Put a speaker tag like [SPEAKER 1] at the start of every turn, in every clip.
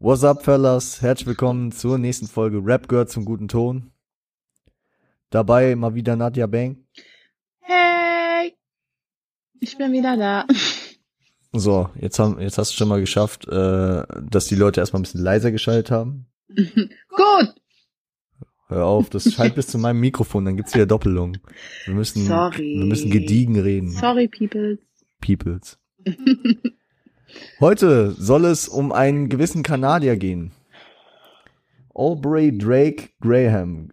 [SPEAKER 1] What's up, fellas? Herzlich willkommen zur nächsten Folge Rap gehört zum guten Ton. Dabei mal wieder Nadja Bang.
[SPEAKER 2] Hey! Ich bin wieder da.
[SPEAKER 1] So, jetzt haben, jetzt hast du schon mal geschafft, äh, dass die Leute erstmal ein bisschen leiser geschaltet haben.
[SPEAKER 2] Gut!
[SPEAKER 1] Hör auf, das schallt bis zu meinem Mikrofon, dann gibt's wieder Doppelung. Wir müssen,
[SPEAKER 2] Sorry.
[SPEAKER 1] wir müssen gediegen reden.
[SPEAKER 2] Sorry, people.
[SPEAKER 1] Peoples. Heute soll es um einen gewissen Kanadier gehen. Aubrey Drake Graham,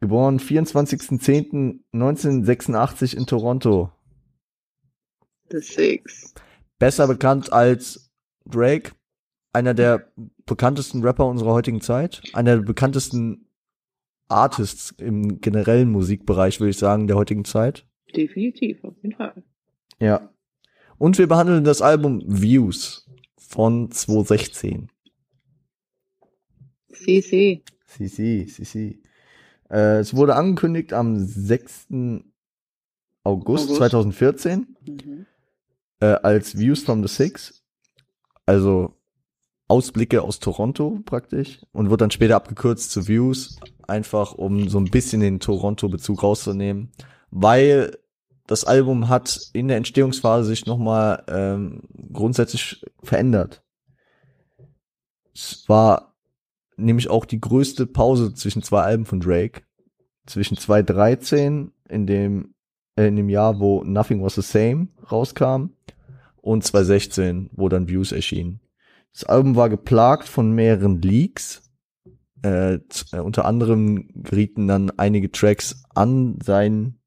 [SPEAKER 1] geboren 24.10.1986 in Toronto.
[SPEAKER 2] The Six.
[SPEAKER 1] Besser bekannt als Drake, einer der bekanntesten Rapper unserer heutigen Zeit, einer der bekanntesten Artists im generellen Musikbereich, würde ich sagen, der heutigen Zeit.
[SPEAKER 2] Definitiv, auf jeden Fall.
[SPEAKER 1] Ja. Und wir behandeln das Album Views von 2016.
[SPEAKER 2] CC.
[SPEAKER 1] CC, CC. Äh, es wurde angekündigt am 6. August,
[SPEAKER 2] August.
[SPEAKER 1] 2014
[SPEAKER 2] Mhm.
[SPEAKER 1] äh, als Views from the Six. Also Ausblicke aus Toronto praktisch und wird dann später abgekürzt zu Views, einfach um so ein bisschen den Toronto-Bezug rauszunehmen, weil das Album hat in der Entstehungsphase sich nochmal ähm, grundsätzlich verändert. Es war nämlich auch die größte Pause zwischen zwei Alben von Drake. Zwischen 2013, in dem, äh, in dem Jahr, wo Nothing Was the Same rauskam, und 2016, wo dann Views erschien. Das Album war geplagt von mehreren Leaks. Äh, äh, unter anderem gerieten dann einige Tracks an seinen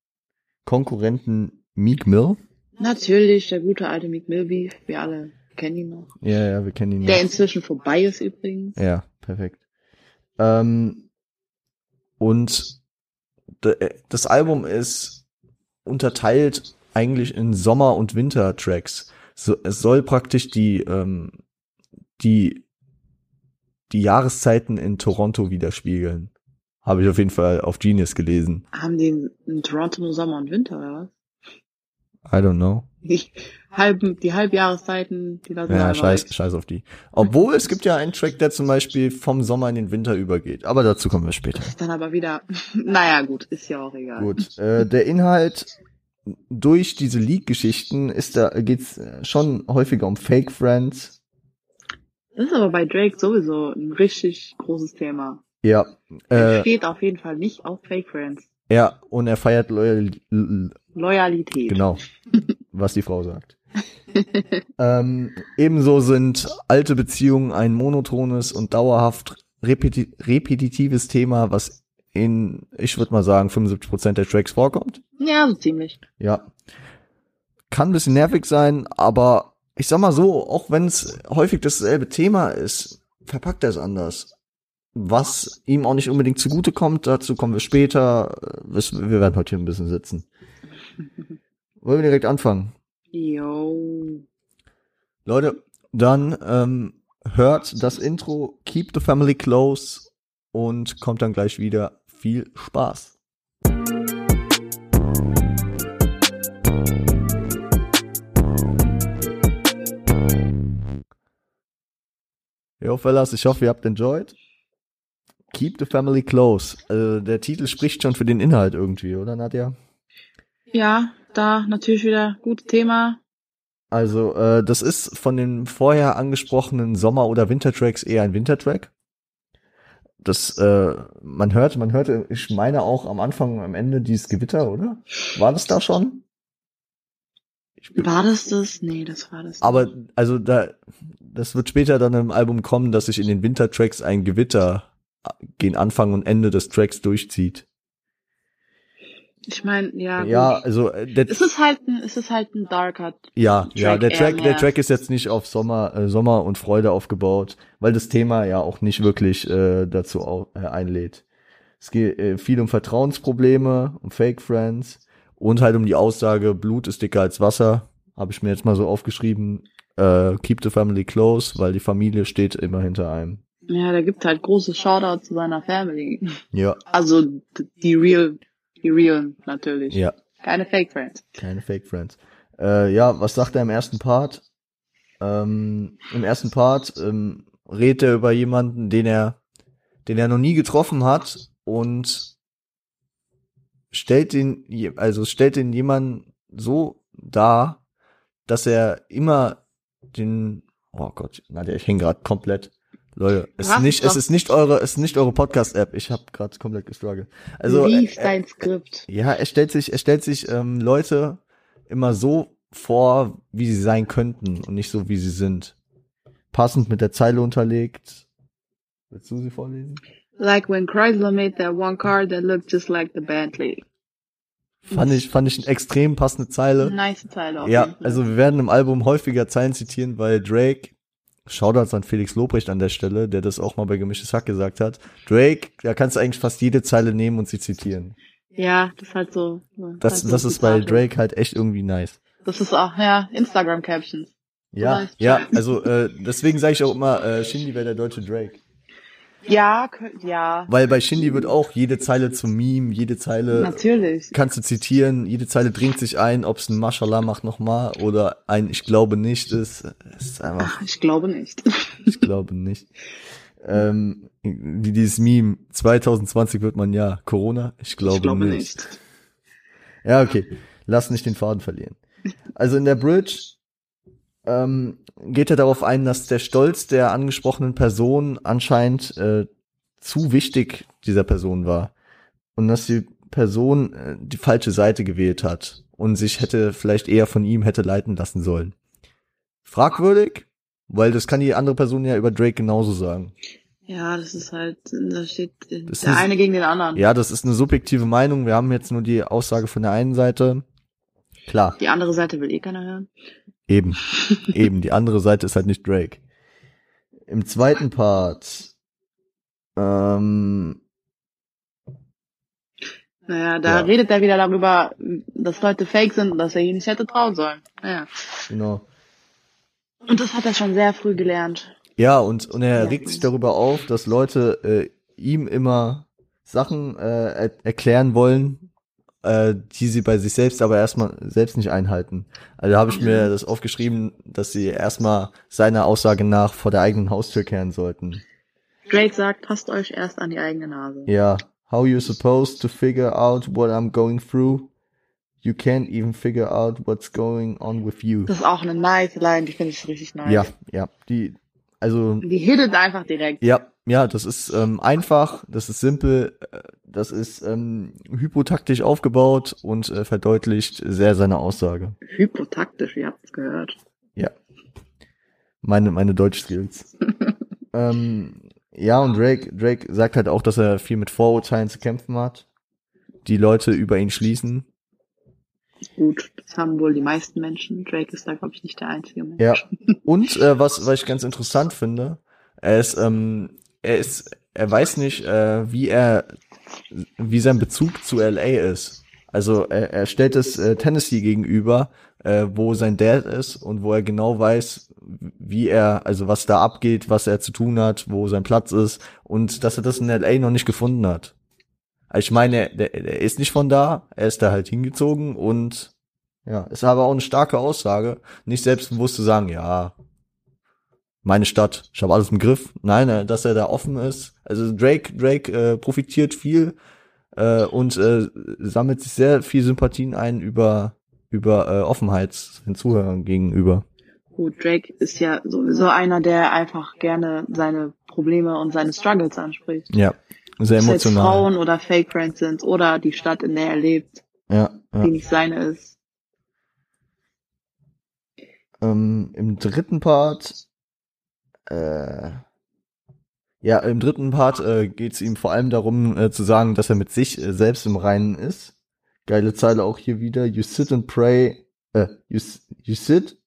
[SPEAKER 1] Konkurrenten Meek Mill.
[SPEAKER 2] Natürlich, der gute alte Meek Milby. Wir alle kennen ihn noch.
[SPEAKER 1] Ja, ja, wir kennen ihn.
[SPEAKER 2] Der
[SPEAKER 1] noch.
[SPEAKER 2] inzwischen vorbei ist übrigens.
[SPEAKER 1] Ja, perfekt. Ähm, und d- das Album ist unterteilt eigentlich in Sommer- und Winter-Tracks. So, es soll praktisch die, ähm, die, die Jahreszeiten in Toronto widerspiegeln. Habe ich auf jeden Fall auf Genius gelesen.
[SPEAKER 2] Haben die in, Toronto nur Sommer und Winter, oder was?
[SPEAKER 1] I don't know.
[SPEAKER 2] Die halben, die Halbjahreszeiten, die lassen wir
[SPEAKER 1] Ja, scheiß,
[SPEAKER 2] weg.
[SPEAKER 1] scheiß auf die. Obwohl es gibt ja einen Track, der zum Beispiel vom Sommer in den Winter übergeht. Aber dazu kommen wir später.
[SPEAKER 2] Dann aber wieder, naja, gut, ist ja auch egal.
[SPEAKER 1] Gut, äh, der Inhalt durch diese Leak-Geschichten ist da geht's äh, schon häufiger um Fake Friends.
[SPEAKER 2] Das ist aber bei Drake sowieso ein richtig großes Thema.
[SPEAKER 1] Ja,
[SPEAKER 2] Er
[SPEAKER 1] äh,
[SPEAKER 2] steht auf jeden Fall nicht auf Fake Friends.
[SPEAKER 1] ja, und er feiert Loyal,
[SPEAKER 2] Loyalität.
[SPEAKER 1] genau, was die Frau sagt. ähm, ebenso sind alte Beziehungen ein monotones und dauerhaft repeti repetitives Thema, was in, ich würde mal sagen, 75% der Tracks vorkommt.
[SPEAKER 2] Ja, so ziemlich.
[SPEAKER 1] Ja. Kann ein bisschen nervig sein, aber ich sag mal so, auch wenn es häufig dasselbe Thema ist, verpackt er es anders. Was ihm auch nicht unbedingt zugute kommt, dazu kommen wir später. Äh, Wir werden heute hier ein bisschen sitzen. Wollen wir direkt anfangen?
[SPEAKER 2] Yo.
[SPEAKER 1] Leute, dann ähm, hört das Intro, keep the family close und kommt dann gleich wieder. Viel Spaß. Jo, Fellas, ich hoffe, ihr habt enjoyed. Keep the family close. Also, der Titel spricht schon für den Inhalt irgendwie, oder Nadja?
[SPEAKER 2] Ja, da natürlich wieder gutes Thema.
[SPEAKER 1] Also, äh, das ist von den vorher angesprochenen Sommer- oder Wintertracks eher ein Wintertrack. Das, äh, man hört, man hörte, ich meine auch am Anfang, am Ende dieses Gewitter, oder? War das da schon?
[SPEAKER 2] War das das? Nee, das war das.
[SPEAKER 1] Aber, also da, das wird später dann im Album kommen, dass sich in den Wintertracks ein Gewitter gegen Anfang und Ende des Tracks durchzieht.
[SPEAKER 2] ich meine, ja.
[SPEAKER 1] Ja,
[SPEAKER 2] gut.
[SPEAKER 1] also, äh, der,
[SPEAKER 2] Es ist halt ein, es ist halt ein darker.
[SPEAKER 1] Ja, ja,
[SPEAKER 2] Track
[SPEAKER 1] der
[SPEAKER 2] eher
[SPEAKER 1] Track, der. Track ist jetzt nicht auf Sommer, äh, Sommer und Freude aufgebaut, weil das Thema ja auch nicht wirklich äh, dazu au äh, einlädt. Es geht äh, viel um Vertrauensprobleme, um Fake Friends und halt um die Aussage, Blut ist dicker als Wasser. Habe ich mir jetzt mal so aufgeschrieben. Äh, keep the family close, weil die Familie steht immer hinter einem.
[SPEAKER 2] Ja, der gibt halt große Shoutout zu seiner Family.
[SPEAKER 1] Ja,
[SPEAKER 2] Also die real, die real natürlich.
[SPEAKER 1] ja,
[SPEAKER 2] Keine Fake Friends.
[SPEAKER 1] keine Fake Friends. Äh, ja, was sagt er im ersten Part? Ähm, Im ersten Part ähm, redet er über jemanden, den er, den er noch nie getroffen hat und stellt den, also stellt den jemanden so dar, dass er immer den, oh Gott, Nadja, ich hänge gerade komplett. Leute, es ist nicht, es ist nicht eure, es ist nicht eure Podcast-App. Ich habe gerade komplett gestruggelt. Also
[SPEAKER 2] Lies
[SPEAKER 1] äh,
[SPEAKER 2] dein Skript.
[SPEAKER 1] ja, er stellt sich, er stellt sich ähm, Leute immer so vor, wie sie sein könnten und nicht so, wie sie sind. Passend mit der Zeile unterlegt. Willst du sie vorlesen?
[SPEAKER 2] Like when Chrysler made that one car that looked just like the Bentley.
[SPEAKER 1] Fand ich, fand ich eine extrem passende Zeile.
[SPEAKER 2] Nice Zeile auf
[SPEAKER 1] Ja, also wir werden im Album häufiger Zeilen zitieren, weil Drake, Shoutouts an Felix Lobrecht an der Stelle, der das auch mal bei Gemischtes Hack gesagt hat. Drake, da kannst du eigentlich fast jede Zeile nehmen und sie zitieren.
[SPEAKER 2] Ja, das ist halt so.
[SPEAKER 1] Das,
[SPEAKER 2] halt so
[SPEAKER 1] das ist bei. Drake halt echt irgendwie nice.
[SPEAKER 2] Das ist auch, ja, Instagram-Captions.
[SPEAKER 1] Ja, ja, also äh, deswegen sage ich auch immer, äh, Shindy wäre der deutsche Drake.
[SPEAKER 2] Ja, ja,
[SPEAKER 1] Weil bei Shindy wird auch jede Zeile zum Meme, jede Zeile
[SPEAKER 2] natürlich.
[SPEAKER 1] kannst du zitieren, jede Zeile dringt sich ein, ob es ein Mashallah macht nochmal oder ein Ich glaube nicht ist. Ist einfach,
[SPEAKER 2] Ach, ich glaube nicht.
[SPEAKER 1] ich glaube nicht. Ähm, wie dieses Meme, 2020 wird man ja Corona, ich glaube,
[SPEAKER 2] ich glaube
[SPEAKER 1] nicht.
[SPEAKER 2] nicht.
[SPEAKER 1] Ja, okay. Lass nicht den Faden verlieren. Also in der Bridge ähm, geht er darauf ein, dass der Stolz der angesprochenen Person anscheinend äh, zu wichtig dieser Person war. Und dass die Person äh, die falsche Seite gewählt hat und sich hätte vielleicht eher von ihm hätte leiten lassen sollen. Fragwürdig, weil das kann die andere Person ja über Drake genauso sagen.
[SPEAKER 2] Ja, das ist halt, da steht
[SPEAKER 1] Das
[SPEAKER 2] der
[SPEAKER 1] ist-
[SPEAKER 2] eine gegen den anderen.
[SPEAKER 1] Ja, das ist eine subjektive Meinung. Wir haben jetzt nur die Aussage von der einen Seite. Klar.
[SPEAKER 2] Die andere Seite will eh keiner hören.
[SPEAKER 1] Eben, eben. Die andere Seite ist halt nicht Drake. Im zweiten Part, ähm,
[SPEAKER 2] Naja, da
[SPEAKER 1] Ja.
[SPEAKER 2] redet er wieder darüber, dass Leute fake sind und dass er ihn nicht hätte trauen sollen. Ja.
[SPEAKER 1] genau.
[SPEAKER 2] Und das hat er schon sehr früh gelernt.
[SPEAKER 1] Ja, und, und er
[SPEAKER 2] Ja.
[SPEAKER 1] regt sich darüber auf, dass Leute äh, ihm immer Sachen äh, er erklären wollen, äh, die sie bei sich selbst aber erstmal selbst nicht einhalten. Also habe ich mir das aufgeschrieben, dass sie erstmal seiner Aussage nach vor der eigenen Haustür kehren sollten.
[SPEAKER 2] Drake sagt, passt euch erst an die eigene Nase.
[SPEAKER 1] Ja. How you supposed to figure out what I'm going through? You can't even figure out what's going on with you.
[SPEAKER 2] Das ist auch eine nice Line, die finde ich richtig nice.
[SPEAKER 1] Ja, ja. Die, also,
[SPEAKER 2] Die hittet einfach direkt.
[SPEAKER 1] ja, ja, das ist ähm, einfach, das ist simpel, äh, das ist ähm, hypotaktisch aufgebaut und äh, verdeutlicht sehr seine Aussage.
[SPEAKER 2] Hypotaktisch, ihr habt es gehört.
[SPEAKER 1] Ja. Meine, meine Deutsch-Skills. ähm, ja, und Drake, Drake sagt halt auch, dass er viel mit Vorurteilen zu kämpfen hat, die Leute über ihn schließen.
[SPEAKER 2] Gut, das haben wohl die meisten Menschen. Drake ist da, glaube ich, nicht der einzige Mensch.
[SPEAKER 1] Ja. Und äh, was, was ich ganz interessant finde, er ist, ähm, er ist, er weiß nicht, äh, wie er, wie sein Bezug zu LA ist. Also er, er stellt es äh, Tennessee gegenüber, äh, wo sein Dad ist und wo er genau weiß, wie er, also was da abgeht, was er zu tun hat, wo sein Platz ist und dass er das in LA noch nicht gefunden hat. Also ich meine, der, der ist nicht von da, er ist da halt hingezogen und ja, ist aber auch eine starke Aussage, nicht selbstbewusst zu sagen, ja, meine Stadt, ich habe alles im Griff. Nein, äh, dass er da offen ist. Also Drake, Drake äh, profitiert viel äh, und äh, sammelt sich sehr viel Sympathien ein über über äh, Offenheit den Zuhörern gegenüber.
[SPEAKER 2] Gut, Drake ist ja sowieso einer, der einfach gerne seine Probleme und seine Struggles anspricht.
[SPEAKER 1] Ja, sehr
[SPEAKER 2] Ob es
[SPEAKER 1] emotional.
[SPEAKER 2] Frauen oder Fake Friends sind oder die Stadt, in der er lebt,
[SPEAKER 1] Ja,
[SPEAKER 2] die
[SPEAKER 1] ja.
[SPEAKER 2] nicht seine ist.
[SPEAKER 1] Ähm, Im dritten Part, äh, ja, im dritten Part äh, geht es ihm vor allem darum äh, zu sagen, dass er mit sich äh, selbst im Reinen ist. Geile Zeile auch hier wieder. You sit and pray, äh, you, you sit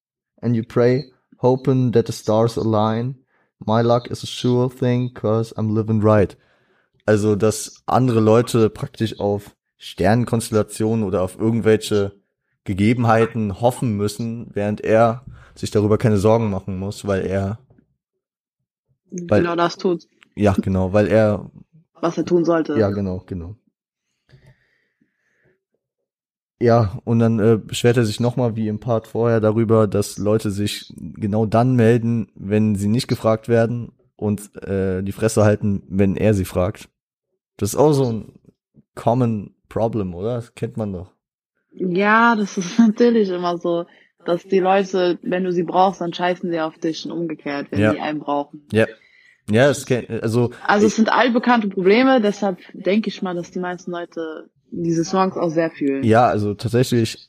[SPEAKER 1] and you pray, hoping that the stars align. My luck is a sure thing, cause I'm living right. Also, dass andere Leute praktisch auf Sternenkonstellationen oder auf irgendwelche Gegebenheiten hoffen müssen, während er sich darüber keine Sorgen machen muss, weil er, Weil-
[SPEAKER 2] genau das tut,
[SPEAKER 1] ja, genau, weil er,
[SPEAKER 2] was er tun sollte.
[SPEAKER 1] ja, genau, genau. Ja, und dann äh, beschwert er sich nochmal wie im Part vorher darüber, dass Leute sich genau dann melden, wenn sie nicht gefragt werden und äh, die Fresse halten, wenn er sie fragt. Das ist auch so ein common problem, oder? Das kennt man doch.
[SPEAKER 2] Ja, das ist natürlich immer so, dass die Leute, wenn du sie brauchst, dann scheißen sie auf dich und umgekehrt, wenn
[SPEAKER 1] Ja.
[SPEAKER 2] die einen brauchen.
[SPEAKER 1] Ja. Ja, das kennt, also,
[SPEAKER 2] Also es sind allbekannte Probleme, deshalb denke ich mal, dass die meisten Leute diese Songs auch sehr fühlen.
[SPEAKER 1] ja, also tatsächlich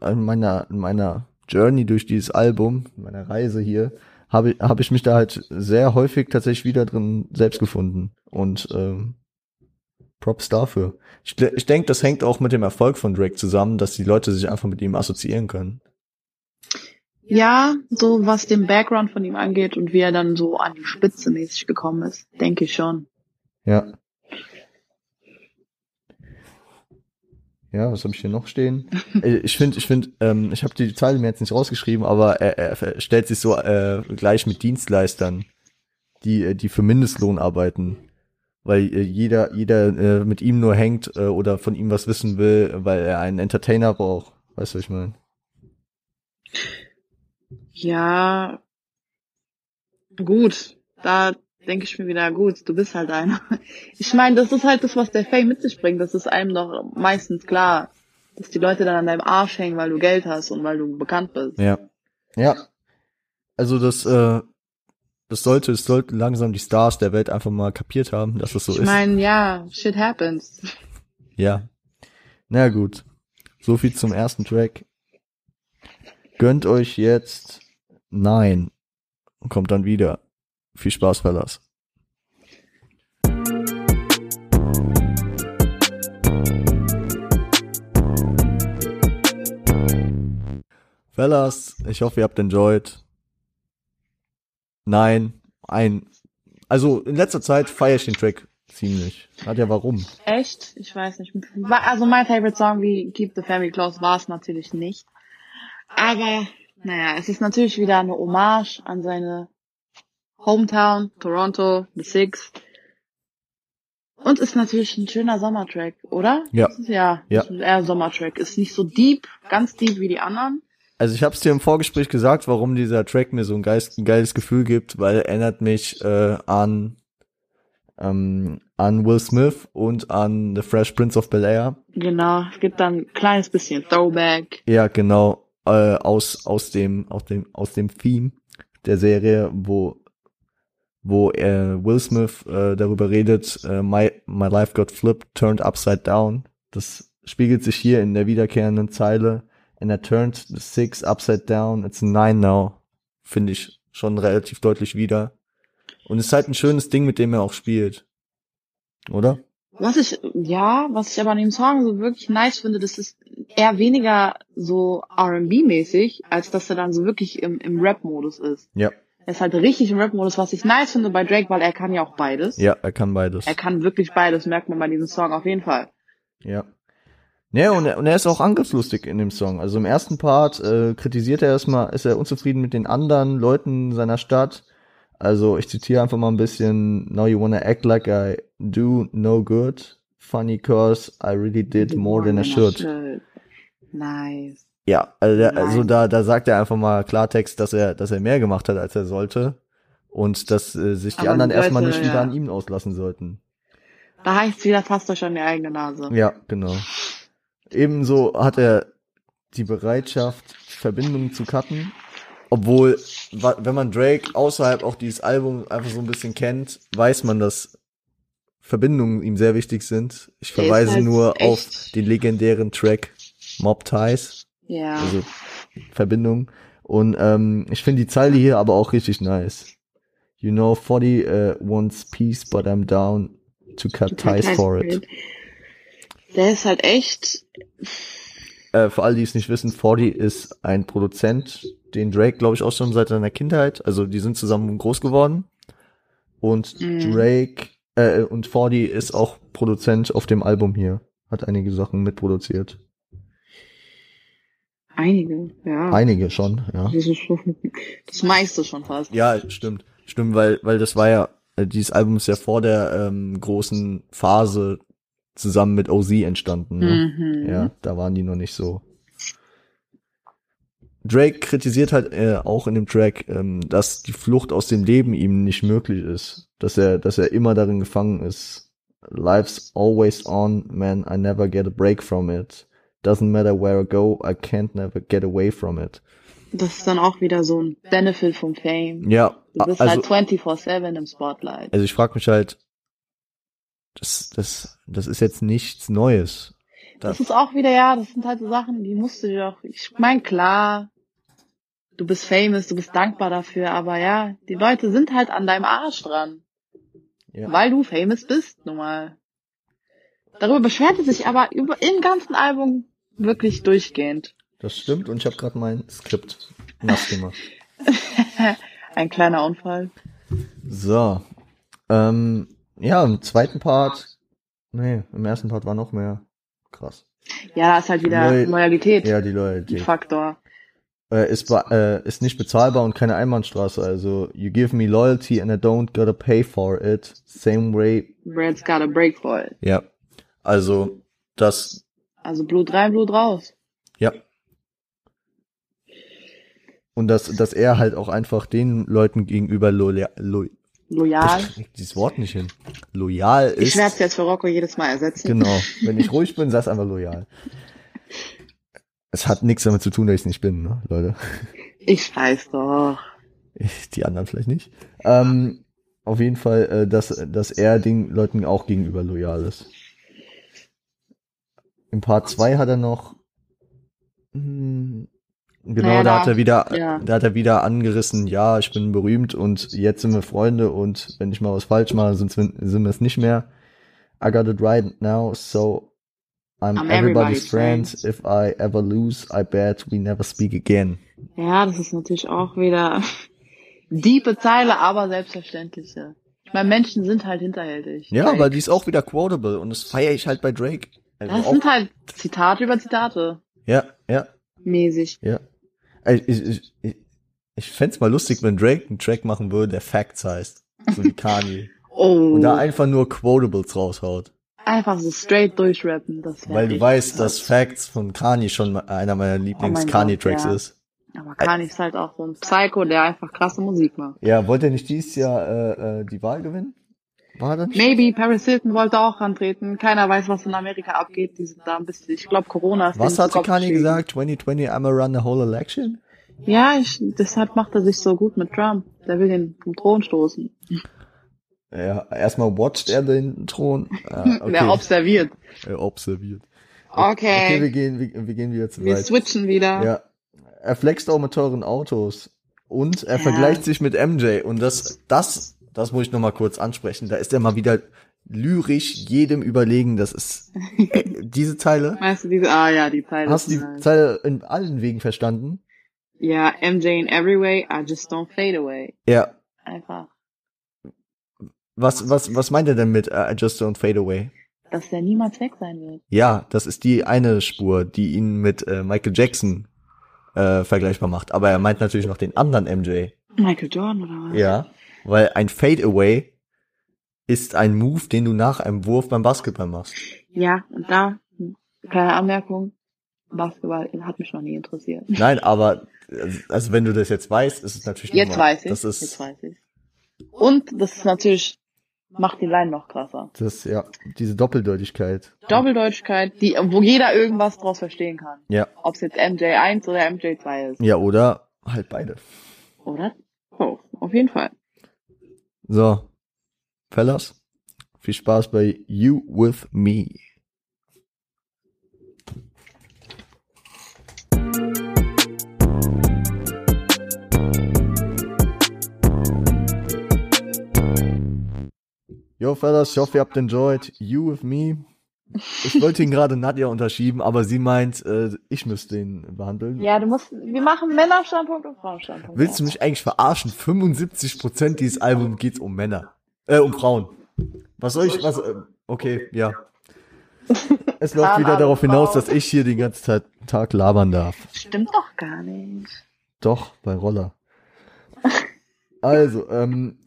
[SPEAKER 1] in meiner, in meiner Journey durch dieses Album, in meiner Reise hier, habe ich, habe ich mich da halt sehr häufig tatsächlich wieder drin selbst gefunden. Und ähm, Props dafür. Ich, ich denke, das hängt auch mit dem Erfolg von Drake zusammen, dass die Leute sich einfach mit ihm assoziieren können.
[SPEAKER 2] Ja, so was den Background von ihm angeht und wie er dann so an die Spitze mäßig gekommen ist, denke ich schon.
[SPEAKER 1] Ja. Ja, was habe ich hier noch stehen? Äh, ich finde, ich finde, ähm, ich habe die Zeile mir jetzt nicht rausgeschrieben, aber er, er, stellt sich so äh, gleich mit Dienstleistern, die äh, die für Mindestlohn arbeiten, weil äh, jeder jeder äh, mit ihm nur hängt äh, oder von ihm was wissen will, weil er einen Entertainer braucht. Weißt du, was ich meine?
[SPEAKER 2] Ja, gut, da denke ich mir wieder, gut, du bist halt einer. Ich meine, das ist halt das, was der Fame mit sich bringt. Das ist einem doch meistens klar, dass die Leute dann an deinem Arsch hängen, weil du Geld hast und weil du bekannt bist.
[SPEAKER 1] Ja. Ja. Also das, äh, das sollte, es sollten langsam die Stars der Welt einfach mal kapiert haben, dass das so
[SPEAKER 2] ich
[SPEAKER 1] ist.
[SPEAKER 2] meine, ja, shit happens.
[SPEAKER 1] Ja. Na gut. So viel zum ersten Track. Gönnt euch jetzt Nein. Und kommt dann wieder. Viel Spaß, Fellas. Fellas, ich hoffe, ihr habt enjoyed. Nein, ein, also in letzter Zeit feiere ich den Track ziemlich. Hat ja warum.
[SPEAKER 2] Echt? Ich weiß nicht. Also mein Favorite Song wie Keep the Family Close war es natürlich nicht. Aber, naja, es ist natürlich wieder eine Hommage an seine Hometown, Toronto, The Six. Und ist natürlich ein schöner Sommertrack, oder?
[SPEAKER 1] Ja.
[SPEAKER 2] Ja,
[SPEAKER 1] Ja.
[SPEAKER 2] ist eher ein Sommertrack. Ist nicht so deep, ganz deep wie die anderen.
[SPEAKER 1] Also ich habe es dir im Vorgespräch gesagt, warum dieser Track mir so ein, geist, ein geiles Gefühl gibt, weil er erinnert mich äh, an ähm, an Will Smith und an The Fresh Prince of Bel Air.
[SPEAKER 2] Genau, es gibt dann ein kleines bisschen Throwback.
[SPEAKER 1] Ja, genau äh, aus aus dem aus dem aus dem Theme der Serie, wo wo äh, Will Smith äh, darüber redet, äh, my my life got flipped, turned upside down. Das spiegelt sich hier in der wiederkehrenden Zeile. And I turned the six upside down. It's a nine now. Finde ich schon relativ deutlich wieder. Und es ist halt ein schönes Ding, mit dem er auch spielt. Oder?
[SPEAKER 2] Was ich, ja, was ich aber an dem Song so wirklich nice finde, das ist eher weniger so R&B-mäßig, als dass er dann so wirklich im, im Rap-Modus ist.
[SPEAKER 1] Ja.
[SPEAKER 2] Er ist halt richtig im Rap-Modus, was ich nice finde bei Drake, weil er kann ja auch beides.
[SPEAKER 1] Ja, er kann beides.
[SPEAKER 2] Er kann wirklich beides, merkt man bei diesem Song auf jeden Fall.
[SPEAKER 1] Ja. Ja, und er, und er ist auch angriffslustig in dem Song. Also im ersten Part äh, kritisiert er erstmal, ist er unzufrieden mit den anderen Leuten seiner Stadt. Also ich zitiere einfach mal ein bisschen, Now you wanna act like I do no good. Funny cause I really did more than I should.
[SPEAKER 2] Nice.
[SPEAKER 1] Ja, also, der, also da, da sagt er einfach mal Klartext, dass er, dass er mehr gemacht hat, als er sollte. Und dass äh, sich die
[SPEAKER 2] Aber
[SPEAKER 1] anderen erstmal nicht wieder
[SPEAKER 2] ja.
[SPEAKER 1] an ihm auslassen sollten.
[SPEAKER 2] Da heißt wieder, fasst euch an die eigene Nase.
[SPEAKER 1] Ja, genau. Ebenso hat er die Bereitschaft, Verbindungen zu cutten. Obwohl, wenn man Drake außerhalb auch dieses Albums einfach so ein bisschen kennt, weiß man, dass Verbindungen ihm sehr wichtig sind. Ich verweise
[SPEAKER 2] halt
[SPEAKER 1] nur auf den legendären Track Mob Ties,
[SPEAKER 2] Ja.
[SPEAKER 1] also Verbindung. Und ähm, ich finde die Zeile hier aber auch richtig nice. You know, 40 uh, wants peace, but I'm down to cut ties for it.
[SPEAKER 2] Der ist halt echt,
[SPEAKER 1] Äh, für alle, die es nicht wissen, 40 ist ein Produzent, den Drake, glaube ich, auch schon seit seiner Kindheit, also die sind zusammen groß geworden. Und
[SPEAKER 2] Mhm.
[SPEAKER 1] Drake äh, und 40 ist auch Produzent auf dem Album hier. Hat einige Sachen mitproduziert.
[SPEAKER 2] einige, ja.
[SPEAKER 1] Einige schon, ja.
[SPEAKER 2] Das ist schon, das meiste schon fast.
[SPEAKER 1] Ja, stimmt. Stimmt, weil, weil das war ja, äh, dieses Album ist ja vor der ähm, großen Phase zusammen mit OZ entstanden. Ne?
[SPEAKER 2] Mhm.
[SPEAKER 1] Ja, da waren die noch nicht so. Drake kritisiert halt äh, auch in dem Track, ähm, dass die Flucht aus dem Leben ihm nicht möglich ist, dass er, dass er immer darin gefangen ist. Life's always on, man. I never get a break from it. Doesn't matter where I go, I can't never get away from it.
[SPEAKER 2] Das ist dann auch wieder so ein Benefit vom Fame.
[SPEAKER 1] Ja,
[SPEAKER 2] Du bist
[SPEAKER 1] also,
[SPEAKER 2] halt 24-7 im Spotlight.
[SPEAKER 1] also ich frage mich halt, das, das, das ist jetzt nichts Neues.
[SPEAKER 2] Das ist auch wieder, ja, das sind halt so Sachen, die musst du dir doch, ich mein, klar, du bist famous, du bist dankbar dafür, aber ja, die Leute sind halt an deinem Arsch dran,
[SPEAKER 1] Ja.
[SPEAKER 2] weil du famous bist, nun mal. Darüber beschwert er sich aber über, im ganzen Album wirklich durchgehend.
[SPEAKER 1] Das stimmt und ich habe gerade mein Skript nass gemacht.
[SPEAKER 2] Ein kleiner Unfall.
[SPEAKER 1] So. Ähm, ja, im zweiten Part, nee, im ersten Part war noch mehr. Krass.
[SPEAKER 2] Ja, da ist halt wieder
[SPEAKER 1] Loy-
[SPEAKER 2] Loyalität,
[SPEAKER 1] Ja, die Loyalität.
[SPEAKER 2] Faktor.
[SPEAKER 1] Äh, ist, äh, ist nicht bezahlbar und keine Einbahnstraße. Also, you give me loyalty and I don't gotta pay for it. Same way.
[SPEAKER 2] Brad's got a break for it.
[SPEAKER 1] Ja. Also, das,
[SPEAKER 2] Also Blut rein, Blut raus.
[SPEAKER 1] ja. Und dass, dass er halt auch einfach den Leuten gegenüber loyal, lo,
[SPEAKER 2] Loyal.
[SPEAKER 1] ich dieses Wort nicht hin. Loyal
[SPEAKER 2] Ich
[SPEAKER 1] ist.
[SPEAKER 2] werde es jetzt für Rocco jedes Mal ersetzen.
[SPEAKER 1] Genau. Wenn ich ruhig bin, sag's einfach loyal. Es hat nichts damit zu tun, dass ich nicht bin, ne, Leute.
[SPEAKER 2] Ich weiß doch.
[SPEAKER 1] Ich, die anderen vielleicht nicht. Ähm, auf jeden Fall, äh, dass, dass er den Leuten auch gegenüber loyal ist. Im Part 2 hat er noch hm, genau,
[SPEAKER 2] Naja,
[SPEAKER 1] da hat er wieder,
[SPEAKER 2] ja.
[SPEAKER 1] da hat er wieder angerissen, ja, ich bin berühmt und jetzt sind wir Freunde und wenn ich mal was falsch mache, sind, sind wir es nicht mehr. I got it right now, so I'm,
[SPEAKER 2] I'm
[SPEAKER 1] everybody's
[SPEAKER 2] everybody's
[SPEAKER 1] friend.
[SPEAKER 2] friend.
[SPEAKER 1] If I ever lose, I bet we never speak again.
[SPEAKER 2] Ja, das ist natürlich auch wieder diepe Zeile, aber selbstverständliche. Ich meine, Menschen sind halt hinterhältig.
[SPEAKER 1] Ja,
[SPEAKER 2] Drake.
[SPEAKER 1] aber die ist auch wieder quotable und das feiere ich halt bei Drake. Also
[SPEAKER 2] Das sind halt Zitate über Zitate.
[SPEAKER 1] ja, ja,
[SPEAKER 2] Mäßig.
[SPEAKER 1] ja. Ich, ich, ich, ich, ich fänd's mal lustig, wenn Drake einen Track machen würde, der Facts heißt. So wie Kanye.
[SPEAKER 2] Oh.
[SPEAKER 1] Und da einfach nur Quotables raushaut.
[SPEAKER 2] Einfach so straight durchrappen. Das
[SPEAKER 1] Weil du weißt, dass Facts von Kanye schon einer meiner
[SPEAKER 2] Oh mein
[SPEAKER 1] Lieblings-Kanye-Tracks
[SPEAKER 2] Gott, ja.
[SPEAKER 1] ist.
[SPEAKER 2] Aber Kanye ist halt auch so ein Psycho, der einfach krasse Musik macht.
[SPEAKER 1] Ja, wollte er nicht dieses Jahr äh, äh, die Wahl gewinnen? War nicht?
[SPEAKER 2] Maybe Paris Hilton wollte auch antreten. Keiner weiß, was in Amerika abgeht. Die sind da ein bisschen, ich glaube, Corona ist
[SPEAKER 1] Was
[SPEAKER 2] Kopf
[SPEAKER 1] Kanye gesagt? 2020, I'ma run the whole election?
[SPEAKER 2] Ja, ich, deshalb macht er sich so gut mit Trump. Der will den vom Thron stoßen.
[SPEAKER 1] Ja, erstmal watcht er den Thron. Ah, okay.
[SPEAKER 2] Der observiert.
[SPEAKER 1] er observiert. Okay,
[SPEAKER 2] Okay,
[SPEAKER 1] wir gehen, wir, wir gehen wieder zu
[SPEAKER 2] wir
[SPEAKER 1] weit.
[SPEAKER 2] switchen wieder.
[SPEAKER 1] Ja. Er flext auch mit teuren Autos. Und er
[SPEAKER 2] Ja.
[SPEAKER 1] vergleicht sich mit MJ. Und das, das, das muss ich noch mal kurz ansprechen. Da ist er mal wieder lyrisch jedem überlegen. Das ist, äh, diese Zeile.
[SPEAKER 2] Weißt du, diese, ah ja, die Zeile.
[SPEAKER 1] Hast du die
[SPEAKER 2] nice.
[SPEAKER 1] Zeile in allen Wegen verstanden?
[SPEAKER 2] Ja, MJ in every way, I just don't fade away.
[SPEAKER 1] Ja.
[SPEAKER 2] Einfach.
[SPEAKER 1] Was, was, was meint er denn mit uh, I just don't fade away?
[SPEAKER 2] Dass der niemals weg sein wird.
[SPEAKER 1] Ja, das ist die eine Spur, die ihn mit äh, Michael Jackson äh, vergleichbar macht. Aber er meint natürlich noch den anderen MJ.
[SPEAKER 2] Michael Jordan oder was?
[SPEAKER 1] Ja, weil ein Fadeaway ist ein Move, den du nach einem Wurf beim Basketball machst.
[SPEAKER 2] Ja, und da, kleine Anmerkung, Basketball hat mich noch nie interessiert.
[SPEAKER 1] Nein, aber also wenn du das jetzt weißt, ist es natürlich
[SPEAKER 2] Jetzt
[SPEAKER 1] nochmal-
[SPEAKER 2] weiß ich.
[SPEAKER 1] Das ist
[SPEAKER 2] Jetzt weiß ich. Und das ist natürlich, macht die Line noch krasser.
[SPEAKER 1] das ja diese Doppeldeutigkeit.
[SPEAKER 2] Doppeldeutigkeit, die, wo jeder irgendwas draus verstehen kann.
[SPEAKER 1] Ja,
[SPEAKER 2] Ob es jetzt MJ1 oder MJ2 ist.
[SPEAKER 1] ja oder halt beide.
[SPEAKER 2] Oder? Oh, auf jeden Fall.
[SPEAKER 1] So, Fellas, viel Spaß bei You with Me. Yo, Fellas, ich hoffe, ihr habt enjoyed You with Me. Ich wollte ihn gerade Nadja unterschieben, aber sie meint, äh, ich müsste ihn behandeln.
[SPEAKER 2] Ja, du musst, wir machen Männerstandpunkt und Frauenstandpunkt.
[SPEAKER 1] Willst du mich eigentlich verarschen? 75% dieses Albums geht's um Männer. Äh, um Frauen. Was soll ich, was, äh, okay, ja. Es läuft wieder darauf hinaus, dass ich hier den ganzen Tag labern darf.
[SPEAKER 2] Stimmt doch gar nicht.
[SPEAKER 1] Doch, bei Roller. Also, ähm,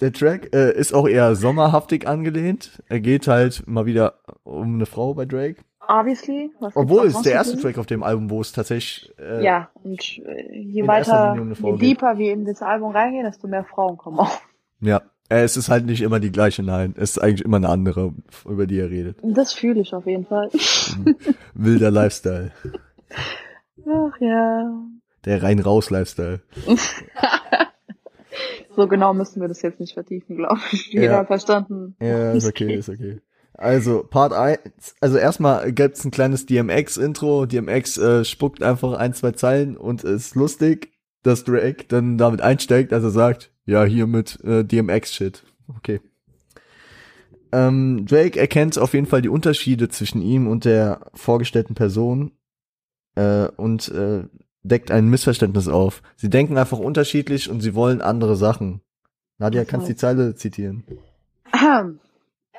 [SPEAKER 1] der Track äh, ist auch eher sommerhaftig angelehnt. Er geht halt mal wieder um eine Frau bei Drake.
[SPEAKER 2] obviously.
[SPEAKER 1] Obwohl, es ist der erste? Track auf dem Album, wo es tatsächlich äh,
[SPEAKER 2] Ja, und äh, je weiter,
[SPEAKER 1] um
[SPEAKER 2] je
[SPEAKER 1] geht.
[SPEAKER 2] deeper wir in das Album reingehen, desto mehr Frauen kommen auf.
[SPEAKER 1] Ja, äh, es ist halt nicht immer die gleiche, nein. Es ist eigentlich immer eine andere, über die er redet.
[SPEAKER 2] Das fühle ich auf jeden Fall.
[SPEAKER 1] Wilder Lifestyle.
[SPEAKER 2] Ach ja.
[SPEAKER 1] Der rein-raus-Lifestyle.
[SPEAKER 2] So genau müssen wir das jetzt nicht vertiefen, glaube ich. Jeder
[SPEAKER 1] Ja.
[SPEAKER 2] verstanden.
[SPEAKER 1] Ja, ist okay, ist okay. Also, Part 1, also erstmal gibt's ein kleines DMX-Intro. DMX äh, spuckt einfach ein, zwei Zeilen und es ist lustig, dass Drake dann damit einsteigt, dass er sagt, ja, hier mit äh, DMX-Shit. Okay. Ähm, Drake erkennt auf jeden Fall die Unterschiede zwischen ihm und der vorgestellten Person äh, und äh, deckt ein Missverständnis auf. Sie denken einfach unterschiedlich und sie wollen andere Sachen. Nadia, kannst die
[SPEAKER 2] heißt-
[SPEAKER 1] Zeile zitieren?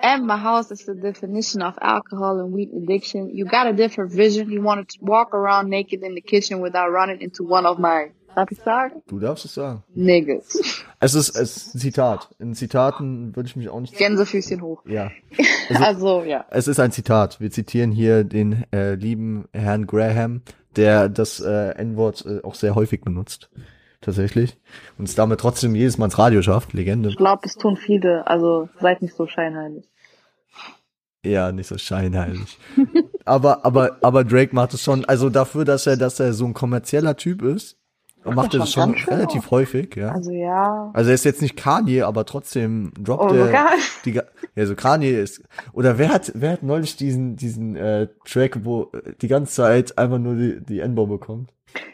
[SPEAKER 2] And my house is the definition of alcohol and weed addiction. You got a different vision. You want to walk around naked in the kitchen without running into one of my, darf ich sagen?
[SPEAKER 1] Du darfst es sagen.
[SPEAKER 2] Niggas.
[SPEAKER 1] Es ist, es ist ein Zitat. In Zitaten würde ich mich auch nicht.
[SPEAKER 2] Gänsefüßchen hoch.
[SPEAKER 1] Ja.
[SPEAKER 2] Also, ja.
[SPEAKER 1] Es ist ein Zitat. Wir zitieren hier den äh, lieben Herrn Graham, der das äh, N-Wort äh, auch sehr häufig benutzt. Tatsächlich. Und es damit trotzdem jedes Mal ins Radio schafft. Legende.
[SPEAKER 2] Ich glaube, es tun viele. Also, seid nicht so scheinheilig.
[SPEAKER 1] Ja, nicht so scheinheilig. aber, aber, aber Drake macht es schon, also dafür, dass er, dass er so ein kommerzieller Typ ist, macht er das
[SPEAKER 2] schon
[SPEAKER 1] relativ häufig, ja.
[SPEAKER 2] Also, ja.
[SPEAKER 1] Also er ist jetzt nicht Kanye, aber trotzdem droppt
[SPEAKER 2] Oh,
[SPEAKER 1] er die ja so Kanye ist oder wer hat wer hat neulich diesen diesen äh, Track, wo äh, die ganze Zeit einfach nur die die N-Bombe bekommt?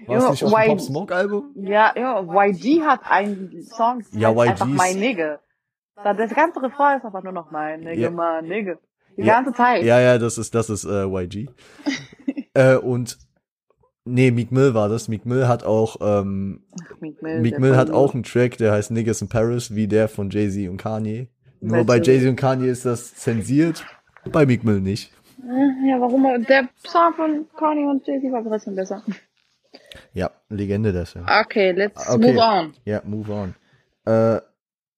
[SPEAKER 1] War es
[SPEAKER 2] Ja,
[SPEAKER 1] nicht auf dem Pop Smoke Album?
[SPEAKER 2] Ja, ja, YG hat einen Song,
[SPEAKER 1] Ja,
[SPEAKER 2] heißt einfach mein Nigge. Da- Das ganze Refrain ist einfach nur noch mein Nigge,
[SPEAKER 1] Ja.
[SPEAKER 2] mein Nigge. Die
[SPEAKER 1] Ja.
[SPEAKER 2] ganze Zeit.
[SPEAKER 1] Ja, ja, das ist das ist äh, YG. äh, und nee, Meek Mill war das. Meek Mill hat auch ähm,
[SPEAKER 2] Ach, Meek Mill,
[SPEAKER 1] Meek Mill hat auch einen Track, der heißt Niggas in Paris, wie der von Jay-Z und Kanye. Nur bei Jay-Z und Kanye ist das zensiert, bei Meek Mill nicht.
[SPEAKER 2] Äh, Ja, warum? Der Song von Kanye und Jay-Z war trotzdem besser.
[SPEAKER 1] Ja, Legende deswegen.
[SPEAKER 2] Okay, let's
[SPEAKER 1] Okay.
[SPEAKER 2] move on.
[SPEAKER 1] Ja, move on. Äh,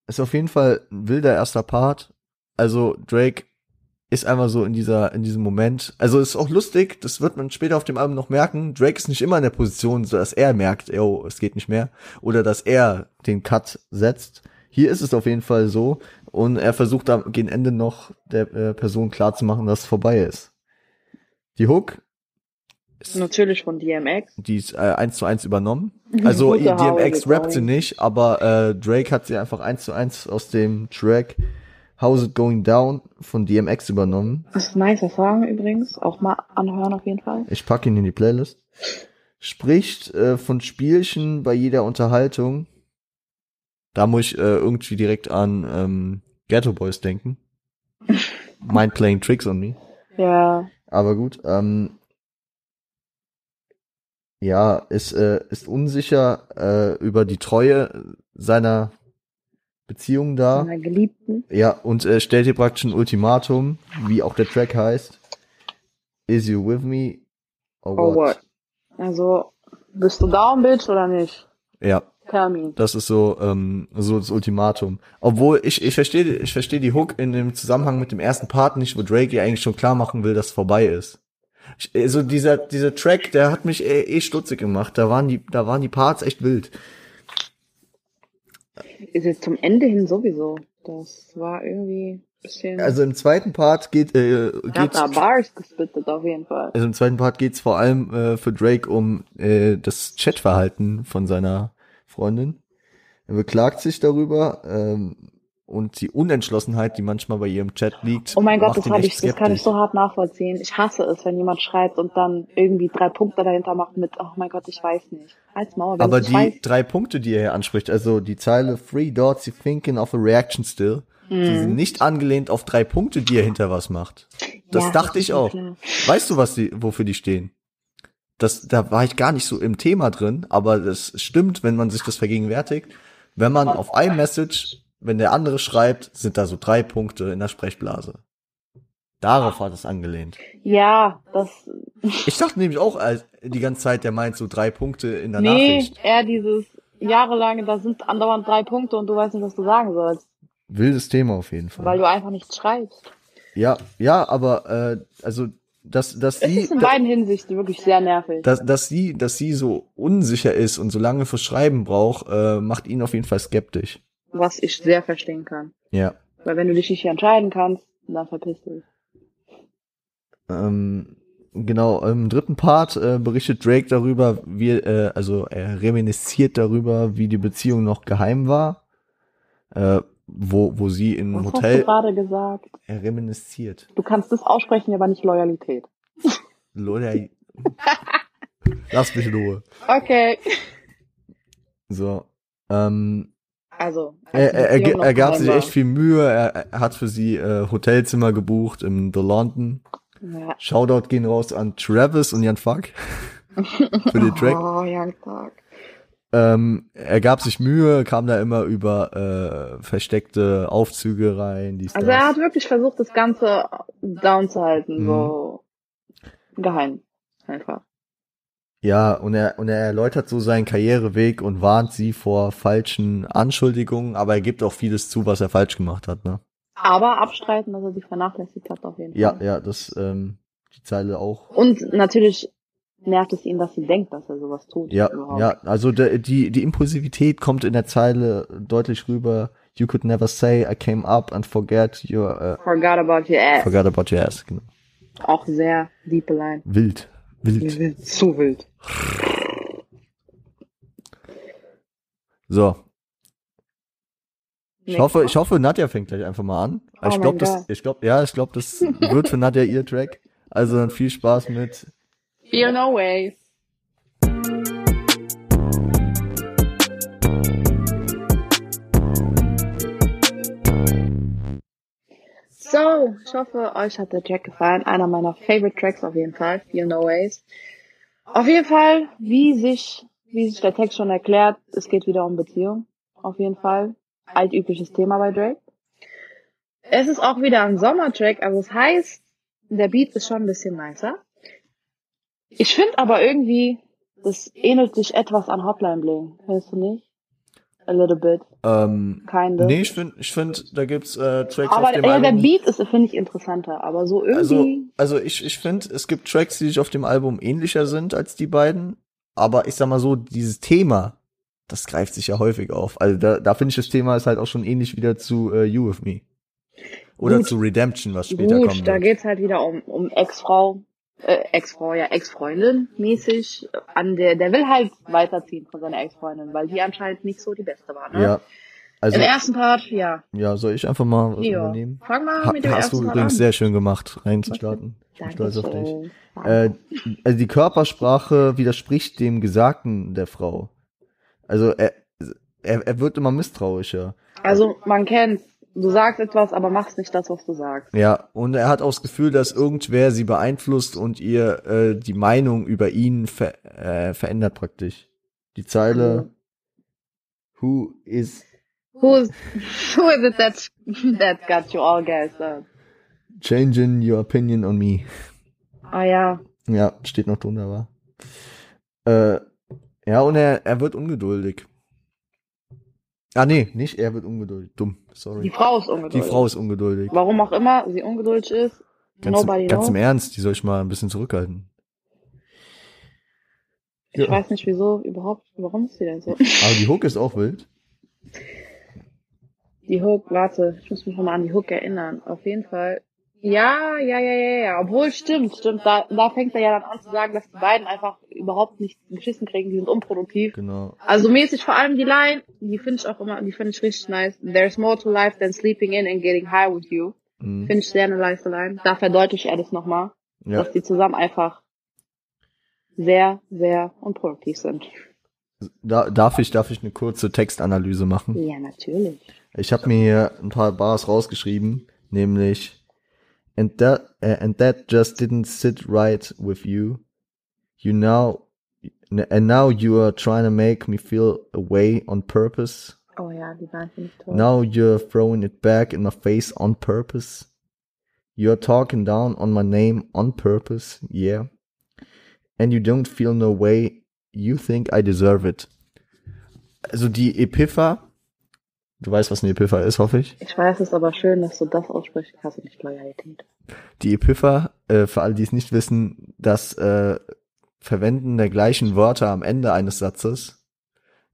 [SPEAKER 1] ist auf jeden Fall ein wilder erster Part. Also Drake ist einfach so in dieser, in diesem Moment. Also ist auch lustig, das wird man später auf dem Album noch merken. Drake ist nicht immer in der Position, so dass er merkt, oh, es geht nicht mehr. Oder dass er den Cut setzt. Hier ist es auf jeden Fall so. Und er versucht am gegen Ende noch der äh, Person klarzumachen, dass es vorbei ist. Die Hook ist
[SPEAKER 2] Natürlich von DMX.
[SPEAKER 1] die ist äh, eins zu eins übernommen. Also DMX rappt sie nicht, aber äh, Drake hat sie einfach eins zu eins aus dem Track How's It Going Down von DMX übernommen.
[SPEAKER 2] Das ist ein nicer Song übrigens. Auch mal anhören auf jeden Fall.
[SPEAKER 1] Ich packe ihn in die Playlist. Spricht äh, von Spielchen bei jeder Unterhaltung. Da muss ich äh, irgendwie direkt an ähm, Ghetto Boys denken. Mind playing tricks on me.
[SPEAKER 2] Ja.
[SPEAKER 1] Aber gut, ähm, ja, ist, äh, ist unsicher äh, über die Treue seiner Beziehung da.
[SPEAKER 2] Meiner Geliebten.
[SPEAKER 1] Ja, und äh, stellt hier praktisch ein Ultimatum, wie auch der Track heißt. Is you with me or
[SPEAKER 2] Oh,
[SPEAKER 1] what?
[SPEAKER 2] what? Also, bist du down, Bitch, oder nicht?
[SPEAKER 1] Ja,
[SPEAKER 2] me.
[SPEAKER 1] das ist so so, so das Ultimatum. Obwohl ich ich verstehe ich verstehe die Hook in dem Zusammenhang mit dem ersten Part nicht, wo Drake ja eigentlich schon klar machen will, dass es vorbei ist. Ich, also dieser dieser Track, der hat mich eh, eh stutzig gemacht. Da waren die da waren die Parts echt wild.
[SPEAKER 2] Ist jetzt zum Ende hin sowieso. Das war irgendwie ein bisschen.
[SPEAKER 1] Also im zweiten Part geht äh, geht's
[SPEAKER 2] da Bars gespittet auf jeden Fall.
[SPEAKER 1] also im zweiten Part geht's vor allem äh, für Drake um äh, das Chatverhalten von seiner Freundin. Er beklagt sich darüber ähm, und die Unentschlossenheit, die manchmal bei ihrem Chat liegt.
[SPEAKER 2] Oh mein Gott, das, hab ich, das kann ich so hart nachvollziehen. Ich hasse es, wenn jemand schreibt und dann irgendwie drei Punkte dahinter macht mit, oh mein Gott, ich weiß nicht. Als Mauer,
[SPEAKER 1] Aber die
[SPEAKER 2] weiß.
[SPEAKER 1] drei Punkte, die er hier anspricht, also die Zeile Three Dots, you thinking of a reaction still, die
[SPEAKER 2] Mhm.
[SPEAKER 1] sind nicht angelehnt auf drei Punkte, die er hinter was macht. Das
[SPEAKER 2] Ja,
[SPEAKER 1] dachte
[SPEAKER 2] das
[SPEAKER 1] ich auch.
[SPEAKER 2] klar.
[SPEAKER 1] Weißt du, was die, wofür die stehen? Das, da war ich gar nicht so im Thema drin, aber das stimmt, wenn man sich das vergegenwärtigt. Wenn man auf ein Message, wenn der andere schreibt, sind da so drei Punkte in der Sprechblase. Darauf hat es angelehnt.
[SPEAKER 2] Ja, das,
[SPEAKER 1] Ich dachte nämlich auch die ganze Zeit, der meint so drei Punkte in der
[SPEAKER 2] nee,
[SPEAKER 1] Nachricht.
[SPEAKER 2] eher dieses jahrelange, da sind andauernd drei Punkte und du weißt nicht, was du sagen sollst,
[SPEAKER 1] Wildes Thema auf jeden Fall.
[SPEAKER 2] weil du einfach nichts schreibst.
[SPEAKER 1] Ja, ja, aber äh, also dass, dass
[SPEAKER 2] Es
[SPEAKER 1] sie,
[SPEAKER 2] ist in
[SPEAKER 1] da-
[SPEAKER 2] beiden Hinsichten wirklich sehr nervig.
[SPEAKER 1] dass, dass sie, dass sie so unsicher ist und so lange fürs Schreiben braucht, äh, macht ihn auf jeden Fall skeptisch.
[SPEAKER 2] Was ich sehr verstehen kann.
[SPEAKER 1] Ja.
[SPEAKER 2] Weil wenn du dich nicht entscheiden kannst, dann verpiss dich.
[SPEAKER 1] Ähm, genau, im dritten Part äh, berichtet Drake darüber, wie, äh, also er reminisziert darüber, wie die Beziehung noch geheim war, äh, wo, wo sie im
[SPEAKER 2] Was hast du
[SPEAKER 1] Hotel,
[SPEAKER 2] gerade gesagt?
[SPEAKER 1] er reminisziert.
[SPEAKER 2] Du kannst das aussprechen, aber nicht Loyalität.
[SPEAKER 1] Leute, lass mich in Ruhe.
[SPEAKER 2] Okay.
[SPEAKER 1] So, ähm,
[SPEAKER 2] Also.
[SPEAKER 1] er, er, er, er gab sich echt viel Mühe, er, er hat für sie äh, Hotelzimmer gebucht im The London.
[SPEAKER 2] Ja.
[SPEAKER 1] Shoutout gehen raus an Travis und Jan Fuck für den Track.
[SPEAKER 2] Oh, Young Tag.
[SPEAKER 1] Ähm, er gab sich Mühe, kam da immer über äh, versteckte Aufzüge rein. Dies,
[SPEAKER 2] Also
[SPEAKER 1] das.
[SPEAKER 2] er hat wirklich versucht, das Ganze down zu halten,
[SPEAKER 1] Mhm.
[SPEAKER 2] so geheim. Einfach.
[SPEAKER 1] Ja, und er, und er erläutert so seinen Karriereweg und warnt sie vor falschen Anschuldigungen, aber er gibt auch vieles zu, was er falsch gemacht hat, ne?
[SPEAKER 2] Aber abstreiten, dass er sie vernachlässigt hat, auf jeden
[SPEAKER 1] Ja,
[SPEAKER 2] Fall.
[SPEAKER 1] ja, das, ähm, die Zeile auch.
[SPEAKER 2] Und natürlich nervt es ihn, dass sie denkt, dass er sowas tut.
[SPEAKER 1] Ja,
[SPEAKER 2] überhaupt.
[SPEAKER 1] ja, also der, die, die Impulsivität kommt in der Zeile deutlich rüber. You could never say I came up and forget your, äh,
[SPEAKER 2] Forgot about your ass.
[SPEAKER 1] forgot about your ass, genau.
[SPEAKER 2] Auch sehr deep line.
[SPEAKER 1] Wild, wild.
[SPEAKER 2] Zu wild.
[SPEAKER 1] So, Ich hoffe, ich hoffe, Nadja fängt gleich einfach mal an.
[SPEAKER 2] Oh
[SPEAKER 1] ich glaube, das, ich glaube, ja, ich glaube, das wird für Nadja ihr Track. Also dann viel Spaß mit.
[SPEAKER 2] Fear no way. So, ich hoffe, euch hat der Track gefallen. Einer meiner favorite Tracks auf jeden Fall. Feel No Ways. Auf jeden Fall, wie sich, wie sich der Text schon erklärt, es geht wieder um Beziehung. Auf jeden Fall. Altübliches Thema bei Drake. Es ist auch wieder ein Sommertrack, also das heißt, der Beat ist schon ein bisschen nicer. Ich finde aber irgendwie, das ähnelt sich etwas an Hotline Bling. Findest du nicht? A little bit,
[SPEAKER 1] Ähm,
[SPEAKER 2] of.
[SPEAKER 1] nee, ich finde, ich finde, da gibt's äh, Tracks
[SPEAKER 2] aber
[SPEAKER 1] auf dem
[SPEAKER 2] ja, der
[SPEAKER 1] Album.
[SPEAKER 2] Beat ist, finde ich, interessanter. Aber so
[SPEAKER 1] also,
[SPEAKER 2] irgendwie,
[SPEAKER 1] also ich, ich finde, es gibt Tracks, die sich auf dem Album ähnlicher sind als die beiden. Aber ich sag mal so, dieses Thema, das greift sich ja häufig auf. Also da, da finde ich das Thema ist halt auch schon ähnlich wieder zu äh, You With Me. Oder
[SPEAKER 2] Gut.
[SPEAKER 1] zu Redemption, was später
[SPEAKER 2] gut,
[SPEAKER 1] kommt.
[SPEAKER 2] da geht's halt wieder um, um Ex-Frau, äh, Ex-Frau, ja, Ex-Freundin mäßig. An der, der will halt weiterziehen von seiner Ex-Freundin, weil die anscheinend nicht so die beste war, ne?
[SPEAKER 1] Ja. Also,
[SPEAKER 2] Im ersten Part, ja.
[SPEAKER 1] ja, soll ich einfach mal was
[SPEAKER 2] ja.
[SPEAKER 1] übernehmen?
[SPEAKER 2] Fang mal
[SPEAKER 1] Ha
[SPEAKER 2] mit dem
[SPEAKER 1] hast
[SPEAKER 2] ersten
[SPEAKER 1] du übrigens
[SPEAKER 2] an.
[SPEAKER 1] sehr schön gemacht, reinzustarten. Ich bin stolz auf dich. Äh, also die Körpersprache widerspricht dem Gesagten der Frau. Also er, er, er wird immer misstrauischer.
[SPEAKER 2] Also, man kennt, du sagst etwas, aber machst nicht das, was du sagst.
[SPEAKER 1] Ja, und er hat auch das Gefühl, dass irgendwer sie beeinflusst und ihr äh, die Meinung über ihn ver äh, verändert praktisch. Die Zeile Who is
[SPEAKER 2] Who's, who is it that, that got you all gassed up?
[SPEAKER 1] changing your opinion on me?
[SPEAKER 2] Ah ja,
[SPEAKER 1] Ja, steht noch drunter, war. Äh, ja, und er, er wird ungeduldig. Ah, nee, nicht er wird ungeduldig. Dumm, sorry.
[SPEAKER 2] die Frau ist
[SPEAKER 1] Die
[SPEAKER 2] ungeduldig.
[SPEAKER 1] Frau ist ungeduldig.
[SPEAKER 2] Warum auch immer sie ungeduldig ist,
[SPEAKER 1] Ganz,
[SPEAKER 2] nobody
[SPEAKER 1] im, ganz im
[SPEAKER 2] knows.
[SPEAKER 1] Ernst, die soll ich mal ein bisschen zurückhalten.
[SPEAKER 2] Ich
[SPEAKER 1] Ja.
[SPEAKER 2] weiß nicht wieso, überhaupt, warum ist sie denn so?
[SPEAKER 1] Aber die Hook ist auch wild.
[SPEAKER 2] Die Hook, warte, ich muss mich nochmal an die Hook erinnern. Auf jeden Fall. Ja, ja, ja, ja, ja. Obwohl, stimmt, stimmt. Da, da fängt er ja dann an zu sagen, dass die beiden einfach überhaupt nicht geschissen kriegen, die sind unproduktiv.
[SPEAKER 1] Genau.
[SPEAKER 2] Also mäßig vor allem die Line, die finde ich auch immer, die finde ich richtig nice. There's more to life than sleeping in and getting high with you.
[SPEAKER 1] Mhm.
[SPEAKER 2] Finde ich sehr eine nice Line. Da verdeutlicht er das nochmal,
[SPEAKER 1] Ja.
[SPEAKER 2] dass die zusammen einfach sehr, sehr unproduktiv sind.
[SPEAKER 1] Da, darf ich, darf ich eine kurze Textanalyse machen?
[SPEAKER 2] Ja, natürlich.
[SPEAKER 1] Ich habe mir hier ein paar Bars rausgeschrieben, nämlich and that uh, and that just didn't sit right with you. You now and now you are trying to make me feel away on purpose.
[SPEAKER 2] Oh ja, die Line finde ich toll.
[SPEAKER 1] Now you're throwing it back in my face on purpose. You're talking down on my name on purpose, yeah. And you don't feel no way. You think I deserve it. Also die Epipha, Du weißt, was eine Epipha ist, hoffe ich.
[SPEAKER 2] Ich weiß es aber schön, dass du das aussprichst. Hast du nicht Loyalität?
[SPEAKER 1] Die Epipha, äh, für alle, die es nicht wissen, das äh, Verwenden der gleichen Wörter am Ende eines Satzes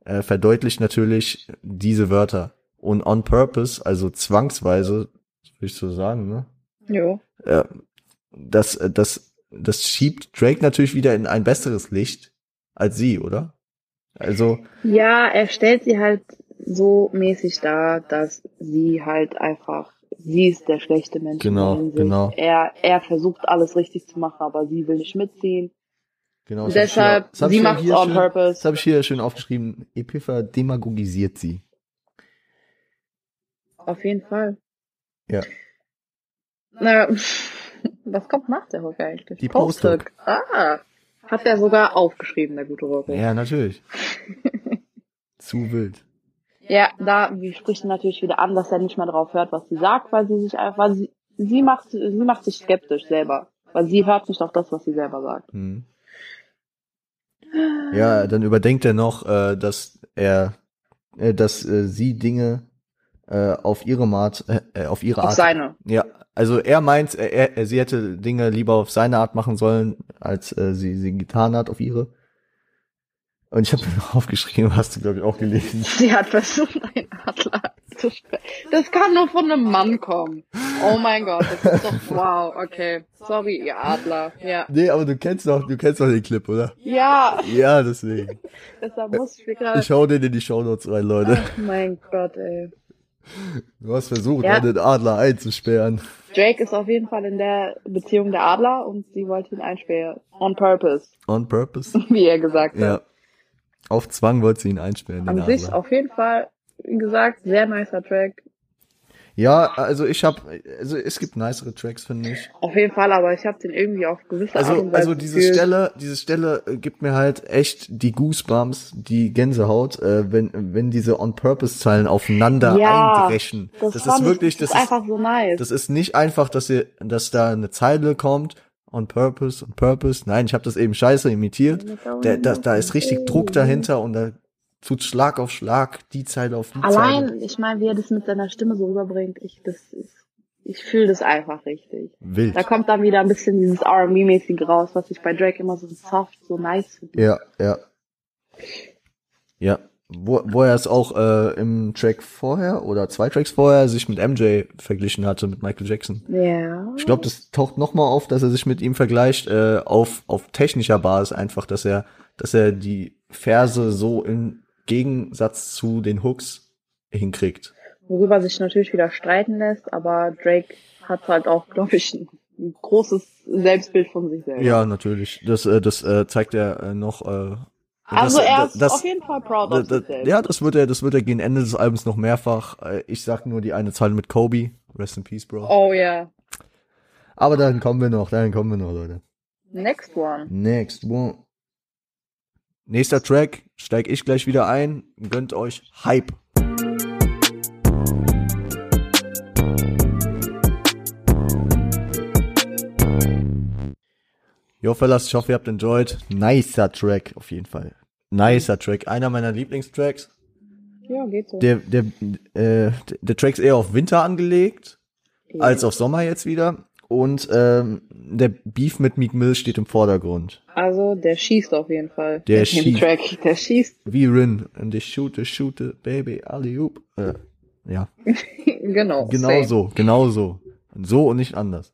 [SPEAKER 1] äh, verdeutlicht natürlich diese Wörter. Und on purpose, also zwangsweise, würde ich so sagen, ne?
[SPEAKER 2] Jo.
[SPEAKER 1] Äh, das, äh, das, das schiebt Drake natürlich wieder in ein besseres Licht als sie, oder? Also,
[SPEAKER 2] Ja, er stellt sie halt so mäßig dar, dass sie halt einfach, sie ist der schlechte Mensch.
[SPEAKER 1] Genau, genau.
[SPEAKER 2] Er, er versucht alles richtig zu machen, aber sie will nicht mitziehen.
[SPEAKER 1] genau. Das hier-
[SPEAKER 2] deshalb, sie
[SPEAKER 1] hier-
[SPEAKER 2] macht's
[SPEAKER 1] hier
[SPEAKER 2] on
[SPEAKER 1] schön-
[SPEAKER 2] purpose.
[SPEAKER 1] Das habe ich hier schön aufgeschrieben. Epipha demagogisiert sie.
[SPEAKER 2] Auf jeden Fall.
[SPEAKER 1] Ja.
[SPEAKER 2] Na, was kommt nach der Hook eigentlich?
[SPEAKER 1] Die
[SPEAKER 2] Post-Hook. Ah. Hat er sogar aufgeschrieben, der gute Rocco.
[SPEAKER 1] Ja, natürlich. Zu wild.
[SPEAKER 2] Ja, da wie spricht er natürlich wieder an, dass er nicht mehr drauf hört, was sie sagt, weil sie sich einfach, weil sie, sie macht, sie macht sich skeptisch selber. Weil sie hört nicht auf das, was sie selber sagt.
[SPEAKER 1] Hm. Ja, dann überdenkt er noch, äh, dass er, äh, dass äh, sie Dinge äh, auf ihre Art, äh, äh, auf ihre
[SPEAKER 2] Auf
[SPEAKER 1] Art.
[SPEAKER 2] seine.
[SPEAKER 1] Ja, also er meint, er, er, sie hätte Dinge lieber auf seine Art machen sollen, als sie sie getan hat auf ihre. Und ich habe mir noch aufgeschrieben, hast du glaube ich auch gelesen.
[SPEAKER 2] Sie hat versucht, einen Adler zu sprechen. Das kann nur von einem Mann kommen. Oh mein Gott, das ist doch wow, okay. Sorry, ihr Adler. Ja.
[SPEAKER 1] Nee, aber du kennst doch, du kennst doch den Clip, oder?
[SPEAKER 2] Ja,
[SPEAKER 1] Ja, deswegen.
[SPEAKER 2] deshalb muss ich gerade.
[SPEAKER 1] Ich hau den in die Shownotes rein, Leute.
[SPEAKER 2] Oh mein Gott, ey.
[SPEAKER 1] Du hast versucht,
[SPEAKER 2] Ja.
[SPEAKER 1] einen Adler einzusperren.
[SPEAKER 2] Drake ist auf jeden Fall in der Beziehung der Adler und sie wollte ihn einsperren. On purpose,
[SPEAKER 1] On purpose.
[SPEAKER 2] wie er gesagt hat.
[SPEAKER 1] Auf Zwang wollte sie ihn einsperren,
[SPEAKER 2] An sich auf jeden Fall, wie gesagt, sehr nicer Track.
[SPEAKER 1] Ja, also ich habe, also es gibt nicere Tracks, finde ich.
[SPEAKER 2] Auf jeden Fall, aber ich habe den irgendwie auf gewisse Art
[SPEAKER 1] Also,
[SPEAKER 2] und Weise
[SPEAKER 1] also diese
[SPEAKER 2] gefühlt.
[SPEAKER 1] Stelle, diese Stelle äh, gibt mir halt echt die Goosebumps, die Gänsehaut, äh, wenn wenn diese On-Purpose-Zeilen aufeinander
[SPEAKER 2] Ja,
[SPEAKER 1] eindreschen.
[SPEAKER 2] Das,
[SPEAKER 1] Das, ist wirklich,
[SPEAKER 2] ich,
[SPEAKER 1] das
[SPEAKER 2] ist, einfach so nice.
[SPEAKER 1] das ist nicht einfach, dass ihr, dass da eine Zeile kommt, on purpose, on purpose. Nein, ich habe das eben scheiße imitiert. Der, da, da ist richtig Druck dahinter und da tut Schlag auf Schlag die Zeile auf die Zeile.
[SPEAKER 2] Allein, ich meine, wie er das mit seiner Stimme so rüberbringt, ich, das ist, ich fühle das einfach richtig.
[SPEAKER 1] Wild.
[SPEAKER 2] Da kommt dann wieder ein bisschen dieses R&B-mäßige raus, was ich bei Drake immer so soft, so nice finde.
[SPEAKER 1] Ja, ja. Ja. Wo, wo er es auch äh, im Track vorher oder zwei Tracks vorher sich mit MJ verglichen hatte, mit Michael Jackson.
[SPEAKER 2] Ja.
[SPEAKER 1] Ich glaube, das taucht noch mal auf, dass er sich mit ihm vergleicht, äh, auf, auf technischer Basis einfach, dass er, dass er die Verse so im Gegensatz zu den Hooks hinkriegt.
[SPEAKER 2] Worüber sich natürlich wieder streiten lässt, aber Drake hat halt auch, glaube ich, ein, großes Selbstbild von sich selber.
[SPEAKER 1] Ja, natürlich. Das, äh, das äh, zeigt er äh, noch. Äh,
[SPEAKER 2] Also
[SPEAKER 1] das,
[SPEAKER 2] er ist
[SPEAKER 1] das,
[SPEAKER 2] auf jeden Fall proud of
[SPEAKER 1] das,
[SPEAKER 2] selbst.
[SPEAKER 1] ja, das wird er, das wird er gegen Ende des Albums noch mehrfach. Äh, Ich sag nur die eine Zahl mit Kobe. Rest in peace, Bro.
[SPEAKER 2] Oh ja.
[SPEAKER 1] Aber dann kommen wir noch, dann kommen wir noch, Leute.
[SPEAKER 2] Next one.
[SPEAKER 1] Next one. Nächster Track, steig ich gleich wieder ein. Gönnt euch Hype. Jo, Fellas, ich hoffe, ihr habt enjoyed. Nicer Track, auf jeden Fall. Nicer Track. Einer meiner Lieblingstracks.
[SPEAKER 2] Ja, geht so.
[SPEAKER 1] Der, der, äh, der Track ist eher auf Winter angelegt,
[SPEAKER 2] Ja.
[SPEAKER 1] als auf Sommer jetzt wieder. Und ähm, der Beef mit Meek Mill steht im Vordergrund.
[SPEAKER 2] Also, der schießt auf jeden Fall.
[SPEAKER 1] Der schießt.
[SPEAKER 2] Track. Der schießt.
[SPEAKER 1] Wie Rin. Und ich shoote, shoote, baby, alley-oop. Äh, ja,
[SPEAKER 2] genau.
[SPEAKER 1] genau
[SPEAKER 2] same.
[SPEAKER 1] so, genau so. So und nicht anders.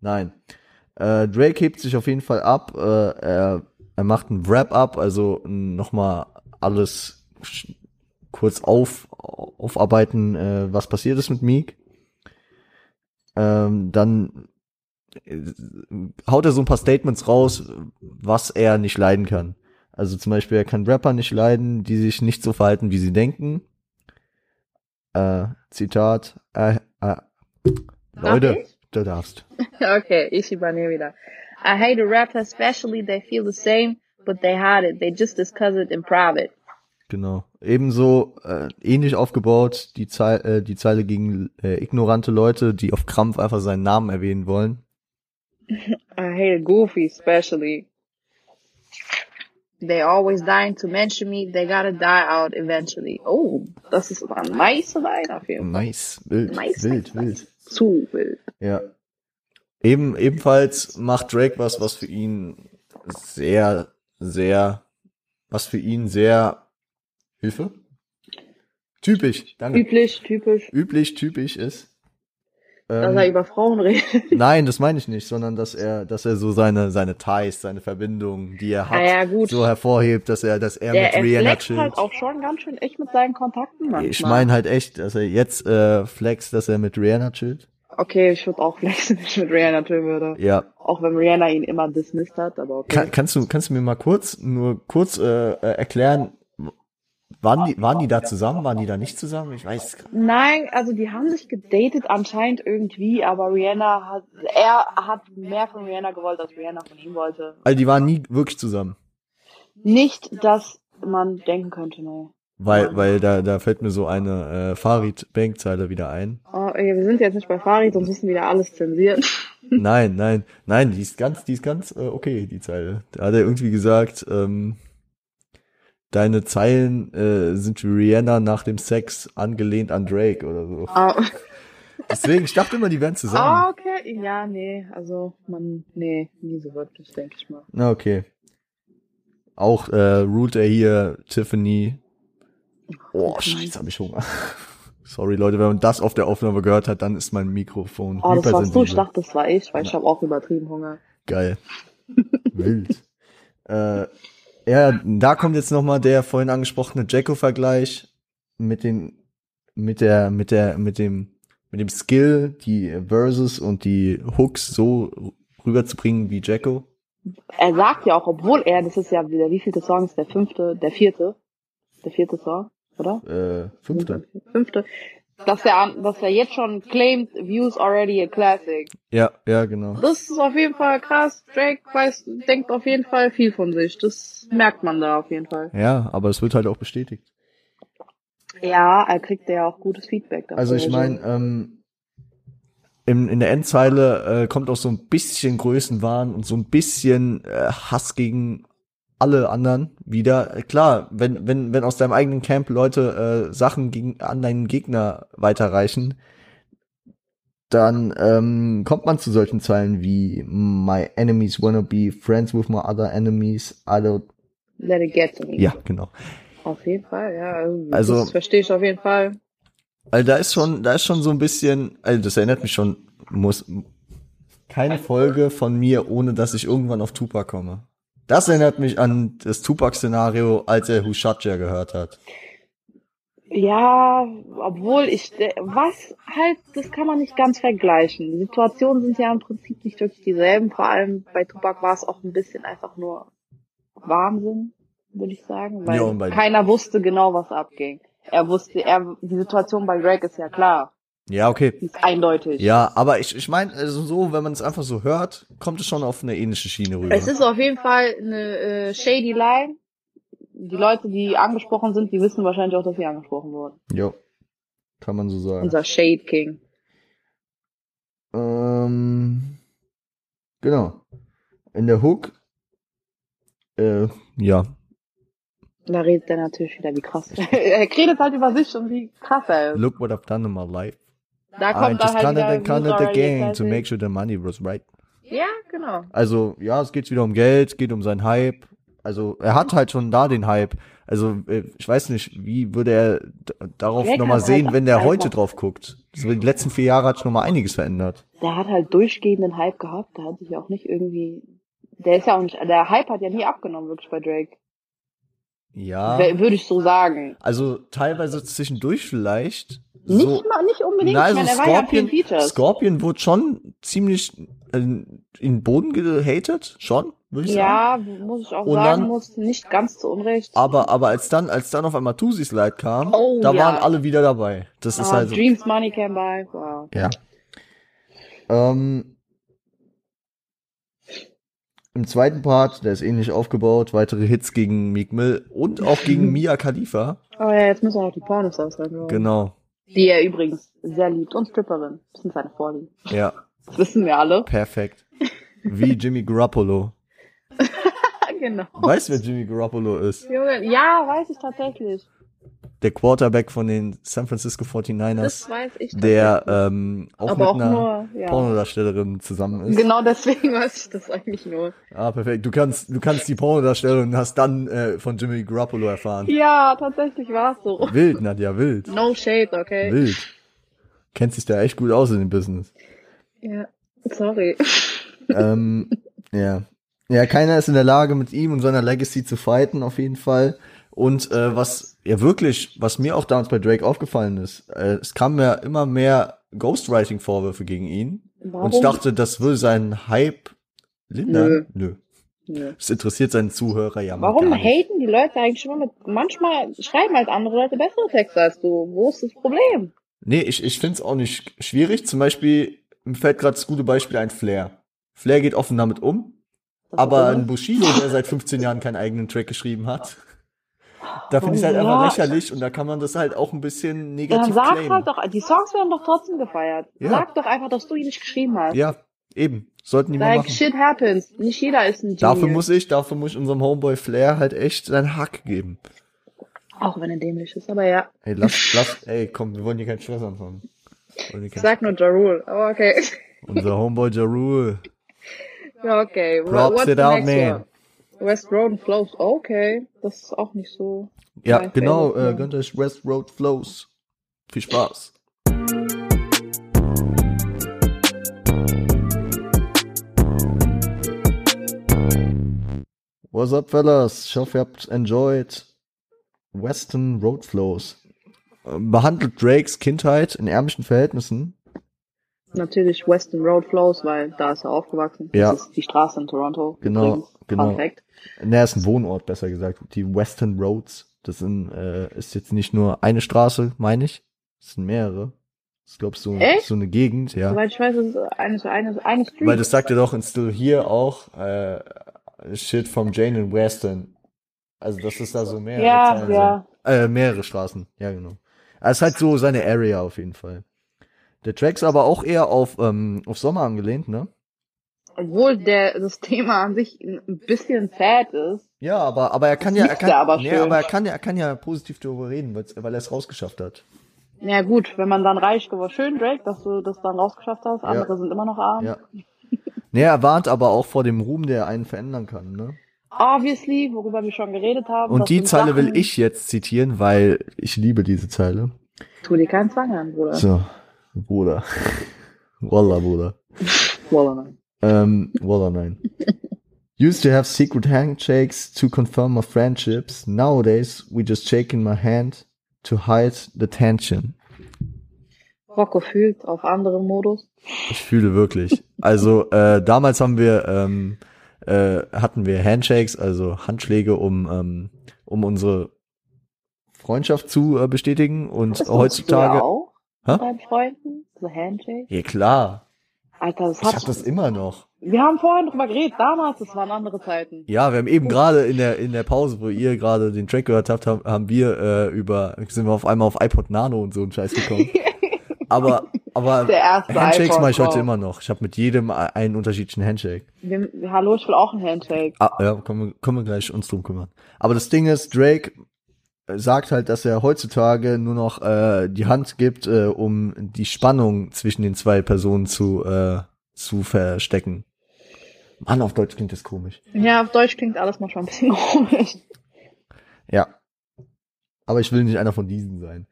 [SPEAKER 1] Nein. Äh, Drake hebt sich auf jeden Fall ab. Äh, er, er macht ein Wrap-up, also nochmal alles kurz auf, aufarbeiten, äh, was passiert ist mit Meek. Ähm, dann äh, haut er so ein paar Statements raus, was er nicht leiden kann. Also zum Beispiel, er kann Rapper nicht leiden, die sich nicht so verhalten, wie sie denken. Äh, Zitat. Äh, äh, Leute,
[SPEAKER 2] ich?
[SPEAKER 1] Du darfst.
[SPEAKER 2] Okay, ich übernehme wieder. I hate a rapper, especially they feel the same, but they hide it. They just discuss it in private.
[SPEAKER 1] Genau. Ebenso äh, ähnlich aufgebaut die, Zei äh, die Zeile gegen äh, ignorante Leute, die auf Krampf einfach seinen Namen erwähnen wollen.
[SPEAKER 2] I hate a goofy, especially. They always dying to mention me. They gotta die out eventually. Oh, das ist aber ein nice Line auf jeden Fall.
[SPEAKER 1] Nice, wild,
[SPEAKER 2] Nice,
[SPEAKER 1] wild,
[SPEAKER 2] nice,
[SPEAKER 1] wild.
[SPEAKER 2] Zu wild.
[SPEAKER 1] Ja. Eben, ebenfalls macht Drake was, was für ihn sehr, sehr, was für ihn sehr, Hilfe? Typisch, danke.
[SPEAKER 2] Üblich, typisch,
[SPEAKER 1] Üblich, typisch ist.
[SPEAKER 2] Dass
[SPEAKER 1] Ähm,
[SPEAKER 2] er über Frauen redet.
[SPEAKER 1] nein, das meine ich nicht, sondern dass er, dass er so seine, seine Ties, seine Verbindungen, die er hat,
[SPEAKER 2] ja, gut.
[SPEAKER 1] so hervorhebt, dass er, dass er
[SPEAKER 2] Der
[SPEAKER 1] mit
[SPEAKER 2] er
[SPEAKER 1] Rihanna
[SPEAKER 2] flext
[SPEAKER 1] chillt.
[SPEAKER 2] halt auch schon ganz schön echt mit seinen Kontakten manchmal.
[SPEAKER 1] ich meine halt echt, dass er jetzt äh, flext, dass er mit Rihanna chillt.
[SPEAKER 2] Okay, ich würde auch flexen, wenn ich mit Rihanna chillen würde.
[SPEAKER 1] Ja,
[SPEAKER 2] Auch wenn Rihanna ihn immer dismissed hat, aber okay.
[SPEAKER 1] Kann, kannst du kannst du mir mal kurz nur kurz äh, äh, erklären, waren die waren die da zusammen, waren die da nicht zusammen? Ich weiß.
[SPEAKER 2] Nein, also die haben sich gedatet anscheinend irgendwie, aber Rihanna hat, er hat mehr von Rihanna gewollt, als Rihanna von ihm wollte.
[SPEAKER 1] Also die waren nie wirklich zusammen,
[SPEAKER 2] Nicht, dass man denken könnte, ne.
[SPEAKER 1] weil weil da da fällt mir so eine äh, Farid Bankzeile wieder ein.
[SPEAKER 2] Oh, ey, wir sind jetzt nicht bei Farid, sonst müssen wieder alles zensieren.
[SPEAKER 1] Nein, nein, nein, die ist ganz die ist ganz äh, okay die Zeile. Da hat er irgendwie gesagt, ähm, deine Zeilen äh, sind wie Rihanna nach dem Sex angelehnt an Drake oder so.
[SPEAKER 2] Ah,
[SPEAKER 1] Deswegen ich dachte immer, die wären
[SPEAKER 2] ah,
[SPEAKER 1] zusammen.
[SPEAKER 2] okay. Ja, nee, also man, nee, nie so wirklich, denke ich mal.
[SPEAKER 1] Na okay. Auch äh, ruht er hier Tiffany. Oh, scheiße, habe ich Hunger. Sorry, Leute, wenn man das auf der Aufnahme gehört hat, dann ist mein Mikrofon
[SPEAKER 2] Oh, das warst du, ich dachte, das war ich, weil ich habe auch übertrieben Hunger.
[SPEAKER 1] Geil. Wild. äh, ja, da kommt jetzt noch mal der vorhin angesprochene Jacko-Vergleich mit den, mit der, mit der, mit dem, mit dem Skill, die Verses und die Hooks so rüberzubringen wie Jacko.
[SPEAKER 2] Er sagt ja auch, obwohl er, das ist ja wieder, wie vielte Song ist der fünfte, der vierte, der vierte Song, oder?
[SPEAKER 1] Äh, fünfte.
[SPEAKER 2] Fünfte. Dass er, dass er jetzt schon claimt, Views already a classic.
[SPEAKER 1] Ja, ja, genau.
[SPEAKER 2] Das ist auf jeden Fall krass. Drake weiß, denkt auf jeden Fall viel von sich. Das merkt man da auf jeden Fall.
[SPEAKER 1] Ja, aber es wird halt auch bestätigt.
[SPEAKER 2] Ja, er kriegt ja auch gutes Feedback dafür.
[SPEAKER 1] Also ich meine, ähm, in, in der Endzeile äh, kommt auch so ein bisschen Größenwahn und so ein bisschen äh, Hass gegen alle anderen wieder. Klar, wenn, wenn, wenn aus deinem eigenen Camp Leute äh, Sachen gegen an deinen Gegner weiterreichen, dann ähm, kommt man zu solchen Zeilen wie My enemies wanna be friends with my other enemies. I don't.
[SPEAKER 2] let it get to me.
[SPEAKER 1] Ja, genau.
[SPEAKER 2] Auf jeden Fall, ja. Also,
[SPEAKER 1] Also-
[SPEAKER 2] das verstehe ich auf jeden Fall.
[SPEAKER 1] Also da ist schon, da ist schon so ein bisschen, also das erinnert mich schon, muss keine Folge von mir, ohne dass ich irgendwann auf Tupac komme. Das erinnert mich an das Tupac-Szenario, als er Hushatja gehört hat.
[SPEAKER 2] Ja, obwohl ich, de- was halt, das kann man nicht ganz vergleichen. Die Situationen sind ja im Prinzip nicht wirklich dieselben. Vor allem bei Tupac war es auch ein bisschen einfach nur Wahnsinn, würde ich sagen, weil
[SPEAKER 1] Ja,
[SPEAKER 2] keiner wusste genau, was abging. Er wusste, er, die Situation bei Drake ist ja klar.
[SPEAKER 1] Ja, okay.
[SPEAKER 2] Ist eindeutig.
[SPEAKER 1] Ja, aber ich, ich meine, also so, wenn man es einfach so hört, kommt es schon auf eine ähnliche Schiene rüber.
[SPEAKER 2] Es ist auf jeden Fall eine äh, shady line. Die Leute, die angesprochen sind, die wissen wahrscheinlich auch, dass sie angesprochen wurden.
[SPEAKER 1] Jo. Kann man so sagen.
[SPEAKER 2] Unser Shade King.
[SPEAKER 1] Ähm, genau. In der Hook, äh, ja,
[SPEAKER 2] Da redet er natürlich wieder, wie krass. er redet halt über sich und wie krass er ist.
[SPEAKER 1] look what I've done in my life.
[SPEAKER 2] Da
[SPEAKER 1] I
[SPEAKER 2] kommt dann
[SPEAKER 1] just
[SPEAKER 2] halt
[SPEAKER 1] counted and counted again to make sure the money was right.
[SPEAKER 2] Ja, genau.
[SPEAKER 1] Also, ja, es geht wieder um Geld, geht um seinen Hype. Also, er hat halt schon da den Hype. Also, äh, ich weiß nicht, wie würde er darauf nochmal sehen,
[SPEAKER 2] halt
[SPEAKER 1] wenn der heute drauf guckt. So, die letzten vier Jahre hat sich nochmal einiges verändert.
[SPEAKER 2] Der hat halt durchgehenden Hype gehabt. Der hat sich auch nicht irgendwie, der ist ja auch nicht, der Hype hat ja nie abgenommen, wirklich bei Drake.
[SPEAKER 1] Ja.
[SPEAKER 2] Würde ich so sagen.
[SPEAKER 1] Also, teilweise zwischendurch vielleicht.
[SPEAKER 2] Nicht
[SPEAKER 1] so,
[SPEAKER 2] mal, nicht unbedingt.
[SPEAKER 1] Na,
[SPEAKER 2] ich
[SPEAKER 1] also
[SPEAKER 2] meine, er war ja
[SPEAKER 1] Scorpion. Scorpion wurde schon ziemlich äh, in den Boden gehatet, schon, würde ich sagen.
[SPEAKER 2] Ja, muss ich auch
[SPEAKER 1] Und
[SPEAKER 2] sagen,
[SPEAKER 1] dann-
[SPEAKER 2] muss nicht ganz zu Unrecht.
[SPEAKER 1] Aber, aber als dann, als dann auf einmal Tusi's Light kam,
[SPEAKER 2] Oh,
[SPEAKER 1] da
[SPEAKER 2] ja.
[SPEAKER 1] waren alle wieder dabei. Das ist
[SPEAKER 2] Ah,
[SPEAKER 1] halt so.
[SPEAKER 2] Dreams Money Can Buy. Wow.
[SPEAKER 1] Ja. Ähm, Im zweiten Part, der ist ähnlich aufgebaut, weitere Hits gegen Meek Mill und auch gegen Mia Khalifa.
[SPEAKER 2] Oh ja, jetzt müssen wir noch die Pornos aushalten.
[SPEAKER 1] Genau.
[SPEAKER 2] Die er übrigens sehr liebt. Und Stripperin. Das sind seine Vorlieben.
[SPEAKER 1] Ja,
[SPEAKER 2] Das wissen wir alle.
[SPEAKER 1] perfekt. Wie Jimmy Garoppolo.
[SPEAKER 2] genau.
[SPEAKER 1] Weißt du, wer Jimmy Garoppolo ist?
[SPEAKER 2] Ja, weiß ich tatsächlich.
[SPEAKER 1] Der Quarterback von den San Francisco
[SPEAKER 2] Das
[SPEAKER 1] 49ers,
[SPEAKER 2] weiß ich
[SPEAKER 1] der ähm, auch
[SPEAKER 2] Aber
[SPEAKER 1] mit
[SPEAKER 2] auch
[SPEAKER 1] einer
[SPEAKER 2] nur, ja.
[SPEAKER 1] Pornodarstellerin zusammen ist.
[SPEAKER 2] Genau deswegen weiß ich das eigentlich nur.
[SPEAKER 1] Ah, perfekt. Du kannst, du kannst die Pornodarstellerin und hast dann äh, von Jimmy Garoppolo erfahren.
[SPEAKER 2] Ja, tatsächlich war es so.
[SPEAKER 1] Wild, Nadja, wild.
[SPEAKER 2] No shade, okay?
[SPEAKER 1] Wild. Kennt sich da echt gut aus in dem Business.
[SPEAKER 2] Ja, sorry.
[SPEAKER 1] ähm, ja. Ja, keiner ist in der Lage, mit ihm und seiner Legacy zu fighten, auf jeden Fall. Und äh, was ja wirklich, was mir auch damals bei Drake aufgefallen ist, äh, es kam mir immer mehr Ghostwriting-Vorwürfe gegen ihn.
[SPEAKER 2] Warum?
[SPEAKER 1] Und ich dachte, das will seinen Hype lindern. Nö.
[SPEAKER 2] Nö.
[SPEAKER 1] Es interessiert seinen Zuhörer ja mal
[SPEAKER 2] Warum
[SPEAKER 1] gar nicht.
[SPEAKER 2] haten die Leute eigentlich schon mit, manchmal schreiben halt andere Leute bessere Texte als du. Wo ist das Problem?
[SPEAKER 1] Nee, ich, ich find's auch nicht schwierig. Zum Beispiel, mir fällt gerade das gute Beispiel ein, Flair. Flair geht offen damit um, aber ein? Bushido, der seit 15 Jahren keinen eigenen Track geschrieben hat, da finde ich
[SPEAKER 2] Oh
[SPEAKER 1] halt einfach
[SPEAKER 2] ja.
[SPEAKER 1] lächerlich und da kann man das halt auch ein bisschen negativ
[SPEAKER 2] sag
[SPEAKER 1] claimen.
[SPEAKER 2] halt doch, die Songs werden doch trotzdem gefeiert.
[SPEAKER 1] Ja.
[SPEAKER 2] Sag doch einfach, dass du ihn nicht geschrieben hast.
[SPEAKER 1] Ja, eben. Sollten die
[SPEAKER 2] like
[SPEAKER 1] machen.
[SPEAKER 2] shit happens. Nicht jeder ist ein Genius.
[SPEAKER 1] Dafür muss ich, dafür muss ich unserem Homeboy Flair halt echt seinen Hack geben.
[SPEAKER 2] Auch wenn er dämlich ist, aber ja.
[SPEAKER 1] Ey, lass, lass, ey, komm, wir wollen hier keinen Stress anfangen. Keinen-
[SPEAKER 2] sag nur Ja Rule, aber okay.
[SPEAKER 1] Unser Homeboy Ja Rule.
[SPEAKER 2] ja, okay.
[SPEAKER 1] Props
[SPEAKER 2] What's
[SPEAKER 1] it out, man.
[SPEAKER 2] one? West Road Flows, okay. Das ist auch nicht so.
[SPEAKER 1] Ja, genau, äh, gönnt euch West Road Flows. Viel Spaß. What's up, fellas? Ich hoffe, ihr habt enjoyed Western Road Flows. Ähm, Behandelt Drakes Kindheit in ärmlichen Verhältnissen.
[SPEAKER 2] Natürlich Western Road Flows, weil da ist er aufgewachsen.
[SPEAKER 1] Ja.
[SPEAKER 2] Das ist die Straße in Toronto.
[SPEAKER 1] Genau,
[SPEAKER 2] Übrigens.
[SPEAKER 1] genau.
[SPEAKER 2] Fact.
[SPEAKER 1] Ne, ist ein Wohnort, besser gesagt. Die Western Roads. Das sind, äh, ist jetzt nicht nur eine Straße, meine ich. Das sind mehrere. Das ist, glaub ich, so,
[SPEAKER 2] Echt?
[SPEAKER 1] so eine Gegend, ja.
[SPEAKER 2] Soweit ich weiß, ist es eine, eine, eine Street.
[SPEAKER 1] Weil das sagt ja doch in Still Here auch, äh, Shit from Jane and Western. Also, das ist da so mehrere
[SPEAKER 2] ja,
[SPEAKER 1] Zeilen
[SPEAKER 2] ja.
[SPEAKER 1] sind. Äh, mehrere Straßen, ja, genau. Also, es ist halt so seine Area auf jeden Fall. Der Track ist aber auch eher auf, ähm, auf Sommer angelehnt, ne?
[SPEAKER 2] Obwohl der, das Thema an sich ein bisschen sad ist.
[SPEAKER 1] Ja, aber, aber er kann ja, er kann,
[SPEAKER 2] er aber
[SPEAKER 1] nee, aber er kann ja, er kann ja positiv darüber reden, weil, er es rausgeschafft hat.
[SPEAKER 2] Ja gut, wenn man dann reich geworden Schön, Drake, dass du das dann rausgeschafft hast.
[SPEAKER 1] Ja.
[SPEAKER 2] Andere sind immer noch arm.
[SPEAKER 1] Ja. Nee, er warnt aber auch vor dem Ruhm, der einen verändern kann, ne?
[SPEAKER 2] Obviously, worüber wir schon geredet haben.
[SPEAKER 1] Und die Zeile
[SPEAKER 2] Sachen-
[SPEAKER 1] will ich jetzt zitieren, weil ich liebe diese Zeile.
[SPEAKER 2] Tu dir keinen Zwang an, Bruder.
[SPEAKER 1] So, Bruder. Wallah, Bruder.
[SPEAKER 2] Wallah, nein.
[SPEAKER 1] Ähm, Wallah, nein. Used to have secret handshakes to confirm my friendships. Nowadays, we just shake in my hand to hide the tension.
[SPEAKER 2] Rocco fühlt auf anderem Modus.
[SPEAKER 1] Ich fühle wirklich. Also, äh, damals haben wir, ähm, äh, hatten wir Handshakes, also Handschläge, um, ähm, um unsere Freundschaft zu äh, bestätigen. Und heutzutage. Hä?
[SPEAKER 2] deinen Freunden? So Handshake?
[SPEAKER 1] Ja, klar.
[SPEAKER 2] Alter, das
[SPEAKER 1] Ich
[SPEAKER 2] hat.
[SPEAKER 1] hab das immer noch.
[SPEAKER 2] wir haben vorhin drüber geredet. Damals, das waren andere Zeiten.
[SPEAKER 1] Ja, wir haben eben gerade in der in der Pause, wo ihr gerade den Track gehört habt, haben, haben wir äh, über sind wir auf einmal auf iPod Nano und so einen Scheiß gekommen. aber aber Handshakes mache ich heute immer noch. Ich habe mit jedem einen unterschiedlichen Handshake.
[SPEAKER 2] Wir, hallo, ich will auch ein Handshake.
[SPEAKER 1] Ah, ja, können wir, können wir gleich uns drum kümmern. Aber das Ding ist, Drake sagt halt, dass er heutzutage nur noch äh, die Hand gibt, äh, um die Spannung zwischen den zwei Personen zu äh, zu verstecken. Mann, auf Deutsch klingt das komisch.
[SPEAKER 2] Ja, auf Deutsch klingt alles manchmal ein bisschen komisch.
[SPEAKER 1] Ja. Aber ich will nicht einer von diesen sein.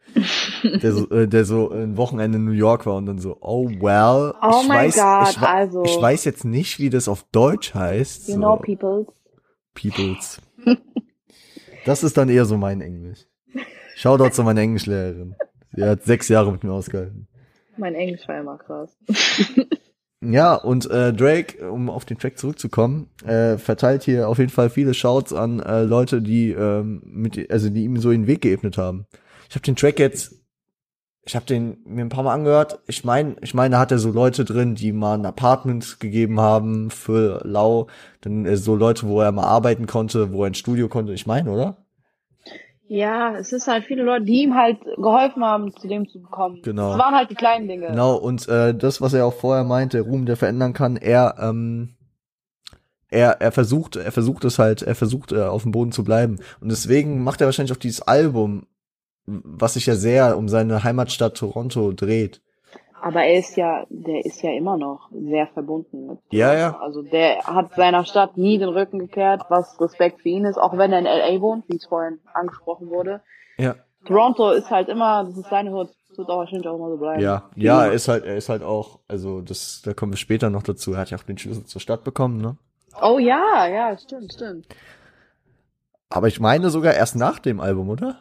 [SPEAKER 1] Der so, äh, der so ein Wochenende in New York war und dann so, oh well.
[SPEAKER 2] Oh
[SPEAKER 1] ich
[SPEAKER 2] my
[SPEAKER 1] weiß,
[SPEAKER 2] God,
[SPEAKER 1] ich,
[SPEAKER 2] also.
[SPEAKER 1] ich weiß jetzt nicht, wie das auf Deutsch heißt.
[SPEAKER 2] You
[SPEAKER 1] so,
[SPEAKER 2] know, people.
[SPEAKER 1] Peoples. Das ist dann eher so mein Englisch. Shoutout zu meiner Englischlehrerin. Sie hat sechs Jahre mit mir ausgehalten.
[SPEAKER 2] Mein Englisch war immer krass.
[SPEAKER 1] Ja, und äh, Drake, um auf den Track zurückzukommen, äh, verteilt hier auf jeden Fall viele Shouts an äh, Leute, die ähm, mit, also die ihm so den Weg geebnet haben. Ich habe den Track jetzt, ich habe den mir ein paar Mal angehört. Ich meine, ich meine, da hat er so Leute drin, die mal ein Apartment gegeben haben für Lau, dann äh, so Leute, wo er mal arbeiten konnte, wo er ein Studio konnte. Ich meine, oder?
[SPEAKER 2] Ja, es ist halt viele Leute, die ihm halt geholfen haben, zu dem zu kommen.
[SPEAKER 1] Genau.
[SPEAKER 2] Es waren halt die kleinen Dinge.
[SPEAKER 1] Genau, und äh, das, was er auch vorher meinte, Ruhm, der verändern kann, er, ähm, er, er versucht, er versucht es halt, er versucht äh, auf dem Boden zu bleiben. Und deswegen macht er wahrscheinlich auch dieses Album, was sich ja sehr um seine Heimatstadt Toronto dreht.
[SPEAKER 2] Aber er ist ja, der ist ja immer noch sehr verbunden mit.
[SPEAKER 1] Ja, ja.
[SPEAKER 2] Also der hat seiner Stadt nie den Rücken gekehrt, was Respekt für ihn ist, auch wenn er in LA wohnt, wie es vorhin angesprochen wurde.
[SPEAKER 1] Ja.
[SPEAKER 2] Toronto ist halt immer, das ist seine Hut, das wird auch wahrscheinlich auch immer so bleiben.
[SPEAKER 1] Ja, ja, er ist halt, er ist halt auch, also das, da kommen wir später noch dazu. Er hat ja auch den Schlüssel zur Stadt bekommen, ne?
[SPEAKER 2] Oh ja, ja, stimmt, stimmt.
[SPEAKER 1] Aber ich meine sogar erst nach dem Album, oder?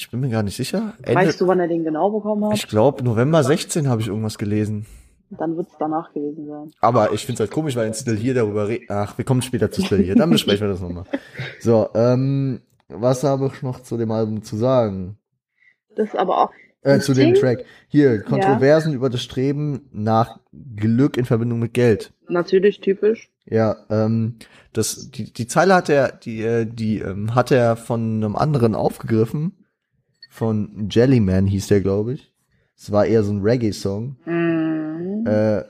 [SPEAKER 1] Ich bin mir gar nicht sicher. Ende,
[SPEAKER 2] Weißt du, wann er den genau bekommen hat?
[SPEAKER 1] ich glaube, November 16 habe ich irgendwas gelesen.
[SPEAKER 2] Dann wird es danach gewesen sein.
[SPEAKER 1] Aber ich finde es halt komisch, weil in Still hier darüber reden. Ach, wir kommen später zu Still hier. Dann besprechen wir das nochmal. So, ähm, was habe ich noch zu dem Album zu sagen?
[SPEAKER 2] Das ist aber auch.
[SPEAKER 1] Äh, zu dem Track. Hier, Kontroversen über das Streben nach Glück in Verbindung mit Geld.
[SPEAKER 2] Natürlich typisch.
[SPEAKER 1] Ja, ähm, das, die, die Zeile hat er, die, äh, die, ähm, hat er von einem anderen aufgegriffen. Von Jellyman hieß der, glaube ich. Es war eher so ein Reggae-Song.
[SPEAKER 2] Mhm.
[SPEAKER 1] Äh,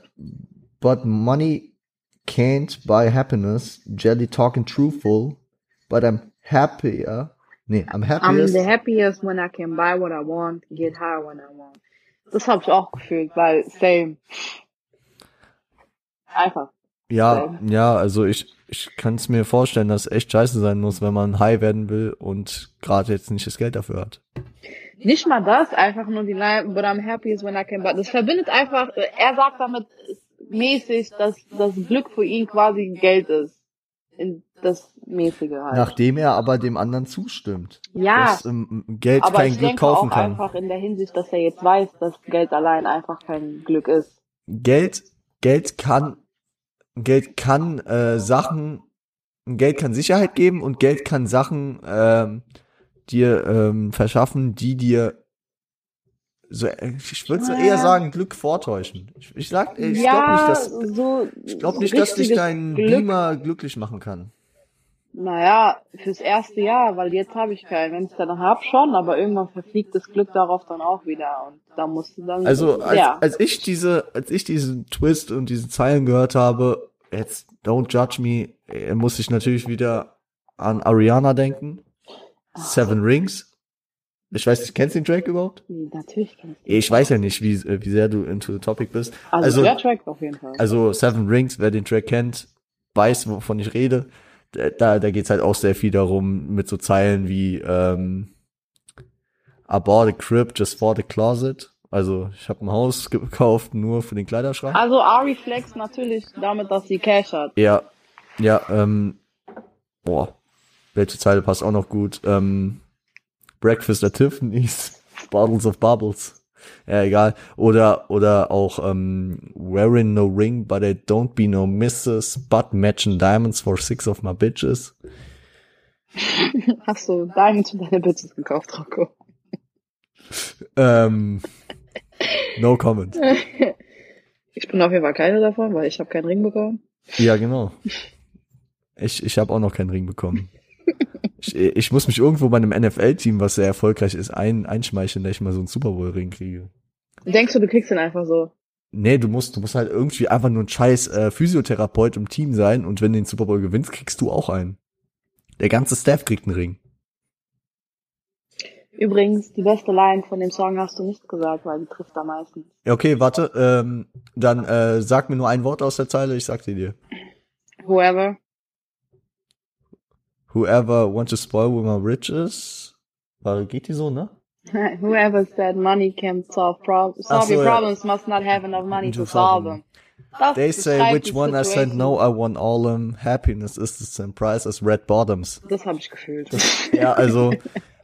[SPEAKER 1] but money can't buy happiness. Jelly talking truthful. But I'm happier. Nee, I'm
[SPEAKER 2] I'm
[SPEAKER 1] happiest.
[SPEAKER 2] the happiest when I can buy what I want, get high when I want. Das habe ich auch gefühlt, weil same. Einfach.
[SPEAKER 1] Ja, ja, also ich, ich kann es mir vorstellen, dass es echt scheiße sein muss, wenn man high werden will und gerade jetzt nicht das Geld dafür hat.
[SPEAKER 2] Nicht mal das, einfach nur die Line, but I'm happiest when I can buy. Das verbindet einfach, er sagt damit mäßig, dass das Glück für ihn quasi Geld ist. In das mäßige halt.
[SPEAKER 1] Nachdem er aber dem anderen zustimmt.
[SPEAKER 2] ja,
[SPEAKER 1] Dass ähm, Geld
[SPEAKER 2] aber
[SPEAKER 1] kein
[SPEAKER 2] ich
[SPEAKER 1] Glück
[SPEAKER 2] denke
[SPEAKER 1] kaufen
[SPEAKER 2] auch
[SPEAKER 1] kann.
[SPEAKER 2] einfach in der Hinsicht, dass er jetzt weiß, dass Geld allein einfach kein Glück ist.
[SPEAKER 1] Geld, Geld kann, Geld kann äh, Sachen, Geld kann Sicherheit geben und Geld kann Sachen ähm, dir ähm, verschaffen, die dir so, äh, ich würde so
[SPEAKER 2] Ja.
[SPEAKER 1] eher sagen, Glück vortäuschen. Ich, ich sag, ich
[SPEAKER 2] ja,
[SPEAKER 1] glaube nicht, dass
[SPEAKER 2] so,
[SPEAKER 1] ich glaube
[SPEAKER 2] so
[SPEAKER 1] nicht, dass dich dein
[SPEAKER 2] Glück.
[SPEAKER 1] Beamer glücklich machen kann.
[SPEAKER 2] Naja, fürs erste Jahr, weil jetzt habe ich keinen. Wenn ich dann hab, schon, aber irgendwann verfliegt das Glück darauf dann auch wieder. Und da musst du dann.
[SPEAKER 1] Also als,
[SPEAKER 2] ja.
[SPEAKER 1] als ich diese, als ich diesen Twist und diese Zeilen gehört habe, jetzt don't judge me, äh, muss ich natürlich wieder an Ariana denken. Seven Rings. Ich weiß nicht, kennst du den Track überhaupt?
[SPEAKER 2] Nee, natürlich kann ich.
[SPEAKER 1] Ich weiß ja nicht, wie, äh, wie sehr du into the topic bist.
[SPEAKER 2] Also,
[SPEAKER 1] Also,
[SPEAKER 2] der Track auf jeden Fall.
[SPEAKER 1] also Seven Rings, wer den Track kennt, weiß, wovon ich rede. Da, da geht's halt auch sehr viel darum, mit so Zeilen wie ähm, I bought a crib just for the closet. Also ich habe ein Haus gekauft nur für den Kleiderschrank.
[SPEAKER 2] Also Ari flex natürlich damit, dass sie Cash hat.
[SPEAKER 1] Ja, ja, ähm, boah, welche Zeile passt auch noch gut? Ähm, Breakfast at Tiffany's, Bottles of Bubbles. Ja, egal. Oder, oder auch, ähm, Wearing no ring, but I don't be no misses, but matching diamonds for six of my bitches.
[SPEAKER 2] Hast du Diamonds für deine Bitches gekauft, Rocco?
[SPEAKER 1] Ähm, no comment.
[SPEAKER 2] Ich bin auf jeden Fall keine davon, weil ich habe keinen Ring bekommen.
[SPEAKER 1] Ja, genau. Ich, ich habe auch noch keinen Ring bekommen. Ich, ich muss mich irgendwo bei einem NFL-Team, was sehr erfolgreich ist, ein, einschmeicheln, dass ich mal so einen Super Bowl-Ring kriege.
[SPEAKER 2] Denkst du, du kriegst den einfach so?
[SPEAKER 1] Nee, du musst, du musst halt irgendwie einfach nur ein scheiß äh, Physiotherapeut im Team sein und wenn du den Super Bowl gewinnst, kriegst du auch einen. Der ganze Staff kriegt einen Ring.
[SPEAKER 2] Übrigens, die beste Line von dem Song hast du nicht gesagt, weil die trifft am meisten.
[SPEAKER 1] Ja, okay, warte, ähm, dann äh, sag mir nur ein Wort aus der Zeile, ich sag sie dir.
[SPEAKER 2] Whoever.
[SPEAKER 1] Whoever wants to spoil my riches. War, geht die so, ne?
[SPEAKER 2] Whoever said money can solve, prob solve
[SPEAKER 1] Ach so,
[SPEAKER 2] your
[SPEAKER 1] ja.
[SPEAKER 2] problems must not have enough money
[SPEAKER 1] To solve
[SPEAKER 2] solve
[SPEAKER 1] them.
[SPEAKER 2] Das
[SPEAKER 1] They say which one I said no, I want all them. Happiness is the same price as red bottoms.
[SPEAKER 2] Das habe ich gefühlt.
[SPEAKER 1] Ja, also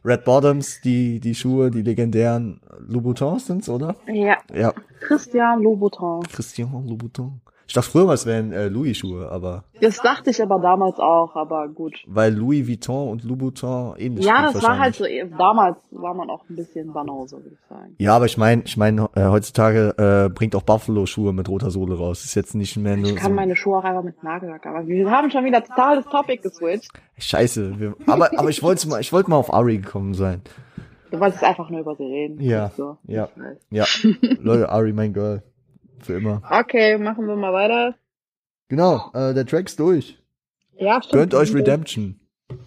[SPEAKER 1] Red Bottoms, die, die Schuhe, die legendären Louboutins sind's, oder?
[SPEAKER 2] ja,
[SPEAKER 1] Ja,
[SPEAKER 2] Christian Louboutin.
[SPEAKER 1] Christian Louboutin. Ich dachte früher, es wären äh, Louis-Schuhe, aber
[SPEAKER 2] Das dachte ich aber damals auch, aber gut.
[SPEAKER 1] weil Louis Vuitton und Louboutin ähnlich
[SPEAKER 2] Ja,
[SPEAKER 1] sind
[SPEAKER 2] das war halt so, damals war man auch ein bisschen Banause, würde ich sagen.
[SPEAKER 1] Ja, aber ich meine, ich meine, äh, heutzutage äh, bringt auch Buffalo Schuhe mit roter Sohle raus. Ist jetzt nicht mehr nur
[SPEAKER 2] Ich kann
[SPEAKER 1] so.
[SPEAKER 2] meine Schuhe auch einfach mit Nagellack, aber wir haben schon wieder total das Topic geswitcht.
[SPEAKER 1] Scheiße. Wir, aber aber ich wollte mal, ich wollte mal auf Ari gekommen sein.
[SPEAKER 2] Du wolltest einfach nur über sie reden.
[SPEAKER 1] Ja,
[SPEAKER 2] So,
[SPEAKER 1] ja. Ja, Leute, Ari, mein Girl, für immer.
[SPEAKER 2] Okay, machen wir mal weiter.
[SPEAKER 1] Genau, äh, der Track ist durch.
[SPEAKER 2] Ja, stimmt.
[SPEAKER 1] Gönnt euch Redemption.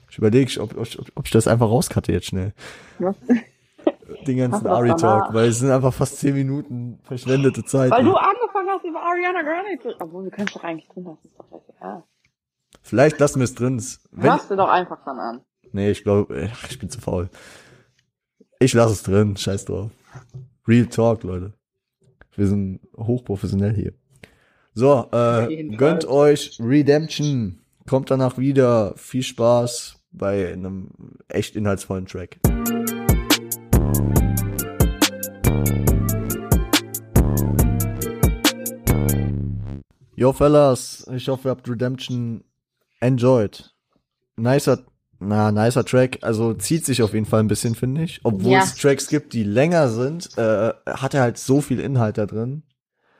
[SPEAKER 1] Ich überlege, ob, ob, ob ich das einfach rauskatte jetzt schnell.
[SPEAKER 2] Was?
[SPEAKER 1] Den ganzen Ari-Talk, weil es sind einfach fast zehn Minuten verschwendete Zeit.
[SPEAKER 2] Weil du angefangen hast, über Ariana Grande zu... Obwohl, wir können es doch eigentlich drin lassen. Ist doch.
[SPEAKER 1] Vielleicht lassen wir es drin. Wenn,
[SPEAKER 2] Hörst du doch einfach dann an.
[SPEAKER 1] nee, ich glaube, ich bin zu faul. Ich lasse es drin, scheiß drauf. Real Talk, Leute. Wir sind hochprofessionell hier. So, äh, gönnt euch Redemption. Kommt danach wieder. Viel Spaß bei einem echt inhaltsvollen Track. Yo, Fellas, ich hoffe, ihr habt Redemption enjoyed. Nicer, na, nicer Track. Also zieht sich auf jeden Fall ein bisschen, finde ich. Obwohl
[SPEAKER 2] Ja.
[SPEAKER 1] es Tracks gibt, die länger sind, äh, hat er halt so viel Inhalt da drin.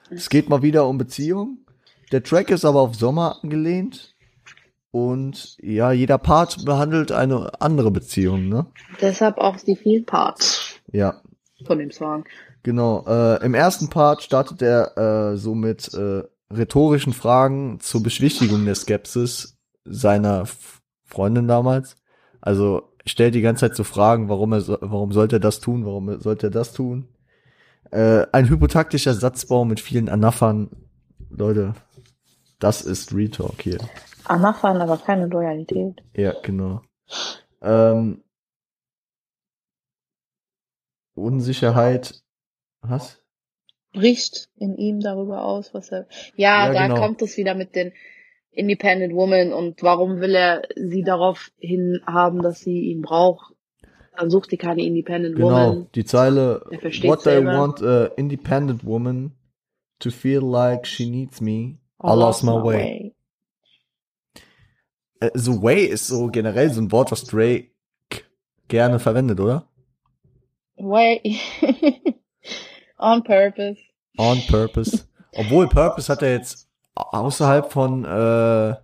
[SPEAKER 1] Es geht mal wieder um Beziehung. Der Track ist aber auf Sommer angelehnt. Und ja, jeder Part behandelt eine andere Beziehung, ne?
[SPEAKER 2] Deshalb auch die vielen Parts
[SPEAKER 1] Ja,
[SPEAKER 2] von dem Song.
[SPEAKER 1] Genau, äh, im ersten Part startet er äh, so mit äh, rhetorischen Fragen zur Beschwichtigung der Skepsis seiner F Freundin damals. Also stellt die ganze Zeit so Fragen, warum er so, warum sollte er das tun, warum sollte er das tun. Äh, ein hypotaktischer Satzbau mit vielen Anaphern. Leute, das ist Retalk hier.
[SPEAKER 2] Anaphern, aber keine Loyalität.
[SPEAKER 1] Ja, genau. Ähm, Unsicherheit. Was?
[SPEAKER 2] bricht in ihm darüber aus, was er. Ja,
[SPEAKER 1] Ja,
[SPEAKER 2] da
[SPEAKER 1] genau.
[SPEAKER 2] kommt es wieder mit den Independent Woman und warum will er sie darauf hin haben, dass sie ihn braucht? Dann sucht sie keine Independent
[SPEAKER 1] Genau,
[SPEAKER 2] Woman.
[SPEAKER 1] die Zeile What they
[SPEAKER 2] selber.
[SPEAKER 1] want a independent woman to feel like she needs me. I lost my way. Äh, so way ist so generell so ein Wort, was Drake gerne verwendet, oder?
[SPEAKER 2] Way. On purpose.
[SPEAKER 1] On purpose. Obwohl Purpose hat er jetzt außerhalb von äh,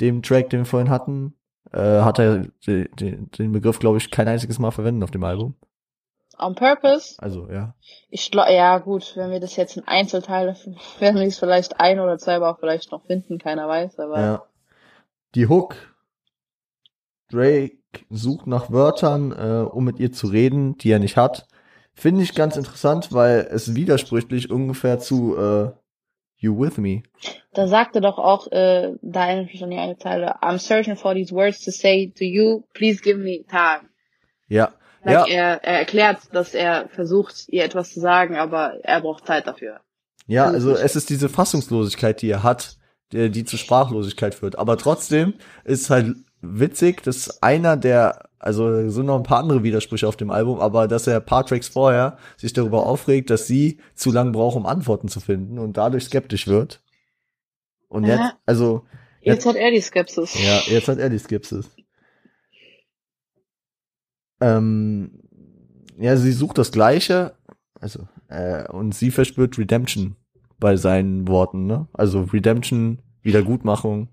[SPEAKER 1] dem Track, den wir vorhin hatten, äh, hat er de, de, den Begriff, glaube ich, kein einziges Mal verwendet auf dem Album.
[SPEAKER 2] On purpose.
[SPEAKER 1] Also, ja.
[SPEAKER 2] Ich glaube, ja gut, wenn wir das jetzt in Einzelteile, werden wir es vielleicht ein oder zwei aber auch vielleicht noch finden, keiner weiß, aber
[SPEAKER 1] Ja. Die Hook. Drake sucht nach Wörtern, äh, um mit ihr zu reden, die er nicht hat. Finde ich ganz interessant, weil es widersprüchlich ungefähr zu äh, You With Me.
[SPEAKER 2] da sagte doch auch, äh, da an die eine Zeile, I'm searching for these words to say to you, please give me time.
[SPEAKER 1] Ja.
[SPEAKER 2] Like
[SPEAKER 1] ja,
[SPEAKER 2] er, er erklärt, dass er versucht, ihr etwas zu sagen, aber er braucht Zeit dafür.
[SPEAKER 1] ja, also es ist diese Fassungslosigkeit, die er hat, die, die zu Sprachlosigkeit führt. Aber trotzdem ist halt witzig, dass einer der, also sind noch ein paar andere Widersprüche auf dem Album, aber dass er paar Tracks vorher sich darüber aufregt, dass sie zu lang braucht, um Antworten zu finden und dadurch skeptisch wird. Und
[SPEAKER 2] Ja.
[SPEAKER 1] jetzt, also
[SPEAKER 2] Jetzt hat er die Skepsis.
[SPEAKER 1] Ja, jetzt hat er die Skepsis. Ähm, ja, sie sucht das Gleiche, also, äh, und sie verspürt Redemption bei seinen Worten, ne? Also Redemption, Wiedergutmachung.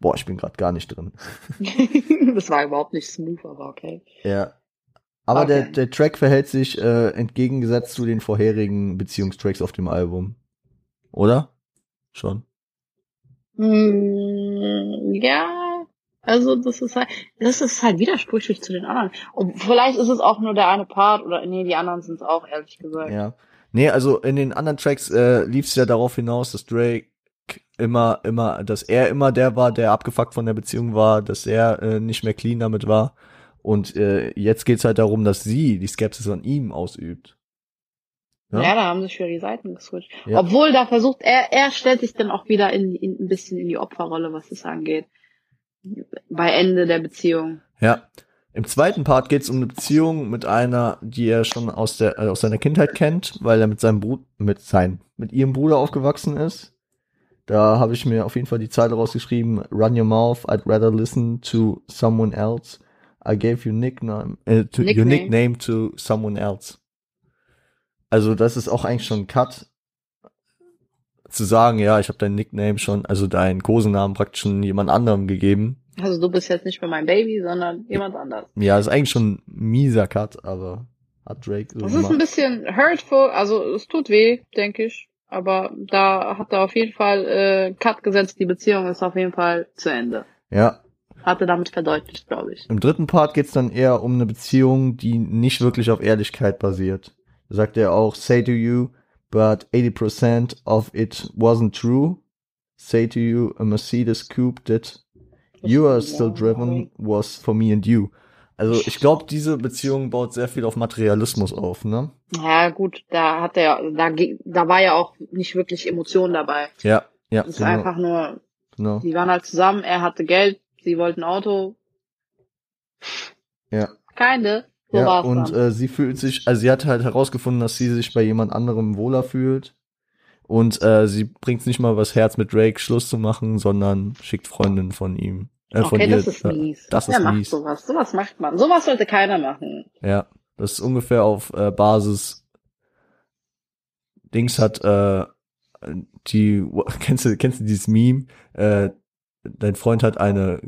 [SPEAKER 1] Boah, ich bin gerade gar nicht drin.
[SPEAKER 2] das war überhaupt nicht smooth, aber okay.
[SPEAKER 1] Ja. Aber
[SPEAKER 2] Okay.
[SPEAKER 1] der, der Track verhält sich äh, entgegengesetzt zu den vorherigen Beziehungstracks auf dem Album. Oder? Schon.
[SPEAKER 2] Hm, ja, also das ist halt, das ist halt widersprüchlich zu den anderen. Und vielleicht ist es auch nur der eine Part oder nee, die anderen sind es auch, ehrlich gesagt.
[SPEAKER 1] Ja. Nee, also in den anderen Tracks äh, lief es ja darauf hinaus, dass Drake immer, immer, dass er immer der war, der abgefuckt von der Beziehung war, dass er äh, nicht mehr clean damit war. Und äh, jetzt geht's halt darum, dass sie die Skepsis an ihm ausübt.
[SPEAKER 2] Ja,
[SPEAKER 1] Ja?
[SPEAKER 2] da haben sich für die Seiten geswitcht.
[SPEAKER 1] Ja.
[SPEAKER 2] Obwohl da versucht, er, er stellt sich dann auch wieder in, in ein bisschen in die Opferrolle, was das angeht. Bei Ende der Beziehung.
[SPEAKER 1] Ja. Im zweiten Part geht's um eine Beziehung mit einer, die er schon aus der äh, aus seiner Kindheit kennt, weil er mit seinem Bruder mit sein mit ihrem Bruder aufgewachsen ist. Da habe ich mir auf jeden Fall die Zeile rausgeschrieben: Run your mouth, I'd rather listen to someone else. I gave you nickname, äh, to, your
[SPEAKER 2] Nickname.
[SPEAKER 1] nickname to someone else. Also das ist auch eigentlich schon ein Cut zu sagen, ja, ich habe dein Nickname schon, also deinen Kosenamen praktisch schon jemand anderem gegeben.
[SPEAKER 2] Also du bist jetzt nicht mehr mein Baby, sondern jemand anders.
[SPEAKER 1] Ja, ist eigentlich schon ein mieser Cut, aber hat Drake so
[SPEAKER 2] Das ist ein
[SPEAKER 1] gemacht.
[SPEAKER 2] bisschen hurtful, also es tut weh, denke ich. Aber da hat er auf jeden Fall äh, Cut gesetzt, die Beziehung ist auf jeden Fall zu Ende.
[SPEAKER 1] Ja.
[SPEAKER 2] Hat er damit verdeutlicht, glaube ich.
[SPEAKER 1] Im dritten Part geht's dann eher um eine Beziehung, die nicht wirklich auf Ehrlichkeit basiert. Da sagt er auch, say to you, but 80% of it wasn't true. Say to you, a Mercedes coupe that you are still driven was for me and you. Also ich glaube, diese Beziehung baut sehr viel auf Materialismus auf, ne?
[SPEAKER 2] Ja, gut, da hat er, da, da war ja auch nicht wirklich Emotion dabei.
[SPEAKER 1] Ja, ja,
[SPEAKER 2] Es ist
[SPEAKER 1] genau,
[SPEAKER 2] einfach nur,
[SPEAKER 1] genau.
[SPEAKER 2] die waren halt zusammen, er hatte Geld, sie wollten ein Auto.
[SPEAKER 1] Ja.
[SPEAKER 2] Keine. So
[SPEAKER 1] ja, und äh, sie fühlt sich, also sie hat halt herausgefunden, dass sie sich bei jemand anderem wohler fühlt. Und äh, sie bringt nicht mal übers Herz mit Drake Schluss zu machen, sondern schickt Freundinnen von ihm. Äh, von
[SPEAKER 2] okay,
[SPEAKER 1] ihr.
[SPEAKER 2] das ist mies.
[SPEAKER 1] Das
[SPEAKER 2] Wer
[SPEAKER 1] ist
[SPEAKER 2] macht
[SPEAKER 1] mies.
[SPEAKER 2] sowas? Sowas macht man. Sowas sollte keiner machen.
[SPEAKER 1] Ja, das ist ungefähr auf äh, Basis Dings hat äh, die kennst du kennst du dieses Meme? Äh, dein Freund hat eine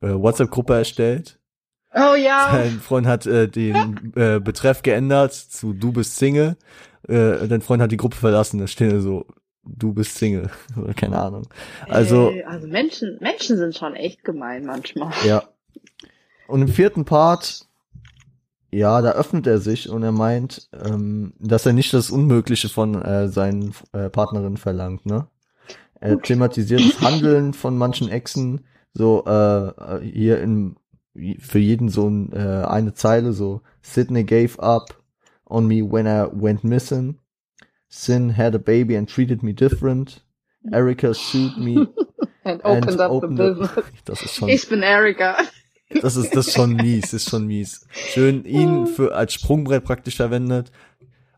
[SPEAKER 1] äh, WhatsApp-Gruppe erstellt.
[SPEAKER 2] Oh ja.
[SPEAKER 1] Dein Freund hat äh, den äh, Betreff geändert zu du bist Single. Äh, dein Freund hat die Gruppe verlassen. Da steht so du bist Single keine Ahnung. Also
[SPEAKER 2] Ey, also Menschen, Menschen sind schon echt gemein manchmal.
[SPEAKER 1] Ja. Und im vierten Part, ja, da öffnet er sich und er meint, ähm, dass er nicht das Unmögliche von äh, seinen äh, Partnerinnen verlangt, ne? Er thematisiert das Handeln von manchen Exen, so äh, hier in für jeden so ein, äh, eine Zeile, so Sydney gave up on me when I went missing. Sin had a baby and treated me different. Erica sued me
[SPEAKER 2] And
[SPEAKER 1] and
[SPEAKER 2] opened up
[SPEAKER 1] opened
[SPEAKER 2] the
[SPEAKER 1] the-
[SPEAKER 2] business.
[SPEAKER 1] Das ist schon
[SPEAKER 2] Ich bin Erika.
[SPEAKER 1] Das ist das ist schon mies, ist schon mies. Schön ihn für als Sprungbrett praktisch verwendet.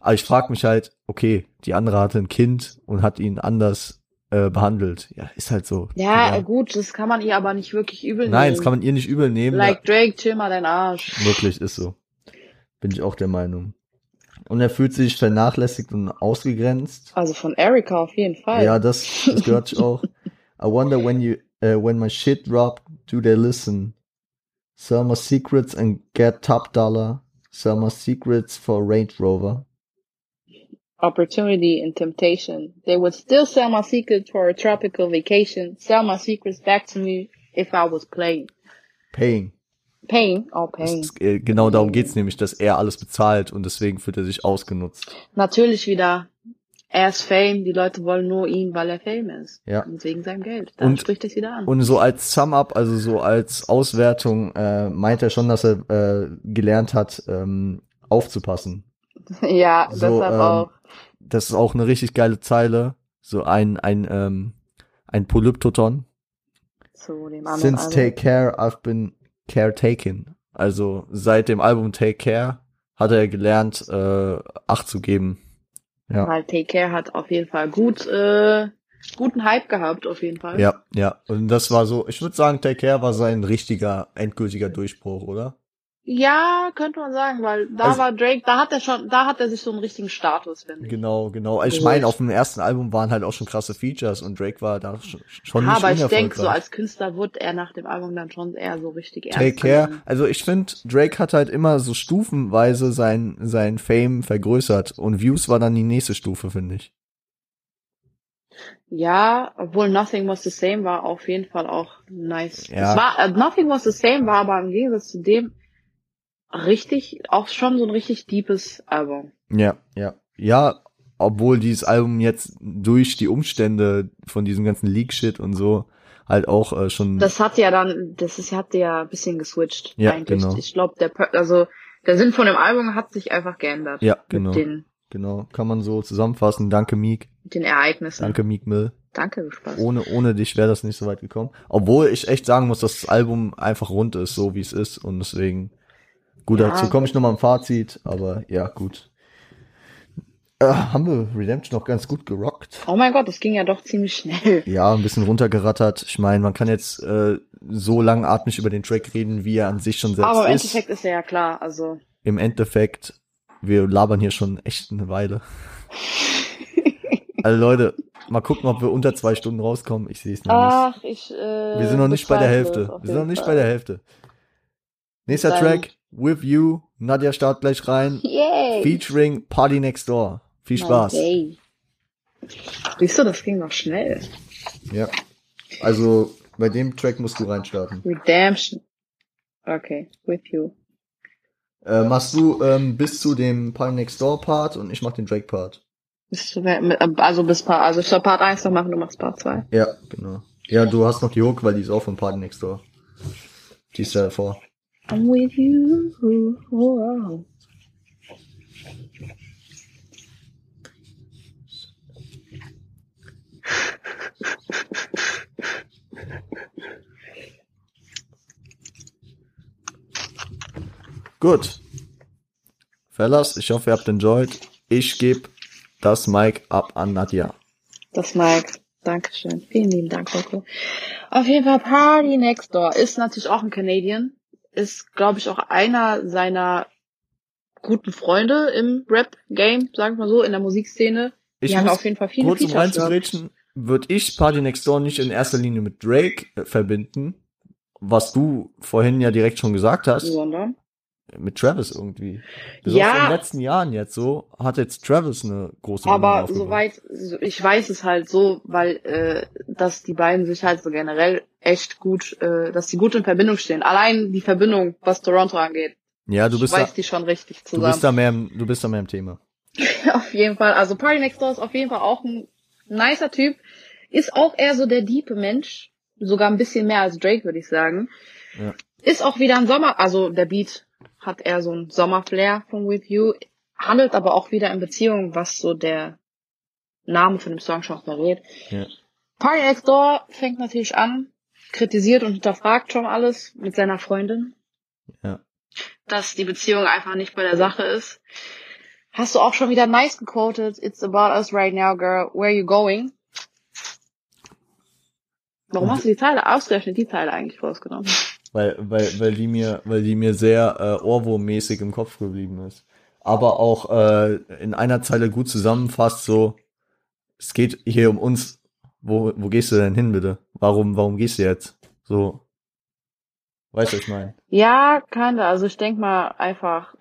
[SPEAKER 1] Aber ich frage mich halt, okay, die andere hatte ein Kind und hat ihn anders äh, behandelt. Ja, ist halt so.
[SPEAKER 2] Ja, gut, das kann man ihr aber nicht wirklich übel
[SPEAKER 1] Nein,
[SPEAKER 2] nehmen.
[SPEAKER 1] das kann man ihr nicht übel nehmen.
[SPEAKER 2] Like Drake, chill mal deinen Arsch.
[SPEAKER 1] Ja, wirklich ist so. Bin ich auch der Meinung. Und er fühlt sich vernachlässigt und ausgegrenzt.
[SPEAKER 2] Also von Erika auf jeden Fall.
[SPEAKER 1] Ja, das, das gehört sich auch. I wonder when you, uh, when my shit drop, do they listen? Sell my secrets and get top dollar. Sell my secrets for Range Rover.
[SPEAKER 2] Opportunity and temptation. They would still sell my secrets for a tropical vacation. Sell my secrets back to me if I was playing.
[SPEAKER 1] Paying.
[SPEAKER 2] Pain, oh
[SPEAKER 1] Das
[SPEAKER 2] pain.
[SPEAKER 1] ist, äh, genau darum geht's nämlich, dass er alles bezahlt und deswegen fühlt er sich ausgenutzt.
[SPEAKER 2] Natürlich wieder. Er ist Fame, die Leute wollen nur ihn, weil er Fame ist.
[SPEAKER 1] Ja.
[SPEAKER 2] Und wegen seinem Geld. Da
[SPEAKER 1] Und-
[SPEAKER 2] spricht es wieder an.
[SPEAKER 1] Und so als Sum-Up, also so als Auswertung, äh, meint er schon, dass er äh, gelernt hat, ähm, aufzupassen.
[SPEAKER 2] ja,
[SPEAKER 1] So,
[SPEAKER 2] deshalb
[SPEAKER 1] ähm,
[SPEAKER 2] auch.
[SPEAKER 1] Das ist auch eine richtig geile Zeile. So ein, ein, ähm, ein Polyptoton.
[SPEAKER 2] Zu dem anderen
[SPEAKER 1] Since. Take Care, I've been caretaken. Also seit dem Album Take Care hat er gelernt, äh, Acht zu geben. Ja.
[SPEAKER 2] Weil Take Care hat auf jeden Fall gut, äh, guten Hype gehabt, auf jeden Fall.
[SPEAKER 1] Ja, ja. Und das war so, ich würde sagen, Take Care war sein richtiger, endgültiger Durchbruch, oder?
[SPEAKER 2] Ja, könnte man sagen, weil da
[SPEAKER 1] Also-
[SPEAKER 2] war Drake, da hat er schon, da hat er sich so einen richtigen Status, finde ich.
[SPEAKER 1] Genau, genau. Ich
[SPEAKER 2] Geholt.
[SPEAKER 1] meine, auf dem ersten Album waren halt auch schon krasse Features und Drake war da schon, schon
[SPEAKER 2] Ja,
[SPEAKER 1] nicht
[SPEAKER 2] aber ich denke, so als Künstler wurde er nach dem Album dann schon eher so richtig ernst
[SPEAKER 1] Take Care.
[SPEAKER 2] genommen.
[SPEAKER 1] Also ich finde, Drake hat halt immer so stufenweise sein, sein Fame vergrößert und Views war dann die nächste Stufe, finde ich.
[SPEAKER 2] Ja, obwohl Nothing Was the Same war auf jeden Fall auch nice.
[SPEAKER 1] Ja.
[SPEAKER 2] Es war, äh, Nothing Was the Same war aber im Gegensatz zu dem richtig, auch schon so ein richtig deepes Album.
[SPEAKER 1] Ja, ja. Ja, obwohl dieses Album jetzt durch die Umstände von diesem ganzen Leak-Shit und so halt auch äh, schon.
[SPEAKER 2] Das hat ja dann, das ist, hat ja ein bisschen geswitcht.
[SPEAKER 1] Ja,
[SPEAKER 2] eigentlich.
[SPEAKER 1] genau.
[SPEAKER 2] Ich glaube, der, also, der Sinn von dem Album hat sich einfach geändert.
[SPEAKER 1] ja, genau.
[SPEAKER 2] Mit den,
[SPEAKER 1] Genau. Kann man so zusammenfassen. Danke, Meek.
[SPEAKER 2] mit den Ereignissen.
[SPEAKER 1] Danke, Meek Mill.
[SPEAKER 2] Danke, Spaß.
[SPEAKER 1] Ohne, ohne dich wäre das nicht so weit gekommen. Obwohl ich echt sagen muss, dass das Album einfach rund ist, so wie es ist. Und deswegen, gut,
[SPEAKER 2] Ja.
[SPEAKER 1] dazu komme ich nochmal im Fazit, aber ja, gut. Äh, haben wir Redemption noch ganz gut gerockt.
[SPEAKER 2] Oh mein Gott, das ging ja doch ziemlich schnell.
[SPEAKER 1] Ja, ein bisschen runtergerattert. Ich meine, man kann jetzt äh, so langatmig über den Track reden, wie er an sich schon selbst
[SPEAKER 2] Aber im
[SPEAKER 1] ist.
[SPEAKER 2] Endeffekt ist er ja klar, also.
[SPEAKER 1] Im Endeffekt, wir labern hier schon echt eine Weile. Also Leute, mal gucken, ob wir unter zwei Stunden rauskommen. Ich sehe es noch nicht.
[SPEAKER 2] Ach, ich, äh,
[SPEAKER 1] Wir sind noch nicht bei der Hälfte. Wir sind noch nicht
[SPEAKER 2] Fall.
[SPEAKER 1] bei der Hälfte. Nächster
[SPEAKER 2] Dann-
[SPEAKER 1] Track, With You. Nadja startet gleich rein.
[SPEAKER 2] Yay!
[SPEAKER 1] Featuring Party Next Door. Viel Spaß.
[SPEAKER 2] Okay. Siehst du, das ging noch schnell.
[SPEAKER 1] Ja. Also, Bei dem Track musst du reinstarten.
[SPEAKER 2] Redemption. Okay, with you.
[SPEAKER 1] Äh, machst du ähm, bis zu dem Party Next Door Part und ich mach den Drake Part.
[SPEAKER 2] Bis zu, also bis Part, also ich soll Part 1 noch machen, du machst Part 2.
[SPEAKER 1] Ja, genau. Ja, du hast noch die Hook, weil die ist auch von Party Next Door. Die ist ja davor.
[SPEAKER 2] I'm with you. Oh.
[SPEAKER 1] Gut. Fellas, ich hoffe, ihr habt enjoyed. Ich gebe das Mic ab an Nadja.
[SPEAKER 2] Das Mic. Dankeschön. Vielen lieben Dank, Coco. Auf jeden Fall Party Next Door ist natürlich auch ein Canadian. Ist, glaube ich, auch einer seiner guten Freunde im Rap-Game, sagen wir mal so, in der Musikszene. Die
[SPEAKER 1] Ich
[SPEAKER 2] haben
[SPEAKER 1] muss
[SPEAKER 2] auf jeden Fall viele
[SPEAKER 1] kurz um
[SPEAKER 2] Features
[SPEAKER 1] reinzugrätschen, würde ich Party Next Door nicht in erster Linie mit Drake äh, verbinden, was du vorhin ja direkt schon gesagt hast,
[SPEAKER 2] Sondern?
[SPEAKER 1] Mit Travis irgendwie.
[SPEAKER 2] Ja.
[SPEAKER 1] Besonders in den letzten Jahren jetzt so, hat jetzt Travis eine große
[SPEAKER 2] Aber soweit, so- ich weiß es halt so, weil äh, dass die beiden sich halt so generell echt gut, äh, dass die gut in Verbindung stehen. Allein die Verbindung, was Toronto angeht,
[SPEAKER 1] Ja, du bist
[SPEAKER 2] weiß
[SPEAKER 1] da,
[SPEAKER 2] die schon richtig
[SPEAKER 1] du
[SPEAKER 2] zusammen.
[SPEAKER 1] bist da mehr im, du bist da mehr im Thema.
[SPEAKER 2] auf jeden Fall. Also Party Next Door ist auf jeden Fall auch ein nicer Typ. Ist auch eher so der diepe Mensch. Sogar ein bisschen mehr als Drake, würde ich sagen.
[SPEAKER 1] Ja.
[SPEAKER 2] Ist auch wieder ein Sommer, also der Beat hat eher so ein Sommerflair von With You. Handelt aber auch wieder in Beziehung, was so der Name von dem Song schon verrät.
[SPEAKER 1] Ja.
[SPEAKER 2] Party Next Door fängt natürlich an, kritisiert und hinterfragt schon alles mit seiner Freundin.
[SPEAKER 1] Ja.
[SPEAKER 2] Dass die Beziehung einfach nicht bei der Sache ist. Hast du auch schon wieder nice gequotet. It's about us right now, girl. Where you going? Warum hast du die Teile ausgerechnet, die Teile eigentlich rausgenommen?
[SPEAKER 1] Weil, weil, weil die mir, weil die mir sehr äh, Ohrwurmmäßig im Kopf geblieben ist. Aber auch äh, in einer Zeile gut zusammenfasst, so, es geht hier um uns. Wo, wo gehst du denn hin, bitte? Warum, warum gehst du jetzt? So. Weißt du, was ich meine?
[SPEAKER 2] Ja, kinda. Also ich denk mal einfach,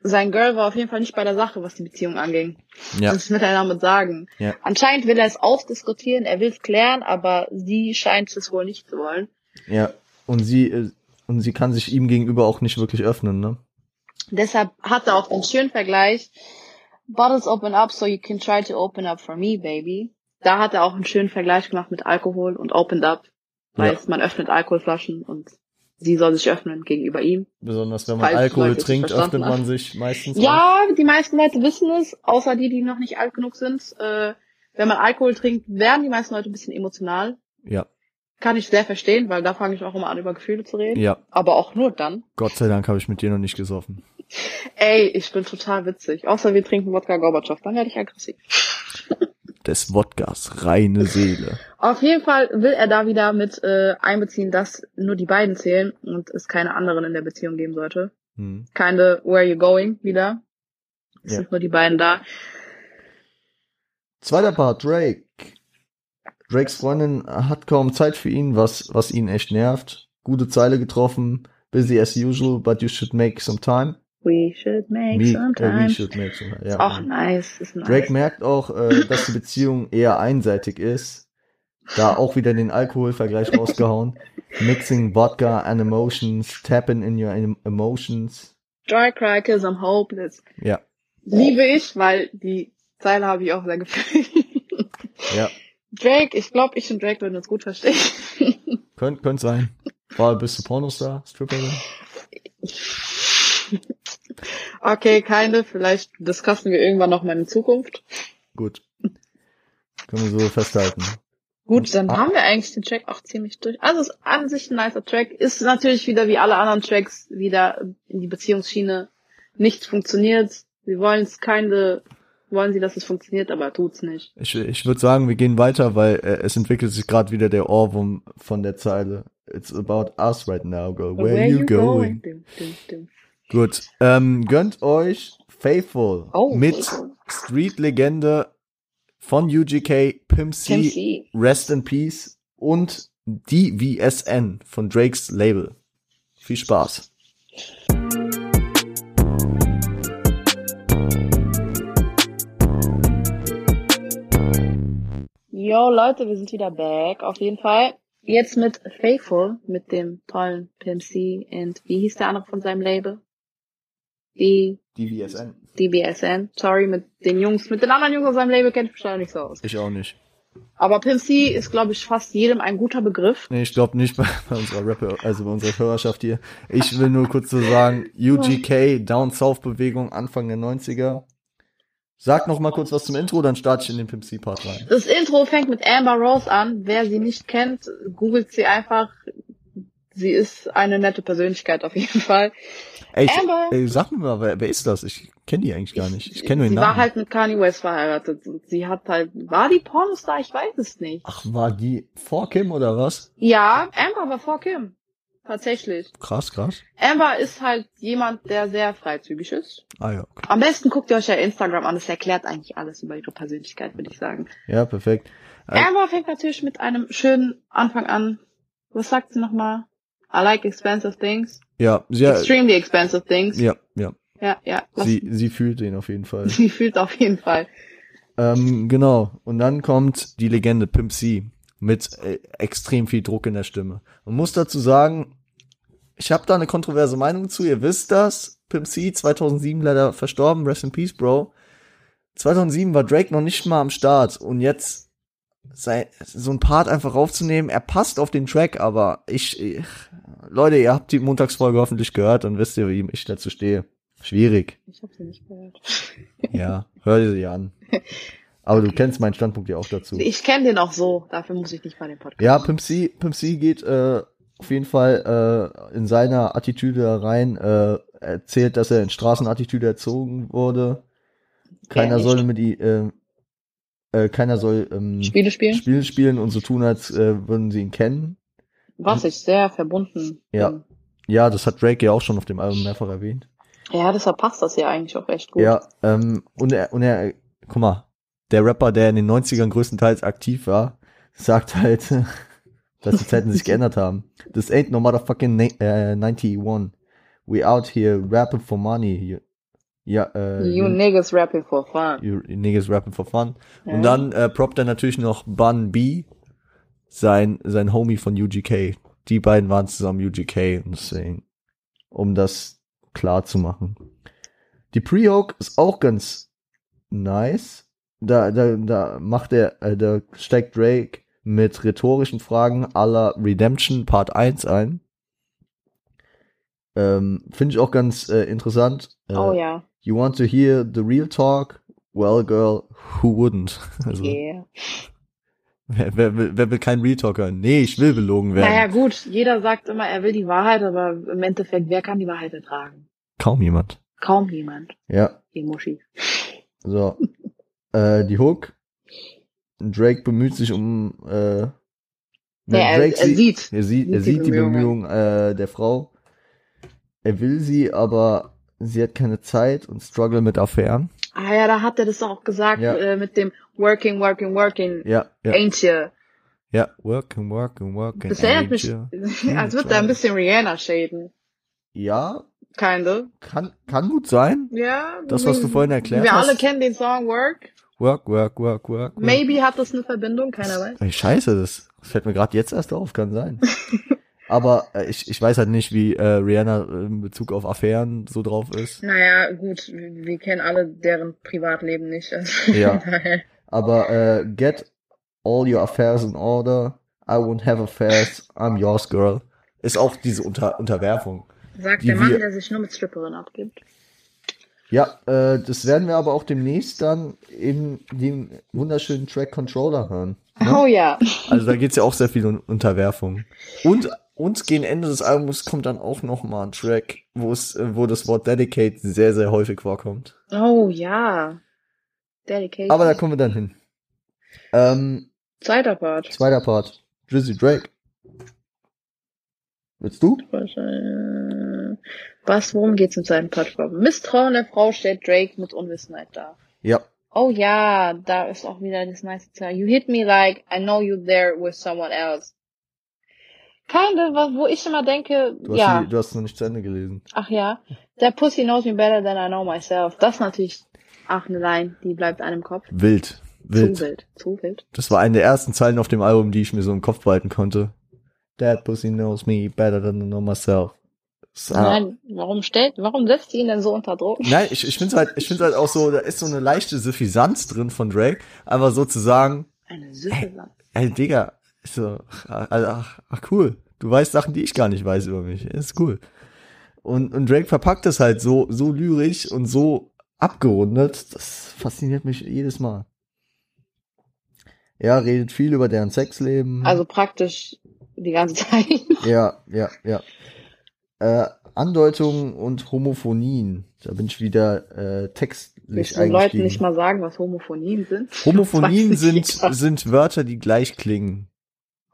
[SPEAKER 2] sein Girl war auf jeden Fall nicht bei der Sache, was die Beziehung anging.
[SPEAKER 1] Ja.
[SPEAKER 2] Das will er damit sagen.
[SPEAKER 1] Ja.
[SPEAKER 2] Anscheinend will er es ausdiskutieren, er will es klären, aber sie scheint es wohl nicht zu wollen.
[SPEAKER 1] Ja. Und sie, äh, und sie kann sich ihm gegenüber auch nicht wirklich öffnen, ne?
[SPEAKER 2] Deshalb hat er auch den schönen Vergleich. Bottles open up so you can try to open up for me, baby. Da hat er auch einen schönen Vergleich gemacht mit Alkohol und opened up.
[SPEAKER 1] Ja.
[SPEAKER 2] Heißt, man öffnet Alkoholflaschen und sie soll sich öffnen gegenüber ihm.
[SPEAKER 1] Besonders wenn man
[SPEAKER 2] Falls
[SPEAKER 1] Alkohol
[SPEAKER 2] Leute
[SPEAKER 1] trinkt, öffnet man sich meistens. auch.
[SPEAKER 2] Ja, die meisten Leute wissen es, außer die, die noch nicht alt genug sind. Äh, wenn man Alkohol trinkt, werden die meisten Leute ein bisschen emotional.
[SPEAKER 1] Ja.
[SPEAKER 2] Kann ich sehr verstehen, weil da fange ich auch immer an, über Gefühle zu reden.
[SPEAKER 1] Ja.
[SPEAKER 2] Aber auch nur dann.
[SPEAKER 1] Gott sei Dank habe ich mit dir noch nicht gesoffen.
[SPEAKER 2] Ey, ich bin total witzig. Außer wir trinken Wodka Gorbatschow, dann werde ich aggressiv.
[SPEAKER 1] Des Wodkas, reine Seele.
[SPEAKER 2] Auf jeden Fall will er da wieder mit äh, einbeziehen, dass nur die beiden zählen und es keine anderen in der Beziehung geben sollte.
[SPEAKER 1] Hm.
[SPEAKER 2] Keine Where you going wieder. Es
[SPEAKER 1] Ja.
[SPEAKER 2] sind nur die beiden da.
[SPEAKER 1] Zweiter Part, Drake. Drakes Freundin hat kaum Zeit für ihn, was, was ihn echt nervt. Gute Zeile getroffen. Busy as usual, but you should make some time.
[SPEAKER 2] We should make
[SPEAKER 1] We,
[SPEAKER 2] some
[SPEAKER 1] äh, we
[SPEAKER 2] time.
[SPEAKER 1] should make some time.
[SPEAKER 2] Ist
[SPEAKER 1] Ja.
[SPEAKER 2] auch nice. Ist nice.
[SPEAKER 1] Drake merkt auch, äh, dass die Beziehung eher einseitig ist. Da auch wieder den Alkoholvergleich rausgehauen. Mixing vodka and emotions, tapping in your em- emotions.
[SPEAKER 2] Dry cry, cause I'm hopeless.
[SPEAKER 1] Ja,
[SPEAKER 2] Liebe ich, weil die Zeile habe ich auch sehr gefühlt.
[SPEAKER 1] ja.
[SPEAKER 2] Drake, ich glaube, ich und Drake würden uns gut verstehen.
[SPEAKER 1] Könnte könnt sein. War bist du Pornostar, Stripperin?
[SPEAKER 2] okay, keine. Vielleicht discussen wir irgendwann noch mal in Zukunft.
[SPEAKER 1] Gut. Können wir so festhalten.
[SPEAKER 2] Gut, dann
[SPEAKER 1] Ah.
[SPEAKER 2] haben wir eigentlich den Track auch ziemlich durch. Also ist an sich ein nicer Track. Ist natürlich wieder wie alle anderen Tracks wieder in die Beziehungsschiene. Nichts funktioniert. Sie wollen es keine, wollen sie, dass es funktioniert, aber tut's nicht.
[SPEAKER 1] Ich, ich würde sagen, wir gehen weiter, weil äh, es entwickelt sich gerade wieder der Ohrwurm von der Zeile. It's about us right now, girl. Where, you going?
[SPEAKER 2] Dum, dum, dum.
[SPEAKER 1] Gut. Ähm, gönnt euch Faithful
[SPEAKER 2] Oh,
[SPEAKER 1] mit. Street-Legende von UGK, Pimp C,
[SPEAKER 2] Tim C.
[SPEAKER 1] Rest in Peace und DVSN von Drakes Label. Viel Spaß.
[SPEAKER 2] Yo, Leute, wir sind wieder back, auf jeden Fall. jetzt mit Faithful, mit dem tollen Pimp C und wie hieß der andere von seinem Label? Die
[SPEAKER 1] DVSN.
[SPEAKER 2] DBSN. Sorry, mit den Jungs, mit den anderen Jungs aus seinem Label kennt ich mich leider nicht so aus.
[SPEAKER 1] Ich auch nicht.
[SPEAKER 2] Aber Pimp C ist, glaube ich, fast jedem ein guter Begriff.
[SPEAKER 1] Nee, ich glaube nicht bei, bei unserer Rapper, also bei unserer Hörerschaft hier. Ich will nur kurz so sagen, UGK, Down South Bewegung, Anfang der 90er. Sag noch mal kurz was zum Intro, dann starte ich in den Pimp C Part rein.
[SPEAKER 2] Das Intro fängt mit Amber Rose an. Wer sie nicht kennt, googelt sie einfach. Sie ist eine nette Persönlichkeit auf jeden Fall.
[SPEAKER 1] Ey, ich,
[SPEAKER 2] Amber-
[SPEAKER 1] ey sag mir mal, wer, wer ist das? Ich kenne die eigentlich gar nicht. Ich kenne nur den
[SPEAKER 2] sie
[SPEAKER 1] Namen.
[SPEAKER 2] war halt mit Kanye West verheiratet. Sie hat halt, war die Pornostar? Ich weiß es nicht.
[SPEAKER 1] Ach, war die vor Kim oder was?
[SPEAKER 2] Ja, Amber war vor Kim. Tatsächlich.
[SPEAKER 1] Krass, krass.
[SPEAKER 2] Amber ist halt jemand, der sehr freizügig ist.
[SPEAKER 1] Ah ja, okay.
[SPEAKER 2] Am besten guckt ihr euch ja Instagram an. Das erklärt eigentlich alles über ihre Persönlichkeit, würde ich sagen.
[SPEAKER 1] Ja, perfekt. Äh,
[SPEAKER 2] Amber fängt natürlich mit einem schönen Anfang an. Was sagt sie nochmal? I like expensive things.
[SPEAKER 1] Ja, sie, ja,
[SPEAKER 2] Extremely expensive things.
[SPEAKER 1] ja, ja.
[SPEAKER 2] Ja, ja.
[SPEAKER 1] Sie, sie fühlt den auf jeden Fall.
[SPEAKER 2] sie fühlt auf jeden Fall.
[SPEAKER 1] ähm, genau. Und dann kommt die Legende Pimp C mit äh, extrem viel Druck in der Stimme. Man muss dazu sagen, ich habe da eine kontroverse Meinung zu. Ihr wisst das. Pimp C 2007 leider verstorben. Rest in Peace, Bro. 2007 war Drake noch nicht mal am Start und jetzt sei, so ein Part einfach raufzunehmen, er passt auf den Track, aber ich, ich Leute, ihr habt die Montagsfolge hoffentlich gehört und wisst ihr, wie ich dazu stehe. Schwierig.
[SPEAKER 2] Ich habe sie nicht gehört.
[SPEAKER 1] Ja, hör dir sie an. Aber du kennst meinen Standpunkt ja auch dazu.
[SPEAKER 2] Ich kenne den auch so. Dafür muss ich nicht bei dem Podcast.
[SPEAKER 1] Ja, Pimp C, Pimp C geht äh, auf jeden Fall äh, in seiner Attitüde rein, äh, erzählt, dass er in Straßenattitüde erzogen wurde. Keiner soll mit ihm, äh, äh, keiner soll ähm,
[SPEAKER 2] Spiele spielen?
[SPEAKER 1] Spiele spielen und so tun, als äh, würden sie ihn kennen.
[SPEAKER 2] Was ich sehr verbunden
[SPEAKER 1] Ja.
[SPEAKER 2] bin.
[SPEAKER 1] Ja, das hat Drake ja auch schon auf dem Album mehrfach erwähnt.
[SPEAKER 2] Ja, deshalb passt das ja eigentlich auch echt gut.
[SPEAKER 1] Ja, ähm, und er, und er, guck mal, der Rapper, der in den 90ern größtenteils aktiv war, sagt halt, dass die Zeiten sich geändert haben. This ain't no motherfucking na äh, 91. We out here rapping for money. You, ja, äh,
[SPEAKER 2] You niggas rapping for fun.
[SPEAKER 1] you niggas rapping for fun.
[SPEAKER 2] Ja.
[SPEAKER 1] Und dann äh, proppt er natürlich noch Bun B, sein, sein Homie von UGK. Die beiden waren zusammen UGK und deswegen, um das klar zu machen. Die Pre-Hook ist auch ganz nice. Da, da, da macht er, äh, da steigt Drake mit rhetorischen Fragen aller Redemption Part 1 ein. Ähm, Finde ich auch ganz äh, interessant. Äh,
[SPEAKER 2] Oh ja.
[SPEAKER 1] You want to hear the real talk? Well, girl, who wouldn't? Also,
[SPEAKER 2] Yeah.
[SPEAKER 1] wer, wer, will, wer will kein Real Talk hören? Nee, ich will belogen werden.
[SPEAKER 2] Naja gut, jeder sagt immer, er will die Wahrheit, aber im Endeffekt, wer kann die Wahrheit ertragen?
[SPEAKER 1] Kaum jemand.
[SPEAKER 2] Kaum jemand.
[SPEAKER 1] Ja,
[SPEAKER 2] Die Muschi.
[SPEAKER 1] so. äh, die Hook. Drake bemüht sich um, äh,
[SPEAKER 2] Ja, er,
[SPEAKER 1] Drake
[SPEAKER 2] er
[SPEAKER 1] sie-
[SPEAKER 2] sieht.
[SPEAKER 1] er sieht, er
[SPEAKER 2] sieht die Bemühungen.
[SPEAKER 1] Äh, der Frau. Er will sie, aber sie hat keine Zeit und struggle mit Affären.
[SPEAKER 2] Ah ja, da hat er das auch gesagt,
[SPEAKER 1] Ja.
[SPEAKER 2] äh, mit dem working, working, working.
[SPEAKER 1] Ja, ja,
[SPEAKER 2] Ain't you?
[SPEAKER 1] ja. Working, working, working.
[SPEAKER 2] Das erinnert mich, als würde er ein bisschen Rihanna shaden.
[SPEAKER 1] Ja,
[SPEAKER 2] Kinda.
[SPEAKER 1] kann, kann gut sein.
[SPEAKER 2] Ja.
[SPEAKER 1] Das, was du vorhin erklärt
[SPEAKER 2] Wir
[SPEAKER 1] hast.
[SPEAKER 2] alle kennen den Song Work.
[SPEAKER 1] Work, work, work, work. work.
[SPEAKER 2] Maybe hat das eine Verbindung, keiner weiß.
[SPEAKER 1] Ey, scheiße, das fällt mir gerade jetzt erst auf, kann sein. Aber äh, ich, ich weiß halt nicht, wie äh, Rihanna in Bezug auf Affären so drauf ist.
[SPEAKER 2] Naja, gut, wir kennen alle deren Privatleben nicht. Also
[SPEAKER 1] Ja. Aber äh, get all your affairs in order. I won't have affairs. I'm yours, girl. Ist auch diese Unter Unterwerfung.
[SPEAKER 2] Sagt
[SPEAKER 1] Die
[SPEAKER 2] der Mann,
[SPEAKER 1] wir-
[SPEAKER 2] der sich nur mit Stripperinnen abgibt.
[SPEAKER 1] Ja, äh, das werden wir aber auch demnächst dann in dem wunderschönen Track Controller hören. Ne?
[SPEAKER 2] Oh ja.
[SPEAKER 1] Also da geht's ja auch sehr viel um Unterwerfung. Und uns gegen Ende des Albums kommt dann auch noch mal ein Track, wo es, äh, wo das Wort Dedicate sehr, sehr häufig vorkommt.
[SPEAKER 2] Oh ja. Dedication.
[SPEAKER 1] Aber da kommen wir dann hin. Ähm,
[SPEAKER 2] Zweiter Part.
[SPEAKER 1] zweiter Part. Drizzy Drake. Willst du?
[SPEAKER 2] Was, worum geht's im zweiten Part? Misstrauen der Frau stellt Drake mit Unwissenheit dar.
[SPEAKER 1] Ja.
[SPEAKER 2] Oh ja, da ist auch wieder das nice Zitat. You hit me like I know you there with someone else. Was, wo ich immer denke,
[SPEAKER 1] Du hast,
[SPEAKER 2] ja,
[SPEAKER 1] die, du hast noch nicht zu Ende gelesen.
[SPEAKER 2] ach ja, der Pussy knows me better than I know myself. Das ist natürlich auch eine Line, die bleibt einem im Kopf.
[SPEAKER 1] Wild.
[SPEAKER 2] Zu
[SPEAKER 1] Wild.
[SPEAKER 2] wild, zu wild.
[SPEAKER 1] Das war eine der ersten Zeilen auf dem Album, die ich mir so im Kopf behalten konnte. That pussy knows me better than I know myself. So.
[SPEAKER 2] Nein, warum stellt, warum setzt sie ihn denn so unter Druck?
[SPEAKER 1] Nein, ich, ich finde halt, ich finde halt auch so, da ist so eine leichte Suffisanz drin von Drake, einfach so zu sagen,
[SPEAKER 2] Eine Süße.
[SPEAKER 1] ey Digga, ist so, ach, ach, ach cool, du weißt Sachen, die ich gar nicht weiß über mich, ist cool. Und, und Drake verpackt das halt so, so lyrisch und so abgerundet, das fasziniert mich jedes Mal. Ja, redet viel über deren Sexleben.
[SPEAKER 2] Also praktisch die ganze Zeit.
[SPEAKER 1] Ja, ja, ja. Äh, Andeutungen und Homophonien. Da bin ich wieder äh, textlich
[SPEAKER 2] Willst du den Leuten nicht mal sagen, was Homophonien sind?
[SPEAKER 1] Homophonien sind, sind Wörter, die gleich klingen.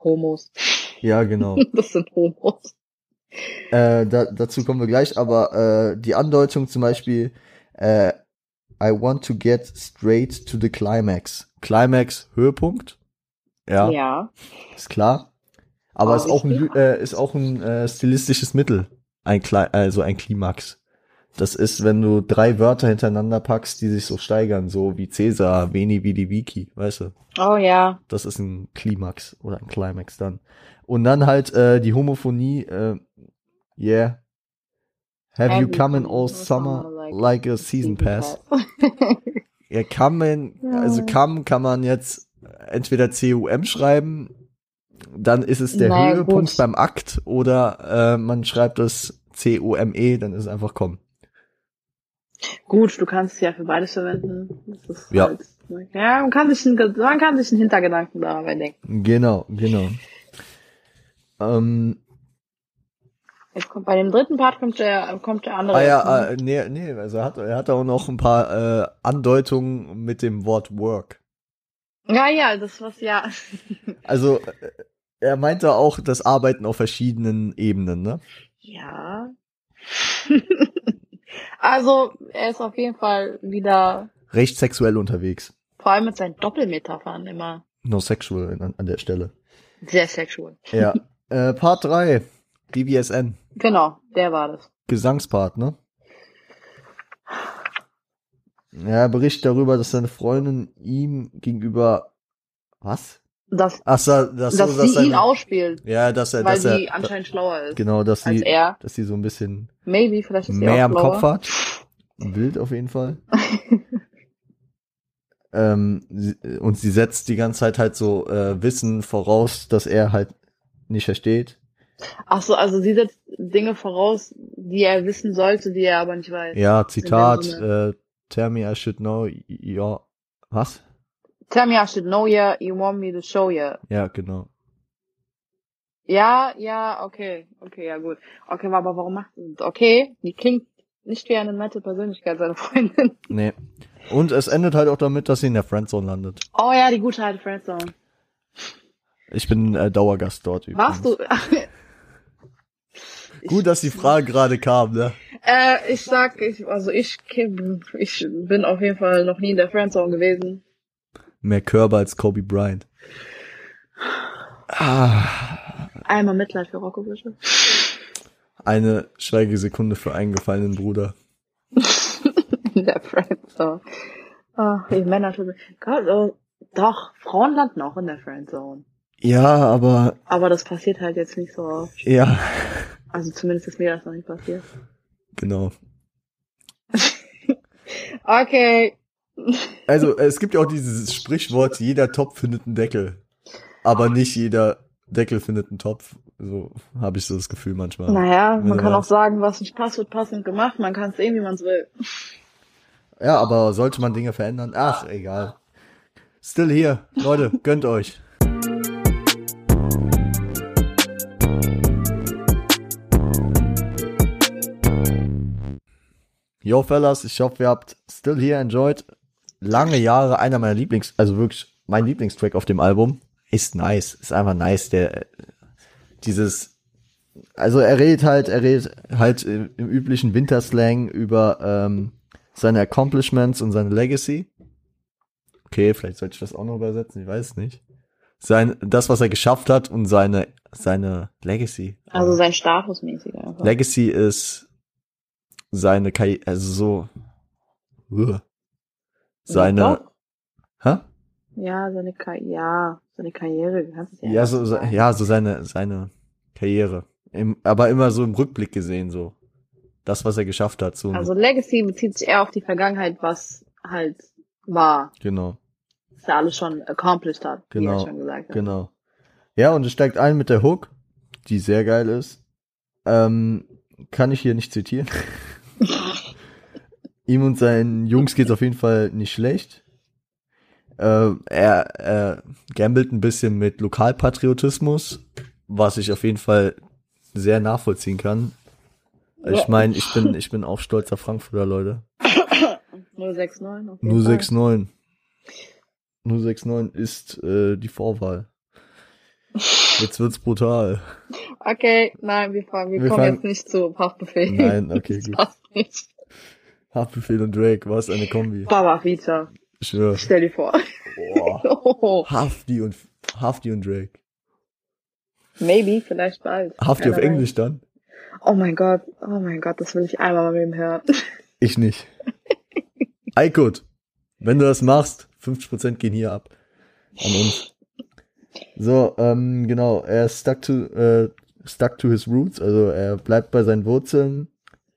[SPEAKER 2] Homos.
[SPEAKER 1] Ja, genau.
[SPEAKER 2] Das sind Homos.
[SPEAKER 1] äh, da, dazu kommen wir gleich, aber äh, die Andeutung zum Beispiel, äh, I want to get straight to the climax. Climax, Höhepunkt. Ja,
[SPEAKER 2] Ja.
[SPEAKER 1] ist klar. Aber ist auch ein, äh, ist auch ein äh, stilistisches Mittel. Ein Kli also ein Klimax. Das ist, wenn du drei Wörter hintereinander packst, die sich so steigern, so wie Cäsar, Veni, Vidi, Vici, weißt du?
[SPEAKER 2] Oh ja.
[SPEAKER 1] Das ist ein Klimax oder ein Climax dann. Und dann halt äh, die Homophonie, äh, yeah. Have you come in all summer like a season pass? Ja, come in, also come kann man jetzt entweder C-U-M schreiben, dann ist es der
[SPEAKER 2] Na,
[SPEAKER 1] Höhepunkt
[SPEAKER 2] gut.
[SPEAKER 1] beim Akt oder äh, man schreibt es C-O-M-E, dann ist es einfach komm.
[SPEAKER 2] Gut, du kannst es ja für beides verwenden.
[SPEAKER 1] Ja.
[SPEAKER 2] Halt, ja, man kann sich einen, man kann sich einen Hintergedanken dabei denken.
[SPEAKER 1] Genau, genau. Ähm,
[SPEAKER 2] Jetzt kommt bei dem dritten Part kommt der, kommt der andere.
[SPEAKER 1] ah ja, äh, nee, nee, also er hat, er hat auch noch ein paar äh, Andeutungen mit dem Wort Work.
[SPEAKER 2] Ja, ja, das was ja.
[SPEAKER 1] Also äh, er meinte auch das Arbeiten auf verschiedenen Ebenen, ne?
[SPEAKER 2] Ja. also, er ist auf jeden Fall wieder,
[SPEAKER 1] Recht sexuell unterwegs.
[SPEAKER 2] vor allem mit seinen Doppelmetaphern immer
[SPEAKER 1] No sexual an, an der Stelle.
[SPEAKER 2] sehr sexual.
[SPEAKER 1] Ja. äh, Part 3. BBSN.
[SPEAKER 2] Genau, der war das.
[SPEAKER 1] Gesangspart, ne? Ja, er berichtet darüber, dass seine Freundin ihm gegenüber was?
[SPEAKER 2] Dass,
[SPEAKER 1] Ach so, das
[SPEAKER 2] dass
[SPEAKER 1] so, dass
[SPEAKER 2] sie ihn
[SPEAKER 1] seine,
[SPEAKER 2] ausspielt,
[SPEAKER 1] Ja, dass er,
[SPEAKER 2] weil
[SPEAKER 1] dass er,
[SPEAKER 2] sie anscheinend schlauer ist
[SPEAKER 1] genau, dass sie,
[SPEAKER 2] er.
[SPEAKER 1] dass sie so ein bisschen
[SPEAKER 2] Maybe, vielleicht ist
[SPEAKER 1] mehr im. Kopf hat. Wild auf jeden Fall. ähm, sie, und sie setzt die ganze Zeit halt so äh, Wissen voraus, dass er halt nicht versteht.
[SPEAKER 2] Ach so, also sie setzt Dinge voraus, die er wissen sollte, die er aber nicht weiß.
[SPEAKER 1] Ja, Zitat,
[SPEAKER 2] Sinne.
[SPEAKER 1] äh, tell me I should know your, was?
[SPEAKER 2] Tell me I should know ya, you want me to show ya.
[SPEAKER 1] Ja, genau.
[SPEAKER 2] Ja, ja, okay, okay, ja gut. Okay, aber warum macht sie das? Okay, die klingt nicht wie eine nette Persönlichkeit, seine Freundin.
[SPEAKER 1] Nee. Und es endet halt auch damit, dass sie in der Friendzone landet.
[SPEAKER 2] Oh ja, die gute alte Friendzone.
[SPEAKER 1] Ich bin äh, Dauergast dort übrigens.
[SPEAKER 2] Warst du?
[SPEAKER 1] Gut, dass die Frage gerade kam, ne?
[SPEAKER 2] Äh, ich sag, ich, also ich, ich bin auf jeden Fall noch nie in der Friendzone gewesen.
[SPEAKER 1] Mehr Körper als Kobe Bryant. Ah,
[SPEAKER 2] Einmal Mitleid für Rocco, bitte.
[SPEAKER 1] eine Schweigesekunde für einen gefallenen Bruder.
[SPEAKER 2] in der Friendzone. Ach, die Männer tun mir- Gott, oh, doch, Frauen landen auch in der Friendzone.
[SPEAKER 1] Ja, aber
[SPEAKER 2] Aber das passiert halt jetzt nicht so oft.
[SPEAKER 1] ja,
[SPEAKER 2] Also zumindest ist mir das noch nicht passiert.
[SPEAKER 1] Genau.
[SPEAKER 2] Okay.
[SPEAKER 1] Also es gibt ja auch dieses Sprichwort, jeder Topf findet einen Deckel. Aber nicht jeder Deckel findet einen Topf. So habe ich so das Gefühl manchmal.
[SPEAKER 2] Naja, man
[SPEAKER 1] Ja.
[SPEAKER 2] kann auch sagen, was nicht passt, wird passend gemacht. Man kann es sehen, wie man es will.
[SPEAKER 1] Ja, aber sollte man Dinge verändern? Ach, egal. Still hier. Leute, gönnt euch. Yo, Fellas, ich hoffe, ihr habt Still Here enjoyed. Lange Jahre einer meiner Lieblings, also wirklich mein Lieblingstrack auf dem Album. Ist nice, ist einfach nice. Der, dieses, also er redet halt, er redet halt im, im üblichen Winterslang über ähm, seine Accomplishments und seine Legacy. Okay, vielleicht sollte ich das auch noch übersetzen, ich weiß nicht. Sein, das, was er geschafft hat und seine, seine Legacy.
[SPEAKER 2] Also sein Status mäßig einfach.
[SPEAKER 1] Legacy ist seine Karriere, also so, Uah. seine, hä?
[SPEAKER 2] Ja, seine Karriere, ja, seine Karriere, kannst ja.
[SPEAKER 1] Ja, so, so, ja, so seine, seine, Karriere. Im, aber immer so im Rückblick gesehen, so. Das, was er geschafft hat, so.
[SPEAKER 2] Also Legacy bezieht sich eher auf die Vergangenheit, was halt war.
[SPEAKER 1] genau,
[SPEAKER 2] Was er alles schon accomplished hat, wie
[SPEAKER 1] Genau,
[SPEAKER 2] er schon gesagt hat.
[SPEAKER 1] genau. Ja, und es steigt ein mit der Hook, die sehr geil ist. Ähm, kann ich hier nicht zitieren. Ihm und seinen Jungs geht's auf jeden Fall nicht schlecht. Äh, er, er gambelt ein bisschen mit Lokalpatriotismus, was ich auf jeden Fall sehr nachvollziehen kann. Ich meine, ich bin, ich bin auch stolzer Frankfurter, Leute.
[SPEAKER 2] 069. auf jeden
[SPEAKER 1] 069. 069 ist äh, die Vorwahl. Jetzt wird's brutal.
[SPEAKER 2] Okay, nein, wir, fangen, wir,
[SPEAKER 1] Wir
[SPEAKER 2] kommen
[SPEAKER 1] fangen-
[SPEAKER 2] jetzt nicht zu Haftbefehl.
[SPEAKER 1] Nein, okay,
[SPEAKER 2] das
[SPEAKER 1] gut.
[SPEAKER 2] passt nicht.
[SPEAKER 1] Haftbefehl und Drake, was eine Kombi.
[SPEAKER 2] Baba.
[SPEAKER 1] Ich schwör.
[SPEAKER 2] Stell dir vor. Oh,
[SPEAKER 1] Hafti und Hafti und Drake.
[SPEAKER 2] maybe, vielleicht bald.
[SPEAKER 1] Hafti auf
[SPEAKER 2] weiß.
[SPEAKER 1] Englisch dann?
[SPEAKER 2] Oh mein Gott, oh mein Gott, das will ich einmal mal mit ihm hören.
[SPEAKER 1] Ich nicht. Aykut, wenn du das machst, 50% gehen hier ab. An uns. So, ähm, genau, er ist stuck to, äh, stuck to his roots, also er bleibt bei seinen Wurzeln.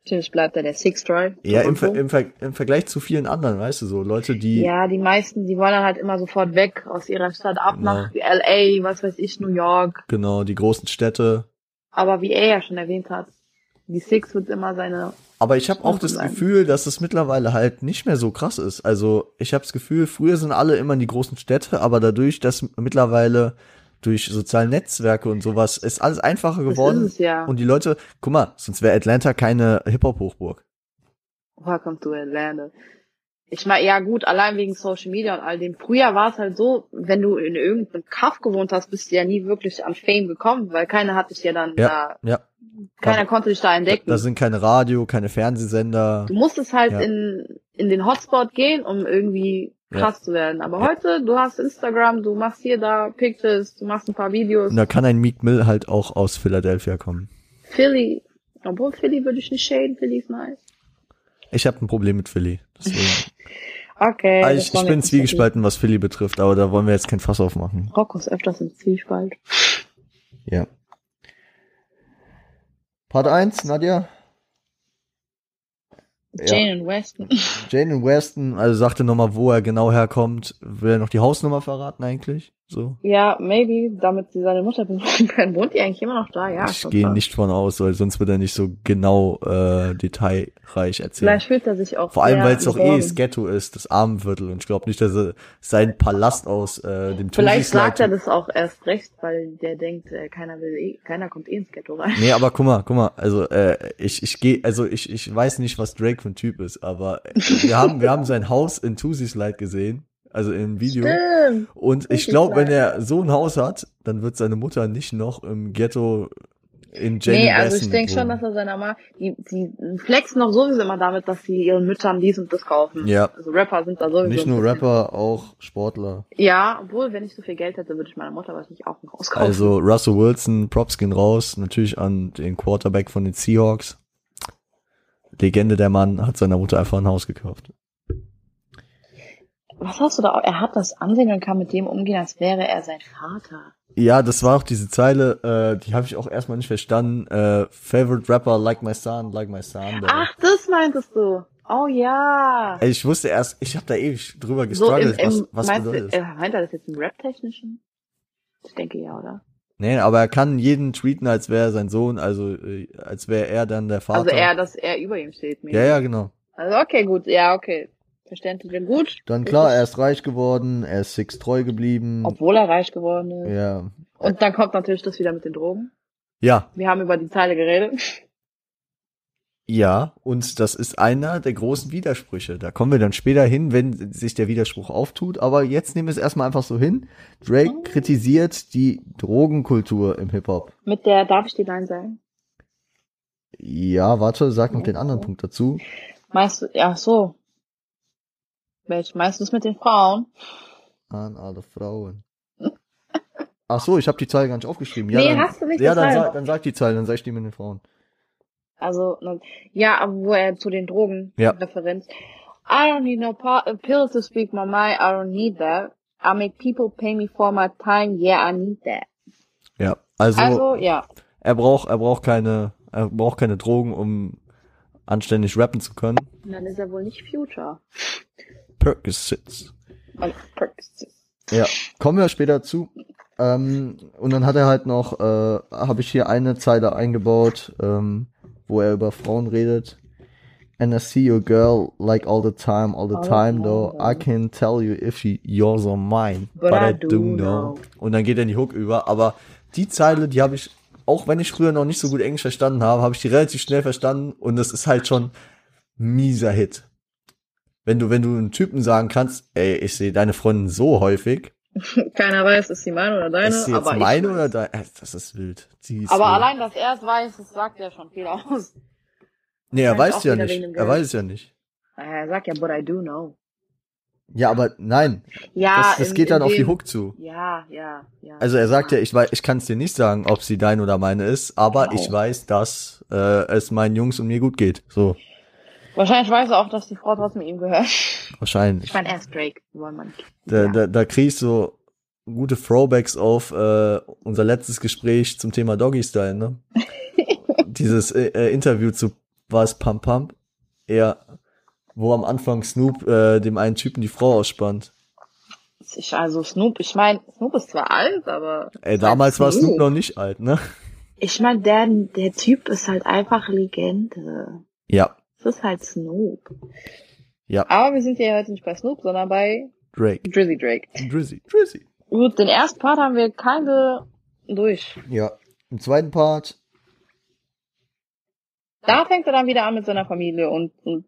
[SPEAKER 2] Natürlich bleibt er der Six Drive.
[SPEAKER 1] Ja, im, Ver im, Ver im Vergleich zu vielen anderen, weißt du, so Leute, die,
[SPEAKER 2] Ja, die meisten, die wollen dann halt immer sofort weg aus ihrer Stadt, ab
[SPEAKER 1] Genau.
[SPEAKER 2] nach LA, was weiß ich, New York.
[SPEAKER 1] genau, die großen Städte.
[SPEAKER 2] Aber wie er ja schon erwähnt hat, die Six wird immer seine,
[SPEAKER 1] Aber ich habe auch das
[SPEAKER 2] sein.
[SPEAKER 1] Gefühl, dass es mittlerweile halt nicht mehr so krass ist. Also ich habe das Gefühl, früher sind alle immer in die großen Städte, aber dadurch, dass mittlerweile durch soziale Netzwerke und sowas ist alles einfacher geworden.
[SPEAKER 2] es ja.
[SPEAKER 1] Und die Leute, guck mal, sonst wäre Atlanta keine Hip-Hop-Hochburg.
[SPEAKER 2] Welcome to Atlanta. Ich meine, ja gut, allein wegen Social Media und all dem. Früher war es halt so, wenn du in irgendeinem Kaff gewohnt hast, bist du ja nie wirklich an Fame gekommen, weil keiner hat dich ja dann
[SPEAKER 1] Ja,
[SPEAKER 2] da,
[SPEAKER 1] ja.
[SPEAKER 2] keiner konnte dich da entdecken.
[SPEAKER 1] Da sind keine Radio, keine Fernsehsender.
[SPEAKER 2] Du musstest halt
[SPEAKER 1] Ja.
[SPEAKER 2] in, in den Hotspot gehen, um irgendwie
[SPEAKER 1] Ja.
[SPEAKER 2] krass zu werden. Aber
[SPEAKER 1] Ja.
[SPEAKER 2] heute, du hast Instagram, du machst hier da Pictures, du machst ein paar Videos.
[SPEAKER 1] Und da kann ein Meek Mill halt auch aus Philadelphia kommen.
[SPEAKER 2] Philly, obwohl Philly würde ich nicht shaden, Philly ist nice.
[SPEAKER 1] Ich habe ein Problem mit Philly. Deswegen.
[SPEAKER 2] Okay. Das
[SPEAKER 1] ich, ich bin zwiegespalten, was Philly betrifft, aber da wollen wir jetzt kein Fass aufmachen.
[SPEAKER 2] Rocco ist öfters im Zwiespalt.
[SPEAKER 1] Ja. Part 1, Nadja. Ja.
[SPEAKER 2] Jane und Weston.
[SPEAKER 1] Jane Weston, also sagte nochmal, wo er genau herkommt. Will er noch die Hausnummer verraten eigentlich? So.
[SPEAKER 2] Ja, maybe, damit sie seine Mutter besuchen können. Wohnt die eigentlich immer noch da? Ja.
[SPEAKER 1] ich gehe nicht von aus, weil sonst wird er nicht so genau äh, detailreich erzählen.
[SPEAKER 2] Vielleicht fühlt er sich auch
[SPEAKER 1] Vor allem, weil es doch eh das Ghetto ist, das Armenviertel. Und ich glaube nicht, dass er seinen Palast aus äh, dem
[SPEAKER 2] Vielleicht sagt er das auch erst recht, weil der denkt, äh, keiner will eh, keiner kommt eh ins Ghetto rein.
[SPEAKER 1] Nee, aber guck mal, guck mal, also äh, ich ich gehe, also ich ich weiß nicht, was Drake für ein Typ ist, aber wir haben wir haben sein Haus in Tusi Slide gesehen, also im Video.
[SPEAKER 2] Stimmt.
[SPEAKER 1] Und ich glaube, wenn er so ein Haus hat, dann wird seine Mutter nicht noch im Ghetto in Jane
[SPEAKER 2] Nee, also ich denke schon, dass er seiner Mama, die, die flexen doch sowieso immer damit, dass sie ihren Müttern dies und das kaufen.
[SPEAKER 1] Ja.
[SPEAKER 2] Also Rapper sind da sowieso.
[SPEAKER 1] Nicht nur Rapper, auch Sportler.
[SPEAKER 2] Ja, obwohl, wenn ich so viel Geld hätte, würde ich meiner Mutter wahrscheinlich auch ein Haus kaufen.
[SPEAKER 1] Also Russell Wilson, Props gehen raus, natürlich an den Quarterback von den Seahawks. Legende der Mann hat seiner Mutter einfach ein Haus gekauft.
[SPEAKER 2] Was hast du da? Er hat das Ansehen und kann mit dem umgehen, als wäre er sein Vater.
[SPEAKER 1] Ja, das war auch diese Zeile, äh, die habe ich auch erstmal nicht verstanden. Äh, Favorite Rapper, like my son, like my son. Der-
[SPEAKER 2] Ach, das meintest du. Oh ja.
[SPEAKER 1] Ey, ich wusste erst, ich habe da ewig drüber
[SPEAKER 2] So im,
[SPEAKER 1] gestruggelt,
[SPEAKER 2] im,
[SPEAKER 1] was, was
[SPEAKER 2] meinst du,
[SPEAKER 1] bedeutet
[SPEAKER 2] äh,
[SPEAKER 1] das?
[SPEAKER 2] meint er das jetzt im Rap-Technischen? Ich denke ja, oder?
[SPEAKER 1] Nee, aber er kann jeden tweeten, als wäre er sein Sohn, also äh, als wäre er dann der Vater.
[SPEAKER 2] Also er, dass er über ihm steht.
[SPEAKER 1] ja, ja, genau.
[SPEAKER 2] Also okay, gut. Ja, okay. Verständlich. Gut.
[SPEAKER 1] Dann klar, er ist reich geworden, er ist Six treu geblieben.
[SPEAKER 2] Obwohl er reich geworden ist.
[SPEAKER 1] Ja.
[SPEAKER 2] Und dann kommt natürlich das wieder mit den Drogen.
[SPEAKER 1] Ja,
[SPEAKER 2] Wir haben über die Zeile geredet.
[SPEAKER 1] ja, und das ist einer der großen Widersprüche. Da kommen wir dann später hin, wenn sich der Widerspruch auftut. Aber jetzt nehmen wir es erstmal einfach so hin. Drake kritisiert die Drogenkultur im Hip-Hop.
[SPEAKER 2] Mit der, darf ich die Line sagen?
[SPEAKER 1] Ja, warte, sag noch den anderen Punkt dazu.
[SPEAKER 2] Meinst du, ja, so. Welch, meinst du es mit den Frauen?
[SPEAKER 1] An alle Frauen. Ach so, ich habe die Zahl gar nicht aufgeschrieben. Ja,
[SPEAKER 2] Nee,
[SPEAKER 1] dann,
[SPEAKER 2] hast du nicht,
[SPEAKER 1] Ja, dann, sag, dann sag die Zahl, dann sag ich die mit den Frauen.
[SPEAKER 2] Also, ja, aber wo er zu den Drogen
[SPEAKER 1] Ja.
[SPEAKER 2] Referenz. I don't need no pa- a pill to speak my mind. I don't need that. I make people pay me for my time. Yeah, I need that.
[SPEAKER 1] Ja, also,
[SPEAKER 2] Also, ja.
[SPEAKER 1] er braucht, er braucht keine, er braucht keine Drogen, um anständig rappen zu können.
[SPEAKER 2] Und dann ist er wohl nicht Future.
[SPEAKER 1] Percocets.
[SPEAKER 2] Und Percocets.
[SPEAKER 1] Ja, kommen wir später zu. Ähm, und dann hat er halt noch, äh, habe ich hier eine Zeile eingebaut, ähm, wo er über Frauen redet. And I see your girl like all the time, all the
[SPEAKER 2] All
[SPEAKER 1] time though. I can tell you if she yours or mine, but, I, do know. Und dann geht er in die Hook über. Aber die Zeile, die habe ich, auch wenn ich früher noch nicht so gut Englisch verstanden habe, habe ich die relativ schnell verstanden. Und das ist halt schon mieser Hit. Wenn du, wenn du einen Typen sagen kannst, ey, ich sehe deine Freundin so häufig,
[SPEAKER 2] Keiner weiß, ist sie meine oder deine.
[SPEAKER 1] ist sie jetzt meine oder deine? Das ist wild. Sie ist
[SPEAKER 2] Aber
[SPEAKER 1] wild.
[SPEAKER 2] allein, dass er es weiß, das sagt ja schon viel aus.
[SPEAKER 1] Nee, er weiß ja nicht. Er weiß es ja nicht.
[SPEAKER 2] Er sagt ja, but I do know.
[SPEAKER 1] Ja, aber nein.
[SPEAKER 2] Ja,
[SPEAKER 1] Das, das
[SPEAKER 2] in-
[SPEAKER 1] geht dann auf die Hook zu.
[SPEAKER 2] Ja, ja, ja.
[SPEAKER 1] Also er sagt ja, ich weiß, ich kann es dir nicht sagen, ob sie deine oder meine ist, aber
[SPEAKER 2] Genau.
[SPEAKER 1] ich weiß, dass äh, es meinen Jungs und mir gut geht. So,
[SPEAKER 2] Wahrscheinlich weiß er auch, dass die Frau trotzdem ihm gehört.
[SPEAKER 1] wahrscheinlich.
[SPEAKER 2] Ich meine, er ist Drake. Wollen man.
[SPEAKER 1] Da,
[SPEAKER 2] ja.
[SPEAKER 1] da, da kriegst du gute Throwbacks auf äh, unser letztes Gespräch zum Thema Doggy Style, ne? Dieses äh, äh, Interview zu war es Pump Pump? Ja, wo am Anfang Snoop äh, dem einen Typen die Frau ausspannt.
[SPEAKER 2] Ich, also Snoop, ich meine, Snoop ist zwar alt, aber.
[SPEAKER 1] Ey, damals war
[SPEAKER 2] halt
[SPEAKER 1] Snoop noch nicht alt, ne?
[SPEAKER 2] Ich meine, der, der Typ ist halt einfach Legende.
[SPEAKER 1] Ja,
[SPEAKER 2] ist halt Snoop.
[SPEAKER 1] ja,
[SPEAKER 2] Aber wir sind ja heute nicht bei Snoop, sondern bei
[SPEAKER 1] Drake.
[SPEAKER 2] Drizzy Drake.
[SPEAKER 1] Drizzy, Drizzy.
[SPEAKER 2] Gut, den ersten Part haben wir keine durch.
[SPEAKER 1] Ja. Im zweiten Part,
[SPEAKER 2] Da fängt er dann wieder an mit seiner Familie und, und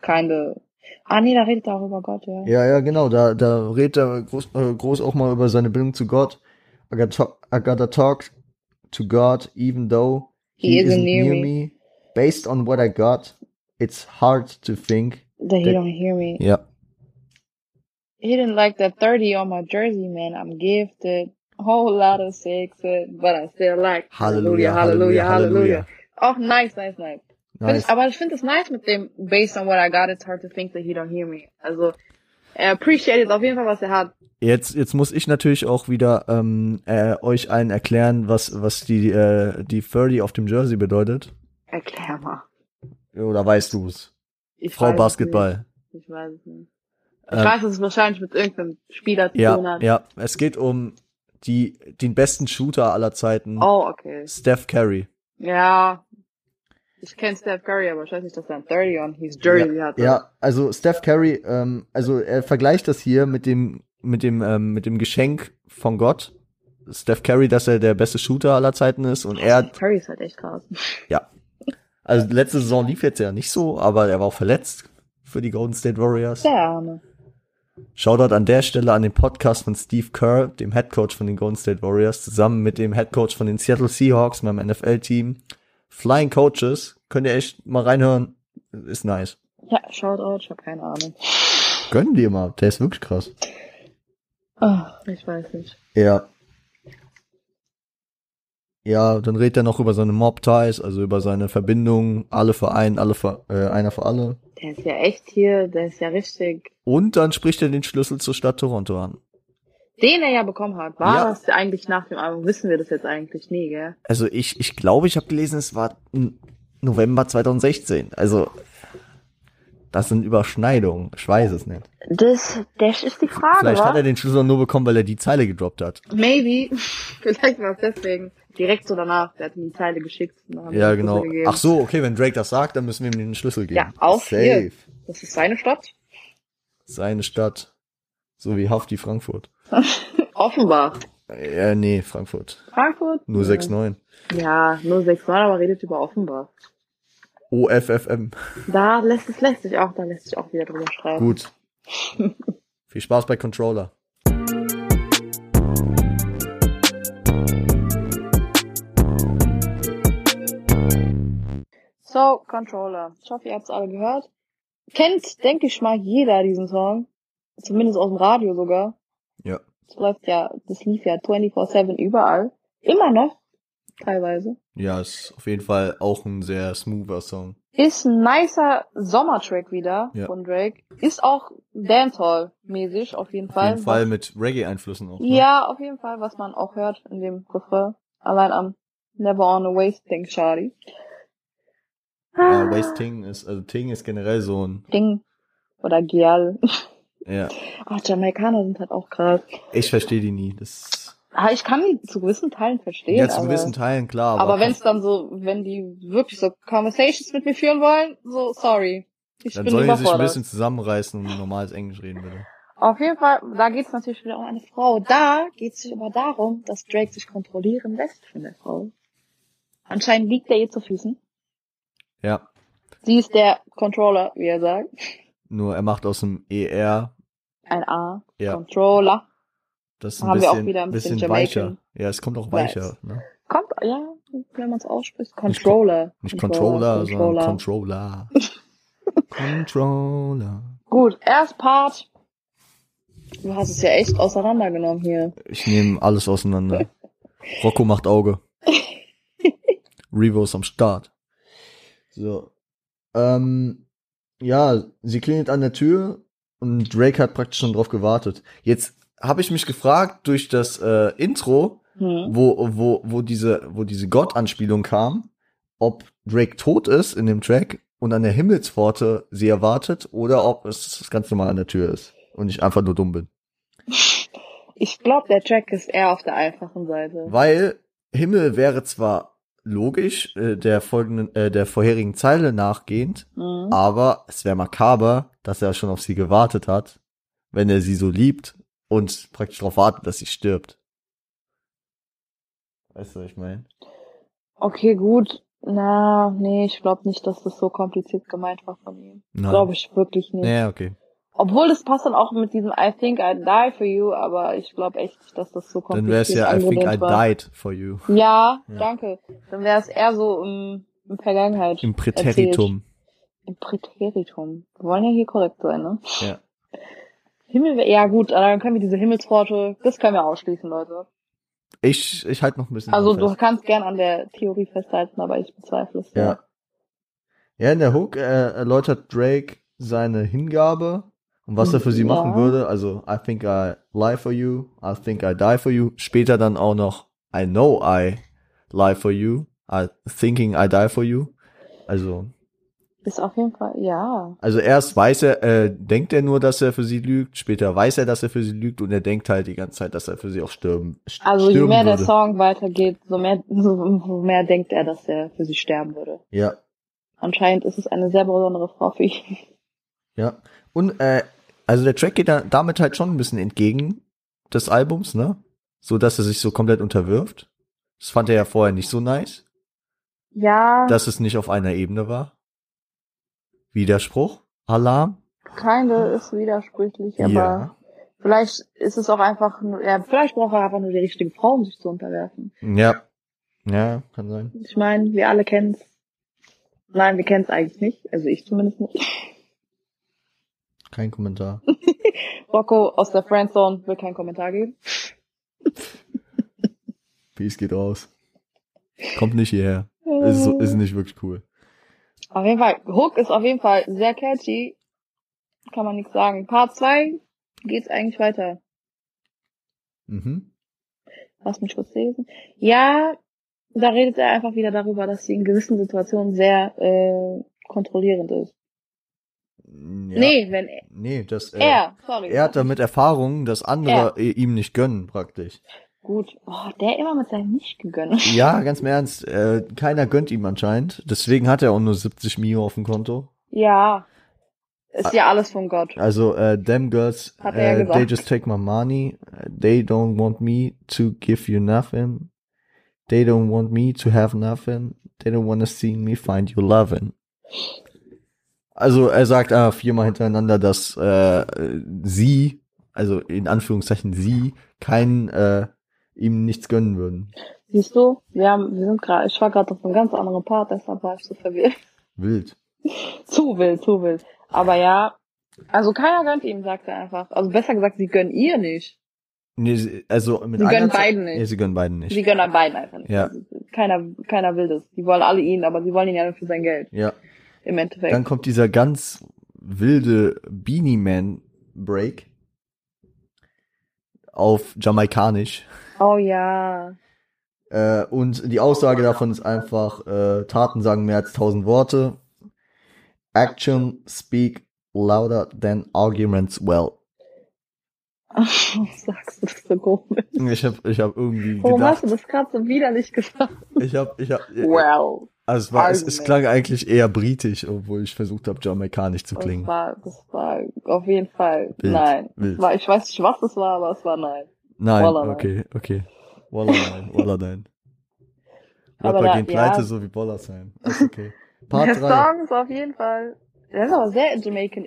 [SPEAKER 2] keine. Ah nee, da redet er auch über Gott, ja.
[SPEAKER 1] ja, ja, genau, da, da redet er groß, äh, groß auch mal über seine Bindung zu Gott. I gotta, talk, I gotta talk to God even though he, isn't, near me. Based on what I got, it's hard to think.
[SPEAKER 2] That he
[SPEAKER 1] Der-
[SPEAKER 2] don't hear me.
[SPEAKER 1] Ja,
[SPEAKER 2] He didn't like that 30 on my jersey, man. I'm gifted. Whole lot of sex, but I still like
[SPEAKER 1] Halleluja, Halleluja, Halleluja.
[SPEAKER 2] Auch nice, nice, nice.
[SPEAKER 1] Nice.
[SPEAKER 2] Ich, aber ich finde es nice mit dem, based on what I got, it's hard to think that he don't hear me. Also, er appreciated auf jeden Fall, was er hat.
[SPEAKER 1] Jetzt, jetzt muss ich natürlich auch wieder ähm, äh, euch allen erklären, was, was die, äh, die 30 auf dem Jersey bedeutet.
[SPEAKER 2] Erklär mal.
[SPEAKER 1] Oder weißt du's?
[SPEAKER 2] Ich
[SPEAKER 1] Frau
[SPEAKER 2] weiß es
[SPEAKER 1] Basketball.
[SPEAKER 2] Nicht. Ich weiß es nicht. Ich
[SPEAKER 1] Ähm,
[SPEAKER 2] weiß, dass es wahrscheinlich mit irgendeinem Spieler zu tun
[SPEAKER 1] ja,
[SPEAKER 2] hat.
[SPEAKER 1] ja, es geht um die, den besten Shooter aller Zeiten,
[SPEAKER 2] Oh, okay.
[SPEAKER 1] Steph Curry.
[SPEAKER 2] Ja. Ich kenne Steph Curry, aber ich weiß nicht, dass er ein 30 on his Jersey
[SPEAKER 1] ja,
[SPEAKER 2] hat.
[SPEAKER 1] Ja, also Steph Curry, ähm, also er vergleicht das hier mit dem mit dem ähm, mit dem Geschenk von Gott. Steph Curry, dass er der beste Shooter aller Zeiten ist und er hat,
[SPEAKER 2] Curry ist halt echt krass.
[SPEAKER 1] ja, also letzte Saison lief jetzt ja nicht so, aber er war auch verletzt für die Golden State Warriors.
[SPEAKER 2] Der Arme.
[SPEAKER 1] Shoutout an der Stelle an den Podcast von Steve Kerr, dem Head Coach von den Golden State Warriors, zusammen mit dem Head Coach von den Seattle Seahawks, meinem NFL-Team. Flying Coaches, könnt ihr echt mal reinhören, ist nice.
[SPEAKER 2] Ja, Shoutout, ich habe keine Ahnung.
[SPEAKER 1] Gönn dir mal, der ist wirklich krass.
[SPEAKER 2] Oh, ich weiß nicht.
[SPEAKER 1] Ja. Ja, dann redet er noch über seine Mob-Ties, also über seine Verbindungen, alle für einen, alle für, äh, einer für alle.
[SPEAKER 2] Der ist ja echt hier, der ist ja richtig.
[SPEAKER 1] Und dann spricht er den Schlüssel zur Stadt Toronto an.
[SPEAKER 2] Den er ja bekommen hat. War
[SPEAKER 1] Ja.
[SPEAKER 2] das eigentlich nach dem Album? Wissen wir das jetzt eigentlich nie, gell?
[SPEAKER 1] Also ich, ich glaube, ich habe gelesen, es war November 2016. Also das sind Überschneidungen. Ich weiß es nicht.
[SPEAKER 2] Das, das ist die Frage,
[SPEAKER 1] Vielleicht
[SPEAKER 2] wa?
[SPEAKER 1] hat er den Schlüssel nur bekommen, weil er die Zeile gedroppt hat.
[SPEAKER 2] Maybe. Vielleicht war es deswegen. Direkt so danach. Der hat ihm die Zeile geschickt.
[SPEAKER 1] Ja, genau. Ach so, okay, wenn Drake das sagt, dann müssen wir ihm den Schlüssel geben.
[SPEAKER 2] Ja, auch
[SPEAKER 1] Safe.
[SPEAKER 2] hier. Das ist seine Stadt.
[SPEAKER 1] Seine Stadt. So wie Hafti Frankfurt.
[SPEAKER 2] Offenbach.
[SPEAKER 1] Äh, nee, Frankfurt.
[SPEAKER 2] Frankfurt?
[SPEAKER 1] Nur
[SPEAKER 2] Ja.
[SPEAKER 1] 6-9.
[SPEAKER 2] Ja, nur 6 Mal, aber redet über Offenbach.
[SPEAKER 1] OFFM.
[SPEAKER 2] Da lässt es lässt sich auch, da lässt sich auch wieder drüber streiten.
[SPEAKER 1] Gut. Viel Spaß bei Controller.
[SPEAKER 2] So, Controller. Ich hoffe, ihr habt es alle gehört. Kennt, denke ich mal, jeder diesen Song. Zumindest aus dem Radio sogar.
[SPEAKER 1] Ja.
[SPEAKER 2] Das läuft ja, das lief ja 24-7 überall. Immer noch. Teilweise.
[SPEAKER 1] Ja, ist auf jeden Fall auch ein sehr smoother Song.
[SPEAKER 2] Ist ein nicer Sommertrack wieder
[SPEAKER 1] Ja.
[SPEAKER 2] von Drake. Ist auch Dancehall-mäßig, auf jeden
[SPEAKER 1] Auf
[SPEAKER 2] Fall.
[SPEAKER 1] jeden Fall mit Reggae-Einflüssen auch. Ne?
[SPEAKER 2] Ja, auf jeden Fall, was man auch hört in dem Refrain. Allein am Never on a wasting, Shawty.
[SPEAKER 1] Äh, Wasting ist, also Ting ist generell so ein,
[SPEAKER 2] Ding. Oder Gial.
[SPEAKER 1] ja.
[SPEAKER 2] Ach, Jamaikaner sind halt auch krass.
[SPEAKER 1] Ich verstehe die nie. Das,
[SPEAKER 2] Ah, ich kann die zu gewissen Teilen verstehen.
[SPEAKER 1] ja, zu
[SPEAKER 2] aber,
[SPEAKER 1] gewissen Teilen, klar.
[SPEAKER 2] aber wenn es dann so, wenn die wirklich so Conversations mit mir führen wollen, so sorry. Ich
[SPEAKER 1] dann
[SPEAKER 2] bin
[SPEAKER 1] sollen die sich ein bisschen zusammenreißen und normales Englisch reden, bitte.
[SPEAKER 2] Auf jeden Fall, da geht es natürlich wieder um eine Frau. Da geht es sich aber darum, dass Drake sich kontrollieren lässt von der Frau. Anscheinend liegt er ihr zu Füßen.
[SPEAKER 1] Ja.
[SPEAKER 2] Sie ist der Controller, wie er sagt.
[SPEAKER 1] Nur er macht aus dem ER,
[SPEAKER 2] Ein A.
[SPEAKER 1] Ja.
[SPEAKER 2] Controller.
[SPEAKER 1] das ist ein
[SPEAKER 2] Haben wir auch
[SPEAKER 1] bisschen,
[SPEAKER 2] wieder ein bisschen
[SPEAKER 1] bisschen weicher. Ja, es kommt auch weicher. Ne?
[SPEAKER 2] Kommt, ja, wenn man es ausspricht. Controller.
[SPEAKER 1] Nicht Controller,
[SPEAKER 2] Controller.
[SPEAKER 1] sondern Controller. Controller.
[SPEAKER 2] Gut, erst Part. Du hast es ja echt auseinandergenommen hier.
[SPEAKER 1] Ich nehme alles auseinander. Rocco macht Auge. Revo ist am Start. So. Ähm, ja, sie klingelt an der Tür und Drake hat praktisch schon drauf gewartet. Jetzt habe ich mich gefragt durch das äh, Intro,
[SPEAKER 2] Hm.
[SPEAKER 1] wo wo wo diese wo diese Gott-Anspielung kam, ob Drake tot ist in dem Track und an der Himmelspforte sie erwartet oder ob es ganz normal an der Tür ist und ich einfach nur dumm bin.
[SPEAKER 2] Ich glaube, der Track ist eher auf der einfachen Seite.
[SPEAKER 1] Weil Himmel wäre zwar logisch äh, der folgenden äh, der vorherigen Zeile nachgehend,
[SPEAKER 2] Mhm.
[SPEAKER 1] aber es wäre makaber, dass er schon auf sie gewartet hat, wenn er sie so liebt und praktisch darauf wartet, dass sie stirbt. Weißt du, was ich meine?
[SPEAKER 2] Okay, gut. Na, nee, ich glaube nicht, dass das so kompliziert gemeint war von ihm. Glaube ich wirklich nicht.
[SPEAKER 1] Ja, okay.
[SPEAKER 2] Obwohl das passt dann auch mit diesem I think I die for you, aber ich glaube echt dass das so
[SPEAKER 1] Dann
[SPEAKER 2] kompliziert
[SPEAKER 1] wäre es ja I think I
[SPEAKER 2] war.
[SPEAKER 1] died for you.
[SPEAKER 2] Ja,
[SPEAKER 1] Ja.
[SPEAKER 2] danke. Dann wäre es eher so im, im Vergangenheit.
[SPEAKER 1] Im Präteritum.
[SPEAKER 2] Erzählt. Im Präteritum. Wir wollen ja hier korrekt sein, ne?
[SPEAKER 1] Ja.
[SPEAKER 2] Himmel, ja gut, dann können wir diese Himmelspforte, das können wir ausschließen, Leute.
[SPEAKER 1] Ich, ich halte noch ein bisschen.
[SPEAKER 2] Also du kannst gern an der Theorie festhalten, aber ich bezweifle es.
[SPEAKER 1] Ja. Ja, in der Hook äh, erläutert Drake seine Hingabe und was er für sie
[SPEAKER 2] Ja.
[SPEAKER 1] machen würde. Also, I think I lie for you, I think I die for you. Später dann auch noch, I know I lie for you, I thinking I die for you. Also,
[SPEAKER 2] Ist auf jeden Fall, ja.
[SPEAKER 1] also erst weiß er, äh, denkt er nur, dass er für sie lügt, später weiß er, dass er für sie lügt und er denkt halt die ganze Zeit, dass er für sie auch sterben, st-
[SPEAKER 2] Also je mehr der
[SPEAKER 1] würde.
[SPEAKER 2] Song weitergeht, so mehr, so mehr denkt er, dass er für sie sterben würde.
[SPEAKER 1] Ja,
[SPEAKER 2] Anscheinend ist es eine sehr besondere Frau für ihn.
[SPEAKER 1] Ja. Und äh, also der Track geht da, damit halt schon ein bisschen entgegen des Albums, ne? So dass er sich so komplett unterwirft. Das fand er ja vorher nicht so nice,
[SPEAKER 2] Ja,
[SPEAKER 1] dass es nicht auf einer Ebene war. Widerspruch, Alarm.
[SPEAKER 2] keine ist widersprüchlich, aber
[SPEAKER 1] Ja.
[SPEAKER 2] vielleicht ist es auch einfach, nur, ja, vielleicht braucht er einfach nur die richtige Frau, um sich zu unterwerfen.
[SPEAKER 1] Ja. Ja, kann sein.
[SPEAKER 2] Ich meine, wir alle kennen's. Nein, wir kennen's eigentlich nicht. Also ich zumindest nicht.
[SPEAKER 1] Kein Kommentar.
[SPEAKER 2] Rocco aus der Friendzone will keinen Kommentar geben.
[SPEAKER 1] Peace geht raus. Kommt nicht hierher. Ist, ist nicht wirklich cool.
[SPEAKER 2] Auf jeden Fall, Hook ist auf jeden Fall sehr catchy. Kann man nichts sagen. Part 2 geht's eigentlich weiter.
[SPEAKER 1] Mhm.
[SPEAKER 2] Lass mich kurz lesen. Ja, da redet er einfach wieder darüber, dass sie in gewissen Situationen sehr äh, kontrollierend ist.
[SPEAKER 1] Ja.
[SPEAKER 2] Nee, wenn er,
[SPEAKER 1] Nee, das, äh,
[SPEAKER 2] er, sorry.
[SPEAKER 1] er hat damit Erfahrungen, dass andere äh, ihm nicht gönnen, praktisch.
[SPEAKER 2] Gut. Oh, der immer mit seinem nicht gegönnt.
[SPEAKER 1] Ja, ganz im Ernst, äh, keiner gönnt ihm anscheinend. Deswegen hat er auch nur 70 Mio auf dem Konto.
[SPEAKER 2] Ja. Ist ja alles von Gott.
[SPEAKER 1] Also, äh, them girls,
[SPEAKER 2] Hat er
[SPEAKER 1] äh, they just take my money. They don't want me to give you nothing. They don't want me to have nothing. They don't want to see me find you loving. Also, er sagt äh, viermal hintereinander, dass äh, sie, also in Anführungszeichen sie, kein, äh, ihm nichts gönnen würden.
[SPEAKER 2] Siehst du, wir haben, wir sind gerade, ich war gerade auf einem ganz anderen Part, deshalb war ich so verwirrt.
[SPEAKER 1] Wild.
[SPEAKER 2] zu wild, zu wild. Aber ja, also keiner gönnt ihm, sagt er einfach. Also besser gesagt, sie gönnen ihr nicht.
[SPEAKER 1] Nee, sie- also mit
[SPEAKER 2] Sie gönnen beiden nicht.
[SPEAKER 1] Nee, sie gönnen beiden nicht.
[SPEAKER 2] Sie gönnen beiden einfach nicht.
[SPEAKER 1] Ja.
[SPEAKER 2] Also keiner, keiner will das. Die wollen alle ihn, aber sie wollen ihn ja nur für sein Geld.
[SPEAKER 1] ja.
[SPEAKER 2] Im Endeffekt.
[SPEAKER 1] Dann kommt dieser ganz wilde Beanie Man Break auf Jamaikanisch.
[SPEAKER 2] oh ja.
[SPEAKER 1] Äh, und die Aussage davon ist einfach, äh, Taten sagen mehr als tausend Worte. Action speak louder than arguments well.
[SPEAKER 2] Warum sagst du das so komisch?
[SPEAKER 1] Ich habe ich hab irgendwie
[SPEAKER 2] Warum hast
[SPEAKER 1] gedacht,
[SPEAKER 2] du das gerade so widerlich gesagt?
[SPEAKER 1] ich habe, ich habe,
[SPEAKER 2] Well.
[SPEAKER 1] Also es war, es, es
[SPEAKER 2] Argument.
[SPEAKER 1] klang eigentlich eher britisch, obwohl ich versucht habe, jamaikanisch zu
[SPEAKER 2] Das
[SPEAKER 1] klingen.
[SPEAKER 2] war, das war auf jeden Fall
[SPEAKER 1] Wild,
[SPEAKER 2] nein. Das war, ich weiß nicht, was es war, aber es war nein.
[SPEAKER 1] Nein,
[SPEAKER 2] Walla nein.
[SPEAKER 1] okay, okay. Walla nein, Walla nein.
[SPEAKER 2] Aber
[SPEAKER 1] Rapper
[SPEAKER 2] da-
[SPEAKER 1] gehen pleite,
[SPEAKER 2] ja.
[SPEAKER 1] so wie Boller sein. Ist okay. Part
[SPEAKER 2] Der
[SPEAKER 1] 3.
[SPEAKER 2] Song ist auf jeden Fall, der ist aber sehr Jamaican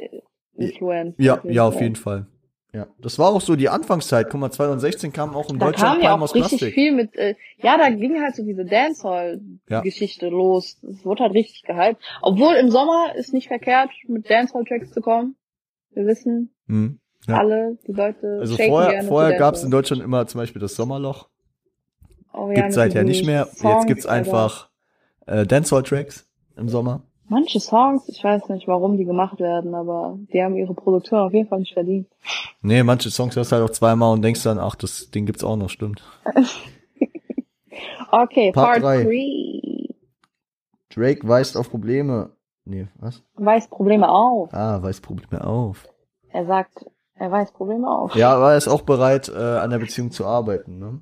[SPEAKER 2] influenced.
[SPEAKER 1] Ja, ja, auf jeden Fall. Ja, das war auch so die Anfangszeit. Guck mal, 2016 kam auch in
[SPEAKER 2] Da
[SPEAKER 1] Deutschland
[SPEAKER 2] kam ja auch
[SPEAKER 1] aus
[SPEAKER 2] richtig
[SPEAKER 1] Plastik.
[SPEAKER 2] viel mit, äh, ja, da ging halt so diese Dancehall-Geschichte los. Es wurde halt richtig gehypt. Obwohl im Sommer ist nicht verkehrt, mit Dancehall-Tracks zu kommen. Wir wissen
[SPEAKER 1] Hm. Ja.
[SPEAKER 2] alle, die Leute
[SPEAKER 1] Also vorher, vorher gab es in. Deutschland immer zum Beispiel das Sommerloch.
[SPEAKER 2] Oh, ja,
[SPEAKER 1] Gibt's seither nicht mehr. Jetzt
[SPEAKER 2] Songs,
[SPEAKER 1] gibt's
[SPEAKER 2] Alter.
[SPEAKER 1] einfach äh, Dancehall-Tracks im Sommer.
[SPEAKER 2] Manche Songs, ich weiß nicht, warum die gemacht werden, aber die haben ihre Produktion auf jeden Fall nicht verdient.
[SPEAKER 1] Nee, manche Songs hörst du halt auch zweimal und denkst dann, ach, das Ding gibt's auch noch, stimmt.
[SPEAKER 2] Okay,
[SPEAKER 1] Part
[SPEAKER 2] Part
[SPEAKER 1] drei.
[SPEAKER 2] 3.
[SPEAKER 1] Drake weist auf Probleme. Nee, was?
[SPEAKER 2] Weist Probleme auf.
[SPEAKER 1] Ah, weist Probleme auf.
[SPEAKER 2] Er sagt, er weist Probleme auf.
[SPEAKER 1] Ja, aber er ist auch bereit, äh, an der Beziehung zu arbeiten, ne?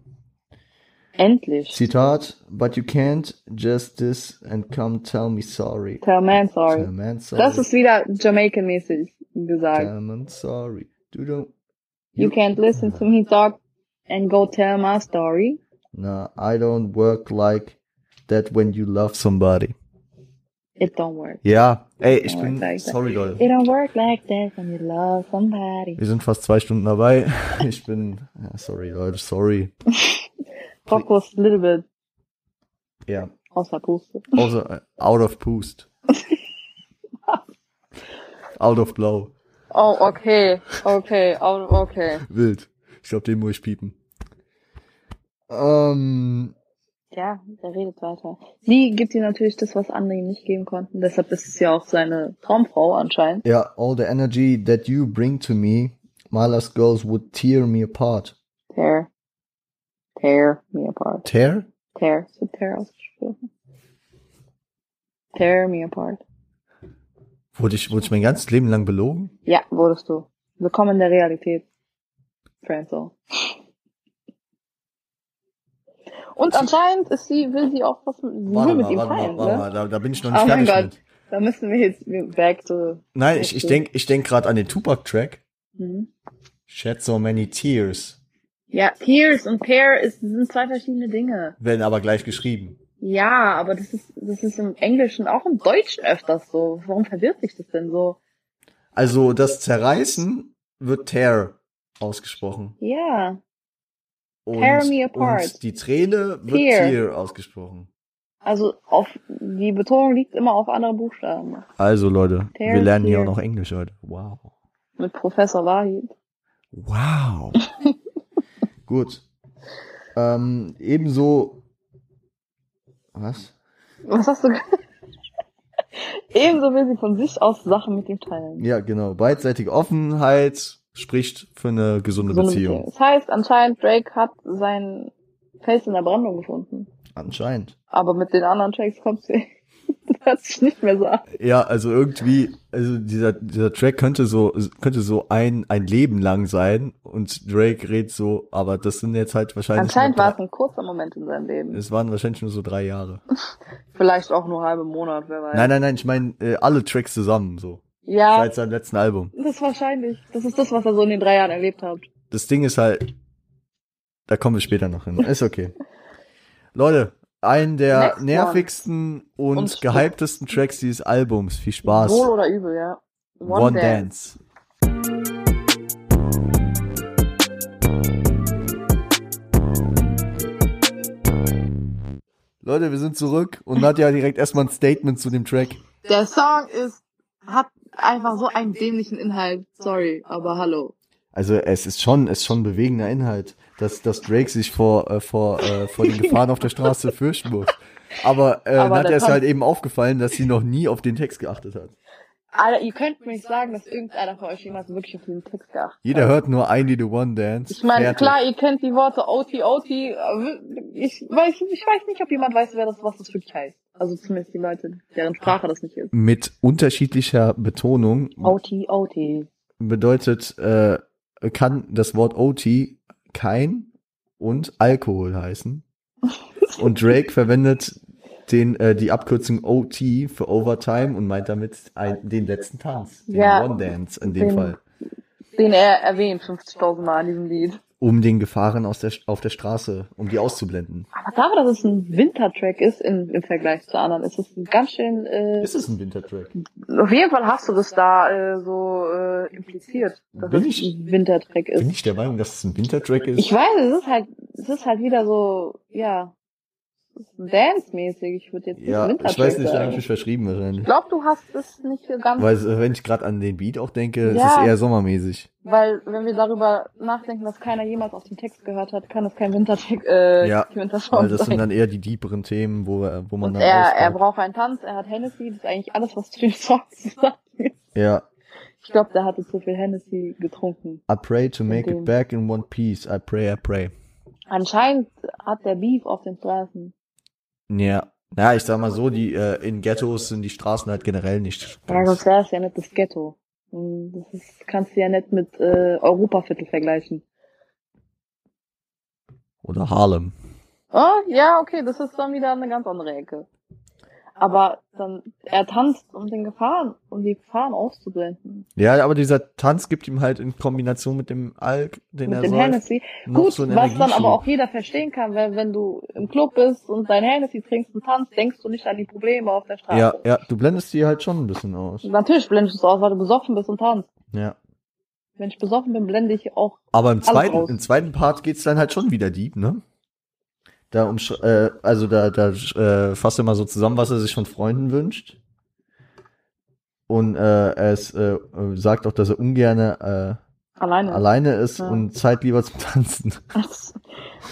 [SPEAKER 2] Endlich.
[SPEAKER 1] Zitat, but you can't just this and come tell me sorry.
[SPEAKER 2] Tell man sorry.
[SPEAKER 1] Tell man sorry.
[SPEAKER 2] Das ist wieder Jamaican-mäßig gesagt.
[SPEAKER 1] Tell man sorry. Du don't.
[SPEAKER 2] You can't listen to me talk and go tell my story.
[SPEAKER 1] Nah, I don't work like that when you love somebody.
[SPEAKER 2] It don't work.
[SPEAKER 1] Ja, ey, ich bin,
[SPEAKER 2] like
[SPEAKER 1] sorry Leute.
[SPEAKER 2] It don't work like that when you love somebody.
[SPEAKER 1] Wir sind fast zwei Stunden dabei. Ich bin, sorry Leute, sorry.
[SPEAKER 2] Was a little bit
[SPEAKER 1] Ja,
[SPEAKER 2] außer Puste.
[SPEAKER 1] außer, äh, out of boost. out of blow.
[SPEAKER 2] Oh, okay. Okay. Oh, okay.
[SPEAKER 1] Wild. Ich glaube, den muss ich piepen. Ähm,
[SPEAKER 2] Ja, der redet weiter. Sie gibt ihm natürlich das, was andere ihm nicht geben konnten. Deshalb ist es ja auch seine Traumfrau anscheinend.
[SPEAKER 1] ja, all the energy that you bring to me, my last girls would tear me apart.
[SPEAKER 2] Tear. Tear me apart.
[SPEAKER 1] Tear?
[SPEAKER 2] Tear. Wird Tear ausgesprochen. Tear me apart.
[SPEAKER 1] Wurde ich, wurde ich mein ganzes Leben lang belogen?
[SPEAKER 2] Ja, wurdest du. Willkommen in der Realität. Franzo. Und anscheinend ist sie, will sie auch was mit, will mit ihm teilen,
[SPEAKER 1] warte
[SPEAKER 2] ne?
[SPEAKER 1] mal, da, da bin ich noch nicht
[SPEAKER 2] Oh mein
[SPEAKER 1] fertig
[SPEAKER 2] Gott.
[SPEAKER 1] mit.
[SPEAKER 2] Da müssen wir jetzt back to,
[SPEAKER 1] Nein, ich, ich ich denk gerade an den Tupac-Track.
[SPEAKER 2] mhm.
[SPEAKER 1] Shed so many tears.
[SPEAKER 2] Ja, Tears und Pair ist, sind zwei verschiedene Dinge.
[SPEAKER 1] Werden aber gleich geschrieben.
[SPEAKER 2] Ja, aber das ist, das ist im Englischen, auch im Deutschen öfters so. Warum verwirrt sich das denn so?
[SPEAKER 1] Also das Zerreißen wird tear ausgesprochen.
[SPEAKER 2] Ja.
[SPEAKER 1] Und,
[SPEAKER 2] Tear me apart.
[SPEAKER 1] und die Träne wird
[SPEAKER 2] Tear.
[SPEAKER 1] tear ausgesprochen.
[SPEAKER 2] Also auf, die Betonung liegt immer auf andere Buchstaben.
[SPEAKER 1] Also Leute,
[SPEAKER 2] Tear,
[SPEAKER 1] wir lernen hier
[SPEAKER 2] tear.
[SPEAKER 1] auch noch Englisch heute. Wow.
[SPEAKER 2] Mit Professor Wahid.
[SPEAKER 1] Wow. Gut. Ähm, ebenso. Was?
[SPEAKER 2] Was hast du ge- Ebenso will sie von sich aus Sachen mit ihm teilen.
[SPEAKER 1] Ja, genau. Beidseitige Offenheit spricht für eine gesunde
[SPEAKER 2] So eine
[SPEAKER 1] Beziehung.
[SPEAKER 2] Das heißt, anscheinend Drake hat sein Fels in der Brandung gefunden.
[SPEAKER 1] Anscheinend.
[SPEAKER 2] Aber mit den anderen Tracks kommt sie. hört sich nicht mehr so an.
[SPEAKER 1] Ja, also irgendwie, also dieser, dieser Track könnte so, könnte so ein, ein Leben lang sein und Drake redet so, aber das sind jetzt halt wahrscheinlich.
[SPEAKER 2] Anscheinend war es ein kurzer Moment in seinem Leben.
[SPEAKER 1] Es waren wahrscheinlich nur so drei Jahre.
[SPEAKER 2] Vielleicht auch nur halbe Monat, wer weiß.
[SPEAKER 1] Nein, nein, nein, ich meine äh, alle Tracks zusammen, so.
[SPEAKER 2] Ja,
[SPEAKER 1] Seit seinem letzten Album.
[SPEAKER 2] das ist wahrscheinlich. Das ist das, was er so in den drei Jahren erlebt hat.
[SPEAKER 1] Das Ding ist halt, da kommen wir später noch hin. Ist okay. Leute, einen der
[SPEAKER 2] Next one.
[SPEAKER 1] nervigsten und,
[SPEAKER 2] Und-
[SPEAKER 1] gehyptesten Tracks dieses Albums. Viel Spaß.
[SPEAKER 2] Wohl oder übel, ja.
[SPEAKER 1] One, Dance. Leute, wir sind zurück und Nadja direkt erstmal ein Statement zu dem Track.
[SPEAKER 2] Der Song ist, hat einfach so einen dämlichen Inhalt. Sorry, aber hallo.
[SPEAKER 1] Also es ist schon, es ist schon bewegender Inhalt, dass, dass Drake sich vor, äh, vor, äh, vor den Gefahren auf der Straße fürchten muss. Aber, äh,
[SPEAKER 2] Aber
[SPEAKER 1] Nadja ist halt eben aufgefallen, dass sie noch nie auf den Text geachtet hat.
[SPEAKER 2] Alter, ihr könnt mir nicht sagen, dass irgendeiner von euch jemals wirklich auf diesen Text geachtet
[SPEAKER 1] Jeder
[SPEAKER 2] hat.
[SPEAKER 1] hört nur I Need a One Dance.
[SPEAKER 2] Ich meine, klar, ihr kennt die Worte OT, OT. Ich weiß, ich weiß nicht, ob jemand weiß, wer das, was das wirklich heißt. Also zumindest die Leute, deren Sprache das nicht ist.
[SPEAKER 1] Mit unterschiedlicher Betonung
[SPEAKER 2] OT, OT.
[SPEAKER 1] bedeutet, äh, kann das Wort OT kein und Alkohol heißen. Und Drake verwendet den, äh, die Abkürzung OT für Overtime und meint damit ein, den letzten Tanz, den
[SPEAKER 2] Ja,
[SPEAKER 1] One Dance in dem
[SPEAKER 2] den-
[SPEAKER 1] Fall,
[SPEAKER 2] Den er erwähnt 50.000 Mal in diesem Lied.
[SPEAKER 1] Um den Gefahren aus der, auf der Straße, um die auszublenden.
[SPEAKER 2] Aber dafür, dass es ein Wintertrack ist im, im Vergleich zu anderen, ist es ein ganz schön, äh,
[SPEAKER 1] Ist es ein Wintertrack?
[SPEAKER 2] auf jeden Fall hast du das da äh, so äh, impliziert, dass
[SPEAKER 1] Bin
[SPEAKER 2] es
[SPEAKER 1] ich-
[SPEAKER 2] ein Wintertrack ist.
[SPEAKER 1] Bin ich der Meinung, dass es ein Wintertrack ist?
[SPEAKER 2] Ich weiß, es ist halt, es ist halt wieder so, ja, Dance-mäßig. Ich würde jetzt nicht
[SPEAKER 1] ja,
[SPEAKER 2] Wintertrack
[SPEAKER 1] ich weiß nicht,
[SPEAKER 2] sagen.
[SPEAKER 1] mich verschrieben wahrscheinlich.
[SPEAKER 2] Ich glaube, du hast es nicht ganz,
[SPEAKER 1] Weil äh, wenn ich gerade an den Beat auch denke, es
[SPEAKER 2] Ja.
[SPEAKER 1] ist eher sommermäßig.
[SPEAKER 2] weil wenn wir darüber nachdenken, dass keiner jemals auf den Text gehört hat, kann es kein Wintertrack, äh,
[SPEAKER 1] Ja,
[SPEAKER 2] Wintersong
[SPEAKER 1] Weil das sind
[SPEAKER 2] sein.
[SPEAKER 1] dann eher die deeperen Themen, wo, äh, wo man
[SPEAKER 2] Und
[SPEAKER 1] dann
[SPEAKER 2] er, er braucht einen Tanz, er hat Hennessy, das ist eigentlich alles, was zu dem Song zu sagen ist.
[SPEAKER 1] Ja.
[SPEAKER 2] Ich glaube, der hatte zu viel Hennessy getrunken.
[SPEAKER 1] I pray to make it back in one piece. I pray, I pray.
[SPEAKER 2] Anscheinend hat der Beef auf den Straßen.
[SPEAKER 1] Ja. Ja, ich sag mal so, die äh, in Ghettos sind die Straßen halt generell nicht.
[SPEAKER 2] Ja, sonst wäre es ja nicht das Ghetto. Hm, Das ist, kannst du ja nicht mit äh, Europaviertel vergleichen.
[SPEAKER 1] Oder Harlem.
[SPEAKER 2] Oh, ja, okay, das ist dann wieder eine ganz andere Ecke. Aber dann, er tanzt, um den Gefahren, um die Gefahren auszublenden.
[SPEAKER 1] Ja, aber dieser Tanz gibt ihm halt in Kombination mit dem Alk, den
[SPEAKER 2] Mit
[SPEAKER 1] er
[SPEAKER 2] dem Hennessy. Gut,
[SPEAKER 1] so
[SPEAKER 2] was dann aber auch jeder verstehen kann, weil wenn du im Club bist und dein Hennessy trinkst und tanzt, denkst du nicht an die Probleme auf der Straße.
[SPEAKER 1] Ja, ja, du blendest die halt schon ein bisschen aus.
[SPEAKER 2] Natürlich blendest du es aus, weil du besoffen bist und tanzt.
[SPEAKER 1] Ja.
[SPEAKER 2] Wenn ich besoffen bin, blende ich auch.
[SPEAKER 1] Aber im zweiten,
[SPEAKER 2] raus.
[SPEAKER 1] im zweiten Part geht's dann halt schon wieder deep, ne? Da um, äh, also da, da äh, fasst er mal so zusammen, was er sich von Freunden wünscht. Und äh, er ist, äh, sagt auch, dass er ungerne
[SPEAKER 2] Alleine.
[SPEAKER 1] äh, alleine ist
[SPEAKER 2] Ja.
[SPEAKER 1] und Zeit lieber zum Tanzen.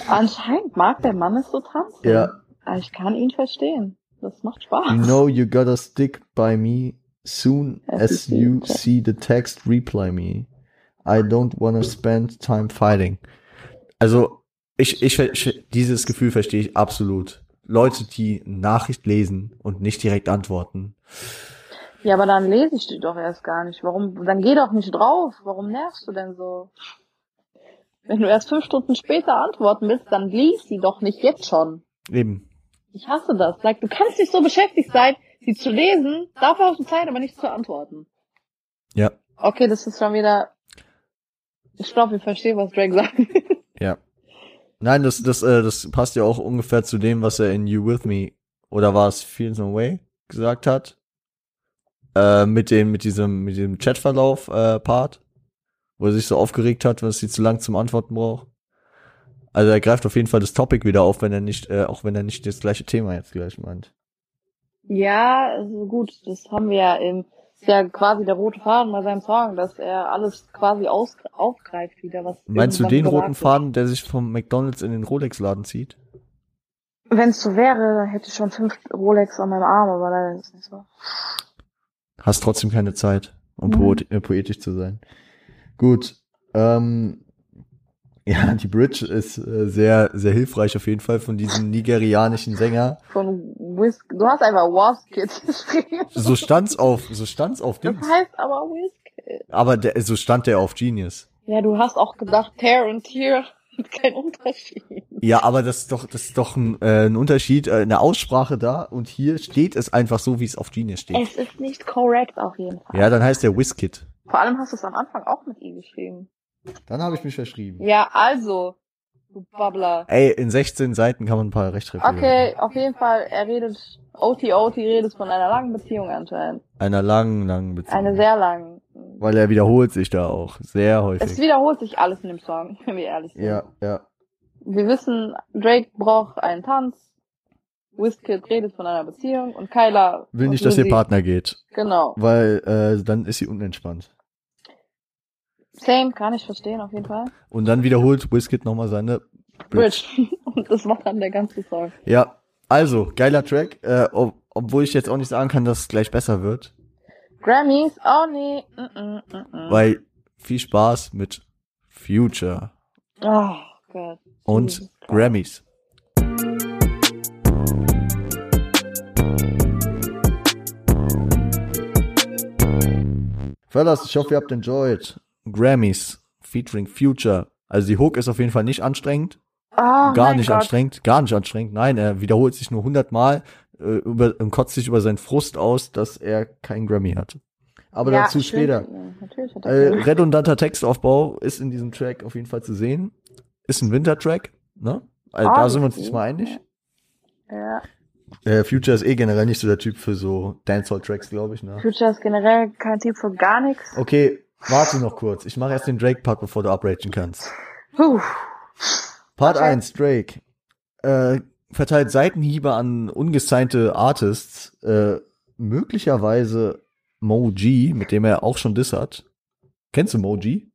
[SPEAKER 2] Anscheinend mag der Mann es so tanzen.
[SPEAKER 1] Ja.
[SPEAKER 2] Aber Ich kann ihn verstehen. Das macht Spaß.
[SPEAKER 1] You know you gotta stick by me soon
[SPEAKER 2] As
[SPEAKER 1] as
[SPEAKER 2] you
[SPEAKER 1] you
[SPEAKER 2] see.
[SPEAKER 1] see the text reply me. I don't wanna spend time fighting. Also, ich, ich, ich dieses Gefühl verstehe ich absolut. Leute, die Nachricht lesen und nicht direkt antworten.
[SPEAKER 2] Ja, aber dann lese ich die doch erst gar nicht. Warum? Dann geh doch nicht drauf. Warum nervst du denn so? Wenn du erst fünf Stunden später antworten willst, dann lies sie doch nicht jetzt schon.
[SPEAKER 1] Eben.
[SPEAKER 2] Ich hasse das. Sag, du kannst nicht so beschäftigt sein, sie zu lesen, dafür hast du Zeit, aber nicht zu antworten.
[SPEAKER 1] Ja,
[SPEAKER 2] Okay, das ist schon wieder. Ich glaube, wir verstehen, was Drake sagt.
[SPEAKER 1] Nein, das, das, äh, das passt ja auch ungefähr zu dem, was er in You With Me, oder war es Feels No Way, gesagt hat. Äh, mit dem, mit diesem, mit dem Chatverlauf, äh, Part. Wo er sich so aufgeregt hat, dass sie zu lang zum Antworten braucht. Also er greift auf jeden Fall das Topic wieder auf, wenn er nicht, äh, auch wenn er nicht das gleiche Thema jetzt gleich meint.
[SPEAKER 2] Ja, also gut, das haben wir ja im, ist ja quasi der rote Faden bei seinem Song, dass er alles quasi aus, aufgreift wieder, was.
[SPEAKER 1] Meinst du den roten
[SPEAKER 2] wird.
[SPEAKER 1] Faden, der sich vom McDonalds in den Rolex-Laden zieht?
[SPEAKER 2] Wenn es so wäre, dann hätte ich schon fünf Rolex an meinem Arm, aber leider ist es nicht so.
[SPEAKER 1] Hast trotzdem keine Zeit, um
[SPEAKER 2] Mhm.
[SPEAKER 1] äh, poetisch zu sein. Gut. Ähm, ja, die Bridge ist äh, sehr, sehr hilfreich auf jeden Fall von diesem nigerianischen Sänger.
[SPEAKER 2] Von Whisk, du hast einfach Wizkid geschrieben.
[SPEAKER 1] So stand's auf, so stand's auf
[SPEAKER 2] Das
[SPEAKER 1] Dings.
[SPEAKER 2] heißt aber Wizkid.
[SPEAKER 1] Aber der, so stand der auf Genius.
[SPEAKER 2] Ja, du hast auch gedacht, Tear und Tear, kein Unterschied.
[SPEAKER 1] Ja, aber das ist doch, das ist doch ein, äh, ein Unterschied, äh, eine Aussprache da und hier steht es einfach so, wie es auf Genius steht.
[SPEAKER 2] Es ist nicht korrekt auf jeden Fall.
[SPEAKER 1] Ja, dann heißt der Wizkid.
[SPEAKER 2] Vor allem hast du es am Anfang auch mit I geschrieben.
[SPEAKER 1] Dann habe ich mich verschrieben.
[SPEAKER 2] Ja, also, du Babbler.
[SPEAKER 1] Ey, in 16 Seiten kann man ein paar Rechtschreibfehler.
[SPEAKER 2] Okay, auf jeden Fall, er redet, OT, OT redet von einer langen Beziehung anscheinend.
[SPEAKER 1] Einer langen, langen Beziehung.
[SPEAKER 2] Eine sehr langen.
[SPEAKER 1] Weil er wiederholt sich da auch sehr
[SPEAKER 2] Es
[SPEAKER 1] häufig.
[SPEAKER 2] wiederholt sich alles in dem Song, wenn wir ehrlich sind.
[SPEAKER 1] Ja, ja.
[SPEAKER 2] Wir wissen, Drake braucht einen Tanz, Wizkid redet von einer Beziehung und Kyla
[SPEAKER 1] Will nicht, dass ihr? Partner geht.
[SPEAKER 2] Genau.
[SPEAKER 1] Weil äh, dann ist sie unentspannt.
[SPEAKER 2] Same, kann ich verstehen, auf jeden Fall.
[SPEAKER 1] Und dann wiederholt Wizkid nochmal seine Bridge.
[SPEAKER 2] Bridge. und das war dann der ganze Song.
[SPEAKER 1] Ja, also, geiler Track. Äh, ob, obwohl ich jetzt auch nicht sagen kann, dass es gleich besser wird.
[SPEAKER 2] Grammys? Oh nee. Mm -mm, mm -mm.
[SPEAKER 1] Weil viel Spaß mit Future
[SPEAKER 2] Oh Gott.
[SPEAKER 1] und
[SPEAKER 2] Jesus.
[SPEAKER 1] Grammys. Fellas, ich hoffe, ihr habt enjoyed. Grammys featuring Future. Also die Hook ist auf jeden Fall nicht anstrengend.
[SPEAKER 2] Oh
[SPEAKER 1] gar nicht
[SPEAKER 2] Gott.
[SPEAKER 1] anstrengend, gar nicht anstrengend. Nein, er wiederholt sich nur hundertmal äh, über, und kotzt sich über seinen Frust aus, dass er keinen Grammy hatte. Aber
[SPEAKER 2] Ja,
[SPEAKER 1] dazu später.
[SPEAKER 2] Ja, hat
[SPEAKER 1] Äh, redundanter Textaufbau ist in diesem Track auf jeden Fall zu sehen. Ist ein Wintertrack, ne? Also da sind wir uns
[SPEAKER 2] Obviously.
[SPEAKER 1] diesmal einig.
[SPEAKER 2] ja.
[SPEAKER 1] Äh, Future ist eh generell nicht so der Typ für so Dancehall-Tracks, glaube ich, ne?
[SPEAKER 2] Future ist generell kein Typ für gar nichts.
[SPEAKER 1] Okay, warte noch kurz. Ich mache erst den Drake-Part, bevor du upragen kannst.
[SPEAKER 2] Puh.
[SPEAKER 1] Part
[SPEAKER 2] Okay.
[SPEAKER 1] 1, Drake. Äh, verteilt Seitenhiebe an ungesignte Artists, äh, möglicherweise Mo G, mit dem er auch schon Diss hat. Kennst du Mo G?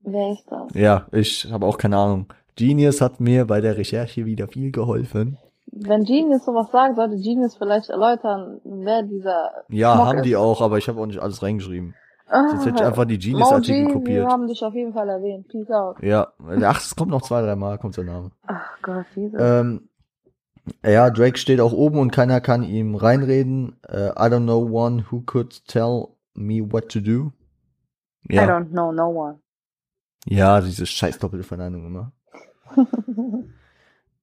[SPEAKER 2] Wer ist das?
[SPEAKER 1] Ja, ich habe auch keine Ahnung. Genius hat mir bei der Recherche wieder viel geholfen.
[SPEAKER 2] Wenn Genius sowas sagt, sollte Genius vielleicht erläutern, wer dieser
[SPEAKER 1] Ja,
[SPEAKER 2] Schmuck
[SPEAKER 1] haben
[SPEAKER 2] ist.
[SPEAKER 1] die auch, aber ich habe auch nicht alles reingeschrieben.
[SPEAKER 2] Ah,
[SPEAKER 1] Sonst hätte ich einfach die Genius-Artikel kopiert.
[SPEAKER 2] Wir haben dich auf jeden Fall erwähnt. Peace out.
[SPEAKER 1] Ja, ach, es kommt noch zwei, drei Mal, kommt der Name.
[SPEAKER 2] Ach Gott, Jesus.
[SPEAKER 1] Ähm, ja, Drake steht auch oben und keiner kann ihm reinreden. Äh, I don't know one who could tell me what to do.
[SPEAKER 2] I
[SPEAKER 1] Ja,
[SPEAKER 2] don't know no one.
[SPEAKER 1] ja diese scheiß doppelte Verneinung immer.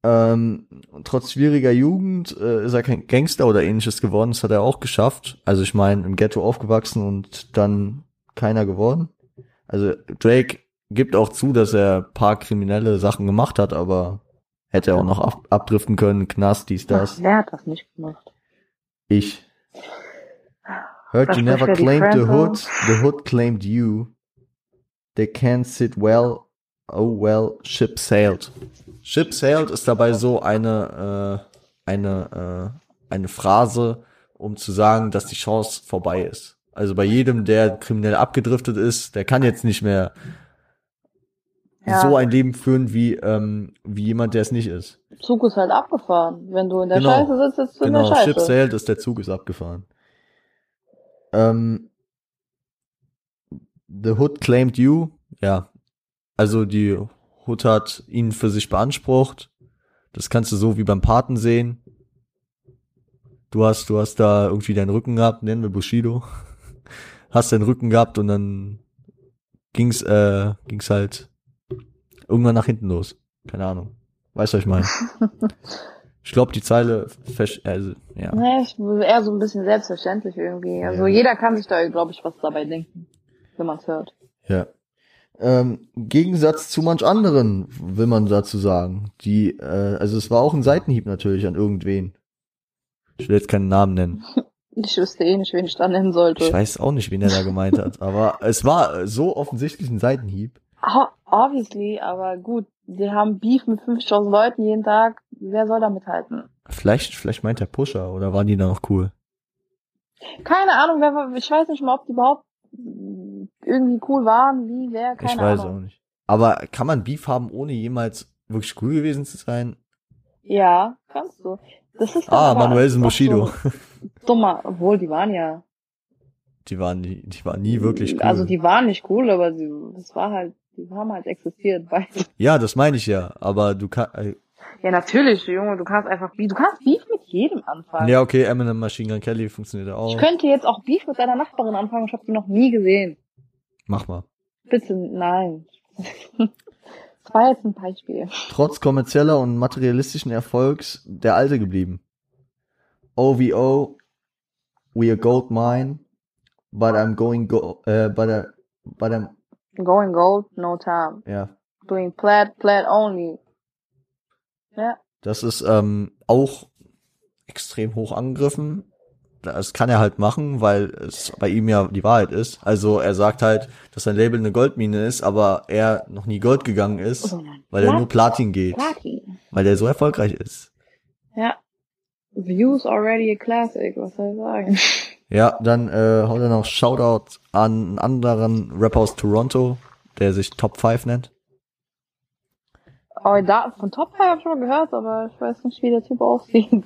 [SPEAKER 1] Ähm, trotz schwieriger Jugend äh, ist er kein Gangster oder ähnliches geworden. Das hat er auch geschafft. Also ich meine, im Ghetto aufgewachsen und dann keiner geworden. Also Drake gibt auch zu, dass er paar kriminelle Sachen gemacht hat, aber hätte er auch noch ab abdriften können, Knast, dies, das.
[SPEAKER 2] Ach, wer hat das nicht gemacht?
[SPEAKER 1] Ich. Heard
[SPEAKER 2] Das
[SPEAKER 1] you never claimed the hood, the hood claimed you. They can't sit well, oh well, ship sailed. Ship sailed ist dabei so eine, äh, eine, äh, eine Phrase, um zu sagen, dass die Chance vorbei ist. Also bei jedem, der kriminell abgedriftet ist, der kann jetzt nicht mehr
[SPEAKER 2] Ja.
[SPEAKER 1] so ein Leben führen wie, ähm, wie jemand, der es nicht ist.
[SPEAKER 2] Zug ist halt abgefahren. Wenn du in der
[SPEAKER 1] Genau.
[SPEAKER 2] Scheiße sitzt, sitzt du in
[SPEAKER 1] Genau,
[SPEAKER 2] der
[SPEAKER 1] Ship
[SPEAKER 2] Scheiße.
[SPEAKER 1] sailed ist der Zug ist abgefahren. Ähm, the Hood claimed you, ja. Also die Hood hat ihn für sich beansprucht. Das kannst du so wie beim Paten sehen. Du hast, du hast da irgendwie deinen Rücken gehabt, nennen wir Bushido. Hast deinen Rücken gehabt und dann ging's, äh, ging's halt irgendwann nach hinten los. Keine Ahnung. Weißt du, was ich meine? Ich glaube, die Zeile, also, ja.
[SPEAKER 2] Nee, ich, eher so ein bisschen selbstverständlich irgendwie. Also
[SPEAKER 1] Ja.
[SPEAKER 2] jeder kann sich da, glaube ich, was dabei denken, wenn man es hört.
[SPEAKER 1] Ja. Ähm, Gegensatz zu manch anderen, will man dazu sagen. Die, äh, also es war auch ein Seitenhieb natürlich an irgendwen. Ich will jetzt keinen Namen nennen.
[SPEAKER 2] Ich wüsste eh nicht, wen ich da nennen sollte.
[SPEAKER 1] Ich weiß auch nicht, wen er da gemeint hat, aber es war so offensichtlich ein Seitenhieb.
[SPEAKER 2] O- Obviously, aber gut, die haben Beef mit 50.000 Leuten jeden Tag. Wer soll da mithalten?
[SPEAKER 1] Vielleicht, vielleicht meint er Pusher oder waren die da noch cool?
[SPEAKER 2] Keine Ahnung, wer, ich weiß nicht mal, ob die überhaupt irgendwie cool waren, wie, wer, keine
[SPEAKER 1] ich weiß
[SPEAKER 2] Ahnung.
[SPEAKER 1] auch nicht. Aber kann man Beef haben, ohne jemals wirklich cool gewesen zu sein?
[SPEAKER 2] Ja, kannst du. Das ist
[SPEAKER 1] Ah, Manuelsen Bushido.
[SPEAKER 2] So dummer, obwohl die waren ja.
[SPEAKER 1] Die waren, nie, die waren nie wirklich cool.
[SPEAKER 2] Also die waren nicht cool, aber sie, das war halt, die haben halt existiert. Beide.
[SPEAKER 1] ja, das meine ich ja. Aber du kannst, äh,
[SPEAKER 2] Ja, natürlich, Junge, du kannst einfach Beef, du kannst Beef mit jedem anfangen.
[SPEAKER 1] ja okay, Eminem Machine Gun Kelly funktioniert auch.
[SPEAKER 2] Ich könnte jetzt auch Beef mit deiner Nachbarin anfangen, ich habe die noch nie gesehen.
[SPEAKER 1] Mach mal.
[SPEAKER 2] Bitte, nein. Das war jetzt ein Beispiel.
[SPEAKER 1] trotz kommerzieller und materialistischen Erfolgs der Alte geblieben. OVO, we a gold mine, but I'm going go, äh, but, I, but I'm,
[SPEAKER 2] Going gold, no time.
[SPEAKER 1] ja,
[SPEAKER 2] Doing plaid, plaid only. Ja.
[SPEAKER 1] das ist ähm, auch extrem hoch angegriffen. Das kann er halt machen, weil es bei ihm ja die Wahrheit ist. Also er sagt halt, dass sein Label eine Goldmine ist, aber er noch nie Gold gegangen ist,
[SPEAKER 2] Sondern
[SPEAKER 1] weil er nur Platin geht,
[SPEAKER 2] Platin.
[SPEAKER 1] weil er so erfolgreich ist.
[SPEAKER 2] Ja. Views already a classic, was soll ich sagen?
[SPEAKER 1] Ja, dann äh, haut er noch Shoutout an einen anderen Rapper aus Toronto, der sich Top 5 nennt.
[SPEAKER 2] Oh, da, von Top 5 habe ich schon mal gehört, aber ich weiß nicht, wie der Typ aussieht.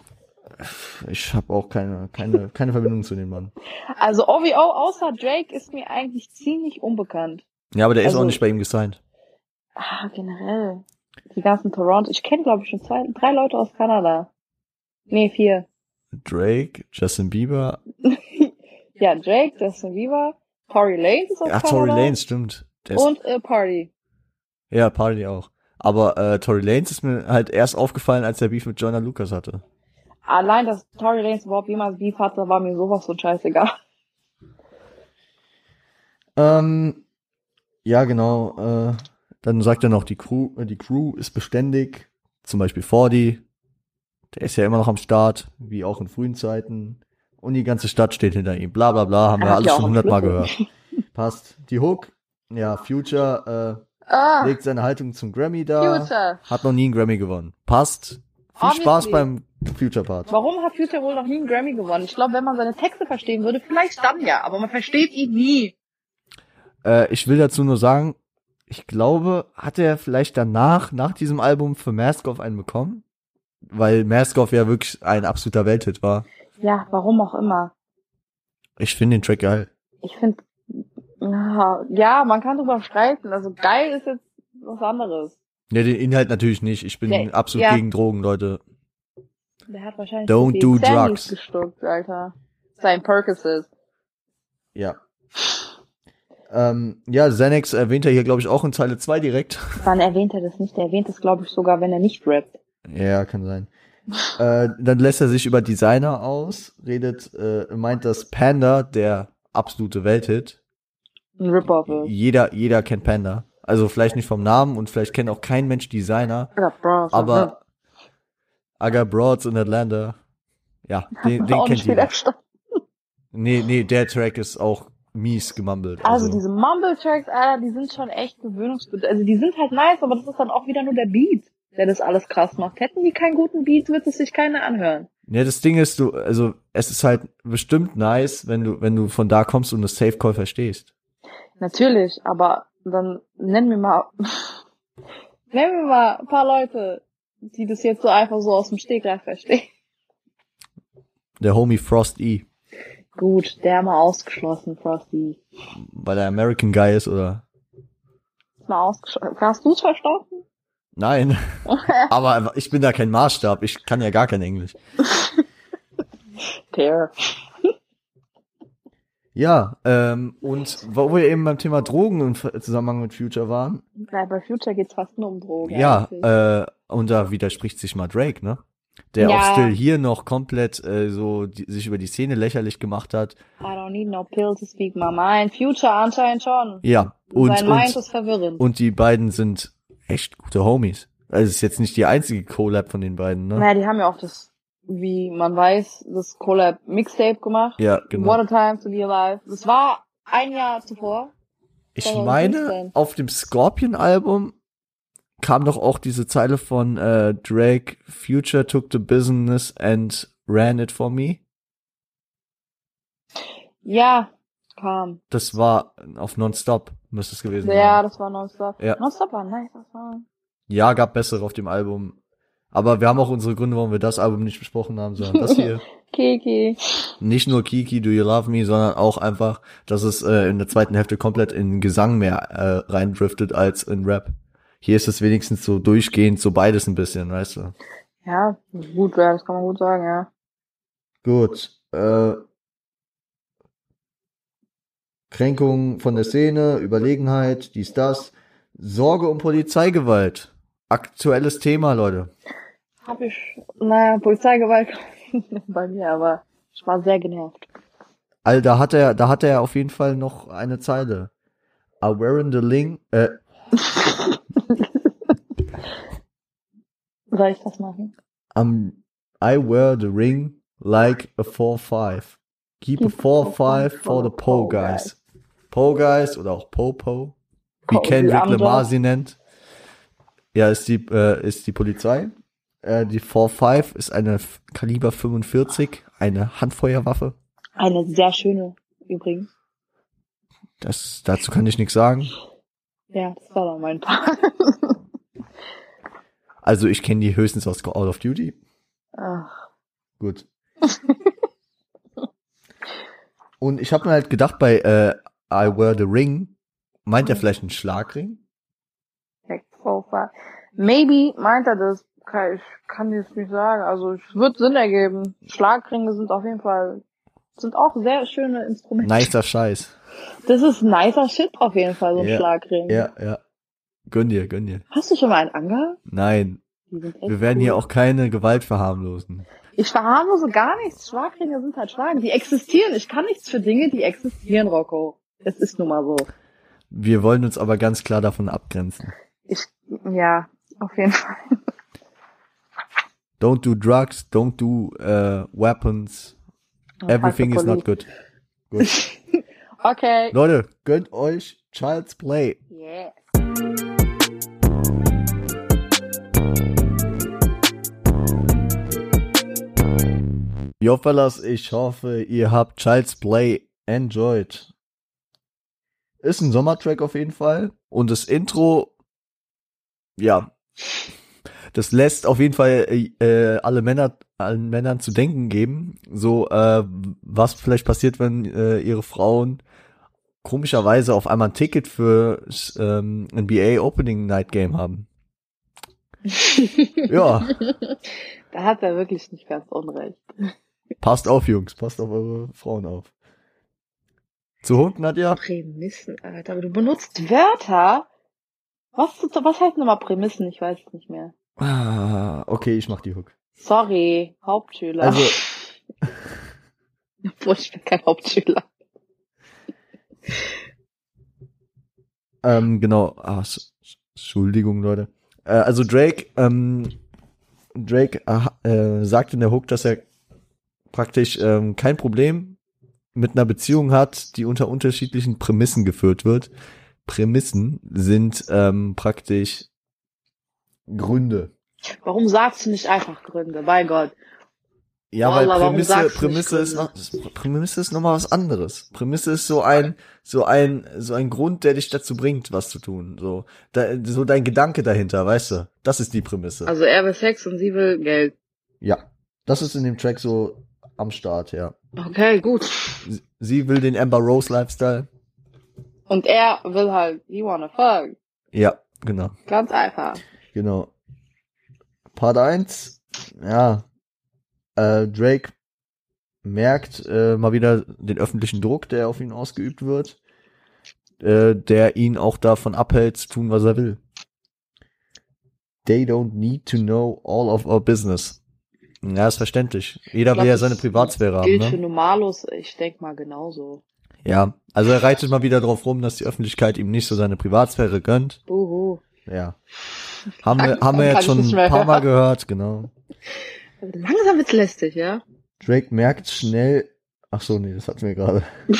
[SPEAKER 1] Ich habe auch keine, keine, keine Verbindung zu dem Mann.
[SPEAKER 2] Also OVO außer Drake ist mir eigentlich ziemlich unbekannt.
[SPEAKER 1] Ja, aber der ist
[SPEAKER 2] Also-
[SPEAKER 1] auch nicht bei ihm gesigned.
[SPEAKER 2] Ah, generell. Die ganzen Toronto. Ich kenne, glaube ich, schon zwei, drei Leute aus Kanada. Nee, vier.
[SPEAKER 1] Drake, Justin Bieber,
[SPEAKER 2] Ja, Drake, Justin Bieber, Tory Lanez ist aus
[SPEAKER 1] ach,
[SPEAKER 2] Kanada.
[SPEAKER 1] Tory Lanez, stimmt. Ist,
[SPEAKER 2] Und äh, Party.
[SPEAKER 1] ja, Party auch. Aber äh, Tory Lanez ist mir halt erst aufgefallen, als er Beef mit Jonah Lucas hatte.
[SPEAKER 2] Allein, dass Tory Lanez überhaupt jemals Beef hatte, war mir sowas von scheißegal.
[SPEAKER 1] Ähm, ja, genau. Äh, dann sagt er noch, die Crew, äh, die Crew ist beständig. Zum Beispiel Fordi. Der ist ja immer noch am Start, wie auch in frühen Zeiten. Und die ganze Stadt steht hinter ihm. Bla bla bla, haben wir alles schon hundertmal gehört. Passt. Die Hook, ja, Future
[SPEAKER 2] Ah,
[SPEAKER 1] äh, legt seine Haltung zum Grammy da.
[SPEAKER 2] Future.
[SPEAKER 1] Hat noch nie einen Grammy gewonnen. Passt. Viel
[SPEAKER 2] Obviously.
[SPEAKER 1] Spaß beim Future-Part.
[SPEAKER 2] Warum hat Future wohl noch nie einen Grammy gewonnen? Ich glaube, wenn man seine Texte verstehen würde, vielleicht dann ja, aber man versteht ihn nie.
[SPEAKER 1] Äh, ich will dazu nur sagen, ich glaube, hat er vielleicht danach, nach diesem Album für Maskoff einen bekommen? Weil Maskoff ja wirklich ein absoluter Welthit war.
[SPEAKER 2] Ja, warum auch immer.
[SPEAKER 1] Ich finde den Track geil.
[SPEAKER 2] Ich finde, ja, man kann drüber streiten. Also geil ist jetzt was anderes.
[SPEAKER 1] Ja, den Inhalt natürlich nicht. Ich bin
[SPEAKER 2] Ja,
[SPEAKER 1] absolut
[SPEAKER 2] ja.
[SPEAKER 1] gegen Drogen, Leute.
[SPEAKER 2] Der hat wahrscheinlich
[SPEAKER 1] Don't do
[SPEAKER 2] viel Sandys
[SPEAKER 1] drugs.
[SPEAKER 2] gestuckt, Alter. Sein Percocet.
[SPEAKER 1] Ja. Ähm, ja, Xanax erwähnt er hier, glaube ich, auch in Zeile 2 direkt.
[SPEAKER 2] Wann erwähnt er das nicht? Er erwähnt es, glaube ich, sogar, wenn er nicht rappt.
[SPEAKER 1] Ja, kann sein. äh, dann lässt er sich über Designer aus, redet, äh, meint, dass Panda der absolute Welthit.
[SPEAKER 2] Ein Rip-Off ist.
[SPEAKER 1] Jeder, jeder kennt Panda. Also vielleicht nicht vom Namen und vielleicht kennt auch kein Mensch Designer,
[SPEAKER 2] Ja, Bro,
[SPEAKER 1] aber I got Broads in Atlanta. Ja, den, den kennt jeder.
[SPEAKER 2] verstanden.
[SPEAKER 1] Nee, nee, der Track ist auch mies gemumbled.
[SPEAKER 2] Also diese Mumble-Tracks, Alter, die sind schon echt gewöhnungsbedürftig. Also die sind halt nice, aber das ist dann auch wieder nur der Beat, der das alles krass macht. Hätten die keinen guten Beat, würde es sich keiner anhören.
[SPEAKER 1] Ja, das Ding ist, du, also es ist halt bestimmt nice, wenn du, wenn du von da kommst und das Safe Call verstehst.
[SPEAKER 2] Natürlich, aber dann nenn mir mal, nenn mir mal ein paar Leute, die das jetzt so einfach so aus dem Stegreif verstehen.
[SPEAKER 1] Der Homie Frost E,
[SPEAKER 2] Gut, der mal ausgeschlossen, Frosty.
[SPEAKER 1] weil er American Guy ist oder?
[SPEAKER 2] Ist mal ausgeschlossen. Hast du's verstanden?
[SPEAKER 1] Nein, aber ich bin da kein Maßstab. Ich kann ja gar kein Englisch.
[SPEAKER 2] Der.
[SPEAKER 1] Ja, ähm, und wo wir eben beim Thema Drogen im Zusammenhang mit Future waren,
[SPEAKER 2] Ja, bei Future geht's fast nur um Drogen.
[SPEAKER 1] ja, äh, und da widerspricht sich mal Drake, ne? Der
[SPEAKER 2] Ja.
[SPEAKER 1] auch still hier noch komplett äh, so die, sich über die Szene lächerlich gemacht hat.
[SPEAKER 2] I don't need no pill to speak my mind. Future anscheinend schon.
[SPEAKER 1] Ja, und,
[SPEAKER 2] Sein Mind
[SPEAKER 1] und,
[SPEAKER 2] ist verwirrend.
[SPEAKER 1] und die beiden sind echt gute Homies. Also es ist jetzt nicht die einzige Collab von den beiden, ne?
[SPEAKER 2] naja, die haben ja auch das, wie man weiß, das Collab Mixtape gemacht.
[SPEAKER 1] Ja, genau.
[SPEAKER 2] What a time to be alive. Das war ein Jahr zuvor.
[SPEAKER 1] Ich
[SPEAKER 2] 2015.
[SPEAKER 1] meine, auf dem Scorpion-Album kam doch auch diese Zeile von äh, Drake, Future took the business and ran it for me.
[SPEAKER 2] Ja, kam.
[SPEAKER 1] Das war auf Nonstop, müsste es gewesen
[SPEAKER 2] Ja,
[SPEAKER 1] sein.
[SPEAKER 2] das war Nonstop.
[SPEAKER 1] Ja.
[SPEAKER 2] Nonstop war nice, das war.
[SPEAKER 1] Ja, gab bessere auf dem Album. Aber wir haben auch unsere Gründe, warum wir das Album nicht besprochen haben, sondern das hier.
[SPEAKER 2] Kiki.
[SPEAKER 1] nicht nur Kiki, Do You Love Me, sondern auch einfach, dass es äh, in der zweiten Hälfte komplett in Gesang mehr äh, reindriftet als in Rap. Hier ist es wenigstens so durchgehend, so beides ein bisschen, weißt du.
[SPEAKER 2] Ja, gut, ja, das kann man gut sagen, ja.
[SPEAKER 1] Gut. Äh, Kränkung von der Szene, Überlegenheit, dies, das. Sorge um Polizeigewalt. Aktuelles Thema, Leute.
[SPEAKER 2] Hab ich, naja, Polizeigewalt bei mir, aber ich war sehr genervt.
[SPEAKER 1] All da hat er, da hat er auf jeden Fall noch eine Zeile. I wearing the ling, äh,
[SPEAKER 2] Soll ich das machen?
[SPEAKER 1] I'm, I wear the ring like a 4-5. Keep, a 4-5 for the Po guys. Po guys oder auch Po-Po. Wie Kendrick Lamar sie nennt. Ja, ist die, äh, ist die Polizei. Äh, die 4-5 ist eine F- Kaliber 45, eine Handfeuerwaffe.
[SPEAKER 2] Eine sehr schöne, übrigens.
[SPEAKER 1] Das, dazu kann ich nichts sagen.
[SPEAKER 2] Ja, das war dann mein Part.
[SPEAKER 1] Also ich kenne die höchstens aus Call of Duty.
[SPEAKER 2] Ach,
[SPEAKER 1] Gut. Und ich habe mir halt gedacht, bei äh, I Wear the Ring, meint er vielleicht einen Schlagring?
[SPEAKER 2] Profile. Maybe meint er das. Kann- Ich kann jetzt nicht sagen. Also es wird Sinn ergeben. Schlagringe sind auf jeden Fall sind auch sehr schöne Instrumente.
[SPEAKER 1] Nicer Scheiß.
[SPEAKER 2] Das ist nicer Shit auf jeden Fall, so ein
[SPEAKER 1] Ja,
[SPEAKER 2] Schlagring.
[SPEAKER 1] Ja, ja. Gönn dir, gönn dir.
[SPEAKER 2] Hast du schon mal einen angehabt?
[SPEAKER 1] Nein, wir werden
[SPEAKER 2] cool.
[SPEAKER 1] hier auch keine Gewalt verharmlosen.
[SPEAKER 2] Ich verharmlose gar nichts. Schlagringe sind halt Schlagen. Die existieren. Ich kann nichts für Dinge, die existieren, Rocco. Es ist nun mal so.
[SPEAKER 1] Wir wollen uns aber ganz klar davon abgrenzen.
[SPEAKER 2] Ich, ja, auf jeden Fall.
[SPEAKER 1] Don't do drugs, don't do uh, weapons. Everything is not good. Gut.
[SPEAKER 2] Okay.
[SPEAKER 1] Leute, gönnt euch Child's Play.
[SPEAKER 2] Yeah.
[SPEAKER 1] Yo, Fellas, ich hoffe, ihr habt Child's Play enjoyed. Ist ein Sommertrack auf jeden Fall. Und das Intro, ja, das lässt auf jeden Fall äh, alle Männer, allen Männern zu denken geben. So, äh, was vielleicht passiert, wenn äh, ihre Frauen komischerweise auf einmal ein Ticket für ähm, NBA Opening Night Game haben. Ja,
[SPEAKER 2] Da hat er wirklich nicht ganz unrecht.
[SPEAKER 1] passt auf, Jungs, passt auf eure Frauen auf. Zu Hund, Nadja?
[SPEAKER 2] Prämissen, Alter. Aber du benutzt Wörter. Was, was heißt nochmal Prämissen? Ich weiß es nicht mehr.
[SPEAKER 1] Ah, okay, ich mach die Hook.
[SPEAKER 2] Sorry, Hauptschüler.
[SPEAKER 1] Also,
[SPEAKER 2] Obwohl, ich bin kein Hauptschüler.
[SPEAKER 1] ähm, genau. Ah, Entschuldigung, Leute. Äh, also Drake, ähm, Drake äh, äh, sagt in der Hook, dass er praktisch ähm, kein Problem mit einer Beziehung hat, die unter unterschiedlichen Prämissen geführt wird. Prämissen sind ähm, praktisch Gründe.
[SPEAKER 2] Warum sagst du nicht einfach Gründe? Bei Gott.
[SPEAKER 1] Ja,
[SPEAKER 2] Wallah,
[SPEAKER 1] weil Prämisse, Prämisse ist noch, Prämisse ist noch mal was anderes. Prämisse ist so ein, so ein, so ein Grund, der dich dazu bringt, was zu tun. So, da, so dein Gedanke dahinter, weißt du? Das ist die Prämisse.
[SPEAKER 2] Also er will Sex und sie will Geld.
[SPEAKER 1] ja. Das ist in dem Track so am Start, ja.
[SPEAKER 2] Okay, gut.
[SPEAKER 1] Sie- Sie will den Amber Rose Lifestyle.
[SPEAKER 2] Und er will halt, he wanna fuck.
[SPEAKER 1] Ja, genau,
[SPEAKER 2] Ganz einfach.
[SPEAKER 1] genau. Part 1, ja. Äh, Drake merkt äh, mal wieder den öffentlichen Druck, der auf ihn ausgeübt wird, äh, der ihn auch davon abhält, zu tun, was er will. They don't need to know all of our business. Ja, ist verständlich. Jeder
[SPEAKER 2] glaub,
[SPEAKER 1] will ja seine Privatsphäre haben,
[SPEAKER 2] Gilt für
[SPEAKER 1] ne?
[SPEAKER 2] Normalos, ich denk mal genauso.
[SPEAKER 1] Ja, also er reitet mal wieder drauf rum, dass die Öffentlichkeit ihm nicht so seine Privatsphäre gönnt.
[SPEAKER 2] Buhu.
[SPEAKER 1] Ja. Haben wir, haben wir jetzt schon ein paar Mal gehört, genau.
[SPEAKER 2] Langsam wird's lästig, ja?
[SPEAKER 1] Drake merkt schnell, ach so, nee, das hatten wir gerade.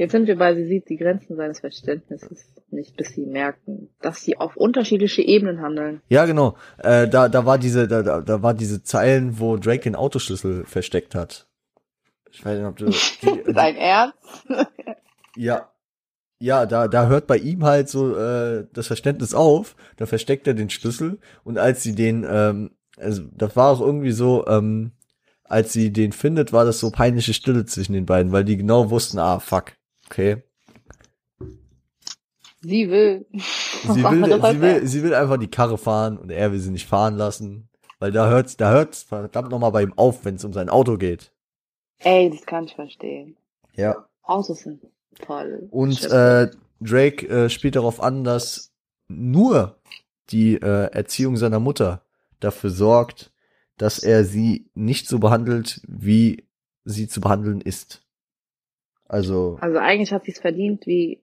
[SPEAKER 2] Jetzt sind wir bei, sie sieht die Grenzen seines Verständnisses nicht, bis sie merken, dass sie auf unterschiedliche Ebenen handeln.
[SPEAKER 1] Ja, genau. Äh, da, da war diese, da, da, da war diese Zeilen, wo Drake den Autoschlüssel versteckt hat. Ich weiß nicht, ob du, die,
[SPEAKER 2] Dein Ernst?
[SPEAKER 1] ja, ja, da, da hört bei ihm halt so äh, das Verständnis auf. Da versteckt er den Schlüssel und als sie den, ähm, also das war auch irgendwie so, ähm, als sie den findet, war das so peinliche Stille zwischen den beiden, weil die genau wussten, ah, fuck, okay.
[SPEAKER 2] Sie will.
[SPEAKER 1] Sie will, sie will, sie will einfach die Karre fahren und er will sie nicht fahren lassen, weil da hört's, da hört's verdammt nochmal bei ihm auf, wenn es um sein Auto geht.
[SPEAKER 2] Ey, das kann ich verstehen.
[SPEAKER 1] Ja.
[SPEAKER 2] Autos sind toll.
[SPEAKER 1] Und
[SPEAKER 2] Schiff.
[SPEAKER 1] äh, Drake äh, spielt darauf an, dass nur die äh, Erziehung seiner Mutter dafür sorgt, dass er sie nicht so behandelt, wie sie zu behandeln ist. Also,
[SPEAKER 2] also eigentlich hat sie es verdient, wie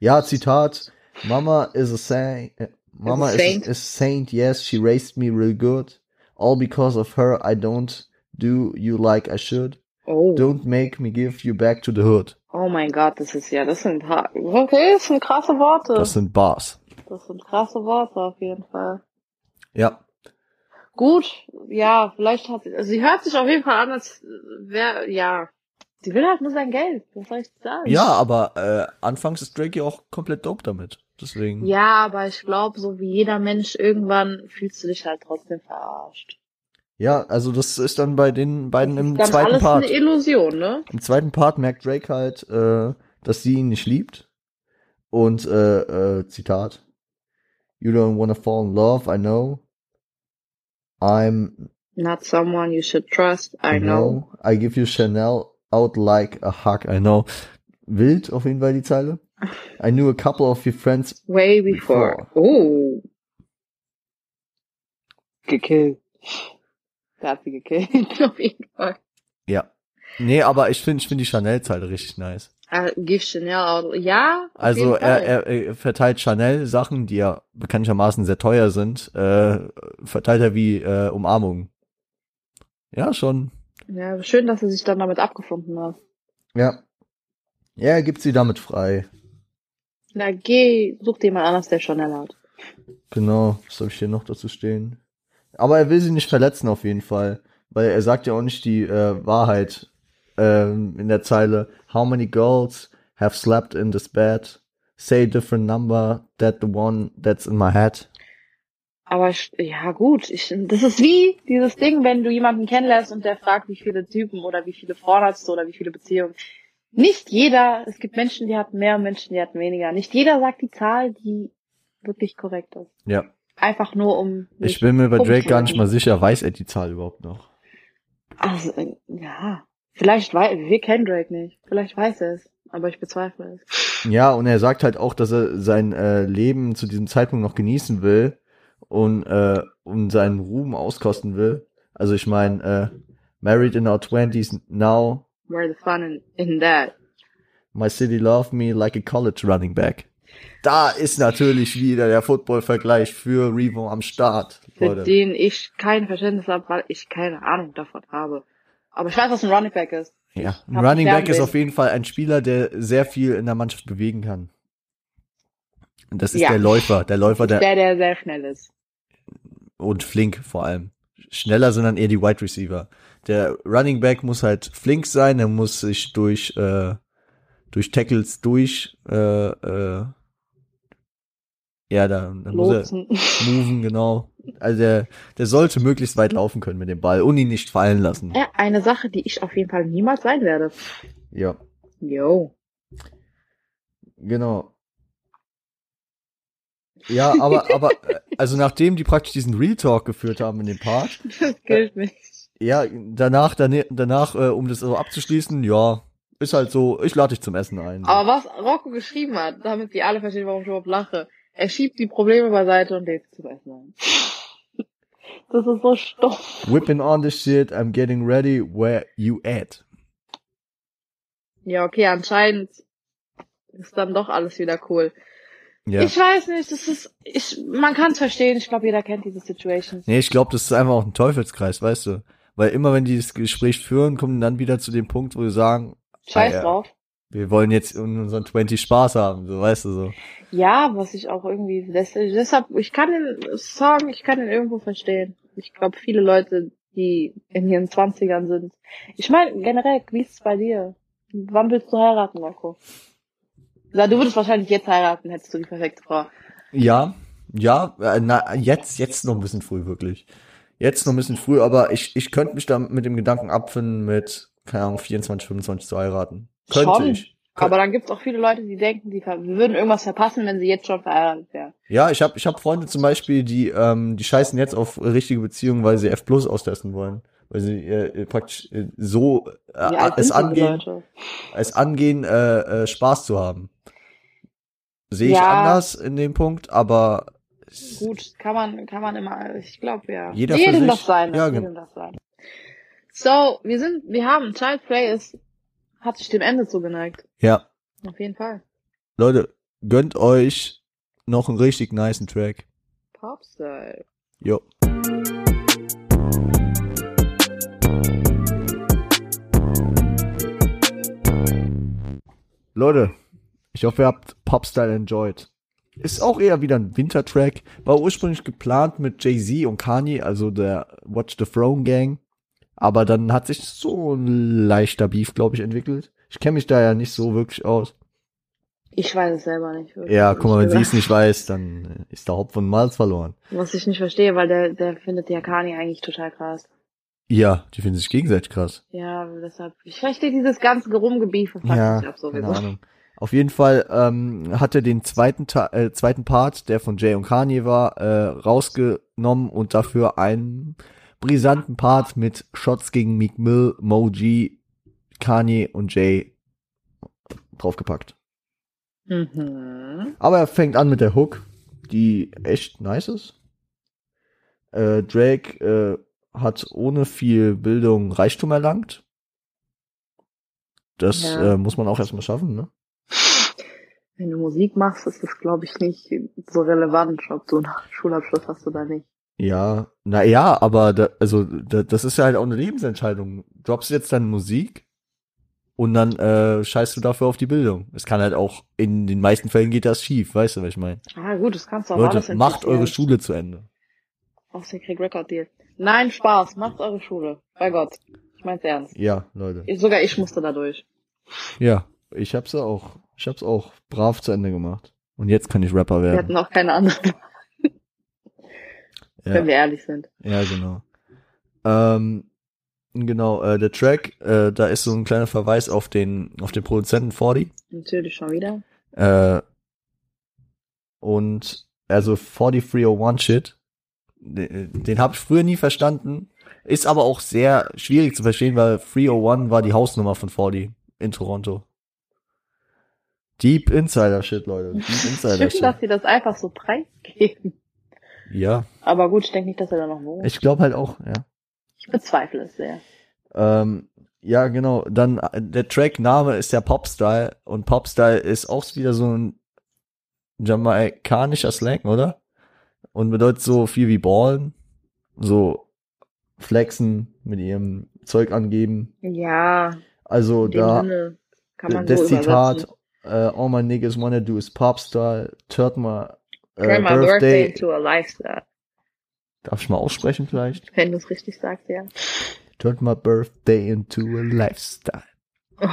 [SPEAKER 1] ja, Zitat, Mama is a saint, äh, Mama
[SPEAKER 2] Is a
[SPEAKER 1] is,
[SPEAKER 2] saint.
[SPEAKER 1] is a saint, yes, she raised me real good. All because of her, I don't do you like I should.
[SPEAKER 2] Oh,
[SPEAKER 1] Don't make me give you back to the hood.
[SPEAKER 2] oh mein Gott, das ist ja, das sind okay, das sind krasse Worte.
[SPEAKER 1] Das sind Bars.
[SPEAKER 2] das sind krasse Worte auf jeden Fall.
[SPEAKER 1] Ja,
[SPEAKER 2] Gut, ja, vielleicht hat sie, also sie hört sich auf jeden Fall an, als wäre, ja, sie will halt nur sein Geld, was soll ich sagen?
[SPEAKER 1] Ja, aber äh, anfangs ist Drake ja auch komplett dope damit. Deswegen.
[SPEAKER 2] Ja, aber ich glaube, so wie jeder Mensch, irgendwann fühlst du dich halt trotzdem verarscht.
[SPEAKER 1] Ja, also das ist dann bei den beiden im
[SPEAKER 2] Dann
[SPEAKER 1] zweiten
[SPEAKER 2] alles
[SPEAKER 1] Part.
[SPEAKER 2] eine Illusion, ne?
[SPEAKER 1] Im zweiten Part merkt Drake halt, äh, dass sie ihn nicht liebt. Und äh, äh, Zitat. You don't wanna fall in love, I know. I'm
[SPEAKER 2] Not someone you should trust, I know.
[SPEAKER 1] I give you Chanel out like a hug, I know. Wild auf jeden Fall die Zeile. I knew a couple of your friends.
[SPEAKER 2] Way before. Oh. Gekillt. Da hat sie gekillt, auf jeden Fall.
[SPEAKER 1] Ja. Nee, aber ich finde ich finde die Chanel-Zeile richtig nice.
[SPEAKER 2] Uh, give Chanel out. Ja,
[SPEAKER 1] Also er, er, er verteilt Chanel Sachen, die ja bekanntlichermaßen sehr teuer sind, äh, verteilt er wie äh, Umarmungen. Ja, schon.
[SPEAKER 2] Ja, schön, dass er sich dann damit abgefunden hat.
[SPEAKER 1] Ja. Ja, er gibt sie damit frei.
[SPEAKER 2] Na, geh, such dir mal anders, der Chanel hat.
[SPEAKER 1] Genau, was habe ich hier noch dazu stehen? Aber er will sie nicht verletzen auf jeden Fall, weil er sagt ja auch nicht die äh, Wahrheit ähm, in der Zeile. How many girls have slept in this bed? Say a different number, that the one that's in my head.
[SPEAKER 2] Aber ja gut, ich, das ist wie dieses Ding, wenn du jemanden kennenlernst und der fragt, wie viele Typen oder wie viele Frauen hast du oder wie viele Beziehungen. Nicht jeder, es gibt Menschen, die hatten mehr, Menschen, die hatten weniger. Nicht jeder sagt die Zahl, die wirklich korrekt ist.
[SPEAKER 1] Ja.
[SPEAKER 2] Einfach nur um.
[SPEAKER 1] Ich bin mir bei Drake gar nicht mal sicher, weiß er die Zahl überhaupt noch?
[SPEAKER 2] Also, äh, ja. Vielleicht weiß, wir kennen Drake nicht. Vielleicht weiß er es. Aber ich bezweifle es.
[SPEAKER 1] Ja, und er sagt halt auch, dass er sein äh, Leben zu diesem Zeitpunkt noch genießen will und, äh, und seinen Ruhm auskosten will. Also ich meine, äh, married in our twenties now,
[SPEAKER 2] Where the fun in, in that?
[SPEAKER 1] my city love me like a college running back. Da ist natürlich wieder der Football-Vergleich für Revo am Start,
[SPEAKER 2] Für
[SPEAKER 1] Leute.
[SPEAKER 2] den ich kein Verständnis habe, weil ich keine Ahnung davon habe. Aber ich weiß, was ein Running Back ist.
[SPEAKER 1] Ja, ein Running Back ist auf jeden Fall ein Spieler, der sehr viel in der Mannschaft bewegen kann. Und das ist
[SPEAKER 2] Ja.
[SPEAKER 1] der Läufer, der Läufer, der
[SPEAKER 2] Der, der sehr schnell ist.
[SPEAKER 1] und flink vor allem. Schneller sind dann eher die Wide Receiver. Der Running Back muss halt flink sein, er muss sich durch äh, durch Tackles durch äh, äh, ja, da, da muss er moven, genau. Also der, der sollte möglichst weit laufen können mit dem Ball und ihn nicht fallen lassen.
[SPEAKER 2] Ja, eine Sache, die ich auf jeden Fall niemals sein werde.
[SPEAKER 1] Ja,
[SPEAKER 2] Yo.
[SPEAKER 1] genau. Ja, aber, aber, äh, also nachdem die praktisch diesen Real Talk geführt haben in dem Part,
[SPEAKER 2] Das gilt nicht.
[SPEAKER 1] Ja, danach, dann, danach, äh, um das so abzuschließen, ja, ist halt so, ich lade dich zum Essen ein. So.
[SPEAKER 2] Aber was Rocco geschrieben hat, damit die alle verstehen, warum ich überhaupt lache, er schiebt die Probleme beiseite und lädt zum Essen ein. Das ist so stumpf.
[SPEAKER 1] Whipping on the shit, I'm getting ready, where you at?
[SPEAKER 2] Ja, okay, anscheinend ist dann doch alles wieder cool.
[SPEAKER 1] Ja.
[SPEAKER 2] Ich weiß nicht, das ist, ich, man kann es verstehen, ich glaube, jeder kennt diese Situations.
[SPEAKER 1] nee, ich glaube, das ist einfach auch ein Teufelskreis, weißt du? Weil immer wenn die das Gespräch führen, kommen dann wieder zu dem Punkt, wo sie sagen,
[SPEAKER 2] Scheiß
[SPEAKER 1] ah, ja.
[SPEAKER 2] drauf.
[SPEAKER 1] Wir wollen jetzt in unseren 20 Spaß haben, so, weißt du, so.
[SPEAKER 2] Ja, was ich auch irgendwie, des- deshalb, ich kann den Song, ich kann den irgendwo verstehen. Ich glaube, viele Leute, die in ihren Zwanzigern sind. Ich meine, generell, wie ist es bei dir? Wann willst du heiraten, Marco? Na, du würdest wahrscheinlich jetzt heiraten, hättest du die perfekte Frau.
[SPEAKER 1] Ja, ja, äh, na, jetzt, jetzt noch ein bisschen früh, wirklich. Jetzt noch ein bisschen früh, aber ich, ich könnte mich da mit dem Gedanken abfinden, mit, keine Ahnung, 24, 25 zu heiraten. Könnte
[SPEAKER 2] Schon.
[SPEAKER 1] ich.
[SPEAKER 2] Aber dann gibt's auch viele Leute, die denken, die würden irgendwas verpassen, wenn sie jetzt schon verheiratet wären.
[SPEAKER 1] Ja, ich habe ich hab Freunde zum Beispiel, die, ähm, die scheißen jetzt auf richtige Beziehungen, weil sie F Plus austesten wollen. Weil sie äh, praktisch äh, so äh, es angehen, es angehen, äh, äh, Spaß zu haben. Sehe ich
[SPEAKER 2] Ja.
[SPEAKER 1] anders in dem Punkt, aber
[SPEAKER 2] Gut, kann man, kann man immer, ich glaube ja.
[SPEAKER 1] Jeder für
[SPEAKER 2] jedem
[SPEAKER 1] sich.
[SPEAKER 2] das sein,
[SPEAKER 1] Ja, genau.
[SPEAKER 2] das sein. So, wir sind, wir haben, Child Play ist, hat sich dem Ende zugeneigt.
[SPEAKER 1] ja,
[SPEAKER 2] Auf jeden Fall.
[SPEAKER 1] Leute, gönnt euch noch einen richtig nicen Track.
[SPEAKER 2] Popstyle.
[SPEAKER 1] Jo. Leute, ich hoffe, ihr habt Popstyle enjoyed. Ist auch eher wieder ein Wintertrack. War ursprünglich geplant mit Jay-Z und Kanye, also der Watch the Throne Gang. Aber dann hat sich so ein leichter Beef, glaube ich, entwickelt. Ich kenne mich da ja nicht so wirklich aus.
[SPEAKER 2] Ich weiß es selber nicht. wirklich.
[SPEAKER 1] Ja, guck mal, wenn sie es nicht weiß, dann ist der Hopf und Malz verloren.
[SPEAKER 2] Was ich nicht verstehe, weil der, der findet ja Kani eigentlich total krass.
[SPEAKER 1] Ja, die finden sich gegenseitig krass.
[SPEAKER 2] Ja, deshalb, ich verstehe dieses ganze Rumgebiefe fast
[SPEAKER 1] Ja,
[SPEAKER 2] nicht ab sowieso.
[SPEAKER 1] keine Ahnung. Auf jeden Fall ähm, hat er den zweiten, Ta äh, zweiten Part, der von Jay und Kanye war, äh, rausgenommen und dafür einen brisanten Part mit Shots gegen Meek Mill, Moji, Kanye und Jay draufgepackt.
[SPEAKER 2] Mhm.
[SPEAKER 1] Aber er fängt an mit der Hook, die echt nice ist. Äh, Drake äh, hat ohne viel Bildung Reichtum erlangt. Das
[SPEAKER 2] Ja.
[SPEAKER 1] äh, muss man auch erstmal schaffen, ne?
[SPEAKER 2] Wenn du Musik machst, ist das, glaube ich, nicht so relevant, ob du einen Schulabschluss hast oder nicht.
[SPEAKER 1] Ja, na ja, aber da, also da, das ist ja halt auch eine Lebensentscheidung. Droppst du jetzt dann Musik und dann äh, scheißt du dafür auf die Bildung. Es kann halt auch in den meisten Fällen geht das schief, weißt du, was ich meine?
[SPEAKER 2] Ah, gut, das kannst du auch alles
[SPEAKER 1] Leute, macht
[SPEAKER 2] entwickeln.
[SPEAKER 1] eure Schule zu Ende.
[SPEAKER 2] Außer ihr kriegt Record Deal. Nein, Spaß, macht eure Schule. Bei Gott. Ich mein's ernst.
[SPEAKER 1] Ja, Leute.
[SPEAKER 2] Ich, sogar ich musste da durch.
[SPEAKER 1] Ja, ich hab's ja auch. Ich hab's auch brav zu Ende gemacht. Und jetzt kann ich Rapper
[SPEAKER 2] Wir
[SPEAKER 1] werden.
[SPEAKER 2] hatten auch keine andere,
[SPEAKER 1] Ja,
[SPEAKER 2] wenn wir ehrlich sind.
[SPEAKER 1] ja genau. Ähm, genau, äh, der Track, äh, da ist so ein kleiner Verweis auf den, auf den Produzenten 40.
[SPEAKER 2] Natürlich schon wieder.
[SPEAKER 1] Äh, und also 4301 Shit, den, den habe ich früher nie verstanden. Ist aber auch sehr schwierig zu verstehen, weil 301 war die Hausnummer von 40 in Toronto. Deep Insider Shit, Leute. Deep Insider
[SPEAKER 2] Schön,
[SPEAKER 1] Shit.
[SPEAKER 2] dass sie das einfach so preisgeben.
[SPEAKER 1] Ja,
[SPEAKER 2] Aber gut, ich denke nicht, dass er da noch wohnt.
[SPEAKER 1] ich glaube halt auch, ja.
[SPEAKER 2] Ich bezweifle es sehr.
[SPEAKER 1] Ähm, ja, genau. Dann äh, der Track-Name ist ja Popstyle und Popstyle ist auch wieder so ein jamaikanischer Slang, oder? Und bedeutet so viel wie ballen, so flexen, mit ihrem Zeug angeben.
[SPEAKER 2] Ja,
[SPEAKER 1] Also
[SPEAKER 2] in
[SPEAKER 1] da
[SPEAKER 2] kann man
[SPEAKER 1] das
[SPEAKER 2] so
[SPEAKER 1] Zitat, äh, all my niggas wanna do is Popstyle, turn my
[SPEAKER 2] Turn my birthday into a lifestyle.
[SPEAKER 1] Darf ich mal aussprechen vielleicht?
[SPEAKER 2] Wenn du es richtig sagst, ja.
[SPEAKER 1] Turn my birthday into a lifestyle.
[SPEAKER 2] Oh,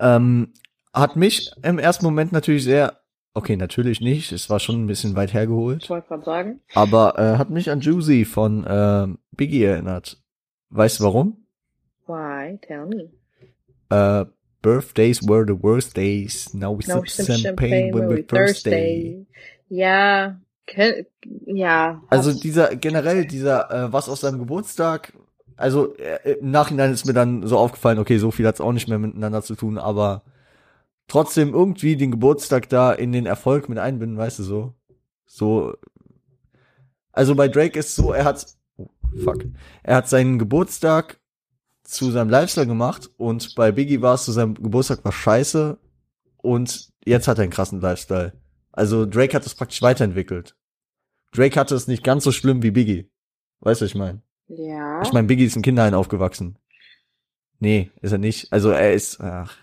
[SPEAKER 1] Ähm, hat mich im ersten Moment natürlich sehr, okay, natürlich nicht, es war schon ein bisschen weit
[SPEAKER 2] ich
[SPEAKER 1] hergeholt,
[SPEAKER 2] wollte gerade sagen.
[SPEAKER 1] aber äh, hat mich an Juicy von ähm, Biggie erinnert. Weißt du warum?
[SPEAKER 2] Why? Tell me.
[SPEAKER 1] Äh, Birthdays were the worst days, now we
[SPEAKER 2] No
[SPEAKER 1] sip champagne when we're thirsty.
[SPEAKER 2] Ja, ja.
[SPEAKER 1] Also dieser, generell dieser, äh, was aus seinem Geburtstag, also äh, im Nachhinein ist mir dann so aufgefallen, okay, so viel hat's auch nicht mehr miteinander zu tun, aber trotzdem irgendwie den Geburtstag da in den Erfolg mit einbinden, weißt du so. So. Also bei Drake ist so, er hat, oh, fuck, er hat seinen Geburtstag zu seinem Lifestyle gemacht und bei Biggie war es zu seinem Geburtstag war scheiße und jetzt hat er einen krassen Lifestyle. Also Drake hat es praktisch weiterentwickelt. Drake hatte es nicht ganz so schlimm wie Biggie. Weißt du, was ich meine?
[SPEAKER 2] ja.
[SPEAKER 1] Ich meine, Biggie ist im Kinderheim aufgewachsen. Nee, ist er nicht. Also er ist ach,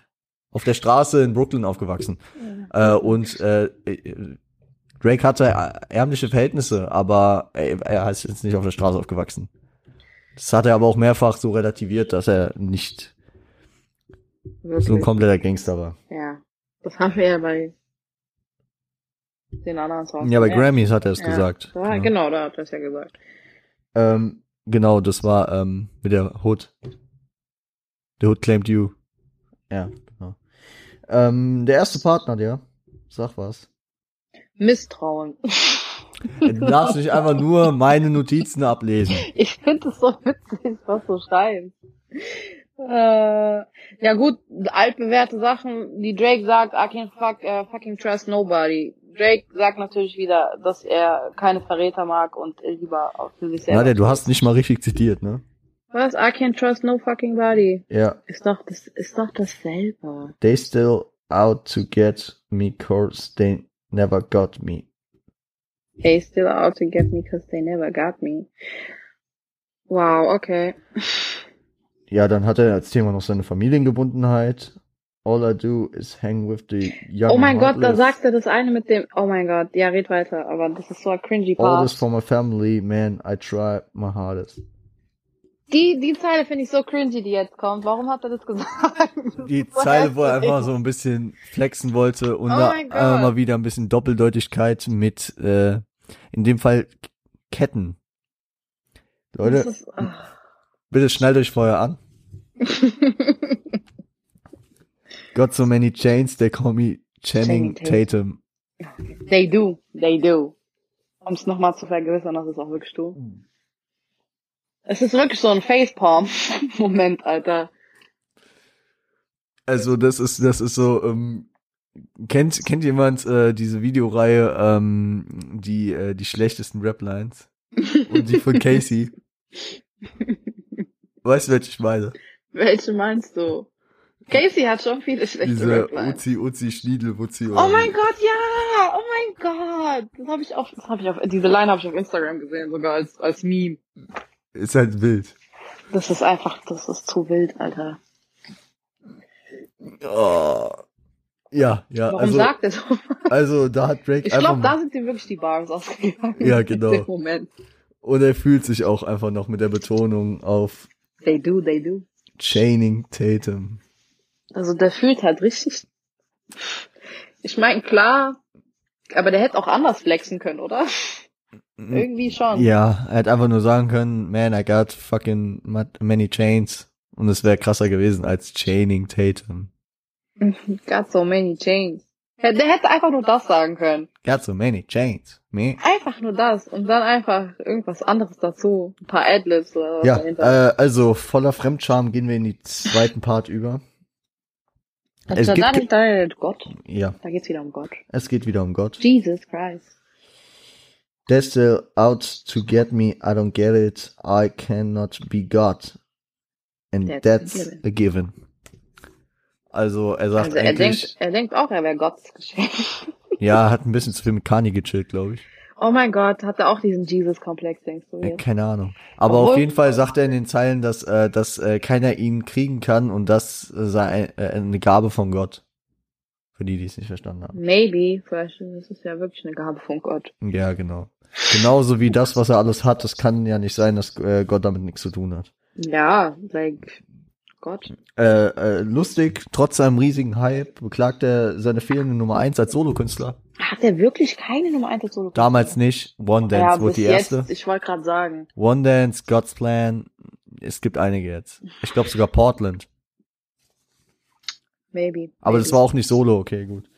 [SPEAKER 1] auf der Straße in Brooklyn aufgewachsen. Äh, und äh, äh, Drake hatte ärmliche Verhältnisse, aber er, er ist jetzt nicht auf der Straße aufgewachsen. Das hat er aber auch mehrfach so relativiert, dass er nicht
[SPEAKER 2] Wirklich.
[SPEAKER 1] so ein kompletter Gangster war.
[SPEAKER 2] Ja. Das haben wir ja bei den anderen Songs.
[SPEAKER 1] Ja, bei. Grammys hat er es
[SPEAKER 2] Ja.
[SPEAKER 1] gesagt.
[SPEAKER 2] Da, genau. da hat er es ja gesagt.
[SPEAKER 1] Ähm, genau, das war ähm, mit der Hood. The Hood claimed you. Ja, genau. Ähm, der erste Partner, der. Sag was.
[SPEAKER 2] Misstrauen.
[SPEAKER 1] Du darfst nicht einfach nur meine Notizen ablesen.
[SPEAKER 2] Ich finde es so witzig, was du schreibst. Äh, ja gut, altbewährte Sachen, die Drake sagt, I can fuck, äh, fucking trust nobody. Drake sagt natürlich wieder, dass er keine Verräter mag und lieber auch für sich selber.
[SPEAKER 1] Nadia, du hast nicht mal richtig zitiert, ne?
[SPEAKER 2] Was? I can trust no fucking body.
[SPEAKER 1] Ja.
[SPEAKER 2] Ist doch, das ist doch dasselbe.
[SPEAKER 1] They still out to get me cause they never got me.
[SPEAKER 2] They still out to get me cause they never got me. Wow, okay.
[SPEAKER 1] Ja, dann hat er als Thema noch seine Familiengebundenheit. All I do is hang with the young
[SPEAKER 2] Oh mein Gott, da sagt er das eine mit dem, oh mein Gott, ja, red weiter, aber das ist so ein cringy
[SPEAKER 1] All this
[SPEAKER 2] Part.
[SPEAKER 1] for my family, man, I try my hardest.
[SPEAKER 2] Die, die Zeile finde ich so cringy, die jetzt kommt. Warum hat er das gesagt?
[SPEAKER 1] Die Zeile, wo er einfach so ein bisschen flexen wollte und
[SPEAKER 2] Oh
[SPEAKER 1] da äh, mal wieder ein bisschen Doppeldeutigkeit mit, äh, in dem Fall Ketten. Leute,
[SPEAKER 2] ist,
[SPEAKER 1] Bitte schnallt euch vorher an. Got so many chains, they call me Channing
[SPEAKER 2] Channing
[SPEAKER 1] Tatum.
[SPEAKER 2] They do, they do. Um es nochmal zu vergewissern, das ist auch wirklich du. Es ist wirklich so ein Facepalm-Moment, Alter.
[SPEAKER 1] Also das ist, das ist so, ähm, kennt, kennt jemand äh, diese Videoreihe, ähm, die, äh, die schlechtesten Rap-Lines? Und die von Casey. Weißt du, welche ich meine?
[SPEAKER 2] Welche meinst du? Casey hat schon viele schlechte
[SPEAKER 1] Diese
[SPEAKER 2] Raplines.
[SPEAKER 1] Uzi, Uzi, Schniedel, Wutzi.
[SPEAKER 2] Oh mein Gott, ja! Oh mein Gott! Das habe ich auch, das habe ich auf, diese Line habe ich auf Instagram gesehen, sogar als, als Meme.
[SPEAKER 1] Ist halt wild.
[SPEAKER 2] Das ist einfach, das ist zu wild, Alter.
[SPEAKER 1] Oh. Ja, ja,
[SPEAKER 2] Warum
[SPEAKER 1] also,
[SPEAKER 2] sagt er so?
[SPEAKER 1] also da hat Drake
[SPEAKER 2] Ich glaube, da sind dir wirklich die Bars ausgegangen.
[SPEAKER 1] Ja, genau.
[SPEAKER 2] In dem Moment.
[SPEAKER 1] und er fühlt sich auch einfach noch mit der Betonung auf
[SPEAKER 2] They do, they do.
[SPEAKER 1] Chaining Tatum.
[SPEAKER 2] Also der fühlt halt richtig. Ich meine, klar, aber der hätte auch anders flexen können, oder? Irgendwie schon.
[SPEAKER 1] Ja, er hätte einfach nur sagen können, man, I got fucking ma- many chains. Und es wäre krasser gewesen als Chaining Tatum.
[SPEAKER 2] Got so many chains. Der der hätte einfach nur das sagen können.
[SPEAKER 1] Got so many chains, me.
[SPEAKER 2] Einfach nur das und dann einfach irgendwas anderes dazu. Ein paar Adlibs oder was
[SPEAKER 1] Ja,
[SPEAKER 2] dahinter.
[SPEAKER 1] äh, also voller Fremdscham gehen wir in die zweiten Part über.
[SPEAKER 2] Und
[SPEAKER 1] es
[SPEAKER 2] dann
[SPEAKER 1] gibt-
[SPEAKER 2] hinterher Gott.
[SPEAKER 1] Ja,
[SPEAKER 2] Da geht's wieder um Gott.
[SPEAKER 1] es geht wieder um Gott.
[SPEAKER 2] Jesus Christ.
[SPEAKER 1] They're still out to get me, I don't get it, I cannot be God. And
[SPEAKER 2] That's
[SPEAKER 1] that's,
[SPEAKER 2] a given.
[SPEAKER 1] a given. Also er sagt
[SPEAKER 2] Also er
[SPEAKER 1] eigentlich,
[SPEAKER 2] denkt, er denkt auch, er wäre Gottes Geschenk.
[SPEAKER 1] ja, hat ein bisschen zu viel mit Kanye gechillt, glaube ich.
[SPEAKER 2] Oh mein Gott, hat er auch diesen Jesus-Komplex, denkst du jetzt?
[SPEAKER 1] keine Ahnung. Aber
[SPEAKER 2] Obwohl-
[SPEAKER 1] auf jeden Fall sagt er in den Zeilen, dass, äh, dass äh, keiner ihn kriegen kann und das äh, sei äh, eine Gabe von Gott. Für die, die es nicht verstanden haben.
[SPEAKER 2] Maybe, vielleicht ist es ja wirklich eine Gabe von Gott.
[SPEAKER 1] Ja, genau. Genauso wie das, was er alles hat, das kann ja nicht sein, dass äh, Gott damit nichts zu tun hat.
[SPEAKER 2] Ja, like, Gott.
[SPEAKER 1] Äh, äh, lustig, trotz seinem riesigen Hype beklagt er seine fehlende Nummer eins als Solokünstler.
[SPEAKER 2] Hat er wirklich keine Nummer 1 Solo?
[SPEAKER 1] Damals nicht. One Dance
[SPEAKER 2] ja,
[SPEAKER 1] wurde die
[SPEAKER 2] jetzt,
[SPEAKER 1] erste.
[SPEAKER 2] ich wollte gerade sagen.
[SPEAKER 1] One Dance, God's Plan. Es gibt einige jetzt. Ich glaube sogar Portland.
[SPEAKER 2] Maybe.
[SPEAKER 1] Aber
[SPEAKER 2] maybe.
[SPEAKER 1] das war auch nicht Solo. Okay, gut.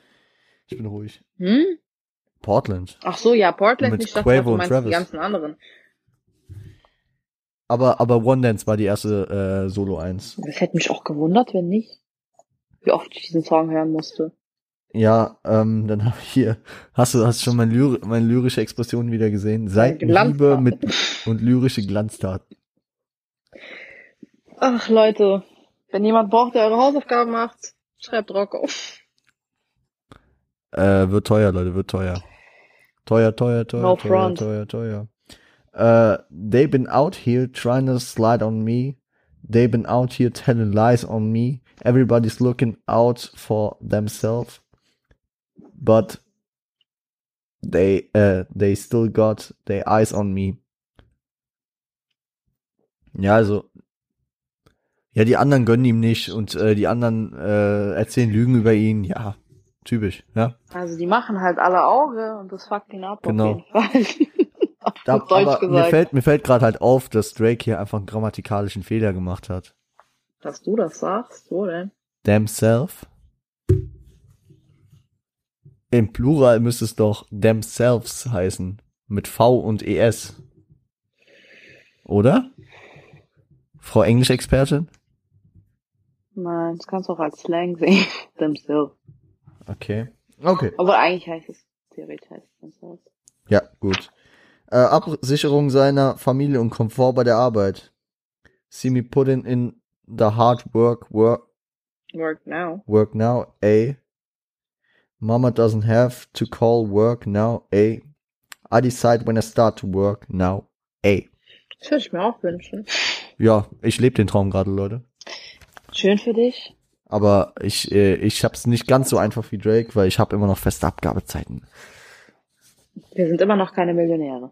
[SPEAKER 1] Ich bin ruhig.
[SPEAKER 2] Hm?
[SPEAKER 1] Portland.
[SPEAKER 2] Ach so, ja, Portland,
[SPEAKER 1] Mit
[SPEAKER 2] ich dachte,
[SPEAKER 1] Quavo
[SPEAKER 2] du
[SPEAKER 1] und
[SPEAKER 2] meinst
[SPEAKER 1] Travis.
[SPEAKER 2] die ganzen anderen.
[SPEAKER 1] Aber, aber One Dance war die erste äh, Solo 1.
[SPEAKER 2] Das hätte mich auch gewundert, wenn nicht. Wie oft ich diesen Song hören musste.
[SPEAKER 1] Ja, ähm, dann habe ich hier, hast du, hast schon meine, Lyri meine lyrische Expression wieder gesehen? Seitenhiebe
[SPEAKER 2] Glanztaten.
[SPEAKER 1] mit und lyrische Glanztaten.
[SPEAKER 2] Ach, Leute. Wenn jemand braucht, der eure Hausaufgaben macht, schreibt Rocco.
[SPEAKER 1] Äh, wird teuer, Leute, wird teuer. Teuer, teuer, teuer,
[SPEAKER 2] No
[SPEAKER 1] teuer,
[SPEAKER 2] front.
[SPEAKER 1] teuer, teuer. Äh, they've been out here trying to slide on me. They've been out here telling lies on me. Everybody's looking out for themselves. But they, äh, they still got their eyes on me. Ja, also, ja, die anderen gönnen ihm nicht und äh, die anderen äh, erzählen Lügen über ihn. Ja, typisch, ja.
[SPEAKER 2] Also die machen halt alle Auge und das fuckt ihn ab
[SPEAKER 1] Genau.
[SPEAKER 2] auf jeden Fall.
[SPEAKER 1] Da, aber mir
[SPEAKER 2] gesagt.
[SPEAKER 1] fällt, mir fällt gerade halt auf, dass Drake hier einfach einen grammatikalischen Fehler gemacht hat.
[SPEAKER 2] Dass du das sagst, so denn?
[SPEAKER 1] Themself. Im Plural müsste es doch themselves heißen. Mit V und ES. Oder? Frau Englischexpertin?
[SPEAKER 2] Nein, das kannst du auch als Slang sehen. Themselves.
[SPEAKER 1] Okay. Okay.
[SPEAKER 2] Aber eigentlich heißt es, theoretisch heißt es themselves.
[SPEAKER 1] Ja, gut. Äh, Absicherung seiner Familie und Komfort bei der Arbeit. See me putting in the hard work, work,
[SPEAKER 2] Work now.
[SPEAKER 1] work now, A. Mama doesn't have to call work now, A. I decide when I start to work now, A.
[SPEAKER 2] Das würde ich mir auch wünschen.
[SPEAKER 1] Ja, ich lebe den Traum gerade, Leute.
[SPEAKER 2] Schön für dich.
[SPEAKER 1] Aber ich, äh, ich hab's nicht ganz so einfach wie Drake, weil ich habe immer noch feste Abgabezeiten.
[SPEAKER 2] Wir sind immer noch keine Millionäre.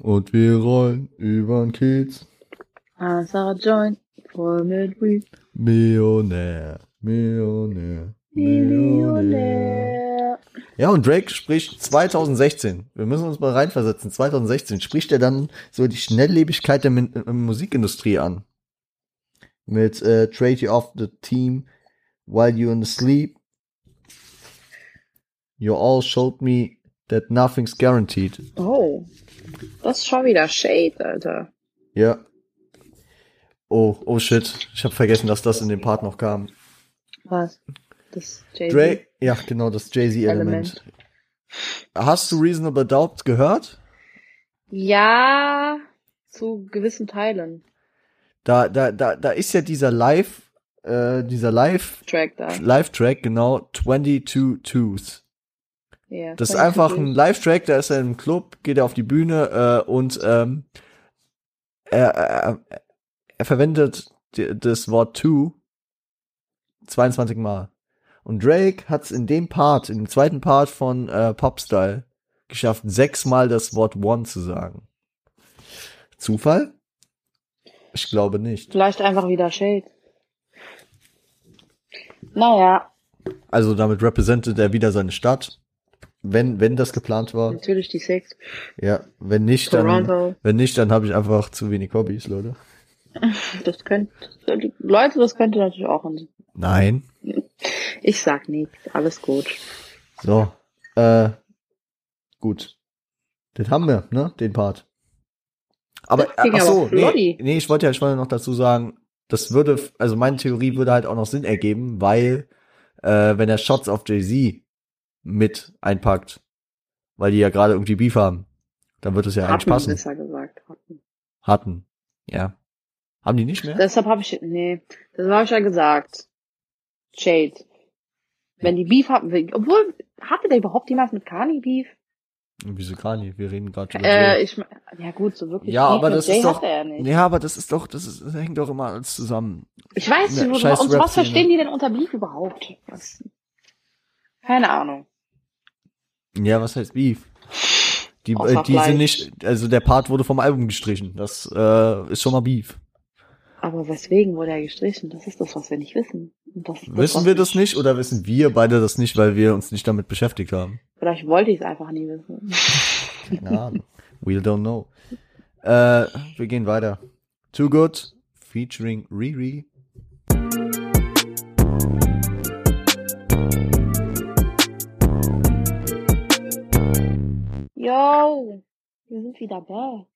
[SPEAKER 1] Und wir rollen übern Kiez.
[SPEAKER 2] Ah, Sarah Joint, voll mit Weed.
[SPEAKER 1] Millionär, Millionär, Millionär.
[SPEAKER 2] Millionär.
[SPEAKER 1] Ja, und Drake spricht 2016, wir müssen uns mal reinversetzen, 2016 spricht er dann so die Schnelllebigkeit der Min äh, Musikindustrie an. Mit äh, Trade You Off the Team, While You're in the Sleep, You all showed me that nothing's guaranteed.
[SPEAKER 2] Oh. Das ist schon wieder Shade, Alter.
[SPEAKER 1] Ja. Oh, oh shit. Ich habe vergessen, dass das in dem Part noch kam.
[SPEAKER 2] Was? Das Jay-Z?
[SPEAKER 1] Ja, genau, das Jay-Z-Element. Hast du Reasonable Doubt gehört?
[SPEAKER 2] Ja, zu gewissen Teilen.
[SPEAKER 1] Da, da, da, da ist ja dieser Live, äh, dieser Live,
[SPEAKER 2] Track da.
[SPEAKER 1] Live-Track, genau, 22 Twos.
[SPEAKER 2] Ja,
[SPEAKER 1] Das ist einfach ein Live-Track, da ist er im Club, geht er auf die Bühne äh, und ähm, er, er, er verwendet die, das Wort to 22 Mal. Und Drake hat es in dem Part, in dem zweiten Part von äh, Popstyle, geschafft, sechsmal das Wort one zu sagen. Zufall? Ich glaube nicht.
[SPEAKER 2] Vielleicht einfach wieder Shade. Naja,
[SPEAKER 1] Also damit repräsentiert er wieder seine Stadt. Wenn, wenn das geplant war.
[SPEAKER 2] natürlich die Six.
[SPEAKER 1] Ja, wenn nicht, dann,
[SPEAKER 2] Toronto.
[SPEAKER 1] wenn nicht, dann habe ich einfach zu wenig Hobbys, Leute.
[SPEAKER 2] Das könnte, Leute, das könnte natürlich auch ein,
[SPEAKER 1] Nein.
[SPEAKER 2] ich sag nichts, alles gut.
[SPEAKER 1] So, äh, gut. Den haben wir, ne, den Part. Aber,
[SPEAKER 2] Das
[SPEAKER 1] ach so, nee, nee, ich wollte ja, ich wollte noch dazu sagen, das würde, also meine Theorie würde halt auch noch Sinn ergeben, weil, äh, wenn er Shots auf Jay-Z mit einpackt, weil die ja gerade irgendwie Beef haben, dann wird es ja eigentlich passen.
[SPEAKER 2] besser gesagt. Hatten.
[SPEAKER 1] Hatten. Ja. Haben die nicht mehr?
[SPEAKER 2] Deshalb habe ich, nee, das habe ich ja gesagt. Shade. Wenn die Beef hatten, obwohl, hatte der überhaupt jemals mit Kani Beef?
[SPEAKER 1] Wieso nicht? Wir reden gerade über
[SPEAKER 2] Äh,
[SPEAKER 1] Jay.
[SPEAKER 2] ich, ja gut, so wirklich.
[SPEAKER 1] Ja,
[SPEAKER 2] Beef
[SPEAKER 1] aber das
[SPEAKER 2] Jay
[SPEAKER 1] ist doch,
[SPEAKER 2] nicht.
[SPEAKER 1] ja, aber das ist doch, das, ist, das hängt doch immer alles zusammen.
[SPEAKER 2] Ich weiß
[SPEAKER 1] Ja,
[SPEAKER 2] nicht,
[SPEAKER 1] scheiß
[SPEAKER 2] und was verstehen die denn unter Beef überhaupt? Was? Keine Ahnung.
[SPEAKER 1] Ja, was heißt Beef? Die, äh, die sind nicht, also der Part wurde vom Album gestrichen. Das äh, ist schon mal Beef.
[SPEAKER 2] Aber weswegen wurde er gestrichen? Das ist das, was wir nicht wissen. Das das,
[SPEAKER 1] Wissen wir das
[SPEAKER 2] ich-
[SPEAKER 1] nicht oder wissen wir beide das nicht, weil wir uns nicht damit beschäftigt haben?
[SPEAKER 2] Vielleicht wollte ich es einfach nie wissen.
[SPEAKER 1] Keine Ahnung. We don't know. Äh, wir gehen weiter. Too Good featuring Riri.
[SPEAKER 2] Yo, wir sind wieder back.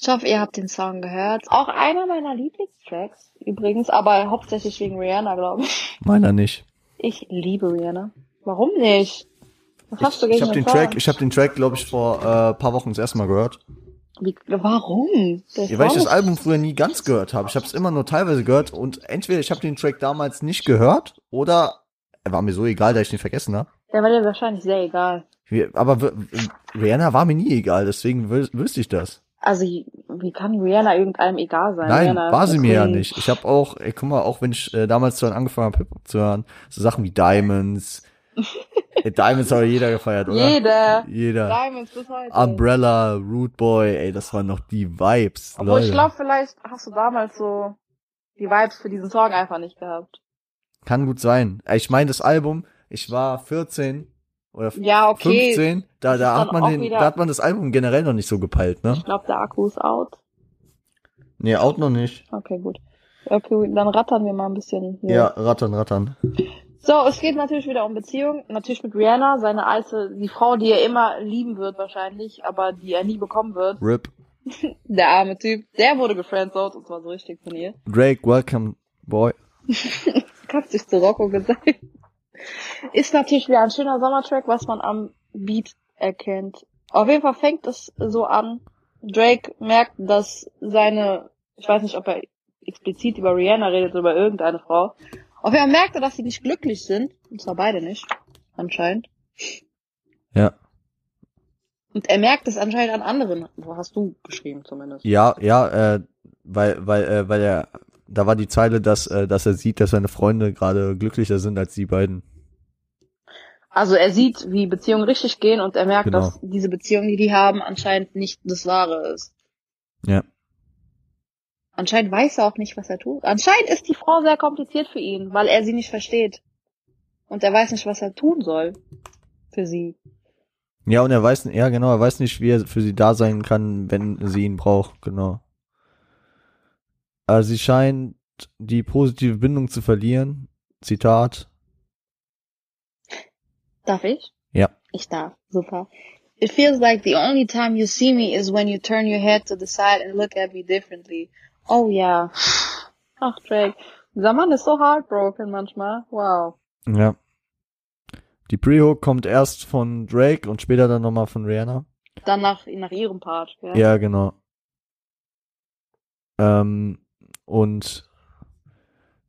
[SPEAKER 2] Ich hoffe, ihr habt den Song gehört. Auch einer meiner Lieblingstracks übrigens, aber hauptsächlich wegen Rihanna, glaube ich.
[SPEAKER 1] Meiner nicht.
[SPEAKER 2] Ich liebe Rihanna. Warum nicht? Was hast du
[SPEAKER 1] Ich
[SPEAKER 2] gegen
[SPEAKER 1] habe den
[SPEAKER 2] Song?
[SPEAKER 1] Track, ich habe den Track, glaube ich, vor äh, paar Wochen das erste Mal gehört.
[SPEAKER 2] Wie, warum?
[SPEAKER 1] Ja, weil ich das Album früher nie ganz gehört habe. Ich habe es immer nur teilweise gehört und entweder ich habe den Track damals nicht gehört oder er war mir so egal, da ich den vergessen habe.
[SPEAKER 2] Der war dir wahrscheinlich sehr egal.
[SPEAKER 1] Aber w- Rihanna war mir nie egal, deswegen wü- wüsste ich das.
[SPEAKER 2] Also, wie kann Rihanna irgendeinem egal sein?
[SPEAKER 1] Nein,
[SPEAKER 2] Rihanna
[SPEAKER 1] war sie mir ja nicht. Ich habe auch, ey, guck mal, auch wenn ich äh, damals dann angefangen habe, Hip-Hop zu hören, so Sachen wie Diamonds. ey, Diamonds hat jeder gefeiert, oder?
[SPEAKER 2] Jeder.
[SPEAKER 1] Jeder.
[SPEAKER 2] Diamonds bis heute.
[SPEAKER 1] Umbrella, Root Boy, ey, das waren noch die Vibes.
[SPEAKER 2] Obwohl,
[SPEAKER 1] Leute.
[SPEAKER 2] ich glaube, vielleicht hast du damals so die Vibes für diesen Song einfach nicht gehabt.
[SPEAKER 1] Kann gut sein. Ich meine, das Album, ich war 14 oder
[SPEAKER 2] Ja, okay.
[SPEAKER 1] 15, da, da hat man den, da hat man das Album generell noch nicht so gepeilt, ne?
[SPEAKER 2] Ich glaube, der Akku ist out.
[SPEAKER 1] Nee, auch noch nicht.
[SPEAKER 2] Okay, gut. Okay, dann rattern wir mal ein bisschen. hier.
[SPEAKER 1] Ja, rattern, rattern.
[SPEAKER 2] So, es geht natürlich wieder um Beziehung. Natürlich mit Rihanna, seine alte, die Frau, die er immer lieben wird wahrscheinlich, aber die er nie bekommen wird.
[SPEAKER 1] Rip.
[SPEAKER 2] Der arme Typ, der wurde gefriendzoned und zwar so richtig von ihr.
[SPEAKER 1] Drake, welcome, boy.
[SPEAKER 2] Kannst dich zu Rocco gesagt. Ist natürlich wieder ein schöner Sommertrack, was man am Beat erkennt. Auf jeden Fall fängt es so an. Drake merkt, dass seine, ich weiß nicht, ob er explizit über Rihanna redet oder über irgendeine Frau. Auf jeden Fall merkt er, dass sie nicht glücklich sind. Und zwar beide nicht. Anscheinend.
[SPEAKER 1] Ja.
[SPEAKER 2] Und er merkt es anscheinend an anderen. Wo hast du geschrieben zumindest?
[SPEAKER 1] Ja, ja, äh, weil, weil, äh, weil er, da war die Zeile, dass, äh, dass er sieht, dass seine Freunde gerade glücklicher sind als die beiden.
[SPEAKER 2] Also er sieht, wie Beziehungen richtig gehen und er merkt,
[SPEAKER 1] Genau.
[SPEAKER 2] dass diese Beziehung, die die haben, anscheinend nicht das Wahre ist.
[SPEAKER 1] Ja.
[SPEAKER 2] Anscheinend weiß er auch nicht, was er tut. Anscheinend ist die Frau sehr kompliziert für ihn, weil er sie nicht versteht. Und er weiß nicht, was er tun soll. Für sie.
[SPEAKER 1] Ja, und er weiß, ja genau, er weiß nicht, wie er für sie da sein kann, wenn sie ihn braucht, genau. Also sie scheint die positive Bindung zu verlieren. Zitat.
[SPEAKER 2] Darf ich?
[SPEAKER 1] Ja.
[SPEAKER 2] Ich darf. Super. It feels like the only time you see me is when you turn your head to the side and look at me differently. Oh ja. Ach, Drake. Dieser Mann ist so heartbroken manchmal. Wow.
[SPEAKER 1] Ja. Die Pre-Hook kommt erst von Drake und später dann nochmal von Rihanna.
[SPEAKER 2] Dann nach, nach ihrem Part. Ja.
[SPEAKER 1] Ja, genau. Ähm, und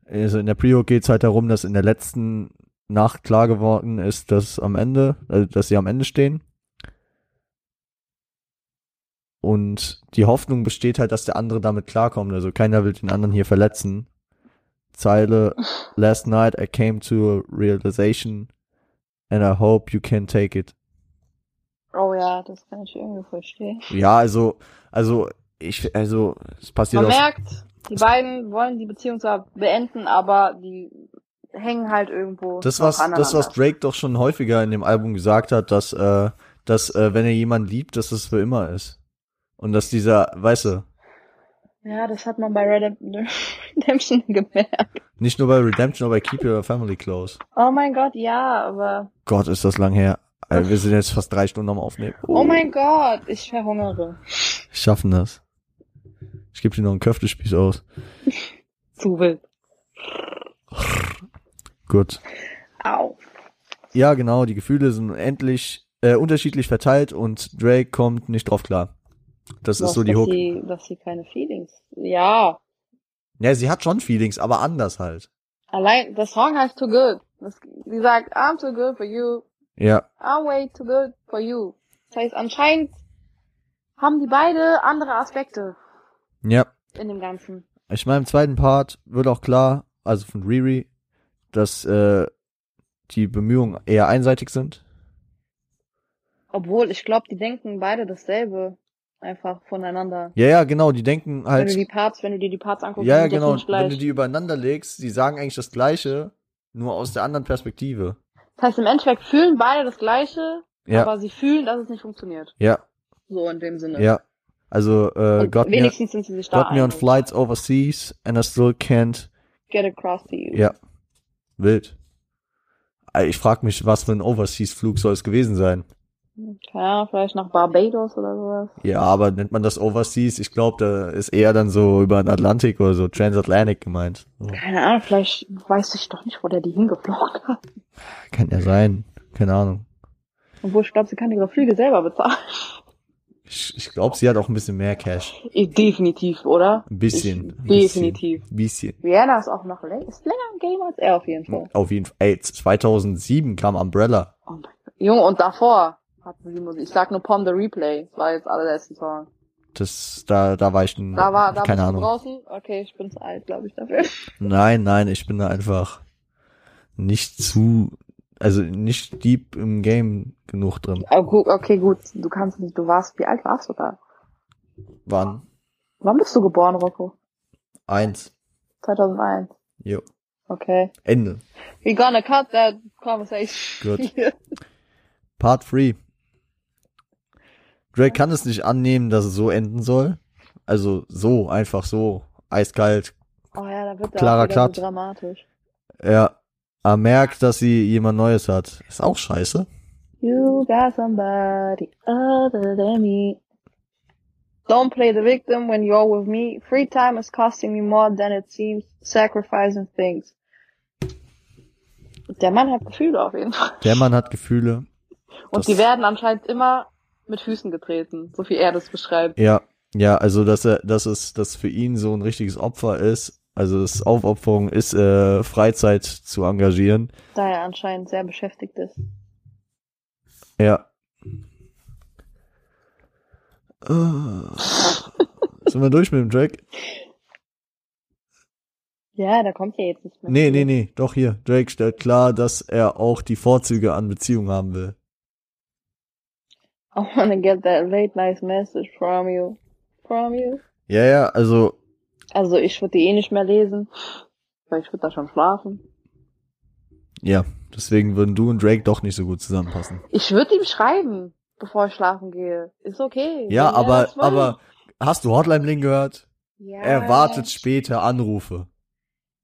[SPEAKER 1] also in der Pre-Hook geht's halt darum, dass in der letzten Nacht klar geworden ist, dass am Ende, also dass sie am Ende stehen. Und die Hoffnung besteht halt, dass der andere damit klarkommt. Also keiner will den anderen hier verletzen. Zeile, last night I came to a realization and I hope you can take it.
[SPEAKER 2] Oh ja, das kann ich irgendwie verstehen.
[SPEAKER 1] Ja, also, also, ich, also, es passiert
[SPEAKER 2] Man
[SPEAKER 1] auch.
[SPEAKER 2] merkt, die beiden wollen die Beziehung zwar beenden, aber die hängen halt irgendwo.
[SPEAKER 1] Das was, das was Drake doch schon häufiger in dem Album gesagt hat, dass, äh, dass, äh, wenn er jemanden liebt, dass es für immer ist. Und dass dieser, weißt du,
[SPEAKER 2] Ja, das hat man bei Redem- Redemption gemerkt.
[SPEAKER 1] nicht nur bei Redemption, aber bei Keep Your Family Close.
[SPEAKER 2] Oh mein Gott, ja, aber.
[SPEAKER 1] Gott, ist das lang her. Äh, Wir sind jetzt fast drei Stunden am Aufnehmen.
[SPEAKER 2] Oh mein Gott, ich verhungere.
[SPEAKER 1] Schaffen das. Ich gebe dir noch einen Köftespieß aus.
[SPEAKER 2] Zu wild.
[SPEAKER 1] Gut.
[SPEAKER 2] Au.
[SPEAKER 1] Ja, genau, die Gefühle sind endlich äh, unterschiedlich verteilt und Drake kommt nicht drauf klar. Das ist
[SPEAKER 2] Was,
[SPEAKER 1] so die
[SPEAKER 2] dass
[SPEAKER 1] Hook.
[SPEAKER 2] Sie, dass sie keine Feelings. Ja.
[SPEAKER 1] Ja, sie hat schon Feelings, aber anders halt.
[SPEAKER 2] Allein, der Song heißt Too Good. Das, sie sagt, I'm too good for you.
[SPEAKER 1] Ja,
[SPEAKER 2] I'm way too good for you. Das heißt, anscheinend haben die beide andere Aspekte
[SPEAKER 1] ja.
[SPEAKER 2] in dem Ganzen.
[SPEAKER 1] Ich meine, im zweiten Part wird auch klar, also von Riri, dass äh, die Bemühungen eher einseitig sind.
[SPEAKER 2] Obwohl, ich glaube, die denken beide dasselbe. Einfach voneinander.
[SPEAKER 1] Ja, ja, genau, die denken
[SPEAKER 2] Wenn du
[SPEAKER 1] halt,
[SPEAKER 2] die Parts, wenn du dir die Parts anguckst,
[SPEAKER 1] ja, ja, genau, wenn du die übereinander legst, die sagen eigentlich das Gleiche, nur aus der anderen Perspektive.
[SPEAKER 2] Das heißt, im Endeffekt fühlen beide das Gleiche,
[SPEAKER 1] Ja,
[SPEAKER 2] aber sie fühlen, dass es nicht funktioniert.
[SPEAKER 1] ja,
[SPEAKER 2] So in dem Sinne.
[SPEAKER 1] ja. Also, äh,
[SPEAKER 2] Und
[SPEAKER 1] got me, got me on flights overseas and I still can't,
[SPEAKER 2] Get across to you.
[SPEAKER 1] ja, wild. Ich frag mich, was für ein Overseas-Flug soll es gewesen sein?
[SPEAKER 2] Keine Ahnung, vielleicht nach Barbados oder sowas.
[SPEAKER 1] Ja, aber nennt man das Overseas? Ich glaube, da ist eher dann so über den Atlantik oder so Transatlantic gemeint. So.
[SPEAKER 2] Keine Ahnung, vielleicht weiß ich doch nicht, wo der die hingeflogen hat.
[SPEAKER 1] Kann ja sein. Keine Ahnung.
[SPEAKER 2] Obwohl, ich glaube, sie kann ihre Flüge selber bezahlen.
[SPEAKER 1] Ich, ich glaube, sie hat auch ein bisschen mehr Cash.
[SPEAKER 2] Ich, definitiv, oder?
[SPEAKER 1] Ein bisschen.
[SPEAKER 2] Ich, definitiv.
[SPEAKER 1] Ein bisschen.
[SPEAKER 2] Rihanna ist auch noch länger, ist länger im Game als er auf jeden Fall.
[SPEAKER 1] Auf jeden Fall. Ey, 2007 kam Umbrella.
[SPEAKER 2] Oh mein Gott. Junge, und davor hatten sie Musik. Ich sag nur Pom the Replay. Das war jetzt allerletzten Song.
[SPEAKER 1] Das, da, da war ich ein,
[SPEAKER 2] Da war, da
[SPEAKER 1] keine Ahnung.
[SPEAKER 2] draußen. Okay, ich bin zu alt, glaube ich, dafür.
[SPEAKER 1] Nein, nein, ich bin da einfach nicht zu, also nicht deep im Game genug drin.
[SPEAKER 2] Gut, okay, gut. Du kannst nicht, du warst, wie alt warst du da?
[SPEAKER 1] Wann?
[SPEAKER 2] Wann bist du geboren, Rocco?
[SPEAKER 1] Eins.
[SPEAKER 2] 2001.
[SPEAKER 1] Jo.
[SPEAKER 2] Okay.
[SPEAKER 1] Ende.
[SPEAKER 2] We gonna cut that conversation.
[SPEAKER 1] Gut. Part 3. Drake kann es nicht annehmen, dass es so enden soll. Also so, einfach so, eiskalt.
[SPEAKER 2] oh ja, da wird er
[SPEAKER 1] Klarer Cut.
[SPEAKER 2] so dramatisch.
[SPEAKER 1] Er, er merkt, dass sie jemand Neues hat. Ist auch scheiße.
[SPEAKER 2] You got somebody other than me. Don't play the victim when you're with me. Free time is costing me more than it seems. Sacrificing things. Der Mann hat Gefühle auf jeden Fall.
[SPEAKER 1] Der Mann hat Gefühle.
[SPEAKER 2] Und die werden anscheinend immer mit Füßen getreten, so wie er das beschreibt.
[SPEAKER 1] Ja, ja, also dass er, dass es, dass für ihn so ein richtiges Opfer ist. Also das Aufopferung ist, äh, Freizeit zu engagieren.
[SPEAKER 2] Da er anscheinend sehr beschäftigt ist.
[SPEAKER 1] Ja. Ah. Sind wir durch mit dem Drake?
[SPEAKER 2] Ja, da kommt ja jetzt nicht mehr.
[SPEAKER 1] Nee, nee, nee, doch hier. Drake stellt klar, dass er auch die Vorzüge an Beziehungen haben will.
[SPEAKER 2] I wanna get that late night message from you. From you.
[SPEAKER 1] Ja, ja, also,
[SPEAKER 2] Also ich würde die eh nicht mehr lesen, weil ich würde da schon schlafen.
[SPEAKER 1] Ja, deswegen würden du und Drake doch nicht so gut zusammenpassen.
[SPEAKER 2] Ich würde ihm schreiben, bevor ich schlafen gehe. Ist okay.
[SPEAKER 1] Ja,
[SPEAKER 2] er
[SPEAKER 1] aber, aber hast du Hotline Bling gehört?
[SPEAKER 2] Ja.
[SPEAKER 1] Er wartet später Anrufe.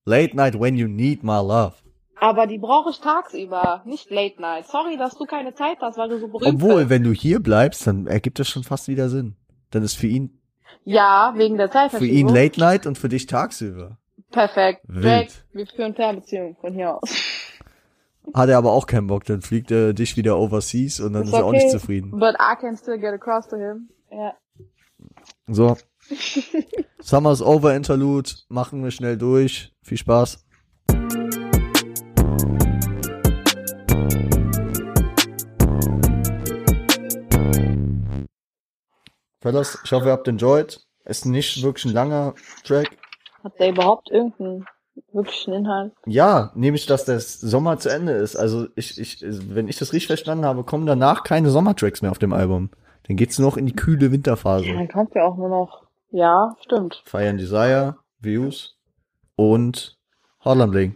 [SPEAKER 1] Late night when you need my love.
[SPEAKER 2] Aber die brauche ich tagsüber, nicht late night. Sorry, dass du keine Zeit hast, weil du so berühmt
[SPEAKER 1] Obwohl,
[SPEAKER 2] bist.
[SPEAKER 1] wenn du hier bleibst, dann ergibt das schon fast wieder Sinn. Dann ist für ihn,
[SPEAKER 2] Ja, wegen der Zeit.
[SPEAKER 1] für ihn Late Night und für dich tagsüber.
[SPEAKER 2] Perfekt.
[SPEAKER 1] Wild.
[SPEAKER 2] Drake, wir führen Fernbeziehungen von hier aus.
[SPEAKER 1] Hat er aber auch keinen Bock, dann fliegt er dich wieder overseas und dann
[SPEAKER 2] Ist
[SPEAKER 1] ist er auch
[SPEAKER 2] okay.
[SPEAKER 1] nicht zufrieden.
[SPEAKER 2] But I can still get across to him. Ja.
[SPEAKER 1] So. Summer's Over Interlude, machen wir schnell durch. Viel Spaß. Fellas, ich hoffe, ihr habt enjoyed. Ist nicht wirklich ein langer Track.
[SPEAKER 2] Hat der überhaupt irgendeinen wirklichen Inhalt?
[SPEAKER 1] Ja, nämlich, dass der Sommer zu Ende ist. Also ich, ich, wenn ich das richtig verstanden habe, kommen danach keine Sommertracks mehr auf dem Album. Dann geht's nur noch in die kühle Winterphase.
[SPEAKER 2] Ja, dann kommt ja auch nur noch. Ja, stimmt.
[SPEAKER 1] Fire and Desire, Views und Hotline Bling.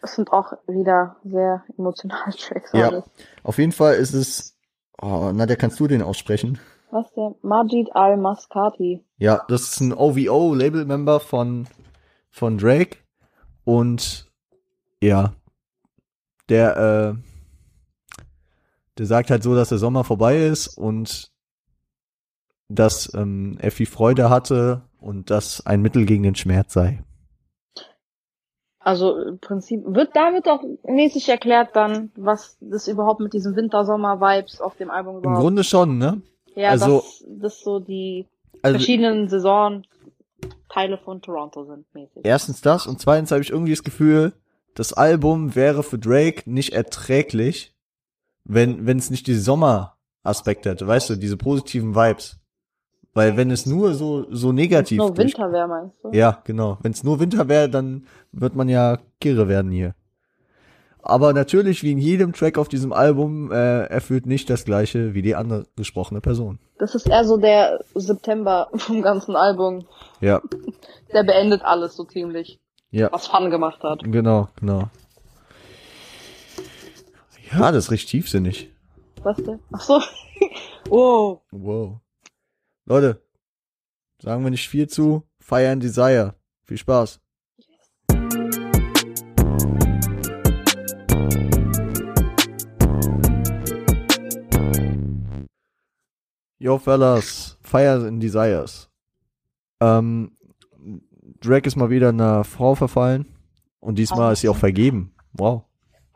[SPEAKER 2] Es sind auch wieder sehr emotionale Tracks.
[SPEAKER 1] Ja.
[SPEAKER 2] alles.
[SPEAKER 1] Auf jeden Fall ist es, oh, Nadja, kannst du den aussprechen?
[SPEAKER 2] Was der? Majid Al-Maskati.
[SPEAKER 1] Ja, das ist ein OVO-Label-Member von, von Drake und ja, der, äh, der sagt halt so, dass der Sommer vorbei ist und dass ähm, er viel Freude hatte und dass ein Mittel gegen den Schmerz sei.
[SPEAKER 2] Also im Prinzip wird damit auch mäßig erklärt dann, was das überhaupt mit diesen Winter-Sommer-Vibes auf dem Album
[SPEAKER 1] Im
[SPEAKER 2] überhaupt.
[SPEAKER 1] Grunde schon, ne?
[SPEAKER 2] Ja,
[SPEAKER 1] also-
[SPEAKER 2] dass das so die
[SPEAKER 1] Also
[SPEAKER 2] verschiedenen Saisonteile von Toronto sind mäßig.
[SPEAKER 1] erstens das und zweitens habe ich irgendwie das Gefühl, das Album wäre für Drake nicht erträglich, wenn wenn es nicht diese Sommeraspekte hätte, weißt du, diese positiven Vibes. Weil wenn es nur so so negativ
[SPEAKER 2] Nur
[SPEAKER 1] durch-
[SPEAKER 2] Winter wäre, meinst du?
[SPEAKER 1] Ja, genau. Wenn es nur Winter wäre, dann wird man ja kirre werden hier. Aber natürlich, wie in jedem Track auf diesem Album, äh, erfüllt nicht das gleiche wie die andere gesprochene Person.
[SPEAKER 2] Das ist eher so der September vom ganzen Album.
[SPEAKER 1] Ja,
[SPEAKER 2] Der beendet alles so ziemlich,
[SPEAKER 1] ja,
[SPEAKER 2] was Fun gemacht hat.
[SPEAKER 1] genau, genau. Ja, das ist richtig tiefsinnig.
[SPEAKER 2] Was der? Ach so. oh.
[SPEAKER 1] Wow. Leute, sagen wir nicht viel zu. Fire and Desire. Viel Spaß. Yo, fellas. Fire and Desires. Ähm, Drake ist mal wieder einer Frau verfallen. Und diesmal ist sie auch vergeben. Wow.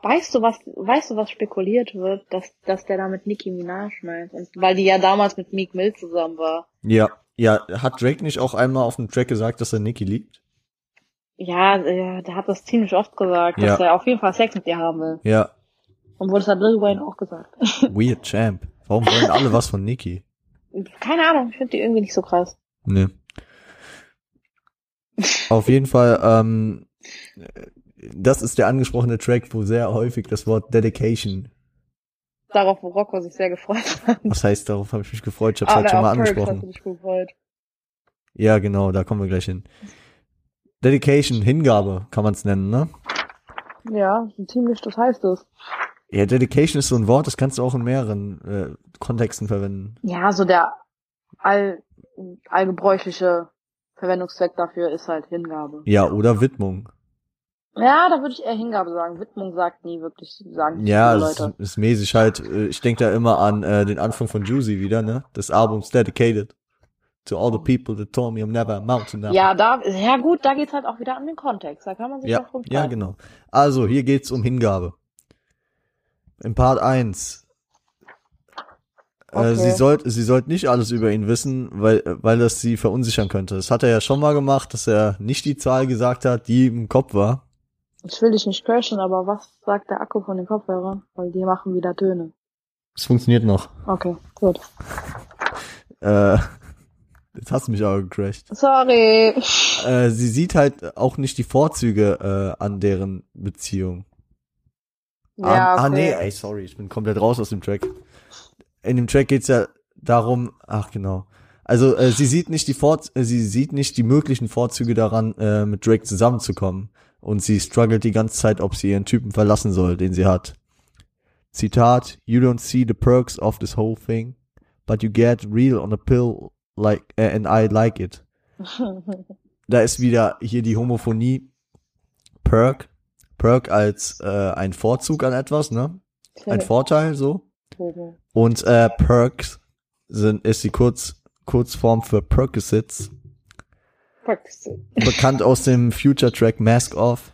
[SPEAKER 2] Weißt du, was, weißt du, was spekuliert wird, dass, dass der da mit Nicki Minaj meint? Und, weil die ja damals mit Meek Mill zusammen war.
[SPEAKER 1] Ja. Ja, hat Drake nicht auch einmal auf dem Track gesagt, dass er Nicki liebt?
[SPEAKER 2] Ja, der hat das ziemlich oft gesagt, dass
[SPEAKER 1] Ja.
[SPEAKER 2] er auf jeden Fall Sex mit ihr haben will.
[SPEAKER 1] Ja.
[SPEAKER 2] Obwohl, das hat Lil Wayne auch gesagt.
[SPEAKER 1] Weird Champ. Warum wollen alle was von Nicki?
[SPEAKER 2] Keine Ahnung, ich finde die irgendwie nicht so krass.
[SPEAKER 1] Ne. Auf jeden Fall, ähm, das ist der angesprochene Track, wo sehr häufig das Wort Dedication,
[SPEAKER 2] Darauf, wo Rocco sich sehr gefreut hat.
[SPEAKER 1] was heißt, darauf habe ich mich gefreut, ich habe es
[SPEAKER 2] Ah,
[SPEAKER 1] halt schon mal
[SPEAKER 2] Perks hast du
[SPEAKER 1] angesprochen.
[SPEAKER 2] gefreut.
[SPEAKER 1] Ja, genau, da kommen wir gleich hin. Dedication, Hingabe, kann man es nennen, ne?
[SPEAKER 2] Ja, ziemlich, das heißt es.
[SPEAKER 1] Ja, Dedication ist so ein Wort, das kannst du auch in mehreren äh, Kontexten verwenden.
[SPEAKER 2] Ja, so der all, allgebräuchliche Verwendungszweck dafür ist halt Hingabe.
[SPEAKER 1] Ja, oder Widmung.
[SPEAKER 2] Ja, da würde ich eher Hingabe sagen. Widmung sagt nie wirklich, sagen nicht
[SPEAKER 1] Ja, es ist, ist mäßig halt, äh, ich denke da immer an äh, den Anfang von Juicy wieder, ne? Des Albums Dedicated to all the people that told me I'm never a mountain now.
[SPEAKER 2] Ja, da, ja gut, da geht's halt auch wieder an den Kontext. Da kann man sich
[SPEAKER 1] Ja,
[SPEAKER 2] auch rumtreiben.
[SPEAKER 1] ja, genau. Also, hier geht's um Hingabe. In Part 1.
[SPEAKER 2] Okay.
[SPEAKER 1] Äh, sie sollte sie sollte nicht alles über ihn wissen, weil weil das sie verunsichern könnte. Das hat er ja schon mal gemacht, dass er nicht die Zahl gesagt hat, die ihm im Kopf war.
[SPEAKER 2] Ich will dich nicht crashen, aber was sagt der Akku von den Kopfhörern? Weil die machen wieder Töne.
[SPEAKER 1] Es funktioniert noch.
[SPEAKER 2] Okay, gut.
[SPEAKER 1] Äh, jetzt hast du mich aber gecrashed.
[SPEAKER 2] Sorry.
[SPEAKER 1] Äh, sie sieht halt auch nicht die Vorzüge äh, an deren Beziehung.
[SPEAKER 2] Ja,
[SPEAKER 1] ah, ah,
[SPEAKER 2] okay.
[SPEAKER 1] nee, ey, sorry, ich bin komplett raus aus dem Track. In dem Track geht's ja darum, ach genau. Also äh, sie sieht nicht die Vor äh, sie sieht nicht die möglichen Vorzüge daran, äh, mit Drake zusammenzukommen. Und sie struggelt die ganze Zeit, ob sie ihren Typen verlassen soll, den sie hat. Zitat, You don't see the perks of this whole thing, but you get real on a pill like äh, and I like it. Da ist wieder hier die Homophonie. Perk. Perk als äh, ein Vorzug an etwas, ne? Ein Vorteil so. Und äh, Perks sind ist die Kurz, Kurzform für Percocets,
[SPEAKER 2] Perks.
[SPEAKER 1] bekannt aus dem Future Track Mask Off.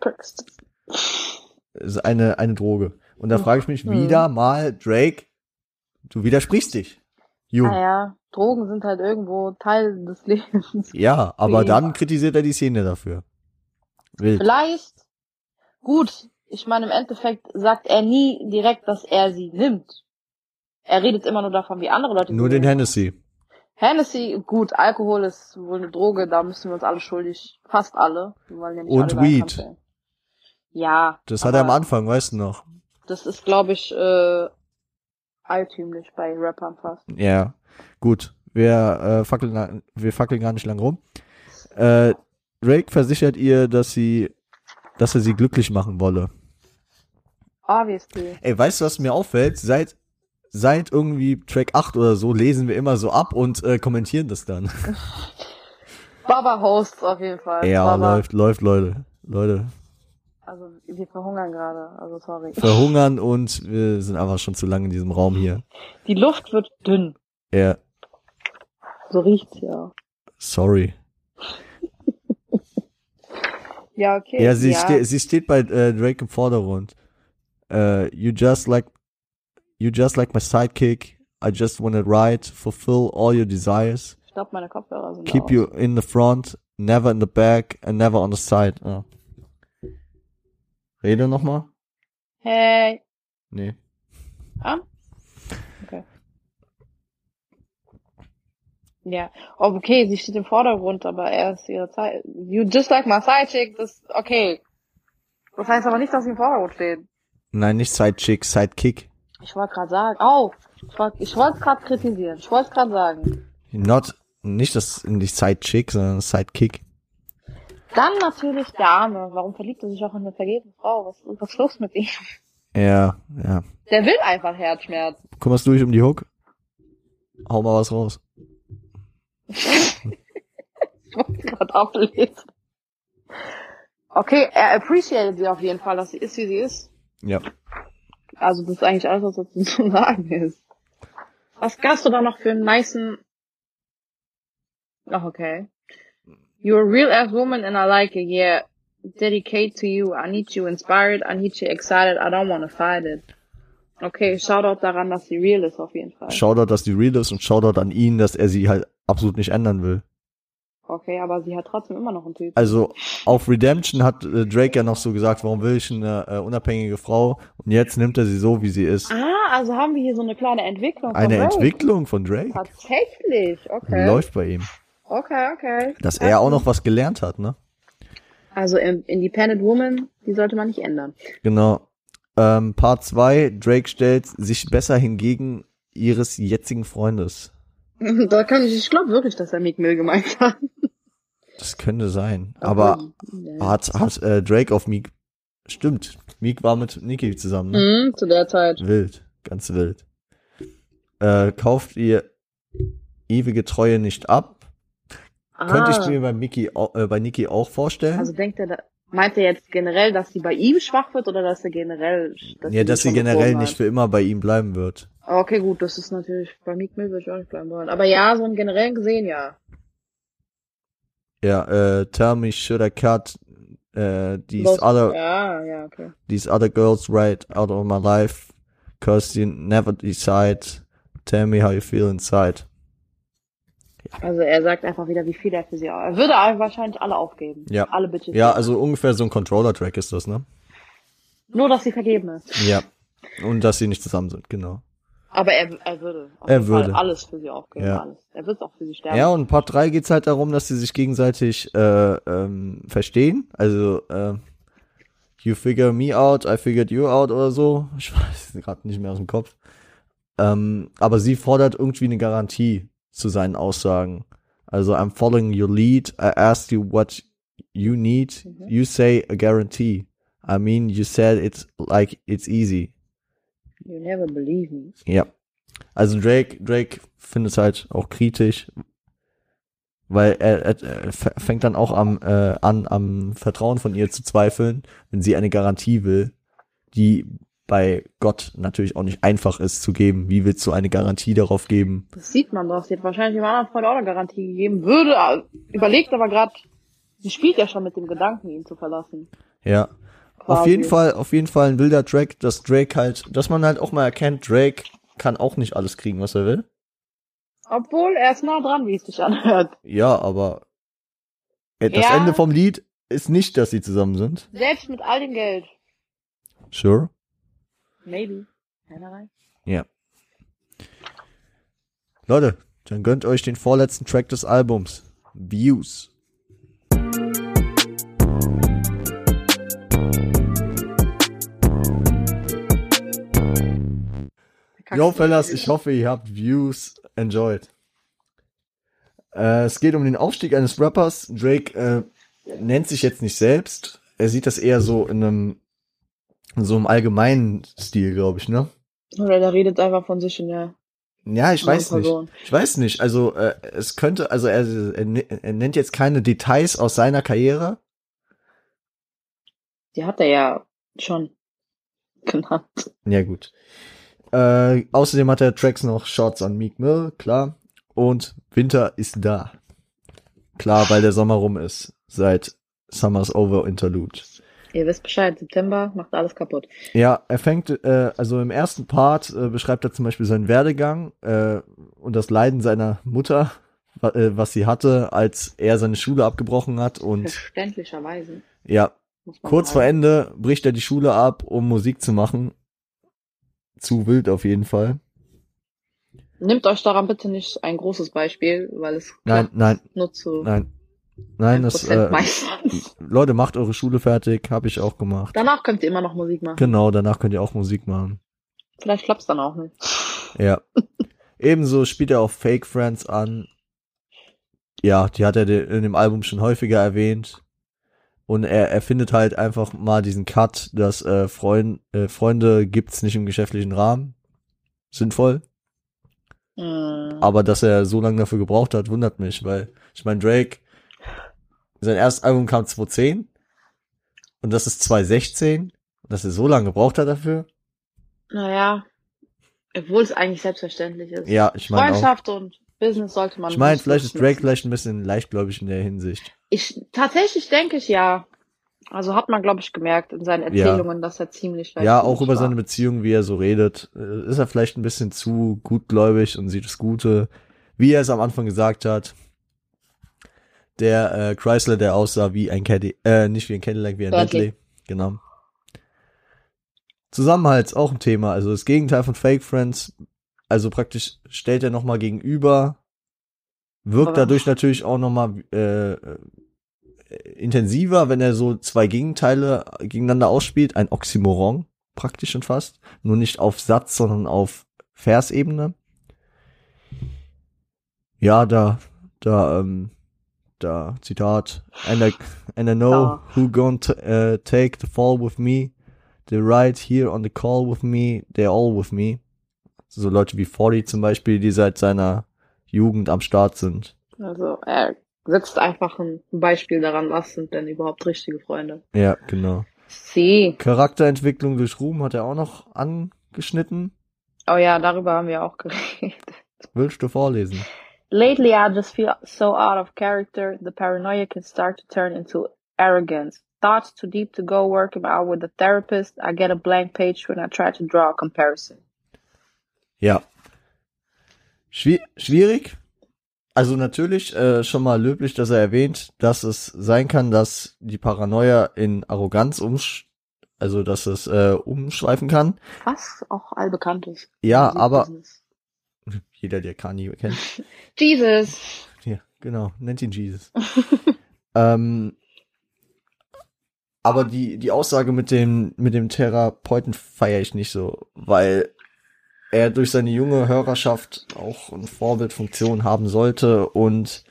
[SPEAKER 2] Perks.
[SPEAKER 1] Ist eine eine Droge. Und da frage ich mich wieder mal Drake, du widersprichst dich. Jung.
[SPEAKER 2] Naja, Drogen sind halt irgendwo Teil des Lebens.
[SPEAKER 1] Ja, aber dann kritisiert er die Szene dafür. Wild.
[SPEAKER 2] Vielleicht, gut, ich meine, im Endeffekt sagt er nie direkt, dass er sie nimmt. Er redet immer nur davon, wie andere Leute
[SPEAKER 1] Nur den. Hennessy.
[SPEAKER 2] Hennessy, gut, Alkohol ist wohl eine Droge, da müssen wir uns alle schuldig, fast alle. Wir wollen ja
[SPEAKER 1] Und
[SPEAKER 2] alle
[SPEAKER 1] Weed.
[SPEAKER 2] Ja.
[SPEAKER 1] Das hat er am Anfang, weißt du noch.
[SPEAKER 2] Das ist, glaube ich, äh, altümlich bei Rappern fast.
[SPEAKER 1] Ja, gut. Wir, äh, fackeln, wir fackeln gar nicht lang rum. Äh, Drake versichert ihr, dass sie, dass er sie glücklich machen wolle.
[SPEAKER 2] Obviously.
[SPEAKER 1] Ey, weißt du, was mir auffällt? Seit, seit irgendwie Track 8 oder so lesen wir immer so ab und äh, kommentieren das dann.
[SPEAKER 2] Baba Hosts auf jeden Fall.
[SPEAKER 1] ja,
[SPEAKER 2] Baba.
[SPEAKER 1] läuft, läuft, Leute. Leute,
[SPEAKER 2] Also, wir verhungern gerade, also sorry.
[SPEAKER 1] verhungern und wir sind einfach schon zu lange in diesem Raum hier.
[SPEAKER 2] Die Luft wird dünn.
[SPEAKER 1] Ja,
[SPEAKER 2] So riecht's ja.
[SPEAKER 1] sorry.
[SPEAKER 2] Ja, okay.
[SPEAKER 1] Ja, sie, Ste sie steht bei äh, Drake im Vordergrund. Äh, you just like, you just like my sidekick. I just wanna ride, fulfill all your desires.
[SPEAKER 2] Ich glaube, meine Kopfhörer sind
[SPEAKER 1] Keep you in the front, never in the back and never on the side. Ah. Rede nochmal?
[SPEAKER 2] Hey.
[SPEAKER 1] Nee.
[SPEAKER 2] Ah? Ja. Oh, okay, sie steht im Vordergrund, aber er ist ihre Zeit. You just like my side chick, das, okay. Das heißt aber nicht, dass sie im Vordergrund steht.
[SPEAKER 1] Nein, nicht Sidechick, Sidekick.
[SPEAKER 2] Ich wollte gerade sagen, oh, ich wollte ich wollte es gerade kritisieren. Ich wollte es gerade sagen.
[SPEAKER 1] Not, nicht das, nicht Sidechick, sondern Sidekick.
[SPEAKER 2] Dann natürlich der Arme. Warum verliebt er sich auch in eine vergebene Frau? Was ist was los mit ihm?
[SPEAKER 1] Ja, ja.
[SPEAKER 2] Der will einfach Herzschmerz.
[SPEAKER 1] Kümmerst du dich um die Hook? Hau mal was raus.
[SPEAKER 2] Ich wollte gerade ablesen. Okay, er appreciated sie auf jeden Fall, dass sie ist, wie sie ist.
[SPEAKER 1] Ja.
[SPEAKER 2] Also das ist eigentlich alles, was dazu zu sagen ist. Was hast du da noch für einen nicen... Ach, okay. You're a real ass woman and I like it, yeah. Dedicate to you. I need you inspired. I need you excited. I don't want to fight it. Okay, Shoutout daran, dass sie real ist auf jeden Fall.
[SPEAKER 1] Shoutout, dass die real ist und Shoutout an ihn, dass er sie halt absolut nicht ändern will.
[SPEAKER 2] Okay, aber sie hat trotzdem immer noch einen Typ.
[SPEAKER 1] Also auf Redemption hat äh, Drake ja noch so gesagt, warum will ich eine äh, unabhängige Frau? Und jetzt nimmt er sie so, wie sie ist.
[SPEAKER 2] Ah, also haben wir hier so eine kleine Entwicklung. von
[SPEAKER 1] Eine
[SPEAKER 2] Drake.
[SPEAKER 1] Entwicklung von Drake
[SPEAKER 2] Tatsächlich, okay.
[SPEAKER 1] läuft bei ihm.
[SPEAKER 2] Okay, okay.
[SPEAKER 1] Dass er auch noch was gelernt hat, ne?
[SPEAKER 2] Also im Independent Woman, die sollte man nicht ändern.
[SPEAKER 1] Genau. Ähm, Part 2, Drake stellt sich besser hingegen ihres jetzigen Freundes.
[SPEAKER 2] Da kann ich, ich glaube wirklich, dass er Meek Mill gemeint hat.
[SPEAKER 1] Das könnte sein. Aber
[SPEAKER 2] ja.
[SPEAKER 1] hat, hat äh, Drake auf Meek. Stimmt. Meek war mit Nicki zusammen, ne?
[SPEAKER 2] Mhm, zu der Zeit.
[SPEAKER 1] Wild. Ganz wild. Äh, kauft ihr ewige Treue nicht ab? Könnte ich mir bei Mickey, äh, bei Nicki auch vorstellen.
[SPEAKER 2] Ah. Also denkt er, da, meint er jetzt generell, dass sie bei ihm schwach wird oder dass er generell, dass
[SPEAKER 1] ja, dass sie generell nicht für immer bei ihm bleiben wird.
[SPEAKER 2] Hat? Okay, gut, das ist natürlich, bei Meek Mill würde ich auch nicht bleiben wollen. Aber ja, so im Generellen gesehen, ja.
[SPEAKER 1] Ja, äh, tell me, should I cut äh, these
[SPEAKER 2] Los-
[SPEAKER 1] other
[SPEAKER 2] Ja, ja, okay.
[SPEAKER 1] these other girls right out of my life? Cause you never decide. Tell me how you feel inside.
[SPEAKER 2] Also er sagt einfach wieder, wie viel er für sie, er würde wahrscheinlich alle aufgeben.
[SPEAKER 1] Ja.
[SPEAKER 2] Alle Bitches.
[SPEAKER 1] Ja, also ungefähr so ein Controller-Track ist das, ne?
[SPEAKER 2] Nur, dass sie vergeben ist.
[SPEAKER 1] Ja. Und dass sie nicht zusammen sind, genau.
[SPEAKER 2] Aber er, er würde. Auf
[SPEAKER 1] Er
[SPEAKER 2] jeden Fall
[SPEAKER 1] würde.
[SPEAKER 2] alles für sie aufgeben.
[SPEAKER 1] Ja.
[SPEAKER 2] Alles. Er wird auch für sie sterben.
[SPEAKER 1] Ja, und Part 3 geht's halt darum, dass sie sich gegenseitig äh, ähm, verstehen. Also, äh, you figure me out, I figured you out oder so. Ich weiß gerade nicht mehr aus dem Kopf. Ähm, aber sie fordert irgendwie eine Garantie. zu seinen Aussagen. Also I'm following your lead. I asked you what you need.
[SPEAKER 2] Mhm.
[SPEAKER 1] You say a guarantee. I mean, you said it's like it's easy.
[SPEAKER 2] You never believe me.
[SPEAKER 1] Ja. Also Drake, Drake findet es halt auch kritisch, weil er, er, er fängt dann auch am, äh, an, am Vertrauen von ihr zu zweifeln, wenn sie eine Garantie will, die bei Gott natürlich auch nicht einfach ist zu geben. Wie willst du eine Garantie darauf geben?
[SPEAKER 2] Das sieht man doch. Sie hat wahrscheinlich dem anderen Freund auch eine Garantie gegeben. Würde, äh, überlegt aber gerade, sie spielt ja schon mit dem Gedanken, ihn zu verlassen.
[SPEAKER 1] Ja. Auf jeden Fall, auf jeden Fall ein wilder Track, dass Drake halt, dass man halt auch mal erkennt, Drake kann auch nicht alles kriegen, was er will.
[SPEAKER 2] Obwohl, er ist nah dran, wie es sich anhört.
[SPEAKER 1] Ja, aber äh, das
[SPEAKER 2] Ja.
[SPEAKER 1] Ende vom Lied ist nicht, dass sie zusammen sind.
[SPEAKER 2] Selbst mit all dem Geld.
[SPEAKER 1] Sure.
[SPEAKER 2] Maybe. Keiner weiß.
[SPEAKER 1] Ja. Leute, dann gönnt euch den vorletzten Track des Albums. Views. Yo, Fellas, ich hoffe, ihr habt Views enjoyed. Äh, es geht um den Aufstieg eines Rappers. Drake äh, nennt sich jetzt nicht selbst. Er sieht das eher so in einem so im allgemeinen Stil, glaube ich, ne?
[SPEAKER 2] Oder der redet einfach von sich in der
[SPEAKER 1] Ja, ich weiß nicht.
[SPEAKER 2] Person.
[SPEAKER 1] Ich weiß nicht. Also äh, es könnte, also er, er, ne- er nennt jetzt keine Details aus seiner Karriere.
[SPEAKER 2] Die hat er ja schon genannt.
[SPEAKER 1] Ja gut. Äh, außerdem hat er Tracks noch Shots an Meek Mill, klar. Und Winter ist da. Klar, weil der Sommer rum ist. Seit Summer's Over Interlude.
[SPEAKER 2] Ihr wisst Bescheid, September macht alles kaputt.
[SPEAKER 1] Ja, er fängt, äh, also im ersten Part äh, beschreibt er zum Beispiel seinen Werdegang äh, und das Leiden seiner Mutter, wa äh, was sie hatte, als er seine Schule abgebrochen hat und
[SPEAKER 2] Verständlicherweise.
[SPEAKER 1] ja, kurz vor
[SPEAKER 2] sagen.
[SPEAKER 1] Ende bricht er die Schule ab, um Musik zu machen. Zu wild auf jeden Fall.
[SPEAKER 2] Nehmt euch daran bitte nicht ein großes Beispiel, weil es
[SPEAKER 1] Nein, nein,
[SPEAKER 2] nur zu
[SPEAKER 1] nein. Nein, das,
[SPEAKER 2] 1%
[SPEAKER 1] äh. Leute, macht eure Schule fertig, habe ich auch gemacht.
[SPEAKER 2] Danach könnt ihr immer noch Musik machen.
[SPEAKER 1] Genau, danach könnt ihr auch Musik machen.
[SPEAKER 2] Vielleicht klappt's dann auch nicht.
[SPEAKER 1] Ja. Ebenso spielt er auch Fake Friends an. Ja, die hat er in dem Album schon häufiger erwähnt. Und er, er findet halt einfach mal diesen Cut, dass äh, Freund, äh, Freunde gibt's nicht im geschäftlichen Rahmen. Sinnvoll.
[SPEAKER 2] Hm.
[SPEAKER 1] Aber dass er so lange dafür gebraucht hat, wundert mich, weil ich meine, Drake, sein erstes Album kam 2010 und das ist 2016. Und dass er so lange gebraucht hat dafür.
[SPEAKER 2] Naja, obwohl es eigentlich selbstverständlich ist.
[SPEAKER 1] Ja, ich meine auch.
[SPEAKER 2] Freundschaft und Business sollte man
[SPEAKER 1] Ich meine, vielleicht ist Drake vielleicht ein bisschen leichtgläubig in der Hinsicht.
[SPEAKER 2] Ich, tatsächlich denke ich ja. Also hat man, glaube ich, gemerkt in seinen
[SPEAKER 1] Ja.
[SPEAKER 2] Erzählungen, dass er ziemlich
[SPEAKER 1] Ja, auch über
[SPEAKER 2] war.
[SPEAKER 1] seine Beziehung, wie er so redet, äh, ist er vielleicht ein bisschen zu gutgläubig und sieht das Gute. Wie er es am Anfang gesagt hat. Der äh, Chrysler, der aussah wie ein Caddy, äh, nicht wie ein Cadillac, wie ein
[SPEAKER 2] Bentley.
[SPEAKER 1] Bentley. Genau. Zusammenhalt ist auch ein Thema, also das Gegenteil von Fake Friends. Also praktisch stellt er nochmal gegenüber, wirkt
[SPEAKER 2] Aber-
[SPEAKER 1] dadurch natürlich auch nochmal äh, intensiver, wenn er so zwei Gegenteile gegeneinander ausspielt. Ein Oxymoron, praktisch schon fast. Nur nicht auf Satz, sondern auf Versebene. Ja, da, da, ähm, da, Zitat, and I, and I know
[SPEAKER 2] Da.
[SPEAKER 1] who gonna uh, take the fall with me, the ride here on the call with me, they're all with me. So Leute wie 40 zum Beispiel, die seit seiner Jugend am Start sind.
[SPEAKER 2] Also er setzt einfach ein Beispiel daran, was sind denn überhaupt richtige Freunde.
[SPEAKER 1] Ja, genau.
[SPEAKER 2] Sie.
[SPEAKER 1] Charakterentwicklung durch Ruhm hat er auch noch angeschnitten.
[SPEAKER 2] Oh ja, darüber haben wir auch geredet.
[SPEAKER 1] Willst du vorlesen?
[SPEAKER 2] Lately, I just feel so out of character. The paranoia can start to turn into arrogance. Thoughts too deep to go working out with a therapist. I get a blank page when I try to draw a comparison.
[SPEAKER 1] Ja. Schwi schwierig. Also natürlich äh, schon mal löblich, dass er erwähnt, dass es sein kann, dass die Paranoia in Arroganz umsch also dass es äh, umschweifen kann.
[SPEAKER 2] Was auch allbekannt ist.
[SPEAKER 1] Ja,
[SPEAKER 2] Im
[SPEAKER 1] aber
[SPEAKER 2] Musikbusiness.
[SPEAKER 1] jeder, der Kanye kennt.
[SPEAKER 2] Jesus.
[SPEAKER 1] Ja, genau, nennt ihn Jesus. ähm, aber die, die Aussage mit dem, mit dem Therapeuten feiere ich nicht so, weil er durch seine junge Hörerschaft auch eine Vorbildfunktion haben sollte und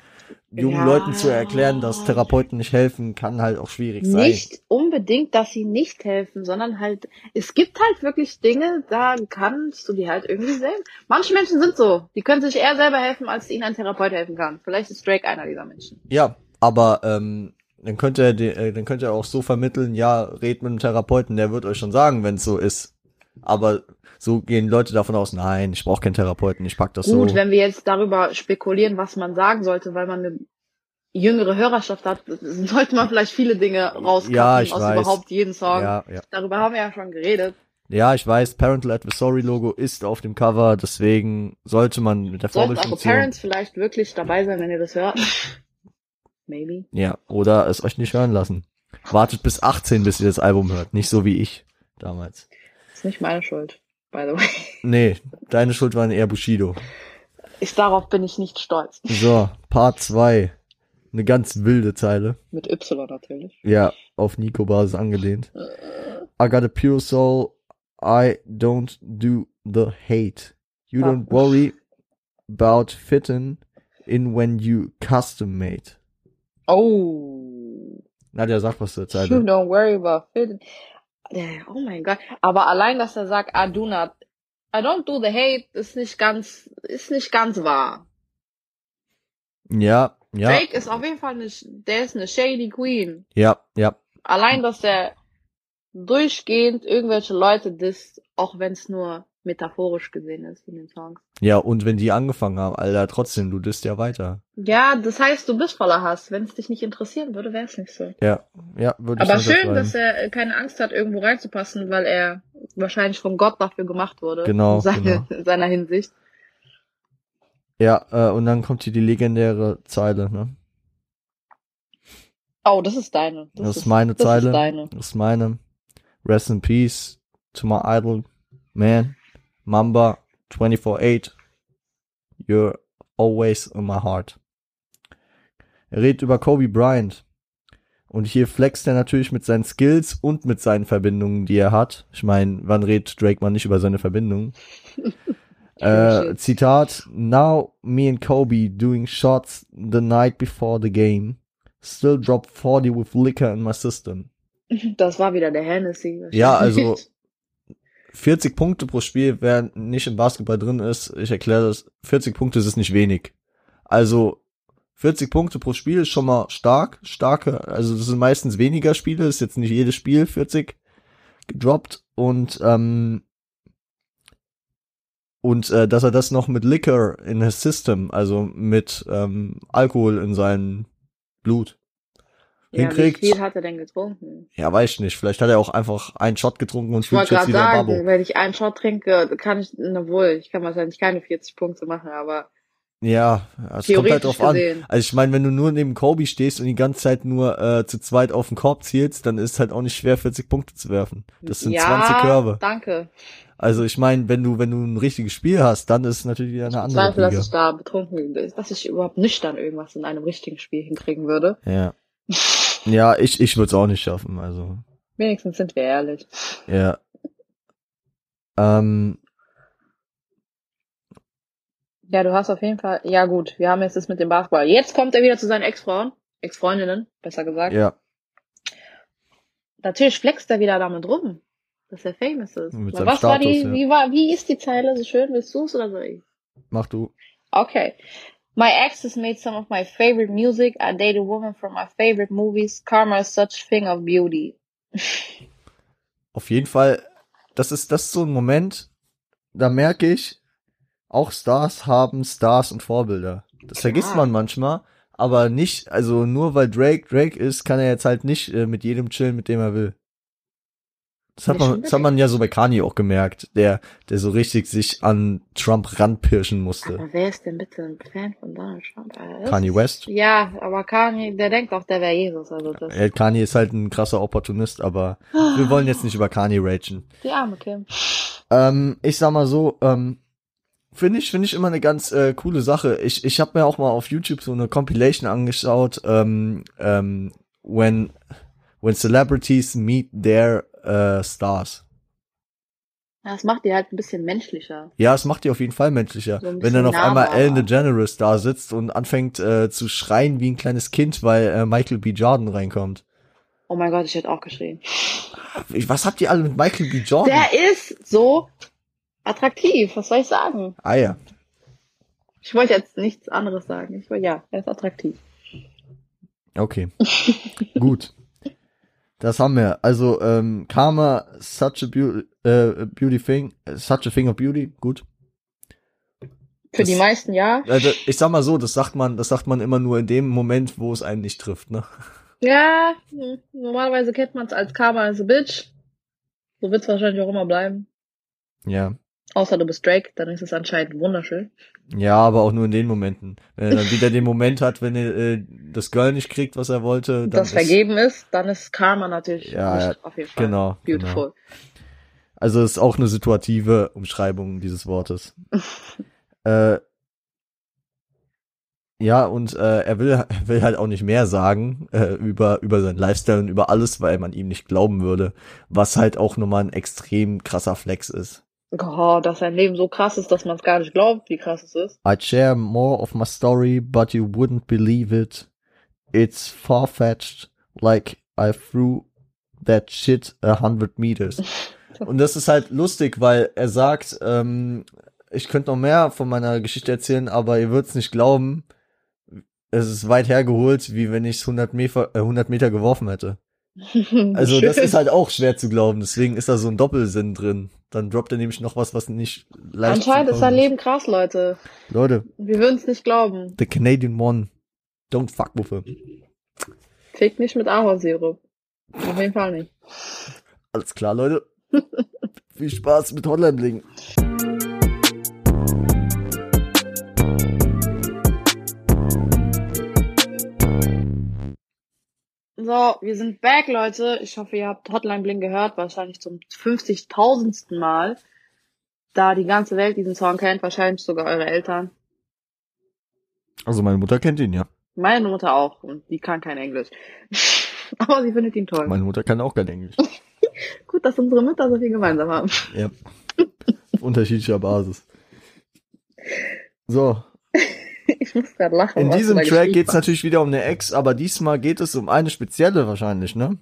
[SPEAKER 1] jungen
[SPEAKER 2] Ja.
[SPEAKER 1] Leuten zu erklären, dass Therapeuten nicht helfen, kann halt auch schwierig sein.
[SPEAKER 2] Nicht unbedingt, dass sie nicht helfen, sondern halt, es gibt halt wirklich Dinge, da kannst du die halt irgendwie selber. Manche Menschen sind so, die können sich eher selber helfen, als ihnen ein Therapeut helfen kann. Vielleicht ist Drake einer dieser Menschen.
[SPEAKER 1] Ja, aber ähm, dann könnte er, de- äh, dann könnte er auch so vermitteln, ja, red mit einem Therapeuten, der wird euch schon sagen, wenn es so ist. Aber so gehen Leute davon aus, nein, ich brauche keinen Therapeuten, ich pack das
[SPEAKER 2] Gut,
[SPEAKER 1] so.
[SPEAKER 2] wenn wir jetzt darüber spekulieren, was man sagen sollte, weil man eine jüngere Hörerschaft hat, sollte man vielleicht viele Dinge rauscutten
[SPEAKER 1] Ja, ich
[SPEAKER 2] aus
[SPEAKER 1] weiß.
[SPEAKER 2] überhaupt jeden Song.
[SPEAKER 1] Ja, ja.
[SPEAKER 2] Darüber haben wir ja schon geredet.
[SPEAKER 1] ja, ich weiß, Parental Advisory Logo ist auf dem Cover, deswegen sollte man mit der
[SPEAKER 2] Sollten eure Parents vielleicht wirklich dabei sein, wenn ihr das hört? Maybe.
[SPEAKER 1] ja, oder es euch nicht hören lassen. Wartet bis 18, bis ihr das Album hört, nicht so wie ich damals.
[SPEAKER 2] Ist nicht meine Schuld, by the way.
[SPEAKER 1] Nee, deine Schuld waren eher Bushido.
[SPEAKER 2] Ich, darauf bin ich nicht stolz.
[SPEAKER 1] So, Part 2. Eine ganz wilde Zeile.
[SPEAKER 2] Mit Y natürlich.
[SPEAKER 1] Ja, auf Nico-Basis angelehnt. I got a pure soul. I don't do the hate. You don't
[SPEAKER 2] Ah.
[SPEAKER 1] worry about fitting in when you custom made.
[SPEAKER 2] Oh.
[SPEAKER 1] Nadja, sag was zur
[SPEAKER 2] You
[SPEAKER 1] Zeile.
[SPEAKER 2] don't worry about fitting. Oh mein Gott. Aber allein, dass er sagt, I do not, I don't do the hate, ist nicht ganz, ist nicht ganz wahr.
[SPEAKER 1] Ja, ja,
[SPEAKER 2] Drake ist auf jeden Fall eine, der ist eine shady Queen.
[SPEAKER 1] ja, ja.
[SPEAKER 2] Allein, dass er durchgehend irgendwelche Leute disst, auch wenn es nur metaphorisch gesehen ist in den Songs.
[SPEAKER 1] Ja, und wenn die angefangen haben, Alter, trotzdem, du disst ja weiter.
[SPEAKER 2] Ja, das heißt, du bist voller Hass. Wenn es dich nicht interessieren würde, wäre es nicht so.
[SPEAKER 1] Ja, ja, würde ich
[SPEAKER 2] Aber schön, dass er keine Angst hat, irgendwo reinzupassen, weil er wahrscheinlich von Gott dafür gemacht wurde.
[SPEAKER 1] Genau,
[SPEAKER 2] In, seine, in seiner Hinsicht.
[SPEAKER 1] Ja, äh, und dann kommt hier die legendäre Zeile, ne?
[SPEAKER 2] Oh, das ist deine.
[SPEAKER 1] Das, ist meine
[SPEAKER 2] das
[SPEAKER 1] Zeile.
[SPEAKER 2] Ist deine.
[SPEAKER 1] Das ist meine. Rest in peace to my idol, man. Mamba 24-8. You're always in my heart. Er redet über Kobe Bryant. Und hier flext er natürlich mit seinen Skills und mit seinen Verbindungen, die er hat. Ich meine, wann redet Drake mal nicht über seine Verbindungen? äh, Zitat, Now me and Kobe doing shots the night before the game. Still drop 40 with liquor in my system.
[SPEAKER 2] Das war wieder der Hennessy.
[SPEAKER 1] Ja, also 40 Punkte pro Spiel, wer nicht im Basketball drin ist, ich erkläre das, 40 Punkte ist nicht wenig. Also 40 Punkte pro Spiel ist schon mal stark, starke, also das sind meistens weniger Spiele, ist jetzt nicht jedes Spiel 40 gedroppt und ähm, und äh, dass er das noch mit Liquor in his system, also mit ähm, Alkohol in seinem Blut
[SPEAKER 2] ja,
[SPEAKER 1] hinkriegt.
[SPEAKER 2] Wie viel hat er denn getrunken?
[SPEAKER 1] Ja, weiß ich nicht. Vielleicht hat er auch einfach einen Shot getrunken und
[SPEAKER 2] Ich
[SPEAKER 1] fühlt
[SPEAKER 2] wollte
[SPEAKER 1] sich jetzt wieder
[SPEAKER 2] sagen,
[SPEAKER 1] Babo.
[SPEAKER 2] wenn ich einen Shot trinke, kann ich, na wohl, ich kann wahrscheinlich keine 40 Punkte machen, aber
[SPEAKER 1] Ja, es kommt halt drauf an.
[SPEAKER 2] gesehen.
[SPEAKER 1] Also ich meine, wenn du nur neben Kobe stehst und die ganze Zeit nur äh, zu zweit auf den Korb zielst, dann ist halt auch nicht schwer, 40 Punkte zu werfen. Das sind
[SPEAKER 2] ja,
[SPEAKER 1] 20 Körbe.
[SPEAKER 2] danke.
[SPEAKER 1] Also ich meine, wenn du, wenn du ein richtiges Spiel hast, dann ist es natürlich wieder eine
[SPEAKER 2] Ich
[SPEAKER 1] andere
[SPEAKER 2] zweifle, dass
[SPEAKER 1] Liga.
[SPEAKER 2] ich da betrunken bin, dass ich überhaupt nüchtern irgendwas in einem richtigen Spiel hinkriegen würde.
[SPEAKER 1] Ja. Ja, ich, ich würde es auch nicht schaffen, also.
[SPEAKER 2] Wenigstens sind wir ehrlich.
[SPEAKER 1] Ja. Ähm,
[SPEAKER 2] Ja, du hast auf jeden Fall, ja gut, wir haben jetzt das mit dem Basketball. Jetzt kommt er wieder zu seinen Ex-Frauen, Ex-Freundinnen, besser gesagt.
[SPEAKER 1] ja.
[SPEAKER 2] Natürlich flext er wieder damit rum, dass er famous ist.
[SPEAKER 1] Mit seinem
[SPEAKER 2] Was war die,
[SPEAKER 1] Status, ja.
[SPEAKER 2] wie war, wie ist die Zeile so schön? Willst du's oder soll ich?
[SPEAKER 1] Mach du.
[SPEAKER 2] Okay. My ex has made some of my favorite music. I dated women from my favorite movies. Karma is such thing of beauty.
[SPEAKER 1] Auf jeden Fall, das ist, das ist so ein Moment, da merke ich, auch Stars haben Stars und Vorbilder. Das
[SPEAKER 2] Klar.
[SPEAKER 1] vergisst man manchmal, aber nicht, also nur weil Drake Drake ist, kann er jetzt halt nicht äh, mit jedem chillen, mit dem er will. Das hat man, das hat man ja so bei Kanye auch gemerkt, der, der so richtig sich an Trump ranpirschen musste.
[SPEAKER 2] Aber wer ist denn bitte ein Fan von Donald Trump? Äh, das
[SPEAKER 1] Kanye West.
[SPEAKER 2] Ja, aber Kanye, der denkt auch, der wäre Jesus. Also das.
[SPEAKER 1] Äh, Kanye ist halt ein krasser Opportunist, aber wir wollen jetzt nicht über Kanye ragen.
[SPEAKER 2] Die arme Kim.
[SPEAKER 1] Ähm, ich sag mal so, ähm, finde ich, finde ich immer eine ganz äh, coole Sache. Ich, ich habe mir auch mal auf YouTube so eine Compilation angeschaut, ähm, ähm, when when celebrities meet their äh, stars.
[SPEAKER 2] Das macht die halt ein bisschen menschlicher.
[SPEAKER 1] Ja, es macht die auf jeden Fall menschlicher.
[SPEAKER 2] So
[SPEAKER 1] Wenn dann auf einmal. Ellen DeGeneres da sitzt und anfängt äh, zu schreien wie ein kleines Kind, weil äh, Michael B. Jordan reinkommt.
[SPEAKER 2] Oh mein Gott, ich hätte auch geschrien.
[SPEAKER 1] Was habt ihr alle mit Michael B. Jordan?
[SPEAKER 2] Der ist so attraktiv, was soll ich sagen?
[SPEAKER 1] ah ja.
[SPEAKER 2] Ich wollte jetzt nichts anderes sagen. Ich wollte, ja, er ist attraktiv.
[SPEAKER 1] Okay. Gut. Das haben wir. Also, ähm, Karma, such a beauty, äh, beauty thing, such a thing of beauty. Gut.
[SPEAKER 2] Für
[SPEAKER 1] Das-
[SPEAKER 2] die meisten ja.
[SPEAKER 1] Also, ich sag mal so, das sagt man, das sagt man immer nur in dem Moment, wo es einen nicht trifft, ne?
[SPEAKER 2] Ja, hm, normalerweise kennt man es als Karma as a Bitch. So wird es wahrscheinlich auch immer bleiben.
[SPEAKER 1] Ja.
[SPEAKER 2] Außer du bist Drake, dann ist es anscheinend wunderschön.
[SPEAKER 1] Ja, aber auch nur in den Momenten. Wenn er dann wieder den Moment hat, wenn er äh, das Girl nicht kriegt, was er wollte, dann
[SPEAKER 2] das
[SPEAKER 1] ist,
[SPEAKER 2] vergeben ist, dann ist Karma natürlich
[SPEAKER 1] Ja,
[SPEAKER 2] auf jeden Fall
[SPEAKER 1] genau,
[SPEAKER 2] beautiful.
[SPEAKER 1] Also ist auch eine situative Umschreibung dieses Wortes. äh, ja, und äh, er will, er will halt auch nicht mehr sagen äh, über, über seinen Lifestyle und über alles, weil man ihm nicht glauben würde, was halt auch nochmal ein extrem krasser Flex ist.
[SPEAKER 2] Oh, dass sein Leben so krass ist, dass man es gar nicht glaubt, wie krass es ist.
[SPEAKER 1] I'd share more of my story, but you wouldn't believe it. It's far-fetched, like I threw that shit a hundred meters. Und das ist halt lustig, weil er sagt, ähm, ich könnte noch mehr von meiner Geschichte erzählen, aber ihr würdet's nicht glauben. Es ist weit hergeholt, wie wenn ich 100 Meter, äh, 100 Meter geworfen hätte. Also das ist halt auch schwer zu glauben, deswegen ist da so ein Doppelsinn drin. Dann droppt er nämlich noch was, was nicht leicht zu
[SPEAKER 2] Anscheinend ist sein Leben krass, Leute.
[SPEAKER 1] Leute,
[SPEAKER 2] Wir würden es nicht glauben.
[SPEAKER 1] the Canadian one, don't fuck with him.
[SPEAKER 2] Fick nicht mit Ahornsirup. Auf jeden Fall nicht.
[SPEAKER 1] Alles klar, Leute. Viel Spaß mit Hotline
[SPEAKER 2] So, wir sind back, Leute. Ich hoffe, ihr habt Hotline Bling gehört, wahrscheinlich zum 50.000. Mal. Da die ganze Welt diesen Song kennt, wahrscheinlich sogar eure Eltern.
[SPEAKER 1] Also meine Mutter kennt ihn ja.
[SPEAKER 2] Meine Mutter auch, und die kann kein Englisch. Aber sie findet ihn toll.
[SPEAKER 1] Meine Mutter kann auch kein Englisch.
[SPEAKER 2] Gut, dass unsere Mütter so viel gemeinsam haben.
[SPEAKER 1] Ja. Auf unterschiedlicher Basis. So,
[SPEAKER 2] Ich muss gerade lachen.
[SPEAKER 1] in diesem Track geht's
[SPEAKER 2] hast.
[SPEAKER 1] natürlich wieder um eine Ex, aber diesmal geht es um eine spezielle wahrscheinlich, ne?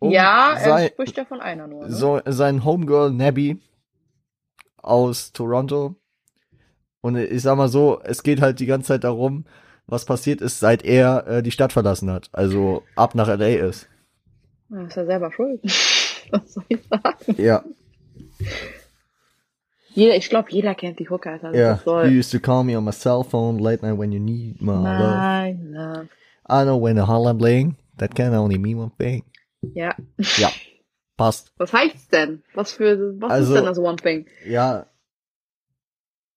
[SPEAKER 1] Um
[SPEAKER 2] ja, er
[SPEAKER 1] sei-
[SPEAKER 2] spricht ja von einer nur. Ne?
[SPEAKER 1] so sein Homegirl Nabby aus Toronto. Und ich sag mal so, es geht halt die ganze Zeit darum, was passiert ist, seit er äh, die Stadt verlassen hat. Also ab nach LA ist.
[SPEAKER 2] Ja, ist ja selber schuld. Was soll ich sagen?
[SPEAKER 1] Ja,
[SPEAKER 2] Jeder, ich glaube, jeder kennt die Hook, Alter.
[SPEAKER 1] ja.
[SPEAKER 2] Das
[SPEAKER 1] You
[SPEAKER 2] soll.
[SPEAKER 1] used to call me on my cell phone late night when you need my love.
[SPEAKER 2] Nein, nein.
[SPEAKER 1] I know when the Holland bling, that can only mean one thing.
[SPEAKER 2] Ja.
[SPEAKER 1] Ja, passt.
[SPEAKER 2] Was heißt's denn? Was für, was
[SPEAKER 1] Also-
[SPEAKER 2] ist denn das One Thing?
[SPEAKER 1] Ja.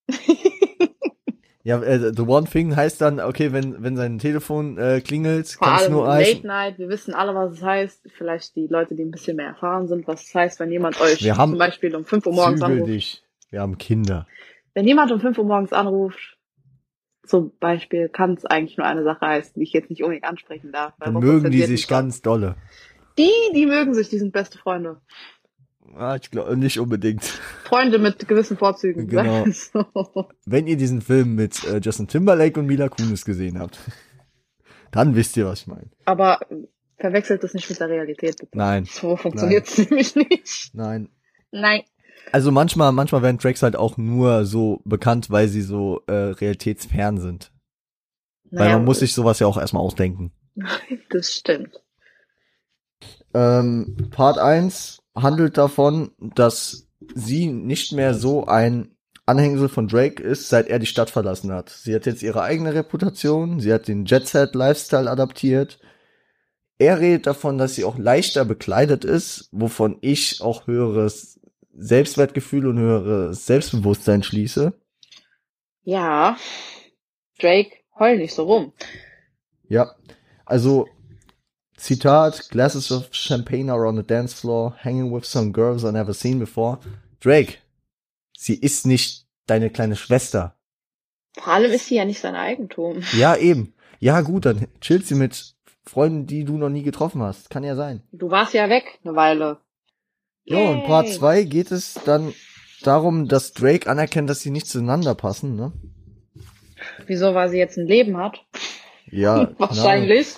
[SPEAKER 1] ja, äh, the one thing heißt dann, okay, wenn, wenn sein Telefon äh, klingelt,
[SPEAKER 2] Vor
[SPEAKER 1] kann es
[SPEAKER 2] allem
[SPEAKER 1] nur
[SPEAKER 2] Late
[SPEAKER 1] heißen.
[SPEAKER 2] Night, wir wissen alle, was es heißt. Vielleicht die Leute, die ein bisschen mehr erfahren sind, was es heißt, wenn jemand euch
[SPEAKER 1] Wir haben
[SPEAKER 2] zum Beispiel um 5 Uhr morgens anruft.
[SPEAKER 1] dich. Wir haben Kinder.
[SPEAKER 2] Wenn jemand um 5 Uhr morgens anruft, zum Beispiel, kann es eigentlich nur eine Sache heißen, die ich jetzt nicht unbedingt ansprechen darf.
[SPEAKER 1] Dann mögen die sich ganz dolle.
[SPEAKER 2] Die, die mögen sich, die sind beste Freunde.
[SPEAKER 1] Ah, ich glaube nicht unbedingt.
[SPEAKER 2] Freunde mit gewissen Vorzügen.
[SPEAKER 1] Genau.
[SPEAKER 2] So.
[SPEAKER 1] Wenn ihr diesen Film mit äh, Justin Timberlake und Mila Kunis gesehen habt, dann wisst ihr, was ich meine.
[SPEAKER 2] Aber verwechselt das nicht mit der Realität, bitte.
[SPEAKER 1] Nein,
[SPEAKER 2] So funktioniert es nämlich nicht.
[SPEAKER 1] nein.
[SPEAKER 2] Nein.
[SPEAKER 1] Also manchmal, manchmal werden Tracks halt auch nur so bekannt, weil sie so äh, realitätsfern sind. Weil
[SPEAKER 2] Naja,
[SPEAKER 1] man muss sich sowas ja auch erstmal ausdenken.
[SPEAKER 2] Das stimmt.
[SPEAKER 1] Ähm, Part 1 handelt davon, dass sie nicht mehr so ein Anhängsel von Drake ist, seit er die Stadt verlassen hat. Sie hat jetzt ihre eigene Reputation, sie hat den Jet Set Lifestyle adaptiert. Er redet davon, dass sie auch leichter bekleidet ist, wovon ich auch höheres Selbstwertgefühl und höheres Selbstbewusstsein schließe.
[SPEAKER 2] Ja. Drake, heul nicht so rum.
[SPEAKER 1] Ja, also Zitat, glasses of champagne are on the dance floor, hanging with some girls I never seen before. Drake, sie ist nicht deine kleine Schwester.
[SPEAKER 2] Vor allem ist sie ja nicht sein Eigentum.
[SPEAKER 1] Ja, eben. Ja, gut, dann chillt sie mit Freunden, die du noch nie getroffen hast. Kann ja sein.
[SPEAKER 2] Du warst ja weg eine Weile.
[SPEAKER 1] Ja, in Part
[SPEAKER 2] Yay.
[SPEAKER 1] 2 geht es dann darum, dass Drake anerkennt, dass sie nicht zueinander passen, ne?
[SPEAKER 2] Wieso, weil sie jetzt ein Leben hat?
[SPEAKER 1] Ja.
[SPEAKER 2] Wahrscheinlich.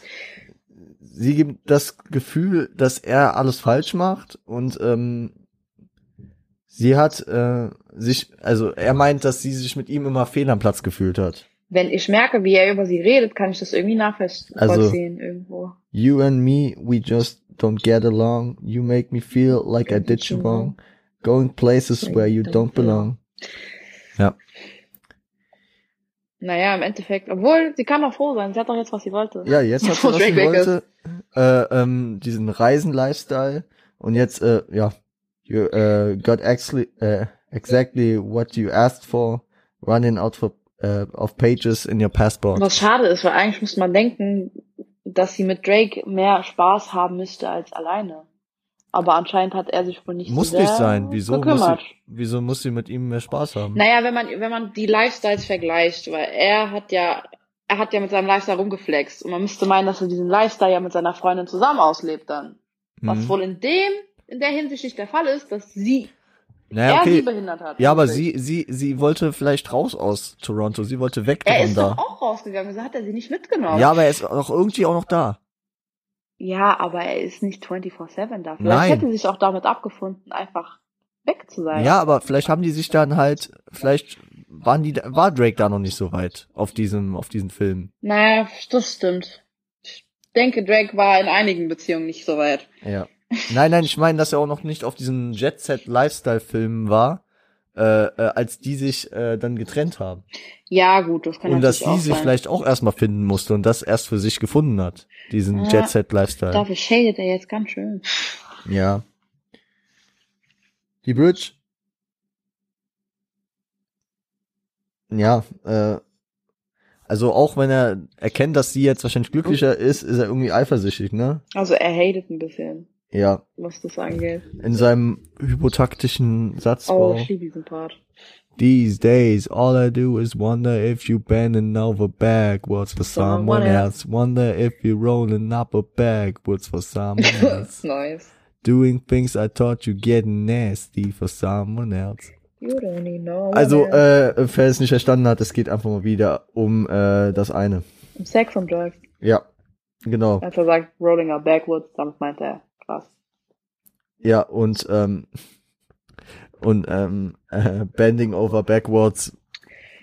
[SPEAKER 1] sie gibt das Gefühl, dass er alles falsch macht und ähm, sie hat äh, sich, also er meint, dass sie sich mit ihm immer fehl am Platz gefühlt hat.
[SPEAKER 2] Wenn ich merke, wie er über sie redet, kann ich das irgendwie nachvollziehen
[SPEAKER 1] Also-
[SPEAKER 2] irgendwo.
[SPEAKER 1] You and me, we just don't get along. You make me feel like I did you wrong. Going places where you don't belong.
[SPEAKER 2] Naja, im Endeffekt, obwohl, sie kann doch froh sein, sie hat doch jetzt, was sie wollte.
[SPEAKER 1] Ja, jetzt hat sie, was sie wollte. Äh, ähm, diesen Reisen-Lifestyle. Und jetzt, äh, ja, you uh, got actually, uh, exactly what you asked for. Running out for, uh, of pages in your passport.
[SPEAKER 2] Was schade ist, weil eigentlich müsste man denken, dass sie mit Drake mehr Spaß haben müsste als alleine. Aber anscheinend hat er sich wohl nicht
[SPEAKER 1] Muss
[SPEAKER 2] so
[SPEAKER 1] nicht
[SPEAKER 2] sehr
[SPEAKER 1] sein. Wieso muss, sie, wieso muss sie mit ihm mehr Spaß haben?
[SPEAKER 2] Naja, wenn man, wenn man die Lifestyles vergleicht, weil er hat ja, er hat ja mit seinem Lifestyle rumgeflext und man müsste meinen, dass er diesen Lifestyle ja mit seiner Freundin zusammen auslebt dann. Was
[SPEAKER 1] Mhm.
[SPEAKER 2] wohl in dem, in der Hinsicht nicht der Fall ist, dass sie,
[SPEAKER 1] Naja,
[SPEAKER 2] er sie
[SPEAKER 1] okay.
[SPEAKER 2] behindert hat.
[SPEAKER 1] Ja, aber sie, sie, sie wollte vielleicht raus aus Toronto. Sie wollte weg
[SPEAKER 2] Er ist
[SPEAKER 1] da.
[SPEAKER 2] doch auch rausgegangen, wieso hat er sie nicht mitgenommen?
[SPEAKER 1] Ja, aber er ist auch irgendwie auch noch da.
[SPEAKER 2] Ja, aber er ist nicht 24-7 da. Vielleicht
[SPEAKER 1] Nein.
[SPEAKER 2] hätte sich auch damit abgefunden, einfach weg zu sein.
[SPEAKER 1] Ja, aber vielleicht haben die sich dann halt, vielleicht waren die, war Drake da noch nicht so weit auf diesem, auf diesen Film.
[SPEAKER 2] Naja, das stimmt. Ich denke, Drake war in einigen Beziehungen nicht so weit.
[SPEAKER 1] Ja. Nein, nein, ich meine, dass er auch noch nicht auf diesen Jet Set Lifestyle Filmen war, äh, äh, als die sich äh, dann getrennt haben.
[SPEAKER 2] Ja, gut, das kann
[SPEAKER 1] und dass sie sich vielleicht auch erstmal finden musste und das erst für sich gefunden hat, diesen
[SPEAKER 2] Ja.
[SPEAKER 1] Jet Set Lifestyle.
[SPEAKER 2] Dafür shadet er jetzt ganz schön.
[SPEAKER 1] Ja. Die Bridge. Ja, äh, also auch wenn er erkennt, dass sie jetzt wahrscheinlich glücklicher ist, ist er irgendwie eifersüchtig, ne?
[SPEAKER 2] Also er hatet ein bisschen,
[SPEAKER 1] Ja,
[SPEAKER 2] was das angeht.
[SPEAKER 1] in seinem hypotaktischen Satzbau.
[SPEAKER 2] Oh, ich liebe diesen Part.
[SPEAKER 1] These days, all I do is wonder if you bending over backwards for someone
[SPEAKER 2] Someone
[SPEAKER 1] else. Wonder if you rolling up or backwards for someone else.
[SPEAKER 2] nice.
[SPEAKER 1] Doing things I thought you getting nasty for someone else.
[SPEAKER 2] You don't need no
[SPEAKER 1] Also, äh, wer es nicht verstanden hat, es geht einfach mal wieder um äh, das eine.
[SPEAKER 2] else. Sex und Drugs.
[SPEAKER 1] Ja, genau.
[SPEAKER 2] Als er sagt, rolling up backwards, damit meint er, krass.
[SPEAKER 1] Ja, und ähm, und ähm, äh, Bending over backwards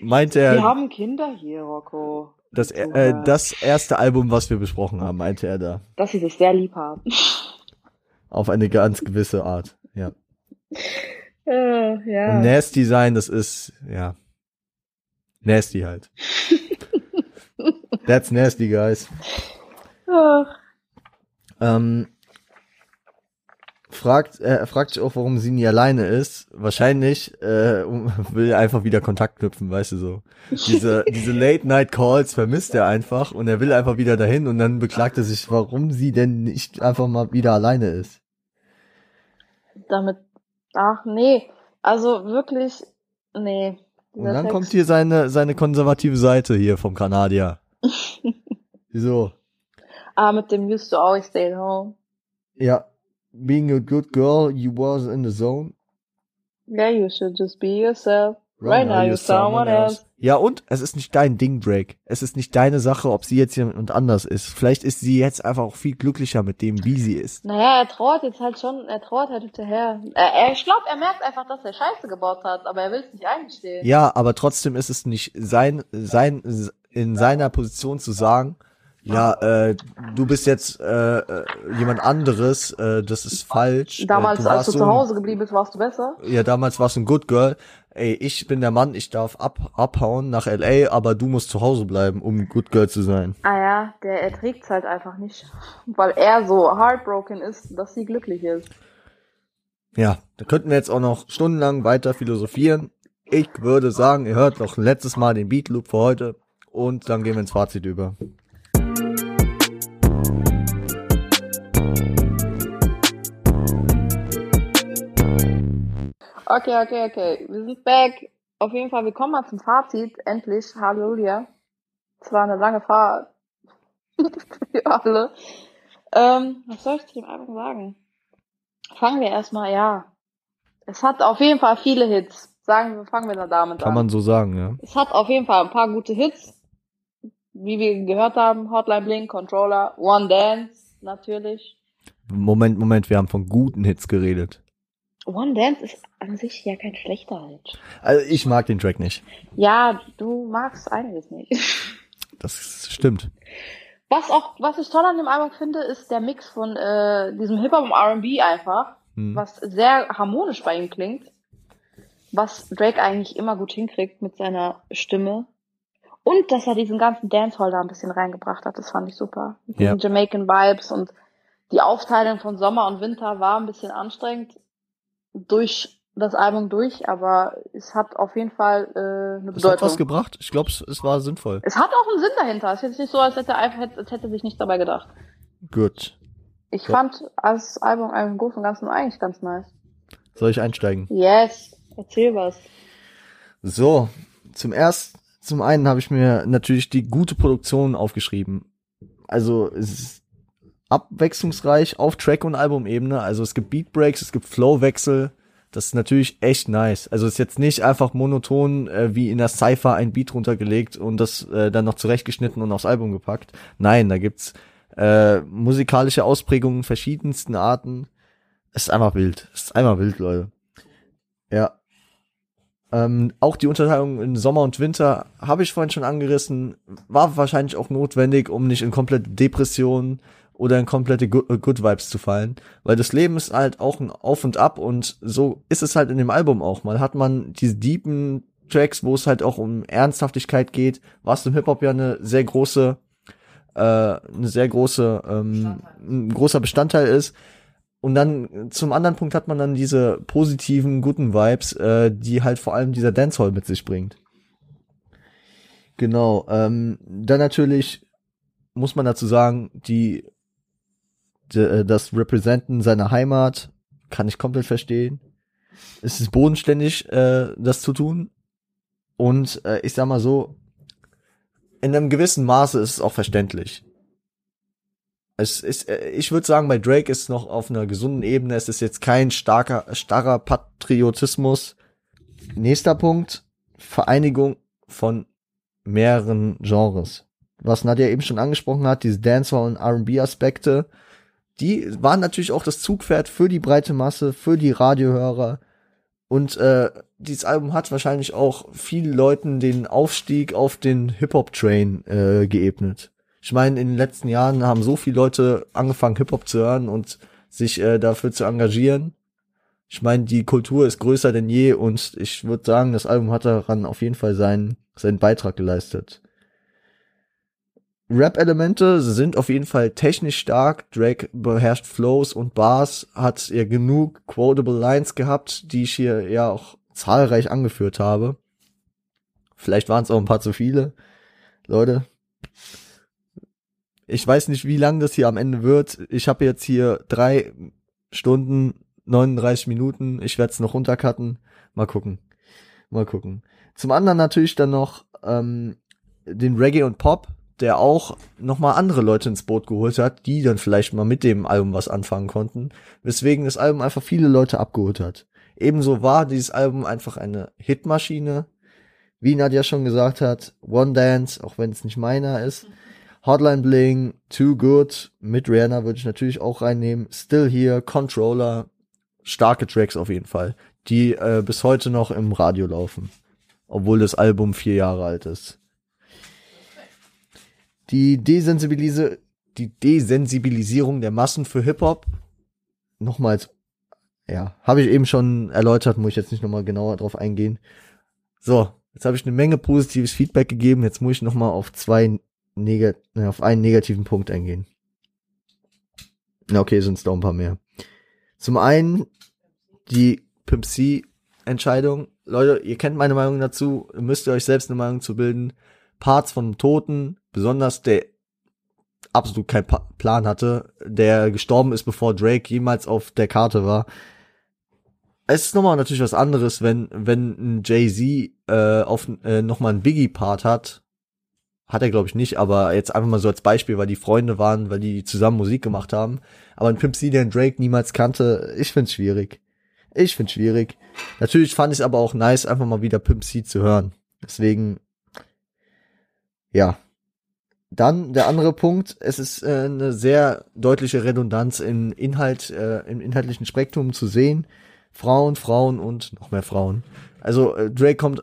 [SPEAKER 1] meint
[SPEAKER 2] Wir
[SPEAKER 1] er
[SPEAKER 2] haben Kinder hier, Rocco.
[SPEAKER 1] das, äh, das erste Album, was wir besprochen haben, meinte er da.
[SPEAKER 2] Dass sie sich sehr lieb haben.
[SPEAKER 1] Auf eine ganz gewisse Art. Ja.
[SPEAKER 2] äh, ja.
[SPEAKER 1] Und Nasty sein, das ist, ja. Nasty halt. That's nasty, guys.
[SPEAKER 2] Ach,
[SPEAKER 1] Ähm, fragt, äh, er fragt sich auch, warum sie nie alleine ist. Wahrscheinlich äh, um- will er einfach wieder Kontakt knüpfen, weißt du so. Diese, diese Late-Night-Calls vermisst er einfach und er will einfach wieder dahin und dann beklagt er sich, warum sie denn nicht einfach mal wieder alleine ist.
[SPEAKER 2] damit, ach nee, also wirklich, nee.
[SPEAKER 1] Und dann kommt hier seine, seine konservative Seite hier vom Kanadier. Wieso?
[SPEAKER 2] Ah, mit dem used to always stay at home.
[SPEAKER 1] Ja. Being a good girl, you was in the zone.
[SPEAKER 2] Yeah, you should just be yourself. Right now you're someone else.
[SPEAKER 1] Ja, und es ist nicht dein Ding, Drake. Es ist nicht deine Sache, ob sie jetzt jemand anders ist. Vielleicht ist sie jetzt einfach auch viel glücklicher mit dem, wie sie ist.
[SPEAKER 2] Naja, er trauert jetzt halt schon, er trauert halt hinterher. Er, er, ich glaube, er merkt einfach, dass er Scheiße gebaut hat, aber er will es nicht eingestehen.
[SPEAKER 1] Ja, aber trotzdem ist es nicht sein, sein, in seiner Position zu sagen, ja, äh, du bist jetzt äh, äh, jemand anderes, äh, das ist falsch.
[SPEAKER 2] Damals,
[SPEAKER 1] äh, du
[SPEAKER 2] als du zu Hause geblieben bist, warst du besser.
[SPEAKER 1] Ja, damals warst du ein Good Girl. Ey, ich bin der Mann, ich darf ab, abhauen nach LA, aber du musst zu Hause bleiben, um Good Girl zu sein.
[SPEAKER 2] Ah ja, der erträgt's halt einfach nicht. Weil er so heartbroken ist, dass sie glücklich ist.
[SPEAKER 1] Ja, da könnten wir jetzt auch noch stundenlang weiter philosophieren. Ich würde sagen, ihr hört noch ein letztes Mal den Beat Loop für heute und dann gehen wir ins Fazit über.
[SPEAKER 2] Okay, okay, okay. Wir sind back. Auf jeden Fall, wir kommen mal zum Fazit. Endlich. Halleluja. Es war eine lange Fahrt. Für alle. Ähm, was soll ich zu dem Album sagen? Fangen wir erstmal, ja. Es hat auf jeden Fall viele Hits. Sagen wir, fangen wir da damit
[SPEAKER 1] Kann
[SPEAKER 2] an.
[SPEAKER 1] man so sagen, ja.
[SPEAKER 2] Es hat auf jeden Fall ein paar gute Hits. Wie wir gehört haben, Hotline Blink, Controller, One Dance, natürlich.
[SPEAKER 1] Moment, Moment, wir haben von guten Hits geredet.
[SPEAKER 2] One Dance ist an sich ja kein schlechter Hit.
[SPEAKER 1] Also ich mag den Track nicht.
[SPEAKER 2] Ja, du magst einiges nicht.
[SPEAKER 1] Das stimmt.
[SPEAKER 2] Was auch, was ich toll an dem Album finde, ist der Mix von äh, diesem Hip-Hop und R&B einfach,
[SPEAKER 1] Hm.
[SPEAKER 2] was sehr harmonisch bei ihm klingt, was Drake eigentlich immer gut hinkriegt mit seiner Stimme. Und dass er diesen ganzen Dancehall da ein bisschen reingebracht hat, das fand ich super. Mit
[SPEAKER 1] Ja.
[SPEAKER 2] diesen Jamaican Vibes und die Aufteilung von Sommer und Winter war ein bisschen anstrengend durch das Album durch, aber es hat auf jeden Fall äh, eine
[SPEAKER 1] Das hat was
[SPEAKER 2] Bedeutung.
[SPEAKER 1] gebracht. Ich glaube, es, es war sinnvoll.
[SPEAKER 2] Es hat auch einen Sinn dahinter. Es ist jetzt nicht so, als hätte er einfach, als hätte sich nicht dabei gedacht.
[SPEAKER 1] Gut.
[SPEAKER 2] Ich
[SPEAKER 1] Ja.
[SPEAKER 2] fand das Album im Großen und Ganzen eigentlich ganz nice.
[SPEAKER 1] Soll ich einsteigen?
[SPEAKER 2] Yes, erzähl was.
[SPEAKER 1] So, zum ersten, zum einen habe ich mir natürlich die gute Produktion aufgeschrieben. Also es ist abwechslungsreich auf Track- und Albumebene. Also es gibt Beatbreaks, es gibt Flowwechsel. Das ist natürlich echt nice. Also es ist jetzt nicht einfach monoton äh, wie in der Cypher ein Beat runtergelegt und das äh, dann noch zurechtgeschnitten und aufs Album gepackt. Nein, da gibt's äh, musikalische Ausprägungen verschiedensten Arten. Es ist einfach wild. Es ist einfach wild, Leute. Ja. Ähm, auch die Unterteilung in Sommer und Winter habe ich vorhin schon angerissen, war wahrscheinlich auch notwendig, um nicht in komplette Depression oder in komplette Good, äh, Good Vibes zu fallen, weil das Leben ist halt auch ein Auf und Ab und so ist es halt in dem Album auch. Mal hat man diese deepen Tracks, wo es halt auch um Ernsthaftigkeit geht, was im Hip Hop ja eine sehr große, äh, eine sehr große, ähm, ein großer Bestandteil ist. Und dann zum anderen Punkt hat man dann diese positiven, guten Vibes, äh, die halt vor allem dieser Dancehall mit sich bringt. Genau. Ähm, dann natürlich muss man dazu sagen, die, die äh, das Representen seiner Heimat kann ich komplett verstehen. Es ist bodenständig, äh, das zu tun. Und äh, ich sag mal so, in einem gewissen Maße ist es auch verständlich es ist, äh, ich würde sagen, bei Drake ist es noch auf einer gesunden Ebene. Es ist jetzt kein starker, starrer Patriotismus. Nächster Punkt. Vereinigung von mehreren Genres. Was Nadja eben schon angesprochen hat, diese Dancehall und R&B Aspekte, die waren natürlich auch das Zugpferd für die breite Masse, für die Radiohörer. Und äh, dieses Album hat wahrscheinlich auch vielen Leuten den Aufstieg auf den Hip-Hop-Train äh, geebnet. Ich meine, in den letzten Jahren haben so viele Leute angefangen, Hip-Hop zu hören und sich äh, dafür zu engagieren. Ich meine, die Kultur ist größer denn je und ich würde sagen, das Album hat daran auf jeden Fall seinen, seinen Beitrag geleistet. Rap-Elemente sind auf jeden Fall technisch stark. Drake beherrscht Flows und Bars, hat ja genug quotable Lines gehabt, die ich hier ja auch zahlreich angeführt habe. Vielleicht waren es auch ein paar zu viele. Leute, ich weiß nicht, wie lang das hier am Ende wird. Ich habe jetzt hier drei Stunden, 39 Minuten. Ich werde es noch runtercutten. Mal gucken. Mal gucken. Zum anderen natürlich dann noch ähm, den Reggae und Pop, der auch nochmal andere Leute ins Boot geholt hat, die dann vielleicht mal mit dem Album was anfangen konnten. Weswegen das Album einfach viele Leute abgeholt hat. Ebenso war dieses Album einfach eine Hitmaschine. Wie Nadja schon gesagt hat, One Dance, auch wenn es nicht meiner ist. Hotline Bling, Too Good, mit Rihanna würde ich natürlich auch reinnehmen. Still Here, Controller, starke Tracks auf jeden Fall, die äh, bis heute noch im Radio laufen, obwohl das Album vier Jahre alt ist. Die, Desensibilise die Desensibilisierung der Massen für Hip-Hop, nochmals, ja, habe ich eben schon erläutert, muss ich jetzt nicht nochmal genauer drauf eingehen. So, jetzt habe ich eine Menge positives Feedback gegeben, jetzt muss ich nochmal auf zwei negat ne, auf einen negativen Punkt eingehen. Na, okay, sind es doch ein paar mehr. Zum einen die Pimp C Entscheidung. Leute, ihr kennt meine Meinung dazu, müsst ihr euch selbst eine Meinung zu bilden. Parts von Toten, besonders der absolut keinen pa Plan hatte, der gestorben ist, bevor Drake jemals auf der Karte war. Es ist nochmal natürlich was anderes, wenn, wenn ein Jay-Z äh, auf äh, nochmal einen Biggie-Part hat, Hat er, glaube ich, nicht, aber jetzt einfach mal so als Beispiel, weil die Freunde waren, weil die zusammen Musik gemacht haben. Aber ein Pimp C, den Drake niemals kannte, ich find's schwierig. Ich find's schwierig. Natürlich fand ich es aber auch nice, einfach mal wieder Pimp C zu hören. Deswegen, ja. Dann der andere Punkt, es ist äh, eine sehr deutliche Redundanz im Inhalt, äh, im inhaltlichen Spektrum zu sehen. Frauen, Frauen und noch mehr Frauen. Also äh, Drake kommt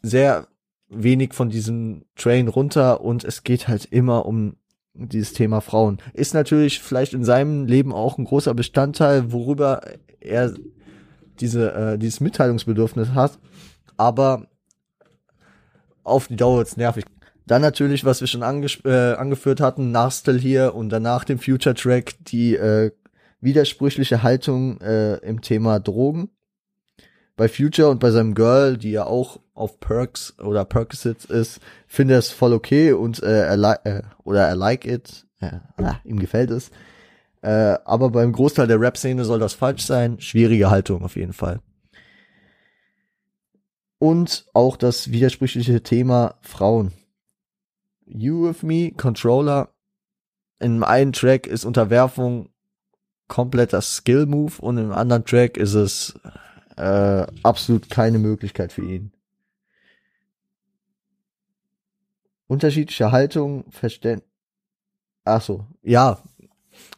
[SPEAKER 1] sehr wenig von diesem Train runter und es geht halt immer um dieses Thema Frauen. Ist natürlich vielleicht in seinem Leben auch ein großer Bestandteil, worüber er diese, äh, dieses Mitteilungsbedürfnis hat, aber auf die Dauer wird's nervig. Dann natürlich, was wir schon äh, angeführt hatten, nach Still hier und danach dem Future Track, die äh, widersprüchliche Haltung äh, im Thema Drogen bei Future und bei seinem Girl, die ja auch auf Perks oder Percocets ist, finde es voll okay und äh, er äh, oder er like it, äh, ah, ihm gefällt es. Äh, aber beim Großteil der Rap-Szene soll das falsch sein. Schwierige Haltung auf jeden Fall. Und auch das widersprüchliche Thema Frauen. You with me, Controller. In einem Track ist Unterwerfung kompletter Skill-Move und im anderen Track ist es äh, absolut keine Möglichkeit für ihn. Unterschiedliche Haltung, Verständnis. Ach so, ja,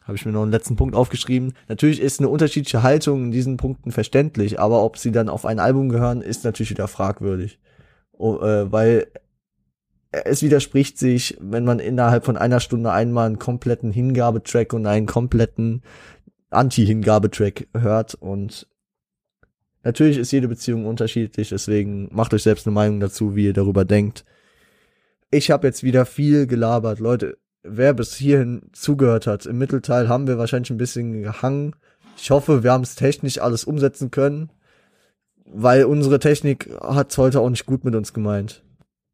[SPEAKER 1] habe ich mir noch einen letzten Punkt aufgeschrieben. Natürlich ist eine unterschiedliche Haltung in diesen Punkten verständlich, aber ob sie dann auf ein Album gehören, ist natürlich wieder fragwürdig. Oh, äh, weil es widerspricht sich, wenn man innerhalb von einer Stunde einmal einen kompletten Hingabetrack und einen kompletten Anti-Hingabetrack hört und Natürlich ist jede Beziehung unterschiedlich, deswegen macht euch selbst eine Meinung dazu, wie ihr darüber denkt. Ich habe jetzt wieder viel gelabert. Leute, wer bis hierhin zugehört hat, im Mittelteil haben wir wahrscheinlich ein bisschen gehangen. Ich hoffe, wir haben es technisch alles umsetzen können, weil unsere Technik hat heute auch nicht gut mit uns gemeint.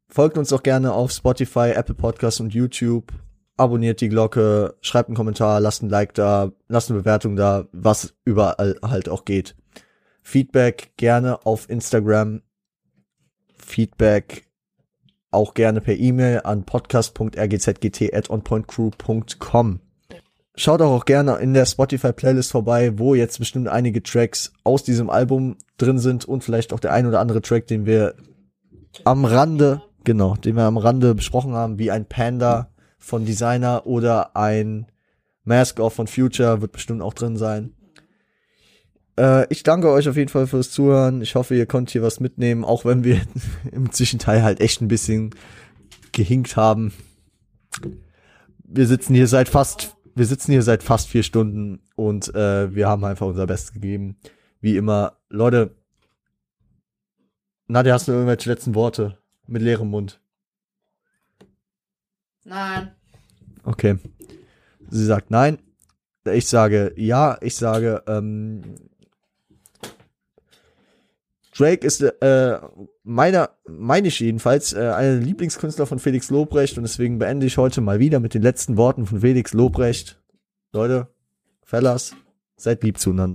[SPEAKER 1] Folgt uns doch gerne auf Spotify, Apple Podcasts und YouTube. Abonniert die Glocke, schreibt einen Kommentar, lasst ein Like da, lasst eine Bewertung da, was überall halt auch geht. Feedback gerne auf Instagram. Feedback auch gerne per E-Mail an podcast.rgzgt@onpointcrew.com. Schaut auch gerne in der Spotify Playlist vorbei, wo jetzt bestimmt einige Tracks aus diesem Album drin sind und vielleicht auch der ein oder andere Track, den wir am Rande, genau, den wir am Rande besprochen haben, wie ein Panda von Designer oder ein Mask Off von Future wird bestimmt auch drin sein. Äh, ich danke euch auf jeden Fall fürs Zuhören. Ich hoffe, ihr konntet hier was mitnehmen, auch wenn wir im Zwischenteil halt echt ein bisschen gehinkt haben. Wir sitzen hier seit fast, wir sitzen hier seit fast vier Stunden und äh, wir haben einfach unser Bestes gegeben. Wie immer, Leute. Nadja, hast du irgendwelche letzten Worte mit leerem Mund?
[SPEAKER 2] Nein.
[SPEAKER 1] Okay. Sie sagt nein. Ich sage ja. Ich sage, ähm, Drake ist äh, meiner, meine ich jedenfalls, äh, einer Lieblingskünstler von Felix Lobrecht und deswegen beende ich heute mal wieder mit den letzten Worten von Felix Lobrecht. Leute, Fellas, seid lieb zueinander.